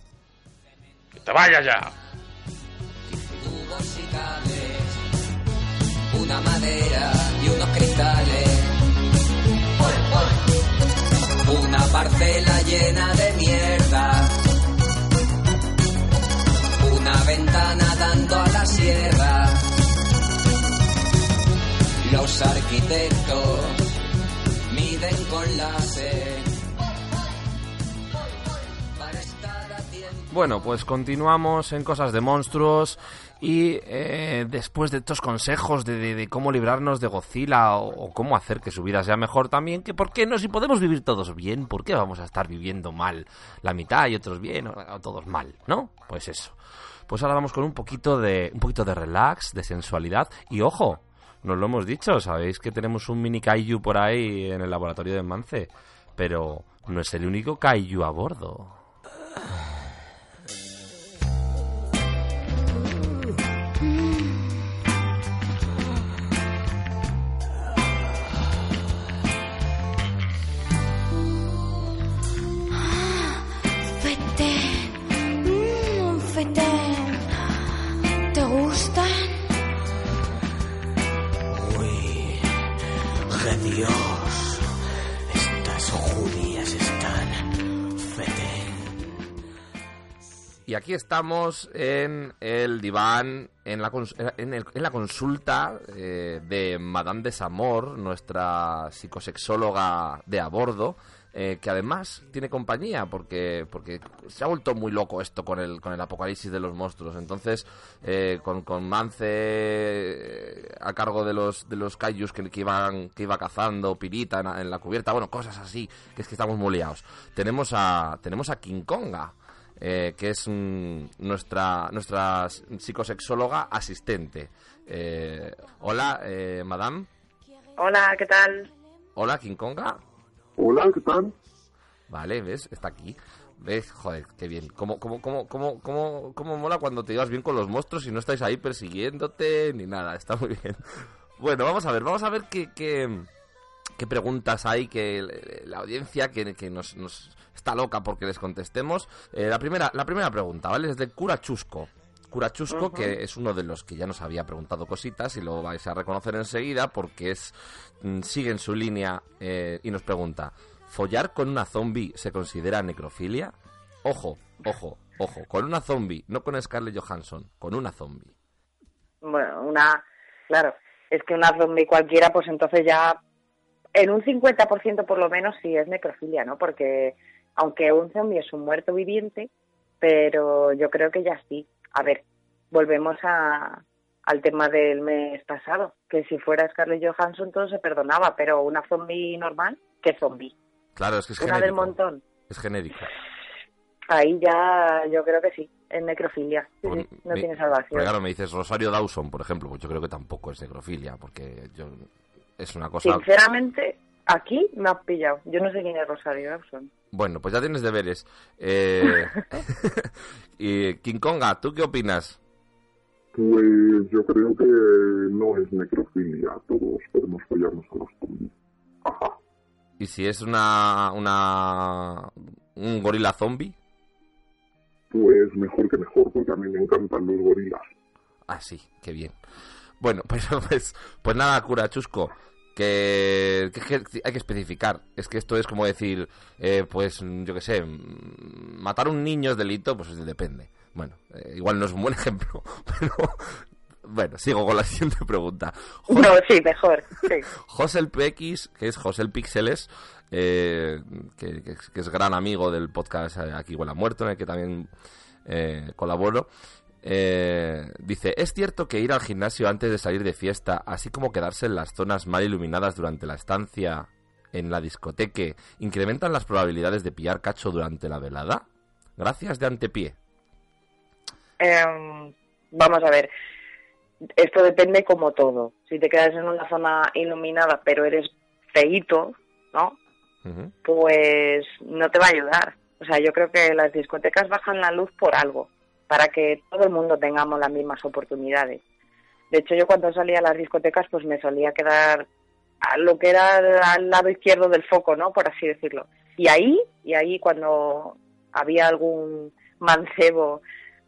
Que te vayas ya.
Una madera y unos cristales. Parcela llena de mierda. Una ventana dando a la sierra. Los arquitectos miden con láser.
Bueno, pues continuamos en Cosas de Monstruos y eh, después de estos consejos de, cómo librarnos de Godzilla o, o cómo hacer que su vida sea mejor también, que por qué no, si podemos vivir todos bien, ¿por qué vamos a estar viviendo mal la mitad y otros bien o, o todos mal, ¿no? Pues eso. Pues ahora vamos con un poquito de un poquito de relax, de sensualidad y ojo, nos lo hemos dicho, sabéis que tenemos un mini kaiju por ahí en el laboratorio de Mance, pero no es el único kaiju a bordo. Y aquí estamos en el diván, en la, cons- en la consulta eh, de Madame de Samor, nuestra psicosexóloga de a bordo, eh, que además tiene compañía porque, porque se ha vuelto muy loco esto con el, con el apocalipsis de los monstruos. Entonces, eh, con, con Mance eh, a cargo de los, de los kaijus que, iban, que iba cazando, Pirita en la cubierta, bueno, cosas así, que es que estamos muy liados. Tenemos a, tenemos a King Konga eh, que es mm, nuestra, nuestra psicosexóloga asistente. Eh, hola, eh, madame.
Hola, ¿qué tal?
Hola, King Konga.
Hola, ¿qué tal?
Vale, ¿ves? Está aquí. ¿Ves? Joder, qué bien. ¿Cómo, cómo, cómo, cómo, cómo, cómo mola cuando te llevas bien con los monstruos y no estáis ahí persiguiéndote ni nada? Está muy bien. Bueno, vamos a ver, vamos a ver qué, qué, qué preguntas hay que la audiencia que, que nos, nos está loca porque les contestemos. Eh, la, primera, la primera pregunta, ¿vale? Es de Cura Chusco. Cura Chusco,
Ujú.
que es uno de los que ya nos había preguntado cositas y lo vais a reconocer enseguida porque es mm, sigue en su línea eh, y nos pregunta, ¿follar con una zombie se considera necrofilia? Ojo, ojo, ojo, con una zombie, no con Scarlett Johansson, con una zombie.
Bueno, una, claro, es que una zombie cualquiera, pues entonces ya, en un 50% por lo menos sí es necrofilia, ¿no? Porque aunque un zombie es un muerto viviente, pero yo creo que ya sí. A ver, volvemos a, al tema del mes pasado, que si fuera Scarlett Johansson todo se perdonaba, pero una zombie normal, ¿qué zombie?
Claro, es que es
Una del montón.
Es genérica.
Ahí ya yo creo que sí, es necrofilia. Sí,
Pues
sí, no tiene salvación.
Claro, me dices Rosario Dawson, por ejemplo, pues yo creo que tampoco es necrofilia, porque yo es una cosa...
Sinceramente, aquí me has pillado. Yo no sé quién es Rosario Dawson.
Bueno, pues ya tienes deberes. Eh... y King Konga, ¿tú qué opinas?
Pues yo creo que no es necrofilia, todos podemos follarnos a los zombies.
¿Y si es una, una un gorila zombie?
Pues mejor que mejor, porque a mí me encantan los gorilas.
Ah, sí, qué bien. Bueno, pues, pues, pues nada, cura chusco, que, que- que hay que especificar. Es que esto es como decir, eh, pues yo qué sé, mm, matar a un niño es delito, pues depende. Bueno, eh, igual no es un buen ejemplo, pero bueno, sigo con la siguiente pregunta.
No, sí, mejor. Sí.
José el PX, que es José el Píxeles, eh, que, que es- gran amigo del podcast eh, Aquí Huele a Muerto, en el que también eh, colaboro, eh, dice, ¿es cierto que ir al gimnasio antes de salir de fiesta, así como quedarse en las zonas mal iluminadas durante la estancia en la discoteca, incrementan las probabilidades de pillar cacho durante la velada? Gracias de antepié.
Em, vamos a ver. Esto depende como todo. Si te quedas en una zona iluminada, pero eres feíto, ¿no? Pues no te va a ayudar. O sea, yo creo que las discotecas bajan la luz por algo, para que todo el mundo tengamos las mismas oportunidades. De hecho, yo cuando salía a las discotecas, pues me solía quedar a lo que era al lado izquierdo del foco, ¿no? Por así decirlo. Y ahí, y ahí cuando había algún mancebo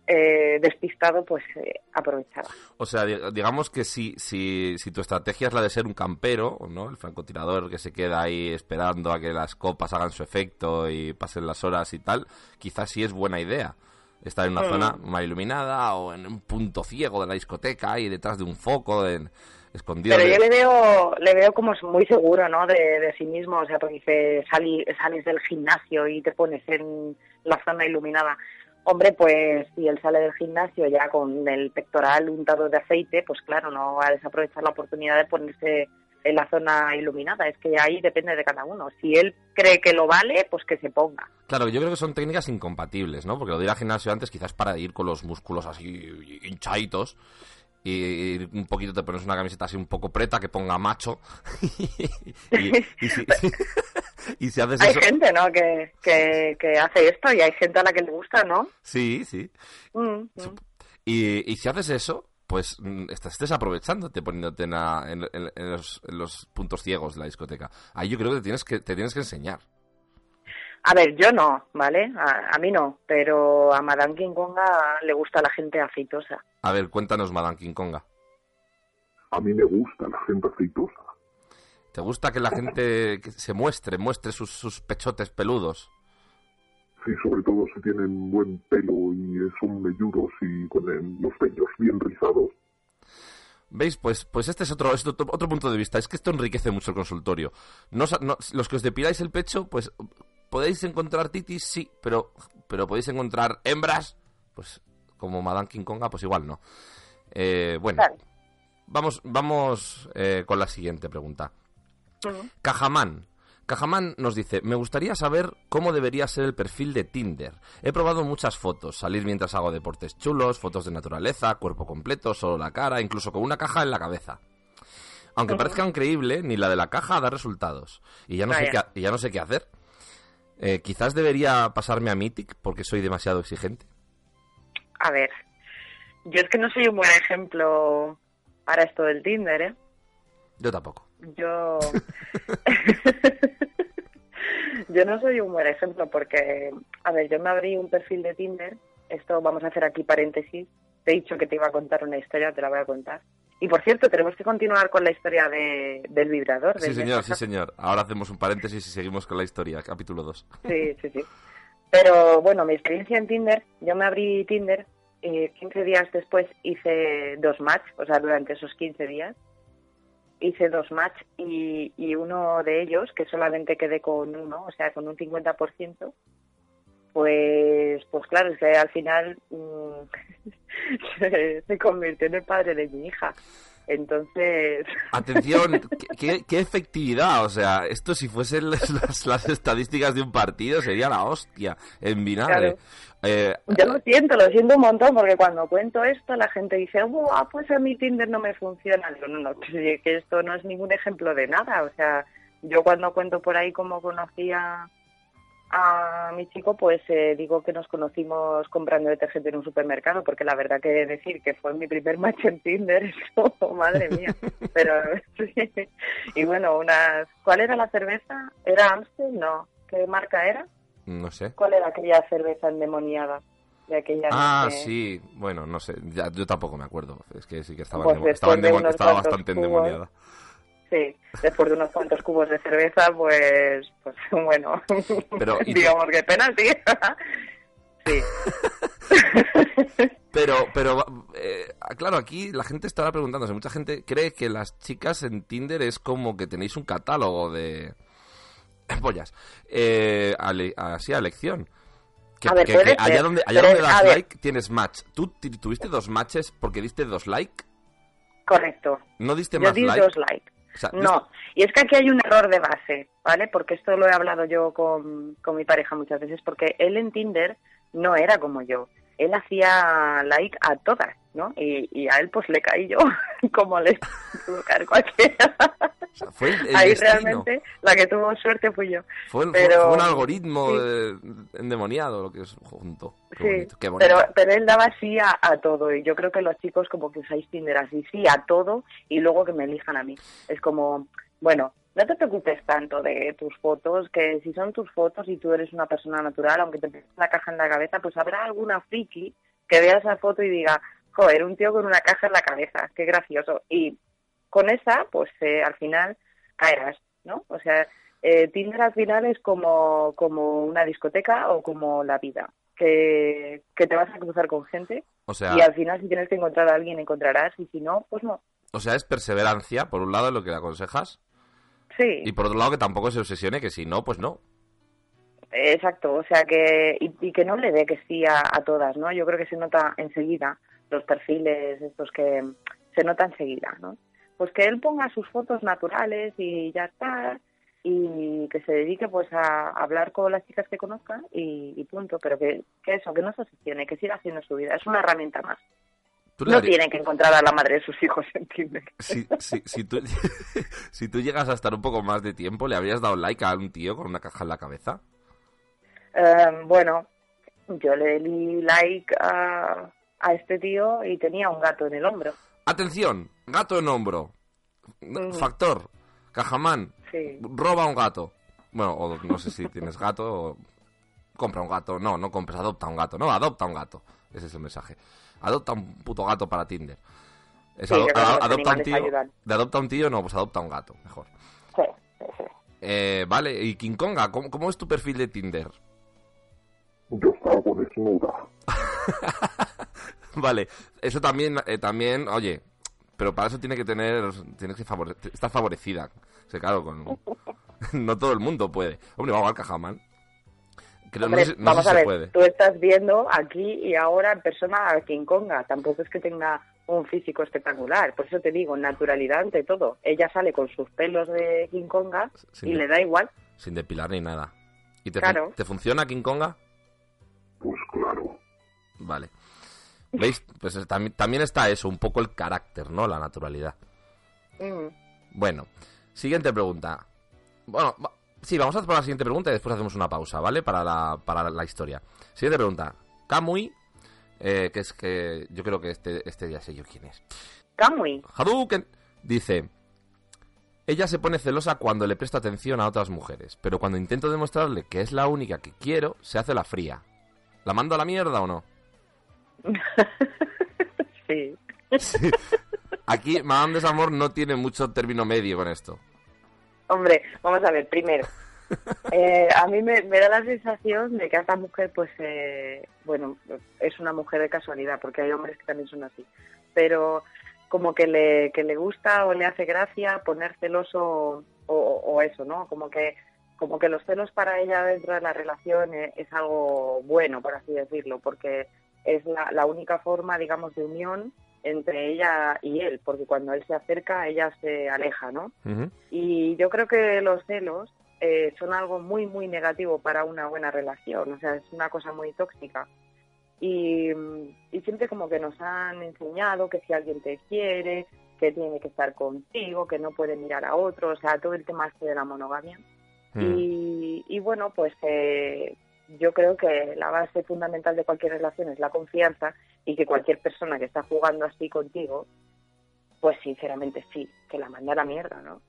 eh, despistado, pues eh, aprovechaba.
O sea, di- digamos que si, si, si tu estrategia es la de ser un campero, ¿no? El francotirador que se queda ahí esperando a que las copas hagan su efecto y pasen las horas y tal, quizás sí es buena idea estar en una
Mm.
zona mal iluminada o en un punto ciego de la discoteca y detrás de un foco en- escondido.
Pero
de-
yo le veo, le veo como muy seguro, ¿no? De, de sí mismo, o sea, porque dice, sali- sales del gimnasio y te pones en la zona iluminada. Hombre, pues si él sale del gimnasio ya con el pectoral untado de aceite, pues claro, no va a desaprovechar la oportunidad de ponerse en la zona iluminada. Es que ahí depende de cada uno. Si él cree que lo vale, pues que se ponga.
Claro, yo creo que son técnicas incompatibles, ¿no? Porque lo de ir al gimnasio antes quizás para ir con los músculos así hinchaditos y un poquito te pones una camiseta así un poco preta que ponga macho y, y si, y si haces
Hay
eso...
gente, ¿no? Que, que, que hace esto y hay gente a la que le gusta, ¿no?
Sí, sí.
Mm, mm.
Y, y si haces eso, pues mm, estás desaprovechándote poniéndote en, la- en- en- en los, en los puntos ciegos de la discoteca. Ahí yo creo que te tienes que, te tienes que enseñar.
A ver, yo no, ¿vale? A, a mí no, pero a Madame King Konga le gusta la gente aceitosa.
A ver, cuéntanos, Madame King Konga.
A mí me gusta la gente aceitosa.
¿Te gusta que la gente se muestre, muestre sus, sus pechotes peludos?
Sí, sobre todo si tienen buen pelo y son velludos y con los vellos bien rizados.
¿Veis? Pues, pues este es otro, es otro, otro punto de vista. Es que esto enriquece mucho el consultorio. No, no- los que os depiláis el pecho, pues podéis encontrar titis, sí, pero, pero podéis encontrar hembras, pues como Madame King Konga, pues igual no. Eh, bueno, vamos, vamos eh, con la siguiente pregunta. Cajamán. Cajamán nos dice, me gustaría saber cómo debería ser el perfil de Tinder. He probado muchas fotos, salir mientras hago deportes chulos, fotos de naturaleza, cuerpo completo, solo la cara, incluso con una caja en la cabeza. Aunque parezca increíble, ni la de la caja da resultados. Y ya no, sé qué,
Vaya.
ha- y ya no sé qué hacer. Eh, quizás debería pasarme a Mythic porque soy demasiado exigente.
A ver, yo es que no soy un buen ejemplo para esto del Tinder, ¿eh?
Yo tampoco.
Yo... yo no soy un buen ejemplo porque, a ver, yo me abrí un perfil de Tinder, esto vamos a hacer aquí paréntesis, te he dicho que te iba a contar una historia, te la voy a contar. Y por cierto, tenemos que continuar con la historia de, del vibrador.
Sí, señor, sí, señor. Ahora hacemos un paréntesis y seguimos con la historia, capítulo 2.
Sí, sí, sí. Pero bueno, mi experiencia en Tinder, yo me abrí Tinder y 15 días después hice dos match, o sea, durante esos 15 días hice dos match y, y uno de ellos, que solamente quedé con uno, o sea, con un 50%, pues, pues claro, es que al final mm, se, se convirtió en el padre de mi hija. Entonces,
Atención, ¿qué, efectividad. O sea, esto si fuesen las, las- estadísticas de un partido sería la hostia en vinagre. Eh,
Yo lo siento, lo siento un montón, porque cuando cuento esto la gente dice, Buah, pues a mi Tinder no me funciona. Digo, no, no, que que esto no es ningún ejemplo de nada. O sea, yo cuando cuento por ahí cómo conocí a, a mi chico, pues eh, digo que nos conocimos comprando detergente en un supermercado, porque la verdad que decir que fue mi primer match en Tinder, eso, madre mía. Pero, sí. Y bueno, unas... ¿Cuál era la cerveza? ¿Era Amstel? No. ¿Qué marca era?
no sé.
¿Cuál era aquella cerveza endemoniada? De aquella
Ah,
noche?
sí. Bueno, no sé. Ya, yo tampoco me acuerdo. Es que sí que estaba,
Pues
endemo- estaba, endemo- bastante
cubos.
endemoniada.
Sí, después de unos cuantos cubos de cerveza, pues, pues bueno,
Pero,
digamos que pena, sí. sí.
Pero, pero, eh, claro, aquí la gente estará preguntándose. Mucha gente cree que las chicas en Tinder es como que tenéis un catálogo de pollas. Eh, a le- así a elección. Que,
A ver,
que-
puede
que allá donde, allá
pero,
donde das
ver.
like tienes match. ¿Tú tuviste dos matches porque diste dos like?
Correcto.
¿No diste
Yo
más
di
like?
dos likes.
O sea,
No, y es que aquí hay un error de base, ¿vale? Porque esto lo he hablado yo con, con mi pareja muchas veces, porque él en Tinder no era como yo. Él hacía like a todas, ¿no? Y, y a él pues le caí yo, como le pudo caer cualquiera.
O sea, fue el,
Ahí
destino.
realmente la que tuvo suerte fui yo.
Fue, fue-
pero,
fue un algoritmo
sí.
endemoniado lo que es junto. Qué
Sí,
bonito, qué bonito.
pero, pero él daba sí a, a todo y yo creo que los chicos como que usáis Tinder así, sí a todo y luego que me elijan a mí. Es como, bueno, no te preocupes tanto de tus fotos, que si son tus fotos y tú eres una persona natural, aunque te pongas la caja en la cabeza, pues habrá alguna friki que vea esa foto y diga, joder, un tío con una caja en la cabeza, qué gracioso. Y con esa, pues eh, al final caerás, ¿no? O sea, eh, Tinder al final es como, como una discoteca o como la vida, que, que te vas a cruzar con gente
O sea,
y al final si tienes que encontrar a alguien encontrarás y si no, pues no.
o sea, es perseverancia, por un lado, lo que le aconsejas.
Sí,
Y por otro lado, que tampoco se obsesione, que si no, pues no.
exacto, o sea que y, y que no le dé que sí a, a todas, ¿no? Yo creo que se nota enseguida los perfiles estos que se nota enseguida, ¿no? Pues que él ponga sus fotos naturales y ya está y que se dedique pues a hablar con las chicas que conozca y, y punto, pero que, que eso, que no se obsesione, que siga haciendo su vida, es una herramienta más. No
darías-
tiene que encontrar a la madre de sus hijos en Tinder.
Si, si, si, tú, si tú llegas a estar un poco más de tiempo, ¿le habrías dado like a un tío con una caja en la cabeza?
Eh, bueno, yo le di like a, a este tío y tenía un gato en el hombro.
Atención, gato en hombro. Factor, cajamán,
Sí.
roba un gato. Bueno, o no sé si tienes gato o compra un gato. No, no compres, adopta un gato. No, adopta un gato. Ese es el mensaje. Adopta un puto gato para Tinder. Es
Sí,
ado- adopta un tío. De adopta un tío, no, pues adopta un gato, mejor.
Sí, sí, sí.
Eh, vale, y King Konga, ¿cómo, cómo es tu perfil de Tinder?
Yo salgo desnuda.
Vale, eso también, eh, también, oye, pero para eso tiene que tener, tienes que favore- estar favorecida. O sea, claro, con, no todo el mundo puede. Hombre, vamos al cajamán. Creo,
Hombre,
no sé, no
vamos
sé
a
si
ver,
se puede.
tú estás viendo aquí y ahora en persona a King Konga. Tampoco es que tenga un físico espectacular. Por eso te digo, naturalidad ante todo. Ella sale con sus pelos de King Konga
Sin
y
de-
le da igual.
Sin depilar ni nada. ¿Y te, fun-
Claro.
te funciona King Konga?
Pues claro.
Vale. ¿Veis? Pues es- también, también está eso, un poco el carácter, ¿no? La naturalidad.
Mm.
Bueno, siguiente pregunta. Bueno, sí, vamos a hacer la siguiente pregunta y después hacemos una pausa, ¿vale? Para la, para la historia. Siguiente pregunta. Kamui, eh, que es que yo creo que este, este ya sé yo quién es.
Kamui.
Hadouken dice: Ella se pone celosa cuando le presto atención a otras mujeres, pero cuando intento demostrarle que es la única que quiero, se hace la fría. ¿La mando a la mierda o no?
Sí.
Sí. Aquí Madame Desamor no tiene mucho término medio con esto.
Hombre, vamos a ver, primero. eh, a mí me, da la sensación de que esta mujer, pues, eh, bueno, es una mujer de casualidad, porque hay hombres que también son así. Pero como que le, que le gusta o le hace gracia poner celoso o, o eso, ¿no? Como que como que los celos para ella dentro de la relación es, es algo bueno, por así decirlo, porque es la, la única forma, digamos, de unión entre ella y él, porque cuando él se acerca, ella se aleja, ¿no? Y yo creo que los celos eh, son algo muy, muy negativo para una buena relación, o sea, es una cosa muy tóxica. Y, mm, y siempre como que nos han enseñado que si alguien te quiere, que tiene que estar contigo, que no puede mirar a otro, o sea, todo el tema este de la monogamia. Y, y bueno, pues eh, yo creo que la base fundamental de cualquier relación es la confianza y que cualquier persona que está jugando así contigo, pues sinceramente sí, que la manda a la mierda, ¿no?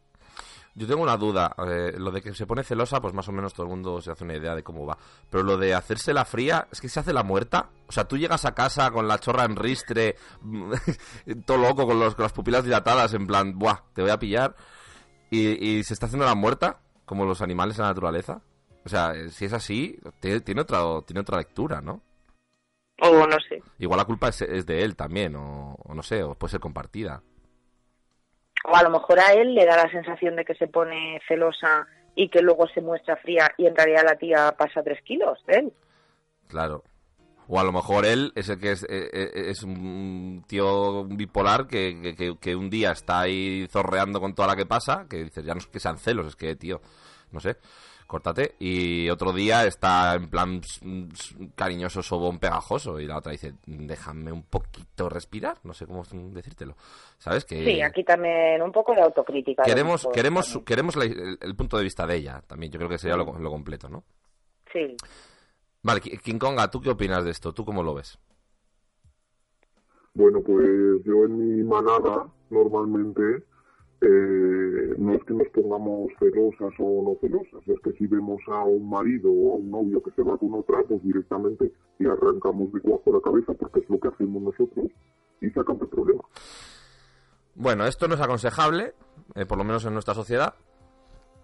Yo tengo una duda. eh, lo de que se pone celosa, pues más o menos todo el mundo se hace una idea de cómo va. Pero lo de hacerse la fría, es que se hace la muerta. O sea, tú llegas a casa con la chorra en ristre, todo loco, con, los, con las pupilas dilatadas, en plan, buah, te voy a pillar. Y, y se está haciendo la muerta, como los animales en la naturaleza. O sea, si es así, tiene, otra, tiene otra lectura, ¿no?
O no sé.
Igual la culpa es, es de él también, o, o no sé, o puede ser compartida.
O a lo mejor a él le da la sensación de que se pone celosa y que luego se muestra fría y en realidad la tía pasa tres kilos de él.
Claro. O a lo mejor él es el que es, eh, eh, es un tío bipolar que, que- que- que un día está ahí zorreando con toda la que pasa, que dices, ya no es que sean celos, es que, tío, no sé. Córtate. Y otro día está en plan cariñoso, sobón, pegajoso. Y la otra dice, déjame un poquito respirar. No sé cómo decírtelo. ¿Sabes? Que
Sí, aquí también un poco de autocrítica.
queremos, queremos,
también.
queremos la- el, el punto de vista de ella también. Yo creo que sería lo, lo completo, ¿no?
Sí.
Vale, Ki- King Konga, ¿tú qué opinas de esto? ¿Tú cómo lo ves?
Bueno, pues yo en mi manada normalmente eh, no es que nos pongamos celosas o no celosas, es que si vemos a un marido o a un novio que se va con otra, pues directamente le arrancamos de cuajo la cabeza porque es lo que hacemos nosotros y sacamos el problema.
Bueno, esto no es aconsejable, eh, por lo menos en nuestra sociedad,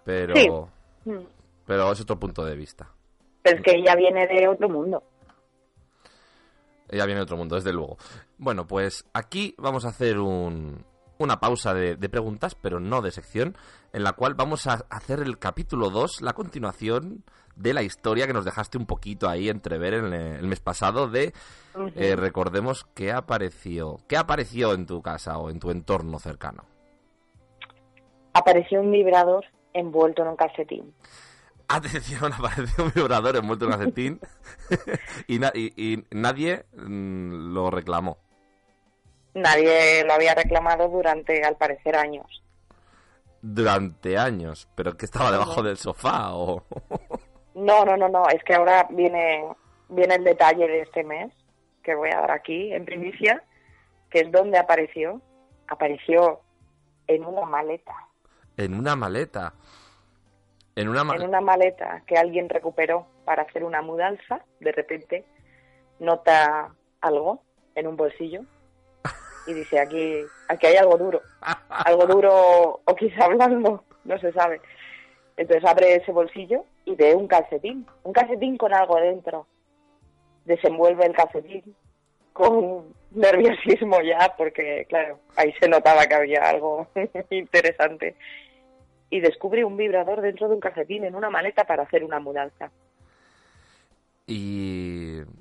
pero,
Sí. Mm.
pero es otro punto de vista.
Pero es que ella viene de otro mundo.
Ella viene de otro mundo, desde luego. Bueno, pues aquí vamos a hacer un, una pausa de, de preguntas, pero no de sección, en la cual vamos a hacer el capítulo 2, la continuación de la historia que nos dejaste un poquito ahí entrever en el, el mes pasado de, eh, recordemos, qué apareció, qué apareció en tu casa o en tu entorno cercano.
Apareció un vibrador envuelto en un calcetín.
Atención, apareció un vibrador envuelto en y, na- y- y nadie mm, lo reclamó.
Nadie lo había reclamado durante, al parecer, años.
Durante años, pero que estaba debajo del sofá o...
No, no, no, no. Es que ahora viene, viene el detalle de este mes que voy a dar aquí en primicia, que es donde apareció. Apareció en una maleta.
en una maleta. En una
En
maleta.
una maleta que alguien recuperó para hacer una mudanza. De repente nota algo en un bolsillo y dice aquí, aquí hay algo duro. Algo duro o quizá blando, no se sabe. Entonces abre ese bolsillo y ve un calcetín, un calcetín con algo dentro. Desenvuelve el calcetín con nerviosismo ya, porque claro, ahí se notaba que había algo interesante. Y descubre un vibrador dentro de un calcetín en una maleta para hacer una mudanza.
Y...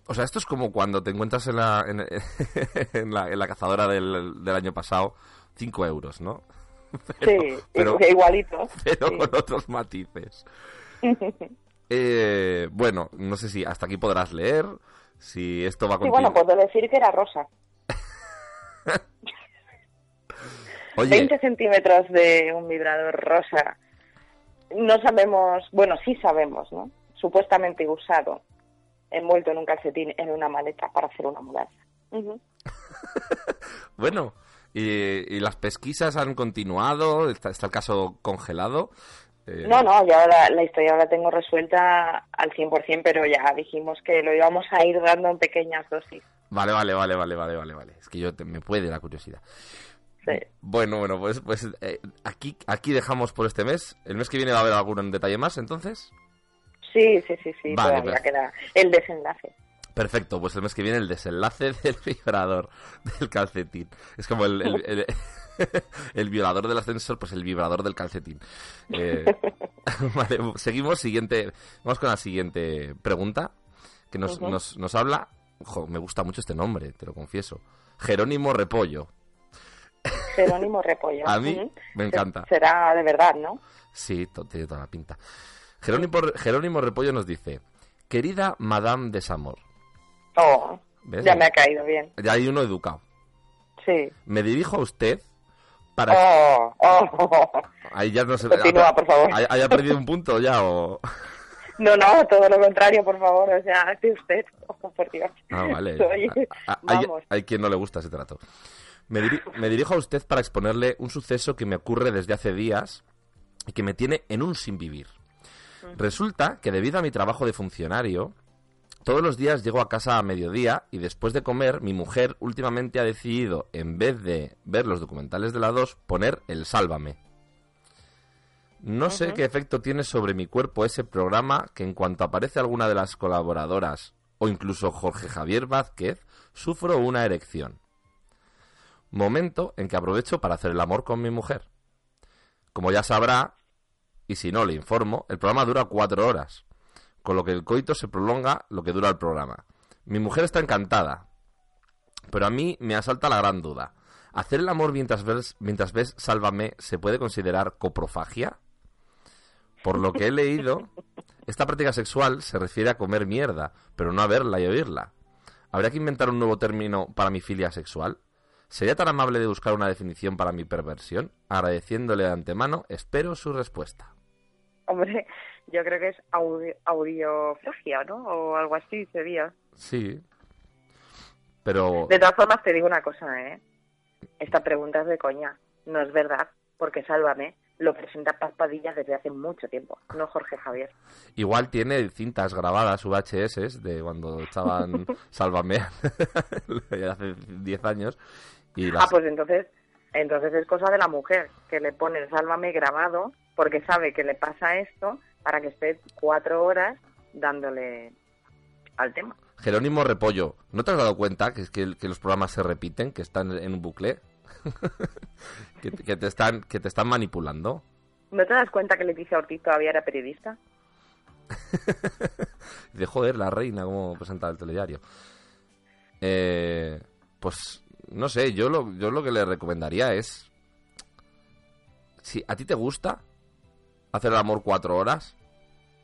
O sea, esto es como cuando te encuentras en la, en, en la, en la cazadora del, del año pasado, 5 euros, ¿no?
sí, igualito.
Pero
sí.
con otros matices. Eh, bueno, no sé si hasta aquí podrás leer, si esto va a
Sí, bueno, puedo decir que era rosa.
Oye,
20 centímetros de un vibrador rosa. No sabemos, bueno, sí sabemos, ¿no? Supuestamente usado, envuelto en un calcetín en una maleta para hacer una mudanza.
Bueno, y, y las pesquisas han continuado, está, está el caso congelado. Eh,
No, no, ya la, la historia la tengo resuelta al 100%, pero ya dijimos que lo íbamos a ir dando en pequeñas dosis.
Vale, vale, vale, vale, vale, vale, vale. Es que yo te- me puede la curiosidad.
Sí.
Bueno, bueno, pues, pues eh, aquí, aquí dejamos por este mes. El mes que viene va a haber algún detalle más, entonces.
Sí, sí, sí, sí,
Vale,
todavía queda el desenlace.
Perfecto, pues el mes que viene el desenlace del vibrador del calcetín. Es como el, el, el- el violador del ascensor, pues el vibrador del calcetín. Eh, vale, seguimos, siguiente, vamos con la siguiente pregunta que nos, nos, nos habla. Jo, me gusta mucho este nombre, te lo confieso. Jerónimo Repollo.
Jerónimo Repollo.
A mí me encanta.
Será de verdad, ¿no?
Sí, tiene toda la pinta. Jerónimo, Jerónimo Repollo nos dice, querida Madame Desamor.
Oh,
¿Ves?
ya me ha caído bien.
Ya hay uno educado.
Sí.
Me dirijo a usted para...
Oh, oh.
Ahí ya no se...
Continúa, por favor.
¿Hay- ¿Haya perdido un punto ya o...?
No, no, todo lo contrario, por favor. O sea, hace usted. Oh, por Dios.
Ah, vale.
Soy-
A- a- hay,
Vamos.
hay quien no le gusta ese trato. Me, diri- me dirijo a usted para exponerle un suceso que me ocurre desde hace días y que me tiene en un sin vivir. Resulta que debido a mi trabajo de funcionario, todos los días llego a casa a mediodía y después de comer, mi mujer últimamente ha decidido, en vez de ver los documentales de la 2, poner el Sálvame. No sé qué efecto tiene sobre mi cuerpo ese programa que en cuanto aparece alguna de las colaboradoras o incluso Jorge Javier Vázquez, sufro una erección. Momento en que aprovecho para hacer el amor con mi mujer. Como ya sabrá, y si no le informo, el programa dura cuatro horas, con lo que el coito se prolonga lo que dura el programa. Mi mujer está encantada, pero a mí me asalta la gran duda. ¿Hacer el amor mientras ves, mientras ves Sálvame se puede considerar coprofagia? Por lo que he leído, esta práctica sexual se refiere a comer mierda, pero no a verla y oírla. ¿Habría que inventar un nuevo término para mi filia sexual? ¿Sería tan amable de buscar una definición para mi perversión? Agradeciéndole de antemano, espero su respuesta.
Hombre, yo creo que es audio, audiofragia, ¿no? O algo así sería.
Sí. Pero...
De todas formas, te digo una cosa, ¿eh? Esta pregunta es de coña. No es verdad, porque Sálvame lo presenta Paz Padilla desde hace mucho tiempo, no Jorge Javier.
Igual tiene cintas grabadas, VHS, de cuando estaban Sálvame hace 10 años. Y las...
Ah, pues entonces, entonces es cosa de la mujer, que le pone Sálvame grabado, porque sabe que le pasa esto, para que esté cuatro horas dándole al tema.
Jerónimo Repollo, ¿no te has dado cuenta que, que, que los programas se repiten, que están en un bucle? que, que, te están, que te están manipulando.
¿No te das cuenta que Leticia Ortiz todavía era periodista?
de joder, la reina, como presenta el telediario. Eh, pues no sé, yo lo, yo lo que le recomendaría es. Si a ti te gusta hacer el amor cuatro horas,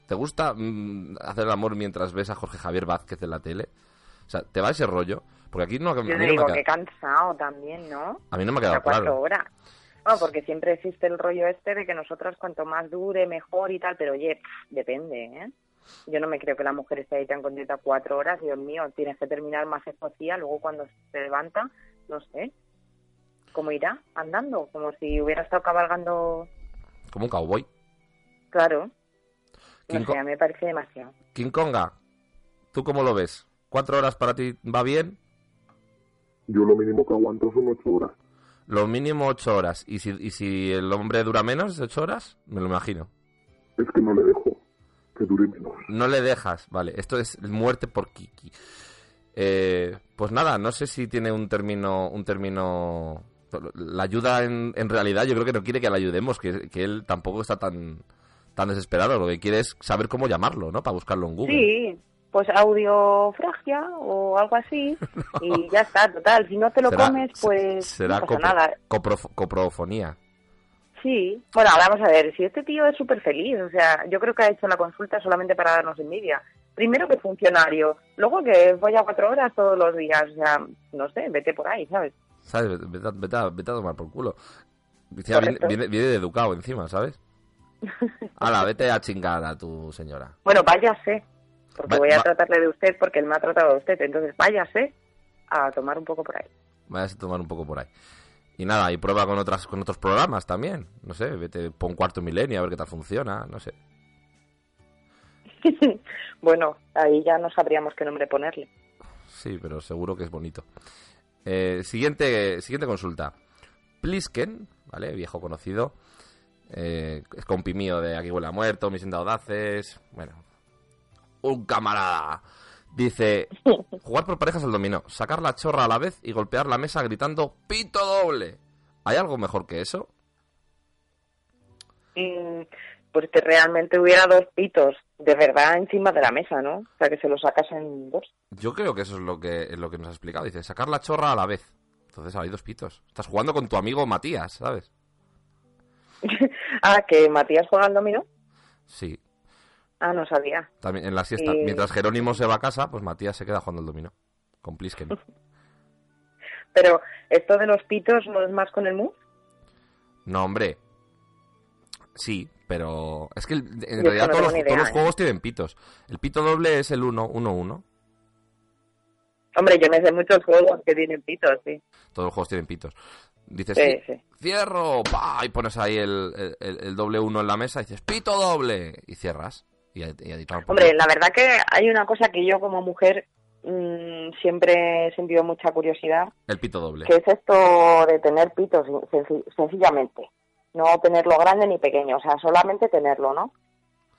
¿te gusta mm, hacer el amor mientras ves a Jorge Javier Vázquez en la tele? O sea, ¿te va ese rollo? Porque aquí no,
Yo
a mí
te
no
digo,
me
que
queda,
cansado también, ¿no?
a mí no me ha quedado
cuatro
claro.
horas. No, porque siempre existe el rollo este de que nosotros cuanto más dure, mejor y tal, pero oye, pff, depende, ¿eh? Yo no me creo que la mujer esté ahí tan contenta cuatro horas, Dios mío, tienes que terminar más escocía, luego cuando se levanta, no sé, ¿cómo irá? Andando, como si hubiera estado cabalgando,
Como un cowboy.
Claro.
King
No
Co-
sé, a mí me parece demasiado.
King Konga, ¿tú cómo lo ves? ¿Cuatro horas para ti va bien?
Yo lo mínimo que aguanto son ocho horas.
Lo mínimo ocho horas. ¿Y si, y si el hombre dura menos de ocho horas? Me lo imagino.
Es que no le dejo que dure menos.
No le dejas, vale. Esto es muerte por Kiki. Eh, pues nada, no sé si tiene un término, un término. La ayuda en, en realidad, yo creo que no quiere que la ayudemos, que, que él tampoco está tan, tan desesperado. Lo que quiere es saber cómo llamarlo, ¿no? Para buscarlo en Google.
Sí, pues audiofragia o algo así, y ya está, total. Si no te lo comes, pues
Será
no pasa nada.
coprof- coprofonía.
Sí, bueno, ahora vamos a ver, si este tío es súper feliz, o sea, yo creo que ha hecho la consulta solamente para darnos envidia. Primero que funcionario, luego que voy a cuatro horas todos los días, o sea, no sé, vete por ahí, ¿sabes?
¿Sabes? Vete, a- vete a, vete a tomar por culo. Viene, viene, viene de educado encima, ¿sabes? Hala, vete a chingar a tu señora.
Bueno, váyase, porque
Va-
voy a
va-
tratarle de usted porque él me ha tratado de usted, entonces váyase a tomar un poco por ahí.
Vayas a tomar un poco por ahí. Y nada, y prueba con otras con otros programas también. No sé, vete, pon cuarto milenio a ver qué tal funciona, no sé.
bueno, ahí ya no sabríamos qué nombre ponerle.
Sí, pero seguro que es bonito. Eh, siguiente, siguiente consulta. Plisken, ¿vale? Viejo conocido. Eh, es compi mío de Aquí huele a muerto, de Audaces. Bueno, un camarada. Dice, jugar por parejas al dominó, sacar la chorra a la vez y golpear la mesa gritando ¡Pito doble! ¿Hay algo mejor que eso?
Mm, pues que realmente hubiera dos pitos de verdad encima de la mesa, ¿no? O sea, que se los sacas en dos.
Yo creo que eso es lo que, es lo que nos ha explicado. Dice, sacar la chorra a la vez. Entonces hay dos pitos. Estás jugando con tu amigo Matías, ¿sabes?
ah, que Matías juega al dominó.
Sí.
Ah, no sabía.
También en la siesta. Mientras Jerónimo se va a casa, pues Matías se queda jugando al dominó. Con Plisken.
Pero esto de los pitos no es más con el mu.
No, hombre. Sí, pero es que en
Yo
realidad
no
todos, los,
ni idea,
todos los
¿eh?
juegos tienen pitos. El pito doble es el 1-1-1.
Hombre, yo me sé muchos juegos que tienen pitos, sí.
Todos los juegos tienen pitos. Dices,
Sí,
"Sí,
sí.
cierro, pa, y pones ahí el, el- doble 1 en la mesa y dices, pito doble, y cierras. Y, y.
Hombre, la verdad que hay una cosa que yo como mujer mm, siempre he sentido mucha curiosidad,
El pito doble.
que es esto de tener pitos senci- sencillamente. No tenerlo grande ni pequeño, o sea, solamente tenerlo, ¿no?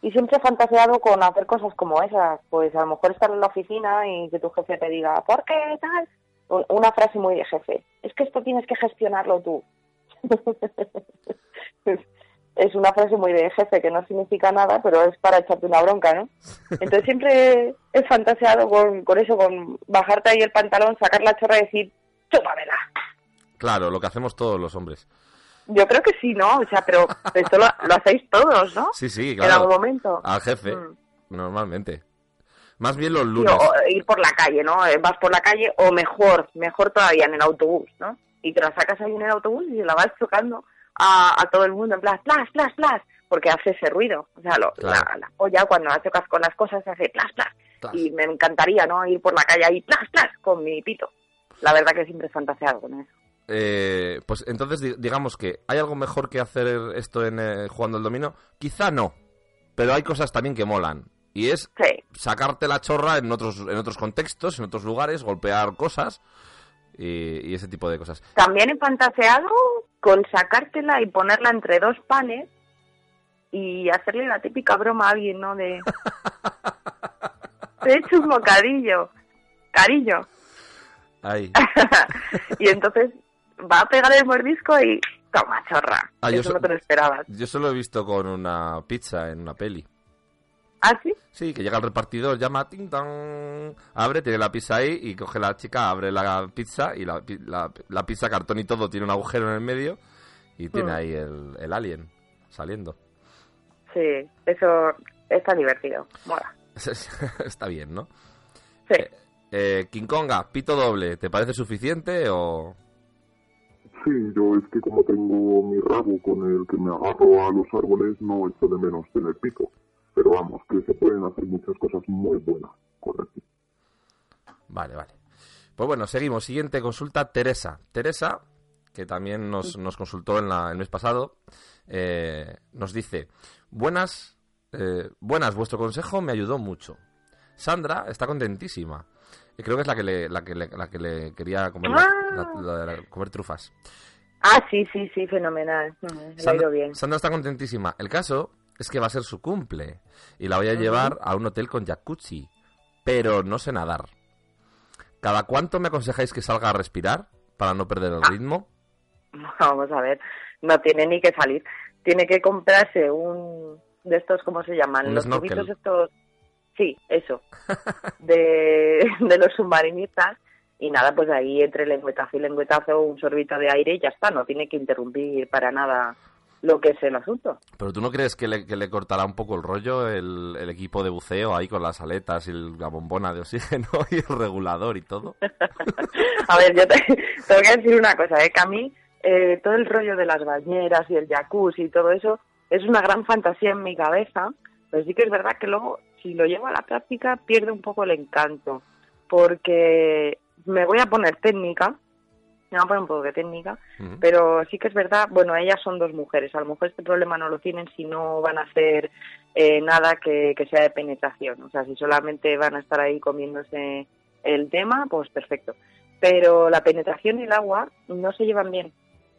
Y siempre he fantaseado con hacer cosas como esas, pues a lo mejor estar en la oficina y que tu jefe te diga, ¿por qué tal? Un- Una frase muy de jefe, es que esto tienes que gestionarlo tú. es una frase muy de jefe que no significa nada, pero es para echarte una bronca, ¿no? Entonces siempre he fantaseado con, con eso, con bajarte ahí el pantalón, sacar la chorra y decir, chúpamela.
Claro, lo que hacemos todos los hombres.
Yo creo que sí, ¿no? O sea, pero esto lo, lo hacéis todos, ¿no?
Sí, sí,
En
claro.
algún momento.
Al jefe,
Mm.
normalmente. Más bien los lunes.
o ir por la calle, ¿no? Eh, Vas por la calle o mejor, mejor todavía en el autobús, ¿no? Y te la sacas ahí en el autobús y la vas chocando a, a todo el mundo en plan, plas, plas, plas, porque hace ese ruido. O sea, lo,
Claro.
la, la polla cuando la chocas con las cosas hace plas, plas. Y me encantaría, ¿no? Ir por la calle ahí, plas, plas, con mi pito. La verdad que siempre he fantaseado con eso.
Eh, pues entonces di- digamos que hay algo mejor que hacer esto en eh, jugando el dominó. Quizá no, pero hay cosas también que molan. Y es sacarte la chorra en otros, en otros contextos, en otros lugares, golpear cosas y, y ese tipo de cosas.
También he fantaseado con sacártela y ponerla entre dos panes y hacerle la típica broma a alguien, ¿no? De... Te he hecho un bocadillo, cariño.
Ahí.
Y entonces va a pegar el mordisco y toma chorra.
Ah, yo
Eso
so-
no te lo esperabas.
Yo solo he visto con una pizza en una peli.
¿Ah, sí?
Sí, que llega el repartidor, llama, ting abre, tiene la pizza ahí y coge la chica, abre la pizza y la, la, la pizza, cartón y todo, tiene un agujero en el medio y tiene
Mm.
ahí el, el alien saliendo.
Sí, eso está divertido. Mola.
Está bien, ¿no?
Sí.
Eh, King Konga, pito doble, ¿te parece suficiente o...?
Sí, yo es que como tengo mi rabo con el que me agarro a los árboles, no echo de menos tener pico. Pero vamos, que se pueden hacer muchas cosas muy buenas pico.
Vale, vale. Pues bueno, seguimos. Siguiente consulta, Teresa. Teresa, que también nos, nos consultó en la, el mes pasado, eh, nos dice, buenas, eh, buenas, vuestro consejo me ayudó mucho. Sandra está contentísima. Y creo que es la que le, la que le, la que le quería comer, la- la- la- la- comer trufas.
Ah, sí, sí, sí, fenomenal. Me ha ido bien.
Sandra está contentísima. El caso es que va a ser su cumple y la voy a llevar a un hotel con jacuzzi, pero no sé nadar. ¿Cada cuánto me aconsejáis que salga a respirar para no perder el
Ah.
ritmo?
Vamos a ver, no tiene ni que salir. Tiene que comprarse un de estos, ¿cómo se llaman?
Un
los
snorkel.
tubitos estos. Sí, eso. De, de los submarinistas. Y nada, pues ahí entre lengüetazo y lengüetazo un sorbito de aire y ya está. No tiene que interrumpir para nada lo que es el asunto.
¿Pero tú no crees que le, que le cortará un poco el rollo el, el equipo de buceo ahí con las aletas y el- la bombona de oxígeno y el regulador y todo?
A ver, yo te, te voy a decir una cosa, ¿eh? que a mí eh, todo el rollo de las bañeras y el jacuzzi y todo eso es una gran fantasía en mi cabeza, pero sí que es verdad que luego, si lo llevo a la práctica, pierde un poco el encanto, porque me voy a poner técnica, me voy a poner un poco de técnica, pero sí que es verdad, bueno, ellas son dos mujeres, a lo mejor este problema no lo tienen si no van a hacer eh, nada que, que sea de penetración, o sea, si solamente van a estar ahí comiéndose el tema, pues perfecto. Pero la penetración y el agua no se llevan bien,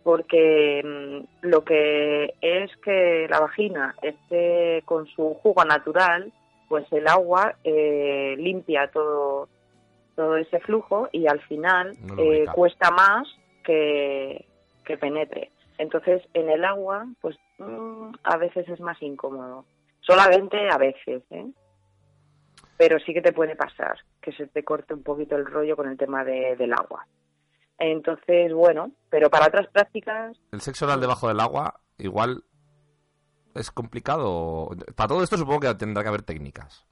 porque mm, lo que es que la vagina esté con su jugo natural, pues el agua eh, limpia todo todo ese flujo y al final
No
eh, cuesta más que, que penetre. Entonces, en el agua, pues mm, a veces es más incómodo. Solamente a veces, ¿eh? Pero sí que te puede pasar que se te corte un poquito el rollo con el tema de- del agua. Entonces, bueno, pero para otras prácticas,
¿El sexo oral debajo del agua igual es complicado? Para todo esto supongo que tendrá que haber técnicas.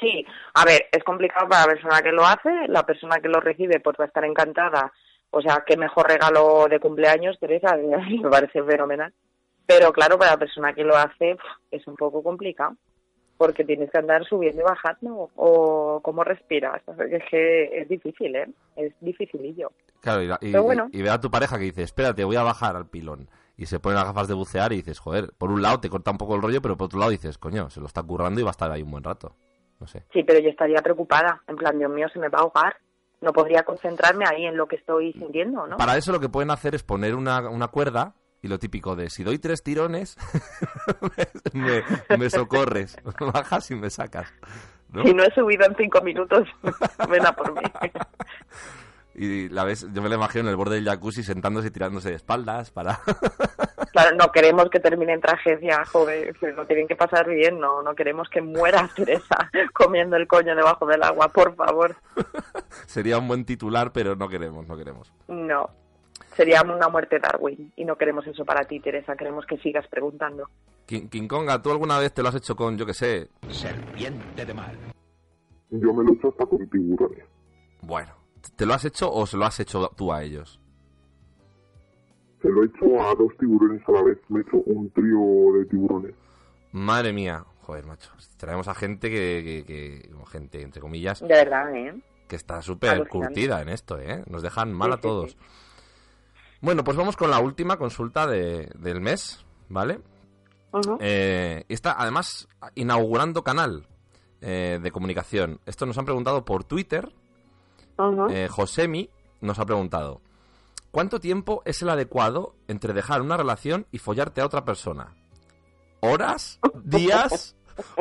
Sí. A ver, es complicado para la persona que lo hace, la persona que lo recibe pues va a estar encantada. O sea, qué mejor regalo de cumpleaños, Teresa, me parece fenomenal. Pero claro, para la persona que lo hace es un poco complicado, porque tienes que andar subiendo y bajando, o cómo respiras. Es que es difícil, ¿eh? Es dificilillo.
Claro, y, la- y-
Pero bueno.
y ve a tu pareja que dice, espérate, voy a bajar al pilón. Y se pone las gafas de bucear y dices, joder, por un lado te corta un poco el rollo, pero por otro lado dices, coño, se lo está currando y va a estar ahí un buen rato. No sé.
Sí, pero yo estaría preocupada, en plan, Dios mío, se me va a ahogar. No podría concentrarme ahí en lo que estoy sintiendo, ¿no?
Para eso lo que pueden hacer es poner una, una cuerda y lo típico de si doy tres tirones, me, me socorres, bajas y me sacas. ¿no?
Si no he subido en cinco minutos, ven a por mí.
Y la ves, yo me lo imagino en el borde del jacuzzi sentándose y tirándose de espaldas para...
Claro, no queremos que termine en tragedia, que lo tienen que pasar bien, no, no queremos que muera Teresa comiendo el coño debajo del agua, por favor.
Sería un buen titular, pero no queremos, no queremos.
No. Sería una muerte Darwin y no queremos eso para ti, Teresa. Queremos que sigas preguntando.
King, King Konga, ¿tú alguna vez te lo has hecho con, yo que sé,
Serpiente de mar. Yo me lo he hecho hasta con tiburones.
Bueno, ¿te lo has hecho o se lo has hecho tú a ellos?
Se lo he hecho a dos tiburones a la vez. Me he hecho un trío de tiburones.
Madre mía, joder, macho. Traemos a gente que, que, que- como gente, entre comillas,
De verdad, ¿eh?
que está súper curtida en esto, ¿eh? Nos dejan mal
Sí,
a todos.
sí.
Bueno, pues vamos con la última consulta de- del mes, ¿vale? Eh, está además inaugurando canal eh, de comunicación. Esto nos han preguntado por Twitter. Eh, Josemi nos ha preguntado: ¿Cuánto tiempo es el adecuado entre dejar una relación y follarte a otra persona? ¿Horas? ¿Días?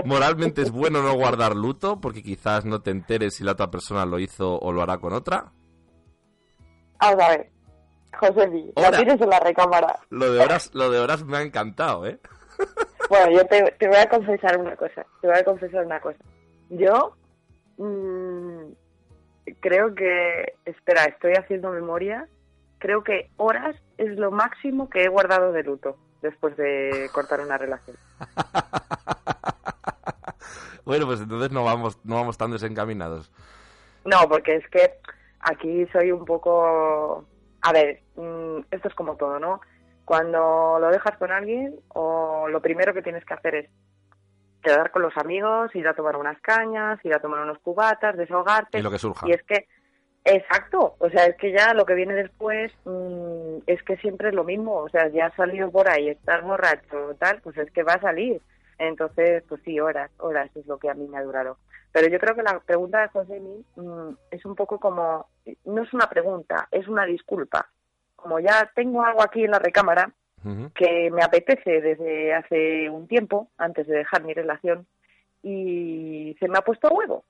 ¿Moralmente es bueno no guardar luto porque quizás no te enteres si la otra persona lo hizo o lo hará con otra?
Vamos a ver. José la tienes en la recámara.
Lo de horas, lo de horas me ha encantado, ¿eh?
Bueno, yo te, te voy a confesar una cosa. Te voy a confesar una cosa. Yo mm, creo que. Espera, estoy haciendo memoria. Creo que horas es lo máximo que he guardado de luto después de cortar una relación.
Bueno, pues entonces no vamos, no vamos tan desencaminados.
No, porque es que aquí soy un poco... A ver, mm, esto es como todo, ¿no? Cuando lo dejas con alguien, o lo primero que tienes que hacer es quedar con los amigos, ir a tomar unas cañas, ir a tomar unos cubatas, desahogarte.
Y lo que surja.
Y es que, exacto, o sea, es que ya lo que viene después mm, es que siempre es lo mismo. O sea, ya has salido por ahí, estás borracho, tal, pues es que va a salir. Entonces, pues sí, horas, horas es lo que a mí me ha durado. Pero yo creo que la pregunta de José mm, es un poco como, no es una pregunta, es una disculpa. Como ya tengo algo aquí en la recámara que me apetece desde hace un tiempo, antes de dejar mi relación, y se me ha puesto huevo.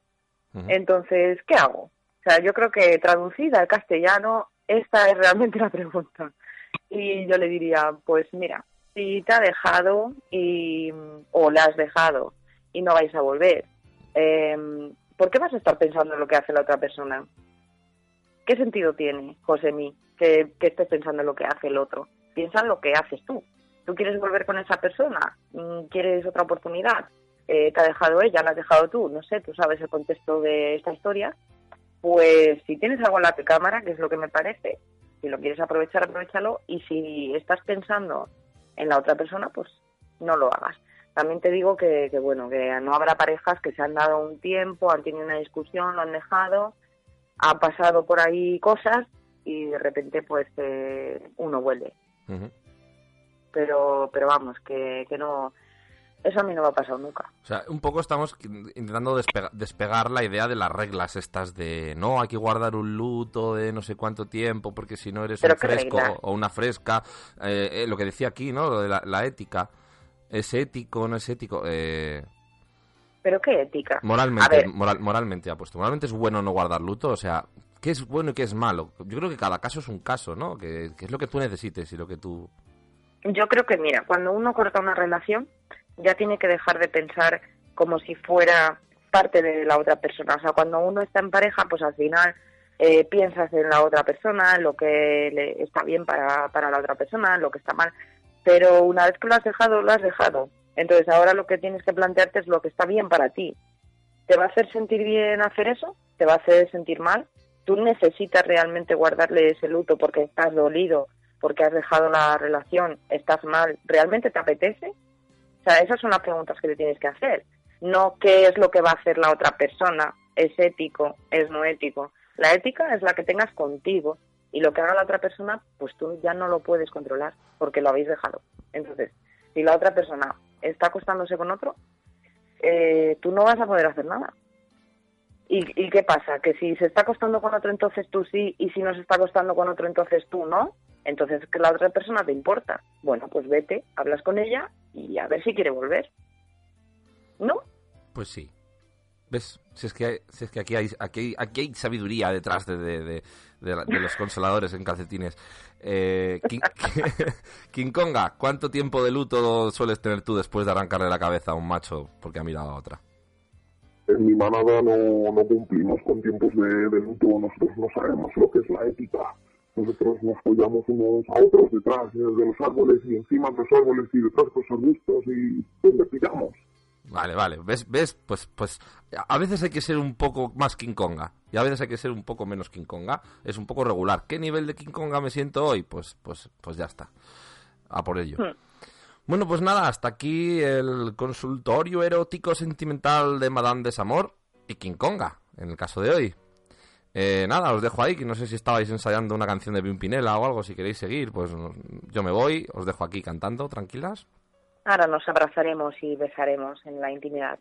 Entonces, ¿qué hago? O sea, yo creo que traducida al castellano, esta es realmente la pregunta. Y yo le diría, pues mira, si te ha dejado y, o la has dejado y no vais a volver, eh, ¿por qué vas a estar pensando en lo que hace la otra persona? ¿Qué sentido tiene, José mí, que, estés pensando en lo que hace el otro? Piensa en lo que haces tú. ¿Tú quieres volver con esa persona? Mm, ¿Quieres otra oportunidad? Eh, ¿Te ha dejado ella? ¿La has dejado tú? No sé, tú sabes el contexto de esta historia. Pues si tienes algo en la cámara, que es lo que me parece, si lo quieres aprovechar, aprovechalo. Y si estás pensando en la otra persona, pues no lo hagas. También te digo que, que, bueno, que no habrá parejas que se han dado un tiempo, han tenido una discusión, lo han dejado, han pasado por ahí cosas y de repente pues eh, uno vuelve. Pero, pero vamos, que, que no, eso a mí no me ha pasado nunca.
O sea, un poco estamos intentando despega- despegar la idea de las reglas estas de no, hay que guardar un luto de no sé cuánto tiempo porque si no eres
Pero
un fresco o una fresca. Eh, eh, lo que decía aquí, ¿no? Lo de la, la ética. ¿Es ético no es ético? Eh,
Pero qué ética.
Moralmente, moral- moralmente ha puesto. Moralmente es bueno no guardar luto, o sea, ¿qué es bueno y qué es malo? Yo creo que cada caso es un caso, ¿no? Que, que es lo que tú necesites y lo que tú...
yo creo que mira, cuando uno corta una relación, ya tiene que dejar de pensar como si fuera parte de la otra persona. O sea, cuando uno está en pareja, pues al final eh, piensas en la otra persona, lo que le está bien para, para la otra persona, lo que está mal. Pero una vez que lo has dejado, lo has dejado. Entonces ahora lo que tienes que plantearte es lo que está bien para ti. ¿Te va a hacer sentir bien hacer eso? ¿Te va a hacer sentir mal? ¿Tú necesitas realmente guardarle ese luto porque estás dolido, porque has dejado la relación, estás mal? ¿Realmente te apetece? O sea, esas son las preguntas que te tienes que hacer. No qué es lo que va a hacer la otra persona. ¿Es ético? ¿Es no ético? La ética es la que tengas contigo y lo que haga la otra persona, pues tú ya no lo puedes controlar porque lo habéis dejado. Entonces, si la otra persona está acostándose con otro, eh, tú no vas a poder hacer nada. ¿Y, ¿Y qué pasa? Que si se está acostando con otro, entonces tú sí, y si no se está acostando con otro, entonces tú no. Entonces, que la otra persona te importa. Bueno, pues vete, hablas con ella y a ver si quiere volver. ¿No?
Pues sí. ¿Ves? Si es que, hay- si es que aquí, hay, aquí, aquí hay sabiduría detrás de, de, de- de la- de los consoladores en calcetines. Eh, King, King Konga, ¿cuánto tiempo de luto sueles tener tú después de arrancarle la cabeza a un macho porque ha mirado a otra?
En mi manada no, no cumplimos con tiempos de, de luto, nosotros no sabemos lo que es la ética. Nosotros nos follamos unos a otros detrás de los árboles y encima de los árboles y detrás de los arbustos y donde pillamos.
Vale, vale. ¿Ves? ¿Ves? Pues, pues a veces hay que ser un poco más King Konga y a veces hay que ser un poco menos King Konga. Es un poco regular. ¿Qué nivel de King Konga me siento hoy? Pues, pues, pues ya está. A por ello.
Hmm.
Bueno, pues nada, hasta aquí el consultorio erótico sentimental de Madame Desamor y King Konga, en el caso de hoy. Eh, nada, os dejo ahí, que no sé si estabais ensayando una canción de Pimpinela o algo, si queréis seguir, pues yo me voy, os dejo aquí cantando, tranquilas.
Ahora nos abrazaremos y besaremos en la intimidad.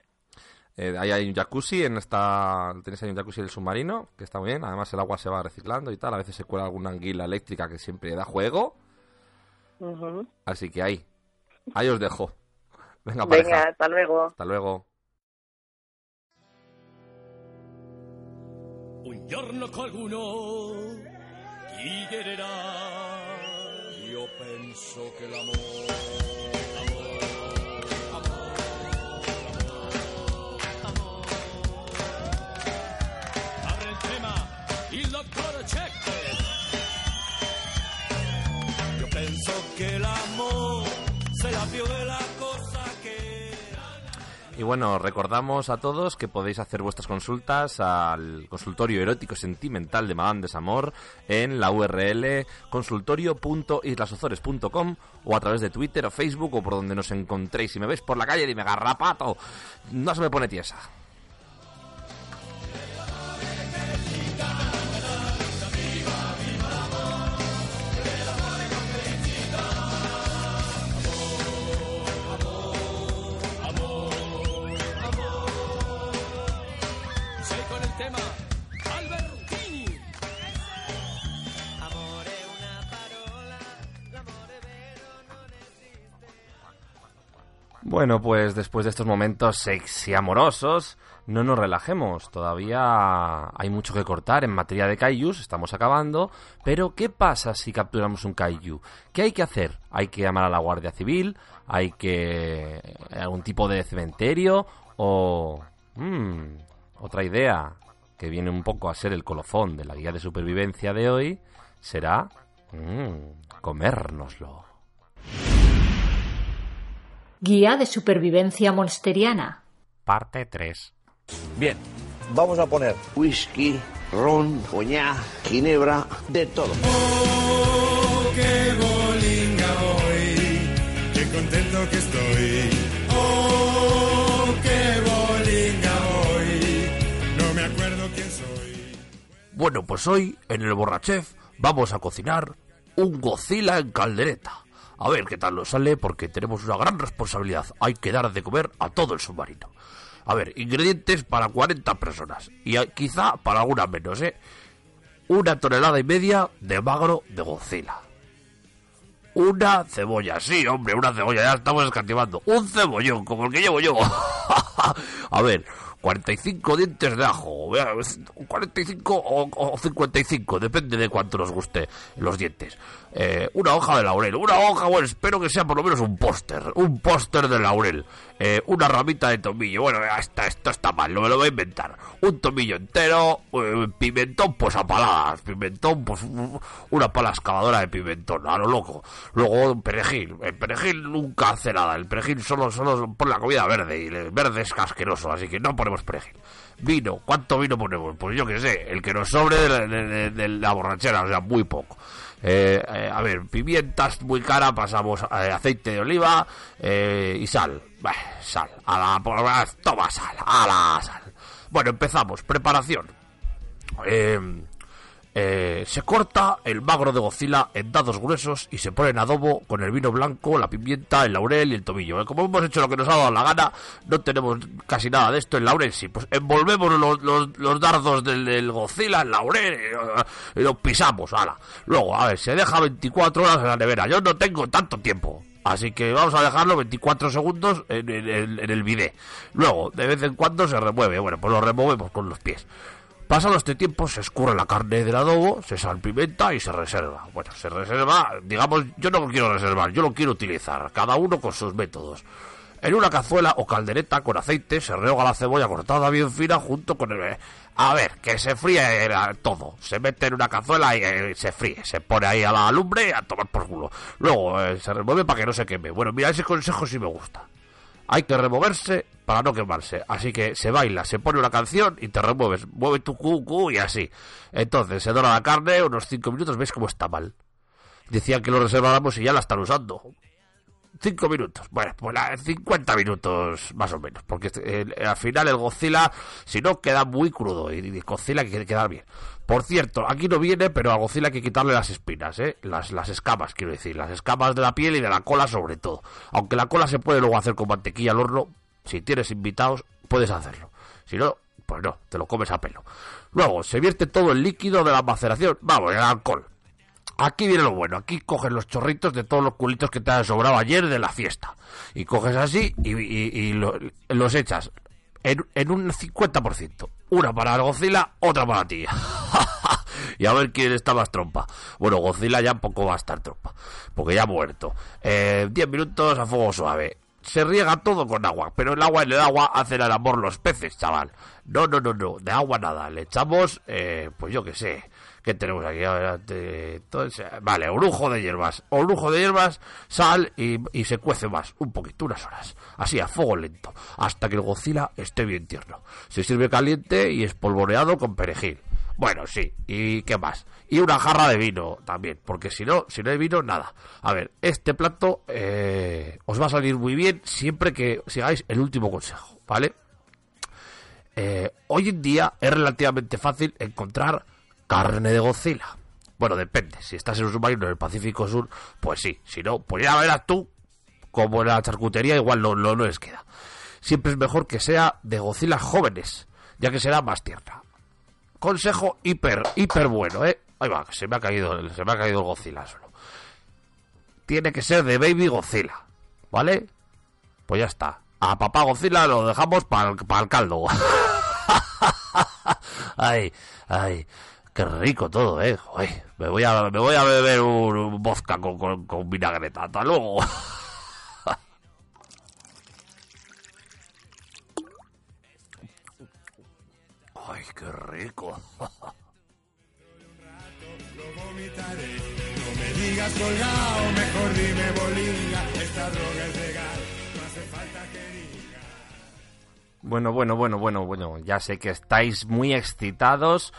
Eh, ahí hay un jacuzzi, en esta tenéis ahí un jacuzzi del submarino, que está muy bien, además el agua se va reciclando y tal, a veces se cuela alguna anguila eléctrica que siempre da juego,
Ujú.
así que ahí, ahí os dejo. Venga.
Venga, hasta luego.
Hasta luego.
Un giorno qualcuno chiederà. Io penso che l'amore. Il dottore Check. Io penso che l'amore sia la più bella.
Y bueno, recordamos a todos que podéis hacer vuestras consultas al consultorio erótico sentimental de Madame Desamor en la URL consultorio.islasozores.com o a través de Twitter o Facebook o por donde nos encontréis. Si me veis por la calle, dime garrapato. No se me pone tiesa. Bueno, pues después de estos momentos sexy amorosos, no nos relajemos. Todavía hay mucho que cortar en materia de kaijus, estamos acabando. Pero, ¿qué pasa si capturamos un kaiju? ¿Qué hay que hacer? ¿Hay que llamar a la Guardia Civil? ¿Hay que... algún tipo de cementerio? ¿O... mm, otra idea que viene un poco a ser el colofón de la guía de supervivencia de hoy será... mm, comérnoslo.
Guía de supervivencia monsteriana.
Parte 3.
Bien, vamos a poner whisky, ron, coñac, ginebra, de todo.
Oh, qué bolinga voy, qué contento que estoy. Oh, qué bolinga voy, no me acuerdo quién soy.
Bueno, pues hoy en el Borrachef vamos a cocinar un Godzilla en caldereta. A ver qué tal nos sale porque tenemos una gran responsabilidad. Hay que dar de comer a todo el submarino. A ver, ingredientes para 40 personas. Y quizá para algunas menos, ¿eh? Una tonelada y media de magro de Godzilla. Una cebolla, sí, hombre, una cebolla, ya estamos escatimando. Un cebollón, como el que llevo yo. a ver, 45 dientes de ajo. vea, 45 o, o 55, depende de cuánto nos guste los dientes. Eh, una hoja de laurel, una hoja, bueno, espero que sea por lo menos un póster, un póster de laurel. Eh, una ramita de tomillo, bueno, ya está, esto está mal, no me lo voy a inventar. Un tomillo entero, eh, pimentón, pues a paladas, pimentón, pues una pala excavadora de pimentón, a lo loco. Luego perejil, el perejil nunca hace nada, el perejil solo, solo pone la comida verde y el verde es casqueroso, así que no ponemos perejil. Vino, ¿cuánto vino ponemos? Pues yo qué sé, el que nos sobre de la, de- de- de la borrachera, o sea, muy poco. Eh, eh, a ver, pimientas muy cara, pasamos eh, aceite de oliva eh, y sal. Sal, a la, toma sal, a la sal. Bueno, empezamos, preparación. Eh, eh, se corta el magro de Godzilla en dados gruesos y se pone en adobo con el vino blanco, la pimienta, el laurel y el tomillo. Eh, Como hemos hecho lo que nos ha dado la gana, no tenemos casi nada de esto. El laurel sí, pues envolvemos los, los, los dardos del, del Godzilla, el laurel, eh, y los pisamos, ala. Luego, a ver, se deja 24 horas en la nevera. Yo no tengo tanto tiempo. Así que vamos a dejarlo 24 segundos en, en- en- en el bidet. Luego, de vez en cuando se remueve. Bueno, pues lo removemos con los pies. Pasado este tiempo se escurre la carne del adobo, se salpimenta y se reserva. Bueno, se reserva, digamos, yo no lo quiero reservar, yo lo quiero utilizar, cada uno con sus métodos. En una cazuela o caldereta con aceite se rehoga la cebolla cortada bien fina junto con el... A ver, que se fríe todo. Se mete en una cazuela y eh, se fríe. Se pone ahí a la lumbre a tomar por culo. Luego eh, se remueve para que no se queme. Bueno, mira, ese consejo sí me gusta. Hay que removerse para no quemarse. Así que se baila, se pone una canción y te remueves. Mueve tu cucu y así. Entonces se dora la carne, unos 5 minutos, ves cómo está mal. Decían que lo reserváramos y ya la están usando. 5 minutos. Bueno, pues la- 50 minutos más o menos. Porque el- al final el Godzilla, si no, queda muy crudo. Y, y Godzilla quiere quedar bien. Por cierto, aquí no viene, pero a Godzilla hay que quitarle las espinas, ¿eh? Las, las escamas, quiero decir. Las escamas de la piel y de la cola sobre todo. Aunque la cola se puede luego hacer con mantequilla al horno. Si tienes invitados, puedes hacerlo. Si no, pues no, te lo comes a pelo. Luego, se vierte todo el líquido de la maceración. Vamos, el alcohol. Aquí viene lo bueno, aquí coges los chorritos de todos los culitos que te han sobrado ayer de la fiesta. Y coges así y, y- y lo- los echas en, en un 50%. Una para Godzilla, otra para ti. y a ver quién está más trompa. Bueno, Godzilla ya poco va a estar trompa, porque ya ha muerto. Eh, 10 minutos a fuego suave. Se riega todo con agua, pero el agua en el agua hacen el amor los peces, chaval. No, no, no, no, de agua nada. Le echamos, eh, pues yo qué sé. ¿Qué tenemos aquí? A ver, te- todo ese- vale, orujo de hierbas. Orujo de hierbas, sal y, se cuece más. Un poquito, unas horas. Así, a fuego lento. Hasta que el Godzilla esté bien tierno. Se sirve caliente y espolvoreado con perejil. Bueno, sí. ¿Y qué más? Y una jarra de vino también. Porque si no, si no hay vino, nada. A ver, este plato eh, os va a salir muy bien siempre que sigáis el último consejo, ¿vale? Eh, hoy en día es relativamente fácil encontrar carne de Godzilla. Bueno, depende. Si estás en un submarino en el Pacífico Sur, pues sí. Si no, pues ya verás tú como en la charcutería igual no, no, no les queda. Siempre es mejor que sea de Godzilla jóvenes, ya que será más tierna. Consejo hiper, hiper bueno, ¿eh? Ahí va, se me ha caído, el- se me ha caído el Godzilla solo. Tiene que ser de Baby Godzilla, ¿vale? Pues ya está. A papá Godzilla lo dejamos para el caldo. ay, ay, qué rico todo, ¿eh? Me voy a, me voy a beber un, un vodka con, con, vinagreta. Hasta luego. ay, qué rico. Bueno, bueno, bueno, bueno, bueno. Ya sé que estáis muy excitados.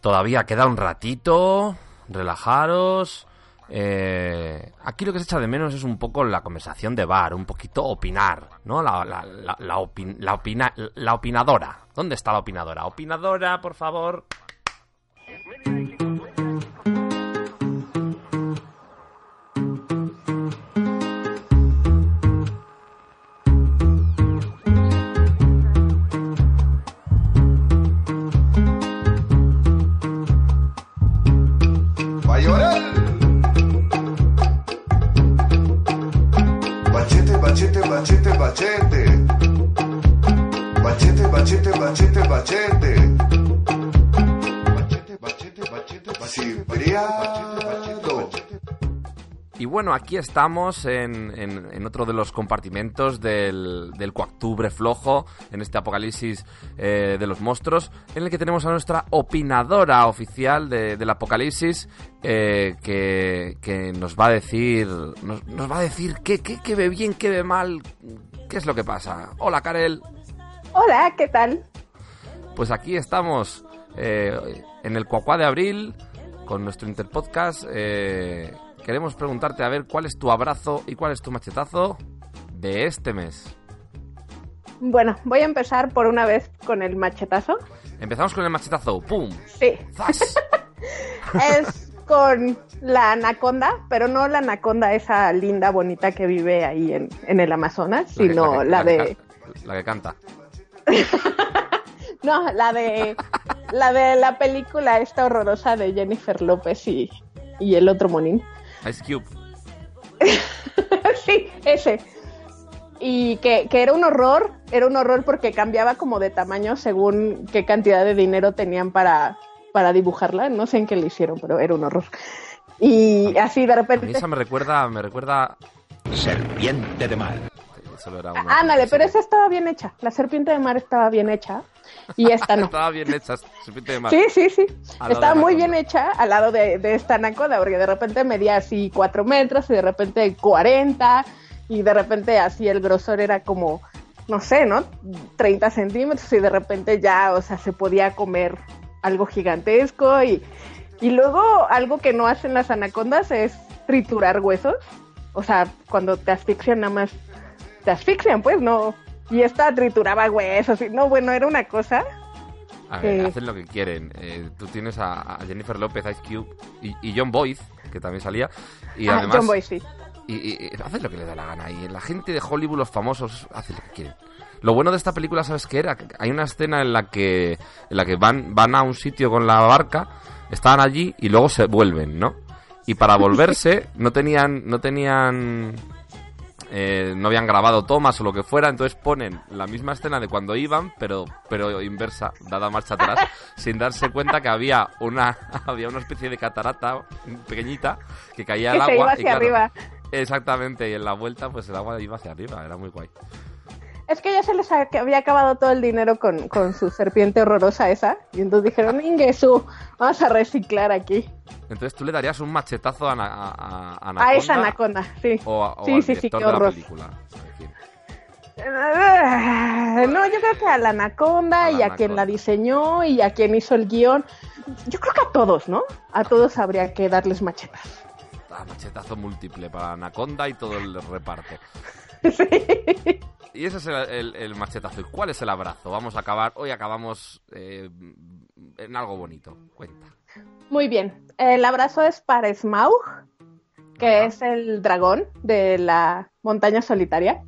Todavía queda un ratito. Relajaros. Eh, aquí lo que se echa de menos es un poco la conversación de bar, un poquito opinar, ¿no? La, la, la, la, opin- la opina- la opinadora. ¿Dónde está la opinadora? Opinadora, por favor.
Bachete, bachete, bachete. Bachete, bachete, bachete.
Y bueno, aquí estamos en, en- en otro de los compartimentos del, del Coactubre flojo, en este apocalipsis eh, de los monstruos, en el que tenemos a nuestra opinadora oficial de- del apocalipsis, eh, que, que nos va a decir, nos, nos va a decir qué, qué, qué ve bien, qué ve mal, qué es lo que pasa. Hola, Karel.
Hola, ¿qué tal?
Pues aquí estamos eh, en el Cuacuá de Abril con nuestro Interpodcast. eh, queremos preguntarte a ver cuál es tu abrazo y cuál es tu machetazo de este mes.
Bueno, voy a empezar por una vez con el machetazo.
Empezamos con el machetazo. ¡Pum!
Sí. es con la anaconda, pero no la anaconda esa linda, bonita que vive ahí en, en el Amazonas, sino
que-
la,
que
de...
la que canta.
No, la de... La de la película esta horrorosa de Jennifer López y, y el otro monín.
Ice Cube.
sí, ese. Y que, que era un horror, era un horror porque cambiaba como de tamaño según qué cantidad de dinero tenían para, para dibujarla. No sé en qué le hicieron, pero era un horror. Y así de
A mí
repente...
esa me recuerda, me recuerda...
Serpiente de mar.
Ándale, pero esa estaba bien hecha. La serpiente de mar estaba bien hecha. Y esta no.
Estaba bien hecha, de.
Sí, sí, sí. Estaba muy bien hecha al lado de, de esta anaconda, porque de repente medía así 4 metros y de repente 40 y de repente así el grosor era como, no sé, ¿no? 30 centímetros y de repente ya, o sea, se podía comer algo gigantesco y, y luego algo que no hacen las anacondas es triturar huesos. O sea, cuando te asfixian nada más, te asfixian, pues, no. Y esta trituraba huesos y no, bueno, era una cosa.
A ver,
Eh.
hacen lo que quieren. Eh, tú tienes a, a Jennifer López, Ice Cube y, y John Boyd, que también salía. Y
Ah,
además.
John Boyd, sí.
Y, y- y hacen lo que les da la gana. Y la gente de Hollywood, los famosos, hacen lo que quieren. Lo bueno de esta película, ¿sabes qué era? Que Hay una escena en la que, en la que van, van a un sitio con la barca, están allí y luego se vuelven, ¿no? Y para volverse no tenían, no tenían, eh, no habían grabado tomas o lo que fuera, entonces ponen la misma escena de cuando iban, pero, pero inversa, dada marcha atrás, sin darse cuenta que había una, había una especie de catarata pequeñita que caía al
Que se
agua.
iba
y
hacia
claro,
arriba.
Exactamente, y en la vuelta pues el agua iba hacia arriba, era muy guay.
Es que ya se les había acabado todo el dinero con, con su serpiente horrorosa esa. Y entonces dijeron, Ingesu, vamos a reciclar aquí.
Entonces tú le darías un machetazo a, a, a- a
A
Anaconda
esa anaconda, sí.
o, a- o
sí,
al
sí, sí, qué
de la
horror. Ah, No, yo creo que a la anaconda
A la
y a quien la diseñó y a quien hizo el guion. Yo creo que a todos, ¿no? A todos habría que darles machetas.
Ah, machetazo múltiple para Anaconda y todo el reparto. Y ese es el, el- el machetazo. ¿Y cuál es el abrazo? Vamos a acabar. Hoy acabamos eh, en algo bonito. Cuenta.
Muy bien. El abrazo es para Smaug, que es el dragón de la montaña solitaria.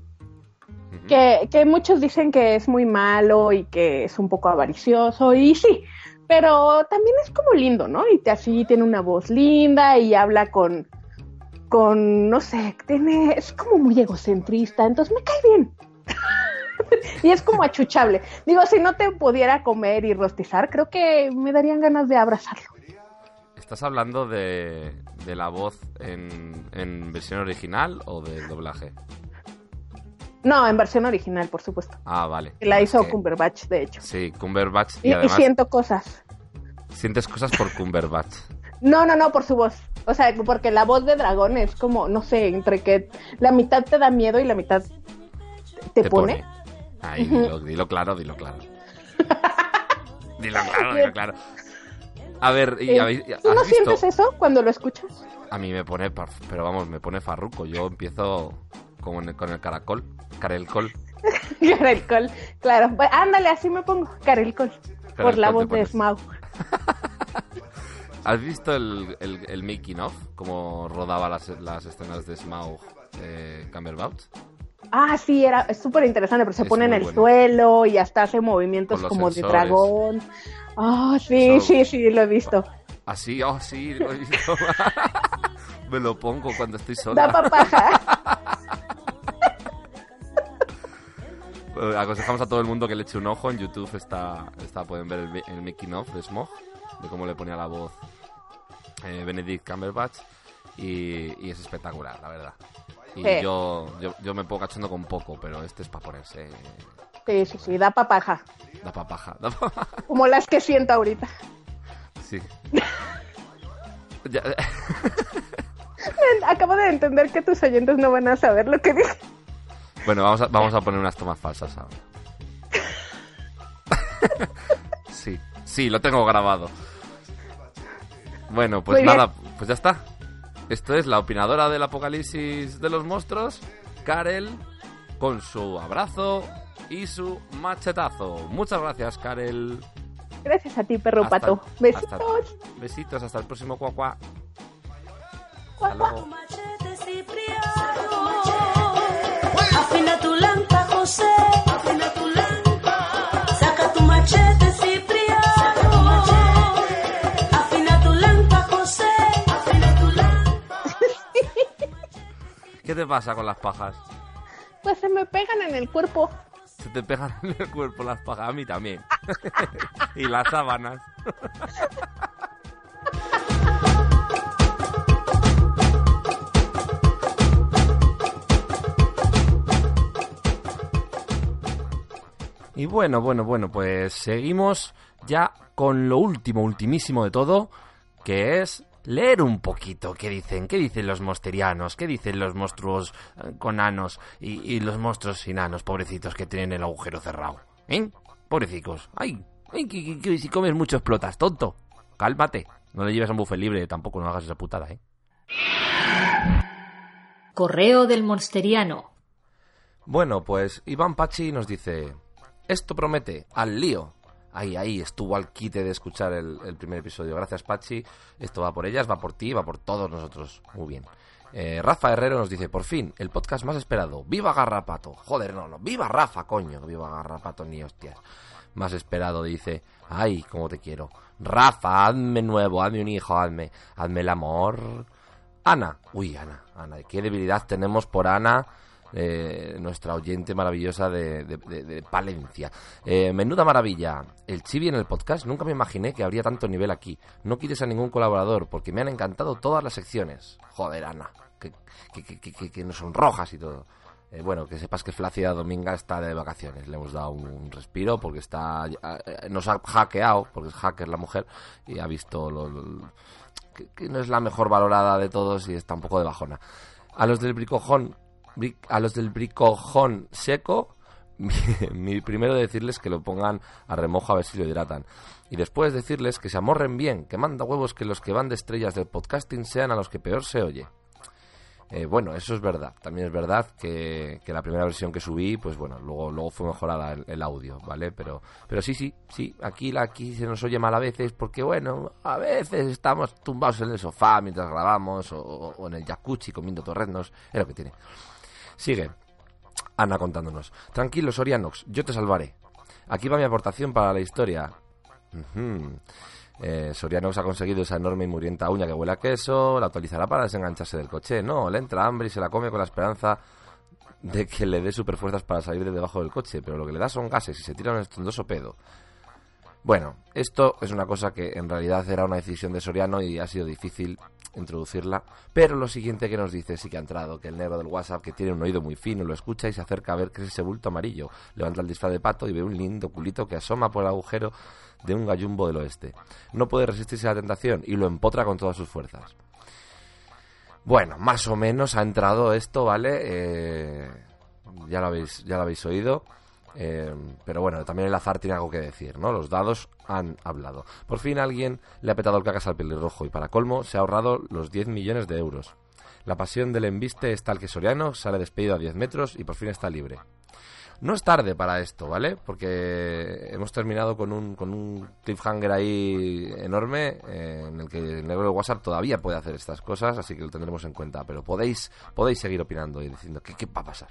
Que, que muchos dicen que es muy malo y que es un poco avaricioso, y sí, pero también es como lindo, ¿no? Y te- así tiene una voz linda y habla con, con, no sé, tiene, es como muy egocentrista, entonces me cae bien. y es como achuchable. Digo, si no te pudiera comer y rostizar, creo que me darían ganas de abrazarlo.
¿Estás hablando de, de la voz en, en versión original o de doblaje?
No, en versión original, por supuesto.
Ah, vale.
La hizo
Es que-
Cumberbatch, de hecho.
Sí, Cumberbatch. Y,
Y, y siento cosas.
sientes cosas por Cumberbatch.
No, no, no, por su voz. O sea, porque la voz de dragón es como, no sé, entre que la mitad te da miedo y la mitad te, pone. Ujú.
dilo, dilo claro, dilo claro. dilo claro, dilo claro. A ver, ¿y
Eh,
habéis-
¿Tú no sientes eso cuando lo escuchas?
A mí me pone, pero vamos, me pone farruco. Yo empiezo con el, con el caracol, carelcol.
Karel Cole, claro. Pues, ándale, así me pongo, Karel Cole. Por la voz de. Smaug.
¿Has visto el, el, el making of? Cómo rodaba las, las escenas de Smaug eh, Cumberbatch.
Ah, sí, era súper interesante, pero se
Es
pone en el
bueno.
suelo y hasta hace movimientos como de dragón. Ah, sí,
Eso-
sí, sí, lo he visto.
Así, oh sí, lo he visto. me lo pongo cuando estoy sola.
Da papaja.
Aconsejamos a todo el mundo que le eche un ojo. En YouTube está, está pueden ver el, el making of de Smog, de cómo le ponía la voz eh, Benedict Cumberbatch. Y, y es espectacular, la verdad. Y
Sí.
yo, yo, yo me pongo cachondo con poco, pero este es para ponerse.
Sí, sí, sí, da papaja.
Da papaja. Da papaja.
Como las que siento ahorita.
Sí.
Acabo de entender que tus oyentes no van a saber lo que dije.
bueno, vamos a, vamos a poner unas tomas falsas ahora. sí, sí, lo tengo grabado. Bueno, pues
Muy bien.
nada, pues ya está. Esto es la opinadora del apocalipsis de los monstruos, Karel, con su abrazo y su machetazo. Muchas gracias, Karel.
Gracias a ti, perro
Hasta-
pato.
hasta-
Besitos.
besitos, hasta el próximo cuacuá. Hasta ¿Qué te pasa con las pajas?
Pues se me pegan en el cuerpo.
Se te pegan en el cuerpo las pajas. A mí también. y las sábanas. Y bueno, bueno, bueno, pues seguimos ya con lo último, ultimísimo de todo, que es leer un poquito qué dicen, qué dicen los mosterianos, qué dicen los monstruos eh, con anos y, y los monstruos sin anos, pobrecitos que tienen el agujero cerrado. ¿Eh? Pobrecicos. Ay, ay, que, que- que si comes mucho explotas, tonto. Cálmate. No le lleves a un buffet libre, tampoco no hagas esa putada, ¿eh?
Correo del Monsteriano.
Bueno, pues Iván Pachi nos dice, esto promete, al lío. Ahí, ahí, estuvo al quite de escuchar el, primer episodio. Gracias, Pachi. Esto va por ellas, va por ti, va por todos nosotros. Muy bien. Eh, Rafa Herrero nos dice, por fin, el podcast más esperado. ¡Viva Garrapato! Joder, no, no. ¡Viva Rafa, coño! ¡Viva Garrapato, ni hostias! Más esperado, dice, ¡ay, cómo te quiero! Rafa, hazme nuevo, hazme un hijo, hazme, hazme el amor. Ana, uy, Ana, Ana, qué debilidad tenemos por Ana, eh, nuestra oyente maravillosa de, de- de- Palencia. Eh, menuda maravilla. El chibi en el podcast, nunca me imaginé que habría tanto nivel aquí. No quieres a ningún colaborador porque me han encantado todas las secciones. Joder, Ana, que, que, que- que- que- que no son rojas y todo. Eh, bueno, que sepas que Flacia Dominga está de vacaciones. Le hemos dado un respiro porque está nos ha hackeado, porque es hacker la mujer, y ha visto lo- que, que no es la mejor valorada de todos y está un poco de bajona. A los del bricojón, bri- a los del bricojón seco, mi, primero decirles que lo pongan a remojo a ver si lo hidratan. Y después decirles que se amorren bien, que manda huevos que los que van de estrellas del podcasting sean a los que peor se oye. Eh, bueno, eso es verdad. También es verdad que, que la primera versión que subí, pues bueno, luego, luego fue mejorada el, audio, ¿vale? Pero, pero sí, sí, sí, aquí, aquí se nos oye mal a veces porque, bueno, a veces estamos tumbados en el sofá mientras grabamos o, o en el jacuzzi comiendo torreznos, es lo que tiene. Sigue. Ana contándonos. Tranquilo, Sorianox, yo te salvaré. Aquí va mi aportación para la historia. Ujú. Eh, Sorianox ha conseguido esa enorme y murienta uña que huele a queso, la utilizará para desengancharse del coche. No, le entra hambre y se la come con la esperanza de que le dé superfuerzas para salir de debajo del coche, pero lo que le da son gases y se tira un estondoso pedo. Bueno, esto es una cosa que en realidad era una decisión de Soriano y ha sido difícil introducirla, pero lo siguiente que nos dice sí que ha entrado, que el negro del WhatsApp, que tiene un oído muy fino, lo escucha y se acerca a ver qué es ese bulto amarillo. Levanta el disfraz de pato y ve un lindo culito que asoma por el agujero de un gallumbo del oeste. No puede resistirse a la tentación y lo empotra con todas sus fuerzas. Bueno, más o menos ha entrado esto, ¿vale? Eh, ya lo habéis, ya lo habéis oído. Eh, pero bueno, también el azar tiene algo que decir, ¿no? Los dados han hablado. Por fin alguien le ha petado el cacas al pelirrojo y para colmo se ha ahorrado los 10 millones de euros. La pasión del embiste es tal que Soriano sale despedido a 10 metros y por fin está libre. No es tarde para esto, ¿vale? Porque hemos terminado con un, con un cliffhanger ahí enorme eh, en el que el negro de WhatsApp todavía puede hacer estas cosas, así que lo tendremos en cuenta. Pero podéis, podéis seguir opinando y diciendo que qué va a pasar.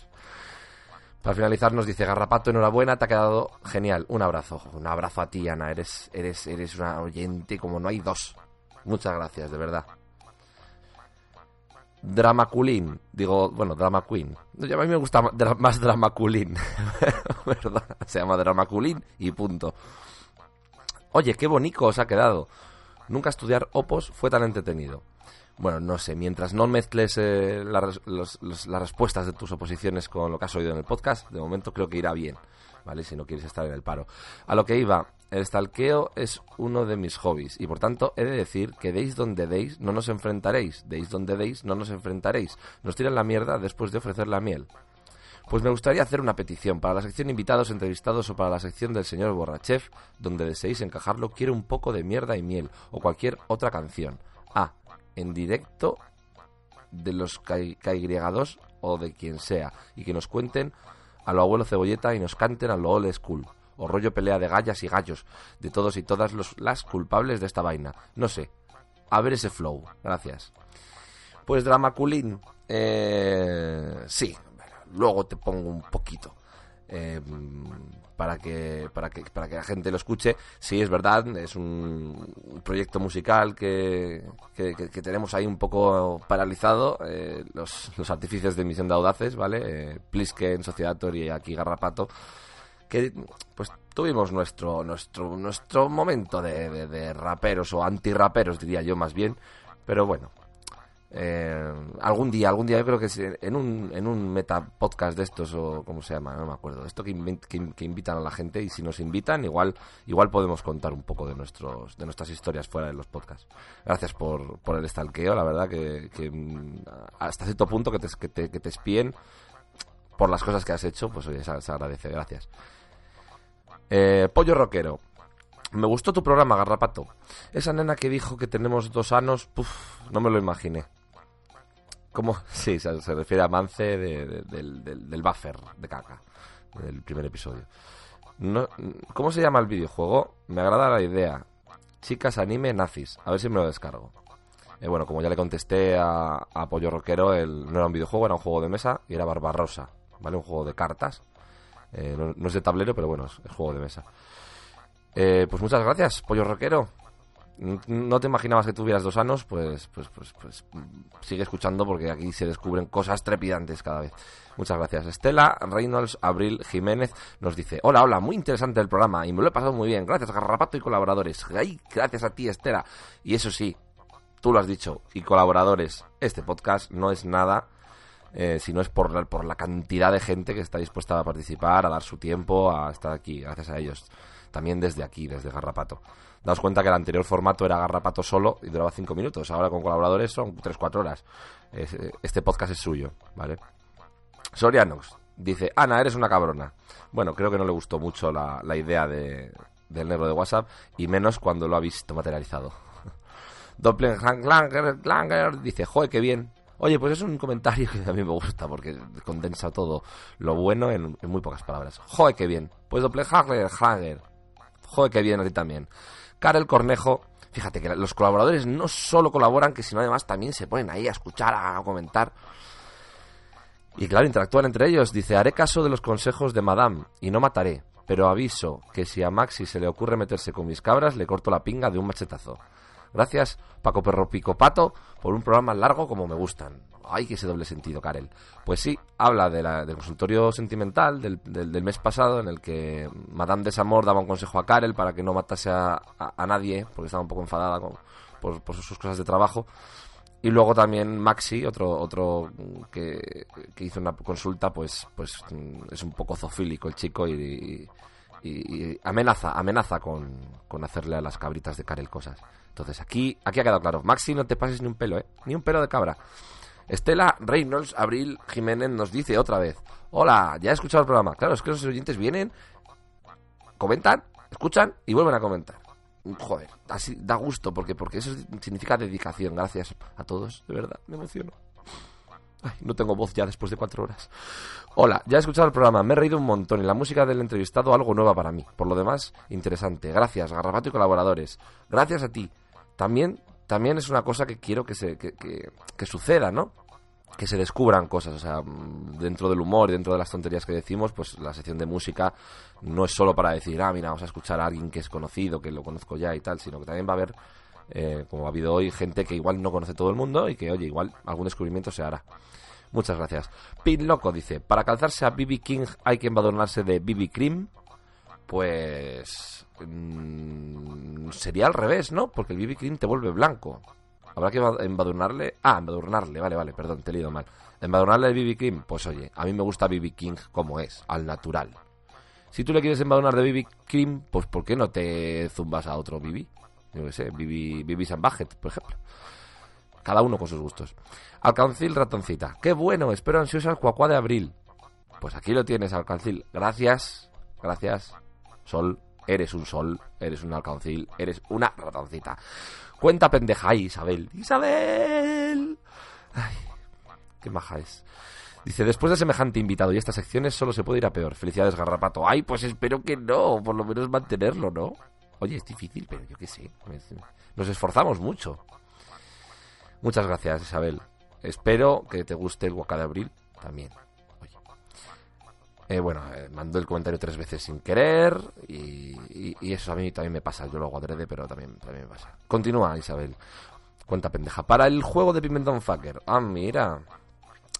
Para finalizar nos dice Garrapato, enhorabuena, te ha quedado genial. Un abrazo, un abrazo a ti, Ana. Eres, eres, eres una oyente como no hay dos. Muchas gracias, de verdad. Dramaculín, digo, bueno, Drama Queen. A mí me gusta más Dramaculín. Perdón, se llama Dramaculín y punto. Oye, qué bonito os ha quedado. Nunca estudiar opos fue tan entretenido. Bueno, no sé, mientras no mezcles eh, los- las respuestas de tus oposiciones con lo que has oído en el podcast, de momento creo que irá bien, ¿vale? Si no quieres estar en el paro. A lo que iba, el stalkeo es uno de mis hobbies y por tanto he de decir que deis donde deis no nos enfrentaréis, deis donde deis no nos enfrentaréis. Nos tiran la mierda después de ofrecer la miel. Pues me gustaría hacer una petición para la sección invitados, entrevistados o para la sección del señor Borrachef, donde deseéis encajarlo, quiero un poco de mierda y miel o cualquier otra canción. Ah, en directo de los KY2 o de quien sea y que nos cuenten a lo abuelo cebolleta y nos canten a lo old school o rollo pelea de gallas y gallos de todos y todas los, las culpables de esta vaina. No sé. A ver ese flow. Gracias. Pues Dramaculín. Eh, sí. Luego te pongo un poquito. eh, para que para que para que la gente lo escuche. Sí es verdad es un, proyecto musical que, que, tenemos ahí un poco paralizado eh, los, los artífices de emisión de audaces vale eh, Plisken Sociedator y aquí Garrapato que pues tuvimos nuestro nuestro nuestro momento de, de- de raperos o anti-raperos diría yo más bien. Pero bueno Eh, algún día, algún día yo creo que en un, en un meta podcast de estos o cómo se llama, no me acuerdo. Esto que, que, invitan a la gente y si nos invitan igual igual podemos contar un poco de nuestros de nuestras historias fuera de los podcasts. Gracias por, por el estalqueo, la verdad que, mm, hasta cierto punto que te, que te, que espíen por las cosas que has hecho, pues oye, se, agradece, gracias. Eh, Pollo Rockero. Me gustó tu programa, Garrapato. Esa nena que dijo que tenemos dos anos, puf, no me lo imaginé. ¿Cómo? Sí, se, refiere a Mance de- de- del, del- del buffer de caca, del primer episodio. ¿Cómo se llama el videojuego? Me agrada la idea. Chicas anime nazis. A ver si me lo descargo. Eh, bueno, como ya le contesté a, Pollo Rockero, el, no era un videojuego, era un juego de mesa y era Barbarosa, ¿vale? Un juego de cartas. Eh, no, no es de tablero, pero bueno, es, es juego de mesa. Eh, pues muchas gracias, Pollo Rockero. No te imaginabas que tuvieras dos años, pues, pues, pues, pues sigue escuchando porque aquí se descubren cosas trepidantes cada vez. Muchas gracias. Estela Reynolds Abril Jiménez nos dice, hola, hola, muy interesante el programa y me lo he pasado muy bien. Gracias, Garrapato y colaboradores. Ay, gracias a ti, Estela. Y eso sí, tú lo has dicho, y colaboradores, este podcast no es nada eh, si no es por la, por la cantidad de gente que está dispuesta a participar, a dar su tiempo, a estar aquí. Gracias a ellos. También desde aquí, desde Garrapato. Daos cuenta que el anterior formato era Garrapato solo y duraba 5 minutos. Ahora con colaboradores son 3-4 horas. Eh, este podcast es suyo, ¿vale? Sorianox dice, Ana, eres una cabrona. Bueno, creo que no le gustó mucho la, la idea de, del negro de WhatsApp y menos cuando lo ha visto materializado. Doppelganger dice, joder, qué bien. Oye, pues es un comentario que a me gusta porque condensa todo lo bueno en, muy pocas palabras. Joder, qué bien. Pues Doppelganger. Joder, qué bien a ti también. Karel Cornejo, fíjate que los colaboradores no solo colaboran, que sino además también se ponen ahí a escuchar, a comentar. Y claro, interactúan entre ellos. Dice, haré caso de los consejos de Madame y no mataré, pero aviso que si a Maxi se le ocurre meterse con mis cabras, le corto la pinga de un machetazo. Gracias, Paco Perro Pico Pato, por un programa largo como me gustan. Ay, que ese doble sentido, Karel. Pues sí, habla de la- del consultorio sentimental del, mes pasado, en el que Madame Desamor daba un consejo a Karel para que no matase a, nadie, porque estaba un poco enfadada con- por, sus cosas de trabajo. Y luego también Maxi, otro otro que, hizo una consulta, pues pues es un poco zofílico el chico y amenaza amenaza con, con hacerle a las cabritas de Karel cosas. Entonces aquí aquí ha quedado claro. Maxi, no te pases ni un pelo, ¿eh? Ni un pelo de cabra. Estela Reynolds Abril Jiménez nos dice otra vez: Hola, ya he escuchado el programa. Claro, es que los oyentes vienen, comentan, escuchan y vuelven a comentar. Joder, así da gusto porque porque eso significa dedicación. Gracias a todos, de verdad, me emociono. Ay, no tengo voz ya después de cuatro horas. Hola, ya he escuchado el programa, me he reído un montón y la música del entrevistado algo nueva para mí. Por lo demás, interesante. Gracias, Garrapato y colaboradores. Gracias a ti. También, también es una cosa que quiero que, se, que, que- que suceda, ¿no? Que se descubran cosas, o sea, dentro del humor dentro de las tonterías que decimos, pues la sección de música no es solo para decir, ah, mira, vamos a escuchar a alguien que es conocido, que lo conozco ya y tal, sino que también va a haber, eh, como ha habido hoy, gente que igual no conoce todo el mundo y que, oye, igual algún descubrimiento se hará. Muchas gracias. Pin Loco dice, para calzarse a BB King hay que embadurnarse de BB Cream. Pues... mm, sería al revés, ¿no? Porque el BB Cream te vuelve blanco. Habrá que embad- embadurnarle... Ah, embadurnarle, vale, vale, perdón, te he leído mal. Embadurnarle el BB Cream, pues oye, a mí me gusta BB King como es, al natural. Si tú le quieres embadurnar de BB Cream, pues ¿por qué no te zumbas a otro BB? Yo qué sé, BB, BB San Bajet, por ejemplo. Cada uno con sus gustos. Alcancil Ratoncita. Qué bueno, espero ansiosa el cuacuá de abril. Pues aquí lo tienes, Alcancil. Gracias, gracias. Sol, eres un sol, eres un alcancil, eres una ratoncita. Cuenta pendeja, Ay, Isabel. Isabel. Ay, qué maja es. Dice, después de semejante invitado y estas secciones solo se puede ir a peor. Felicidades, Garrapato. Ay, pues espero que no, por lo menos mantenerlo, ¿no? Oye, es difícil, pero yo qué sé. Nos esforzamos mucho. Muchas gracias, Isabel. Espero que te guste el Waka de Abril también. Eh, bueno, eh, mandó el comentario tres veces sin querer y, eso a mí también me pasa. Yo lo hago adrede, pero también, también me pasa. Continúa, Isabel. Cuenta pendeja. Para el juego de Pimentón Fucker. Ah, mira.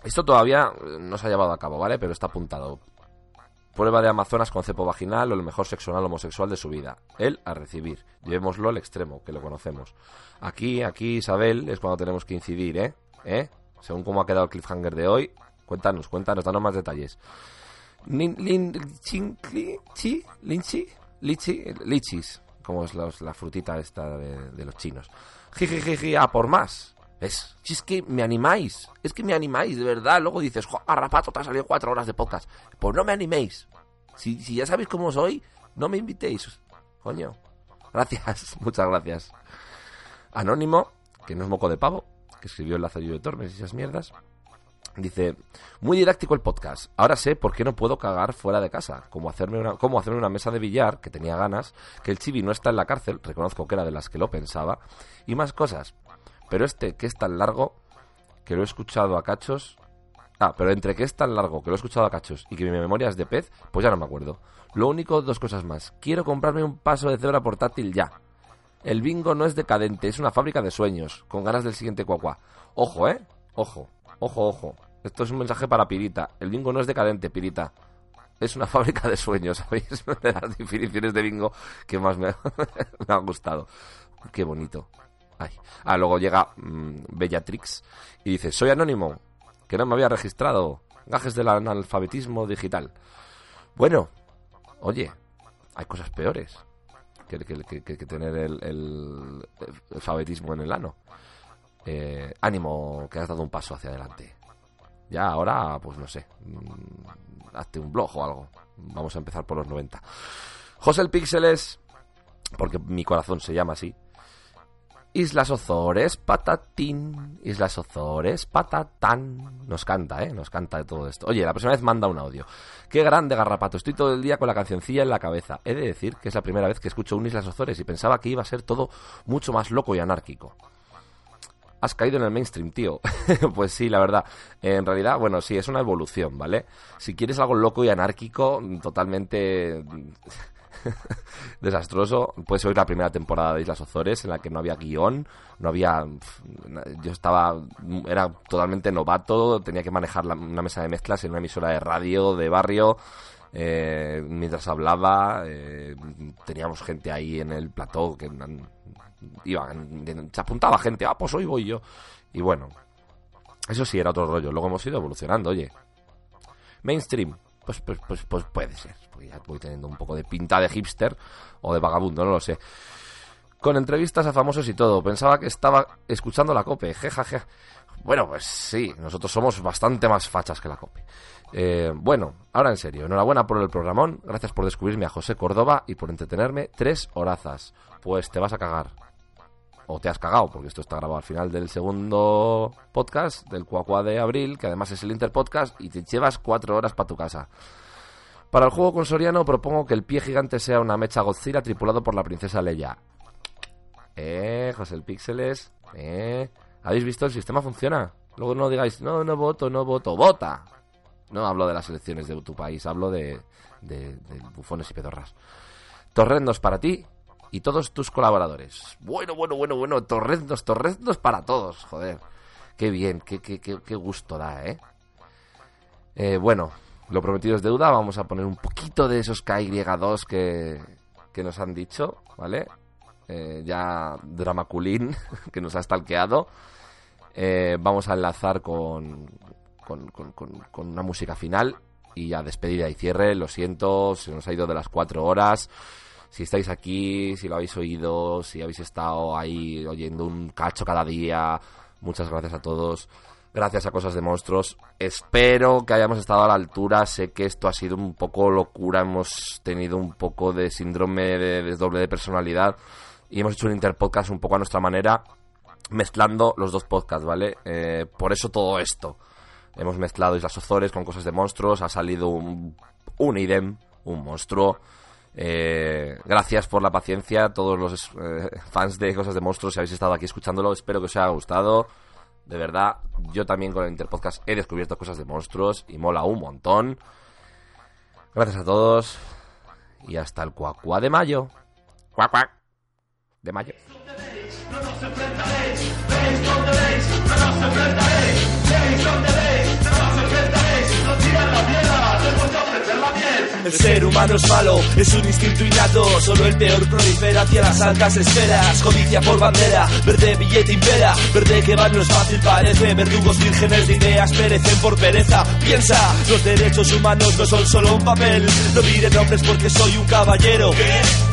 Esto todavía eh, no se ha llevado a cabo, ¿vale? Pero está apuntado. Prueba de Amazonas con cepo vaginal o el mejor sexo anal homosexual de su vida. Él a recibir. Llevémoslo al extremo, que lo conocemos. Aquí, aquí, Isabel, es cuando tenemos que incidir, ¿eh? ¿eh? Según cómo ha quedado el cliffhanger de hoy, cuéntanos, cuéntanos, danos más detalles. Lin, lin, chin, linchi, lichi, lichis, como es la frutita esta de, los chinos. Jijijiji, a por más. Si es que me animáis, es que me animáis, de verdad. Luego dices, "Jo, Garrapato, te ha salido cuatro horas de podcast. Pues no me animéis. Si, si ya sabéis cómo soy, no me invitéis. Coño. Gracias, muchas gracias. Anónimo, que no es moco de pavo, que escribió el Lazarillo de Tormes y esas mierdas. Dice, muy didáctico el podcast. Ahora sé por qué no puedo cagar fuera de casa. Como hacerme una, cómo hacerme una mesa de billar, que tenía ganas, que el chibi no está en la cárcel, reconozco que era de las que lo pensaba, y más cosas. Pero este, que es tan largo, que lo he escuchado a cachos... Ah, pero entre que es tan largo, que lo he escuchado a cachos, y que mi memoria es de pez, pues ya no me acuerdo. Lo único, dos cosas más. Quiero comprarme un paso de cebra portátil ya. El bingo no es decadente, es una fábrica de sueños, con ganas del siguiente cuacuá. Ojo, ¿eh? Ojo, ojo, ojo. Esto es un mensaje para Pirita. El bingo no es decadente, Pirita. Es una fábrica de sueños, ¿sabéis? De las definiciones de bingo que más me, han gustado. Qué bonito. Ay. Ah, luego llega mm, Bellatrix y dice, soy anónimo, que no me había registrado. Gajes del analfabetismo digital. Bueno, oye, hay cosas peores que, que- que- que- tener el alfabetismo en el ano. Eh, ánimo, que has dado un paso hacia adelante. Ya ahora, pues no sé, mm, hazte un blog o algo. Vamos a empezar por los 90. José el Píxeles, porque mi corazón se llama así. Islas Ozores, patatín. Islas Ozores, patatán. Nos canta, ¿eh? Nos canta de todo esto. Oye, la próxima vez manda un audio. Qué grande garrapato. Estoy todo el día con la cancioncilla en la cabeza. He de decir que es la primera vez que escucho un Islas Ozores y pensaba que iba a ser todo mucho más loco y anárquico. Has caído en el mainstream, tío. pues sí, la verdad. En realidad, bueno, sí, es una evolución, ¿vale? Si quieres algo loco y anárquico, totalmente desastroso, puedes oír la primera temporada de Islas Ozores en la que no había guion, no había... Yo estaba... Era totalmente novato, tenía que manejar una mesa de mezclas en una emisora de radio, de barrio, eh, mientras hablaba, eh, teníamos gente ahí en el plató que mm, iba, se apuntaba gente, ah, pues hoy voy yo. Y bueno, eso sí era otro rollo. Luego hemos ido evolucionando, oye. Mainstream, pues, pues, pues, pues puede ser. Voy teniendo un poco de pinta de hipster o de vagabundo, no lo sé. Con entrevistas a famosos y todo. Pensaba que estaba escuchando la cope. Jejaje. Bueno, pues sí, nosotros somos bastante más fachas que la cope. Eh, bueno, ahora en serio, enhorabuena por el programón. Gracias por descubrirme a José Córdoba y por entretenerme tres horazas. Pues te vas a cagar. O te has cagado, porque esto está grabado al final del segundo podcast, del Cuacua de abril, que además es el Interpodcast, y te llevas cuatro horas para tu casa. Para el juego con Soriano propongo que el pie gigante sea una mecha Godzilla tripulado por la princesa Leia. Eh, José el Píxeles. Eh. ¿Habéis visto? El sistema funciona. Luego no digáis, no, no voto, no voto. ¡Vota! No hablo de las elecciones de tu país, hablo de, de, de bufones y pedorras. Torrendos para ti y todos tus colaboradores. Bueno, bueno, bueno, bueno. Torrendos, torrendos para todos, joder. Qué bien, qué, qué, qué, qué gusto da, ¿eh? Eh, Bueno, lo prometido es deuda. Vamos a poner un poquito de esos KY2 que, que nos han dicho, ¿vale? Eh, ya Dramaculín, que nos ha stalkeado. Eh, vamos a enlazar con, con- con- con una música final y a despedida y cierre. Lo siento, se nos ha ido de las cuatro horas. Si estáis aquí, si lo habéis oído, si habéis estado ahí oyendo un cacho cada día, muchas gracias a todos. Gracias a Cosas de Monstruos. Espero que hayamos estado a la altura. Sé que esto ha sido un poco locura. Hemos tenido un poco de síndrome de, de doble de personalidad. Y hemos hecho un interpodcast un poco a nuestra manera, mezclando los dos podcasts, ¿vale? Eh, por eso todo esto. Hemos mezclado Islas Ozores con Cosas de Monstruos. Ha salido un, un idem, un monstruo. Eh, gracias por la paciencia todos los eh, fans de Cosas de Monstruos si habéis estado aquí escuchándolo. Espero que os haya gustado. De verdad, yo también con el Interpodcast he descubierto cosas de monstruos y mola un montón. Gracias a todos y hasta el cuacuá de mayo. Cuac, cuac. De mayo.
No nos enfrentaréis, veis donde veis, no nos enfrentaréis,
El ser humano es malo, es un instinto innato. Solo el peor prolifera hacia las altas esferas. Codicia por bandera, verde billete impera. Verde que va no es fácil, parece. Verdugos vírgenes de ideas perecen por pereza. Piensa, los derechos humanos no son solo un papel. No diré nombres porque soy un caballero.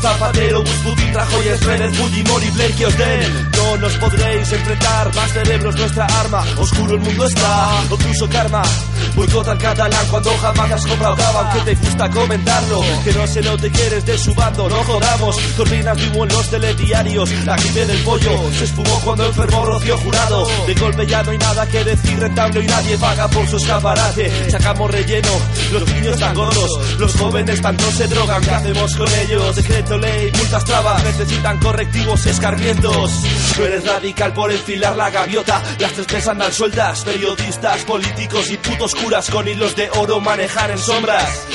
Zapatero, Bush, Putin, Rajoy, Schroeder, Fujimori, Blair, que os den. No nos podréis enfrentar, más cerebros nuestra arma. Oscuro el mundo está, obtuso karma. Boicot al catalán cuando jamás has comprado cava, aunque te gusta comentarlo. Que no se note que eres de su bando, no jodamos. Corrinas vivo en los telediarios, la gripe del pollo se esfumó cuando enfermó Rocío Jurado. De golpe ya no hay nada que decir rentable y nadie paga por su escaparate. Sacamos relleno, los niños están gordos, los jóvenes tanto se drogan. ¿Qué hacemos con ellos? Decreto ley, multas trabas, necesitan correctivos escarmientos. Tú eres radical por enfilar la gaviota, las tres andan sueltas, periodistas, políticos y putos curas con hilos de oro manejar en sombras.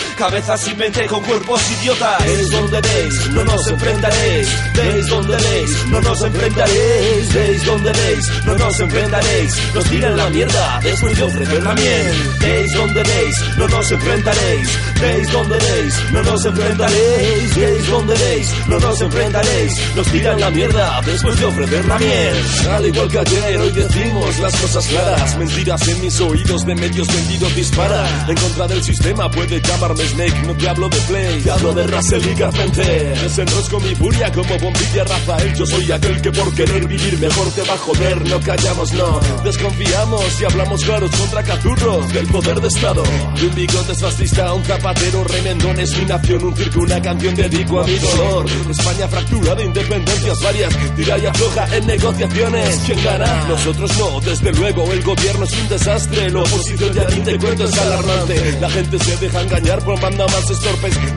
Cabezas sin mente cuerpos idiotas. Veis donde veis, no nos enfrentaréis. Veis donde veis, no nos enfrentaréis. Veis donde veis, no nos enfrentaréis. Nos tiran la mierda después de ofrecer la miel. Veis donde veis, no nos enfrentaréis. Veis donde veis, no nos enfrentaréis. Veis donde veis, no nos enfrentaréis. Nos tiran la mierda después de ofrecer la miel. Al igual que ayer, hoy decimos las cosas claras. Mentiras en mis oídos de medios vendidos dispara. En contra del sistema puede llamarme Snake, no te hablo de Play, te hablo de Russell y Carpenter. Desenrosco mi furia como bombilla Rafael. Yo soy aquel que por querer vivir mejor te va a joder. No callamos, no. Desconfiamos y hablamos claros contra cazurros del poder de Estado. De un bigote fascista, un zapatero, remendón es mi nación. Un circo, una canción dedico a mi dolor. España fractura de independencias varias. Tira y afloja en negociaciones. ¿Quién gana? Nosotros no, desde luego. El gobierno es un desastre. La oposición ya ni te cuento es alarmante. La gente se deja engañar por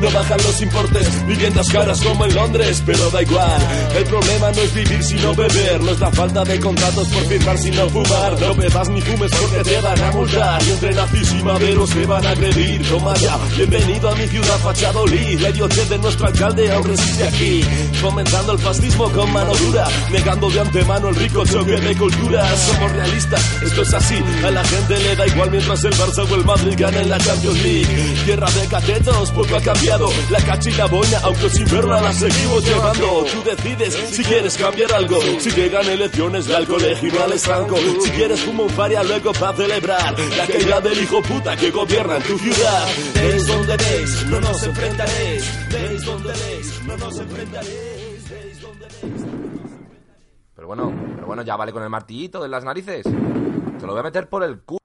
No bajan los importes. Viviendas caras como en Londres, pero da igual. El problema no es vivir sino beber. No es la falta de contratos por firmar sino fumar. No bebas ni fumes porque te van a multar. Y entre nazis y maderos te van a agredir. Toma ya, bienvenido a mi ciudad, Fachadolí. La idiotez de nuestro alcalde aún resiste aquí. Fomentando el fascismo con mano dura. Negando de antemano el rico choque de culturas. Somos realistas, esto es así. A la gente le da igual mientras el Barça o el Madrid ganen la Champions League. Tierra de catetos, poco ha cambiado. La cacha y la aunque sin verla la seguimos llevando. Tú decides si quieres cambiar algo. Si llegan elecciones, al colegio no al estanco. Si quieres fumo un faria luego para celebrar la caída del hijo puta que gobierna en tu ciudad. Veis donde veis, no nos enfrentaréis. Veis donde veis, no nos enfrentaréis. Veis donde veis.
Pero bueno, pero bueno, ya vale con el martillito de las narices. Se lo voy a meter por el culo.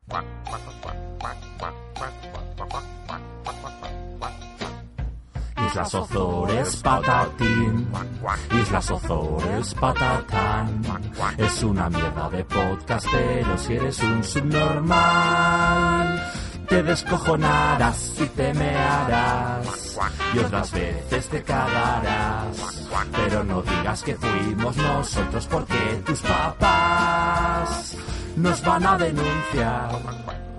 Islas Ozores patatín, Islas Ozores patatán. Es una mierda de podcast, pero si eres un subnormal, te descojonarás y te mearás. Y otras veces te cagarás. Pero no digas que fuimos nosotros porque tus papás nos van a denunciar.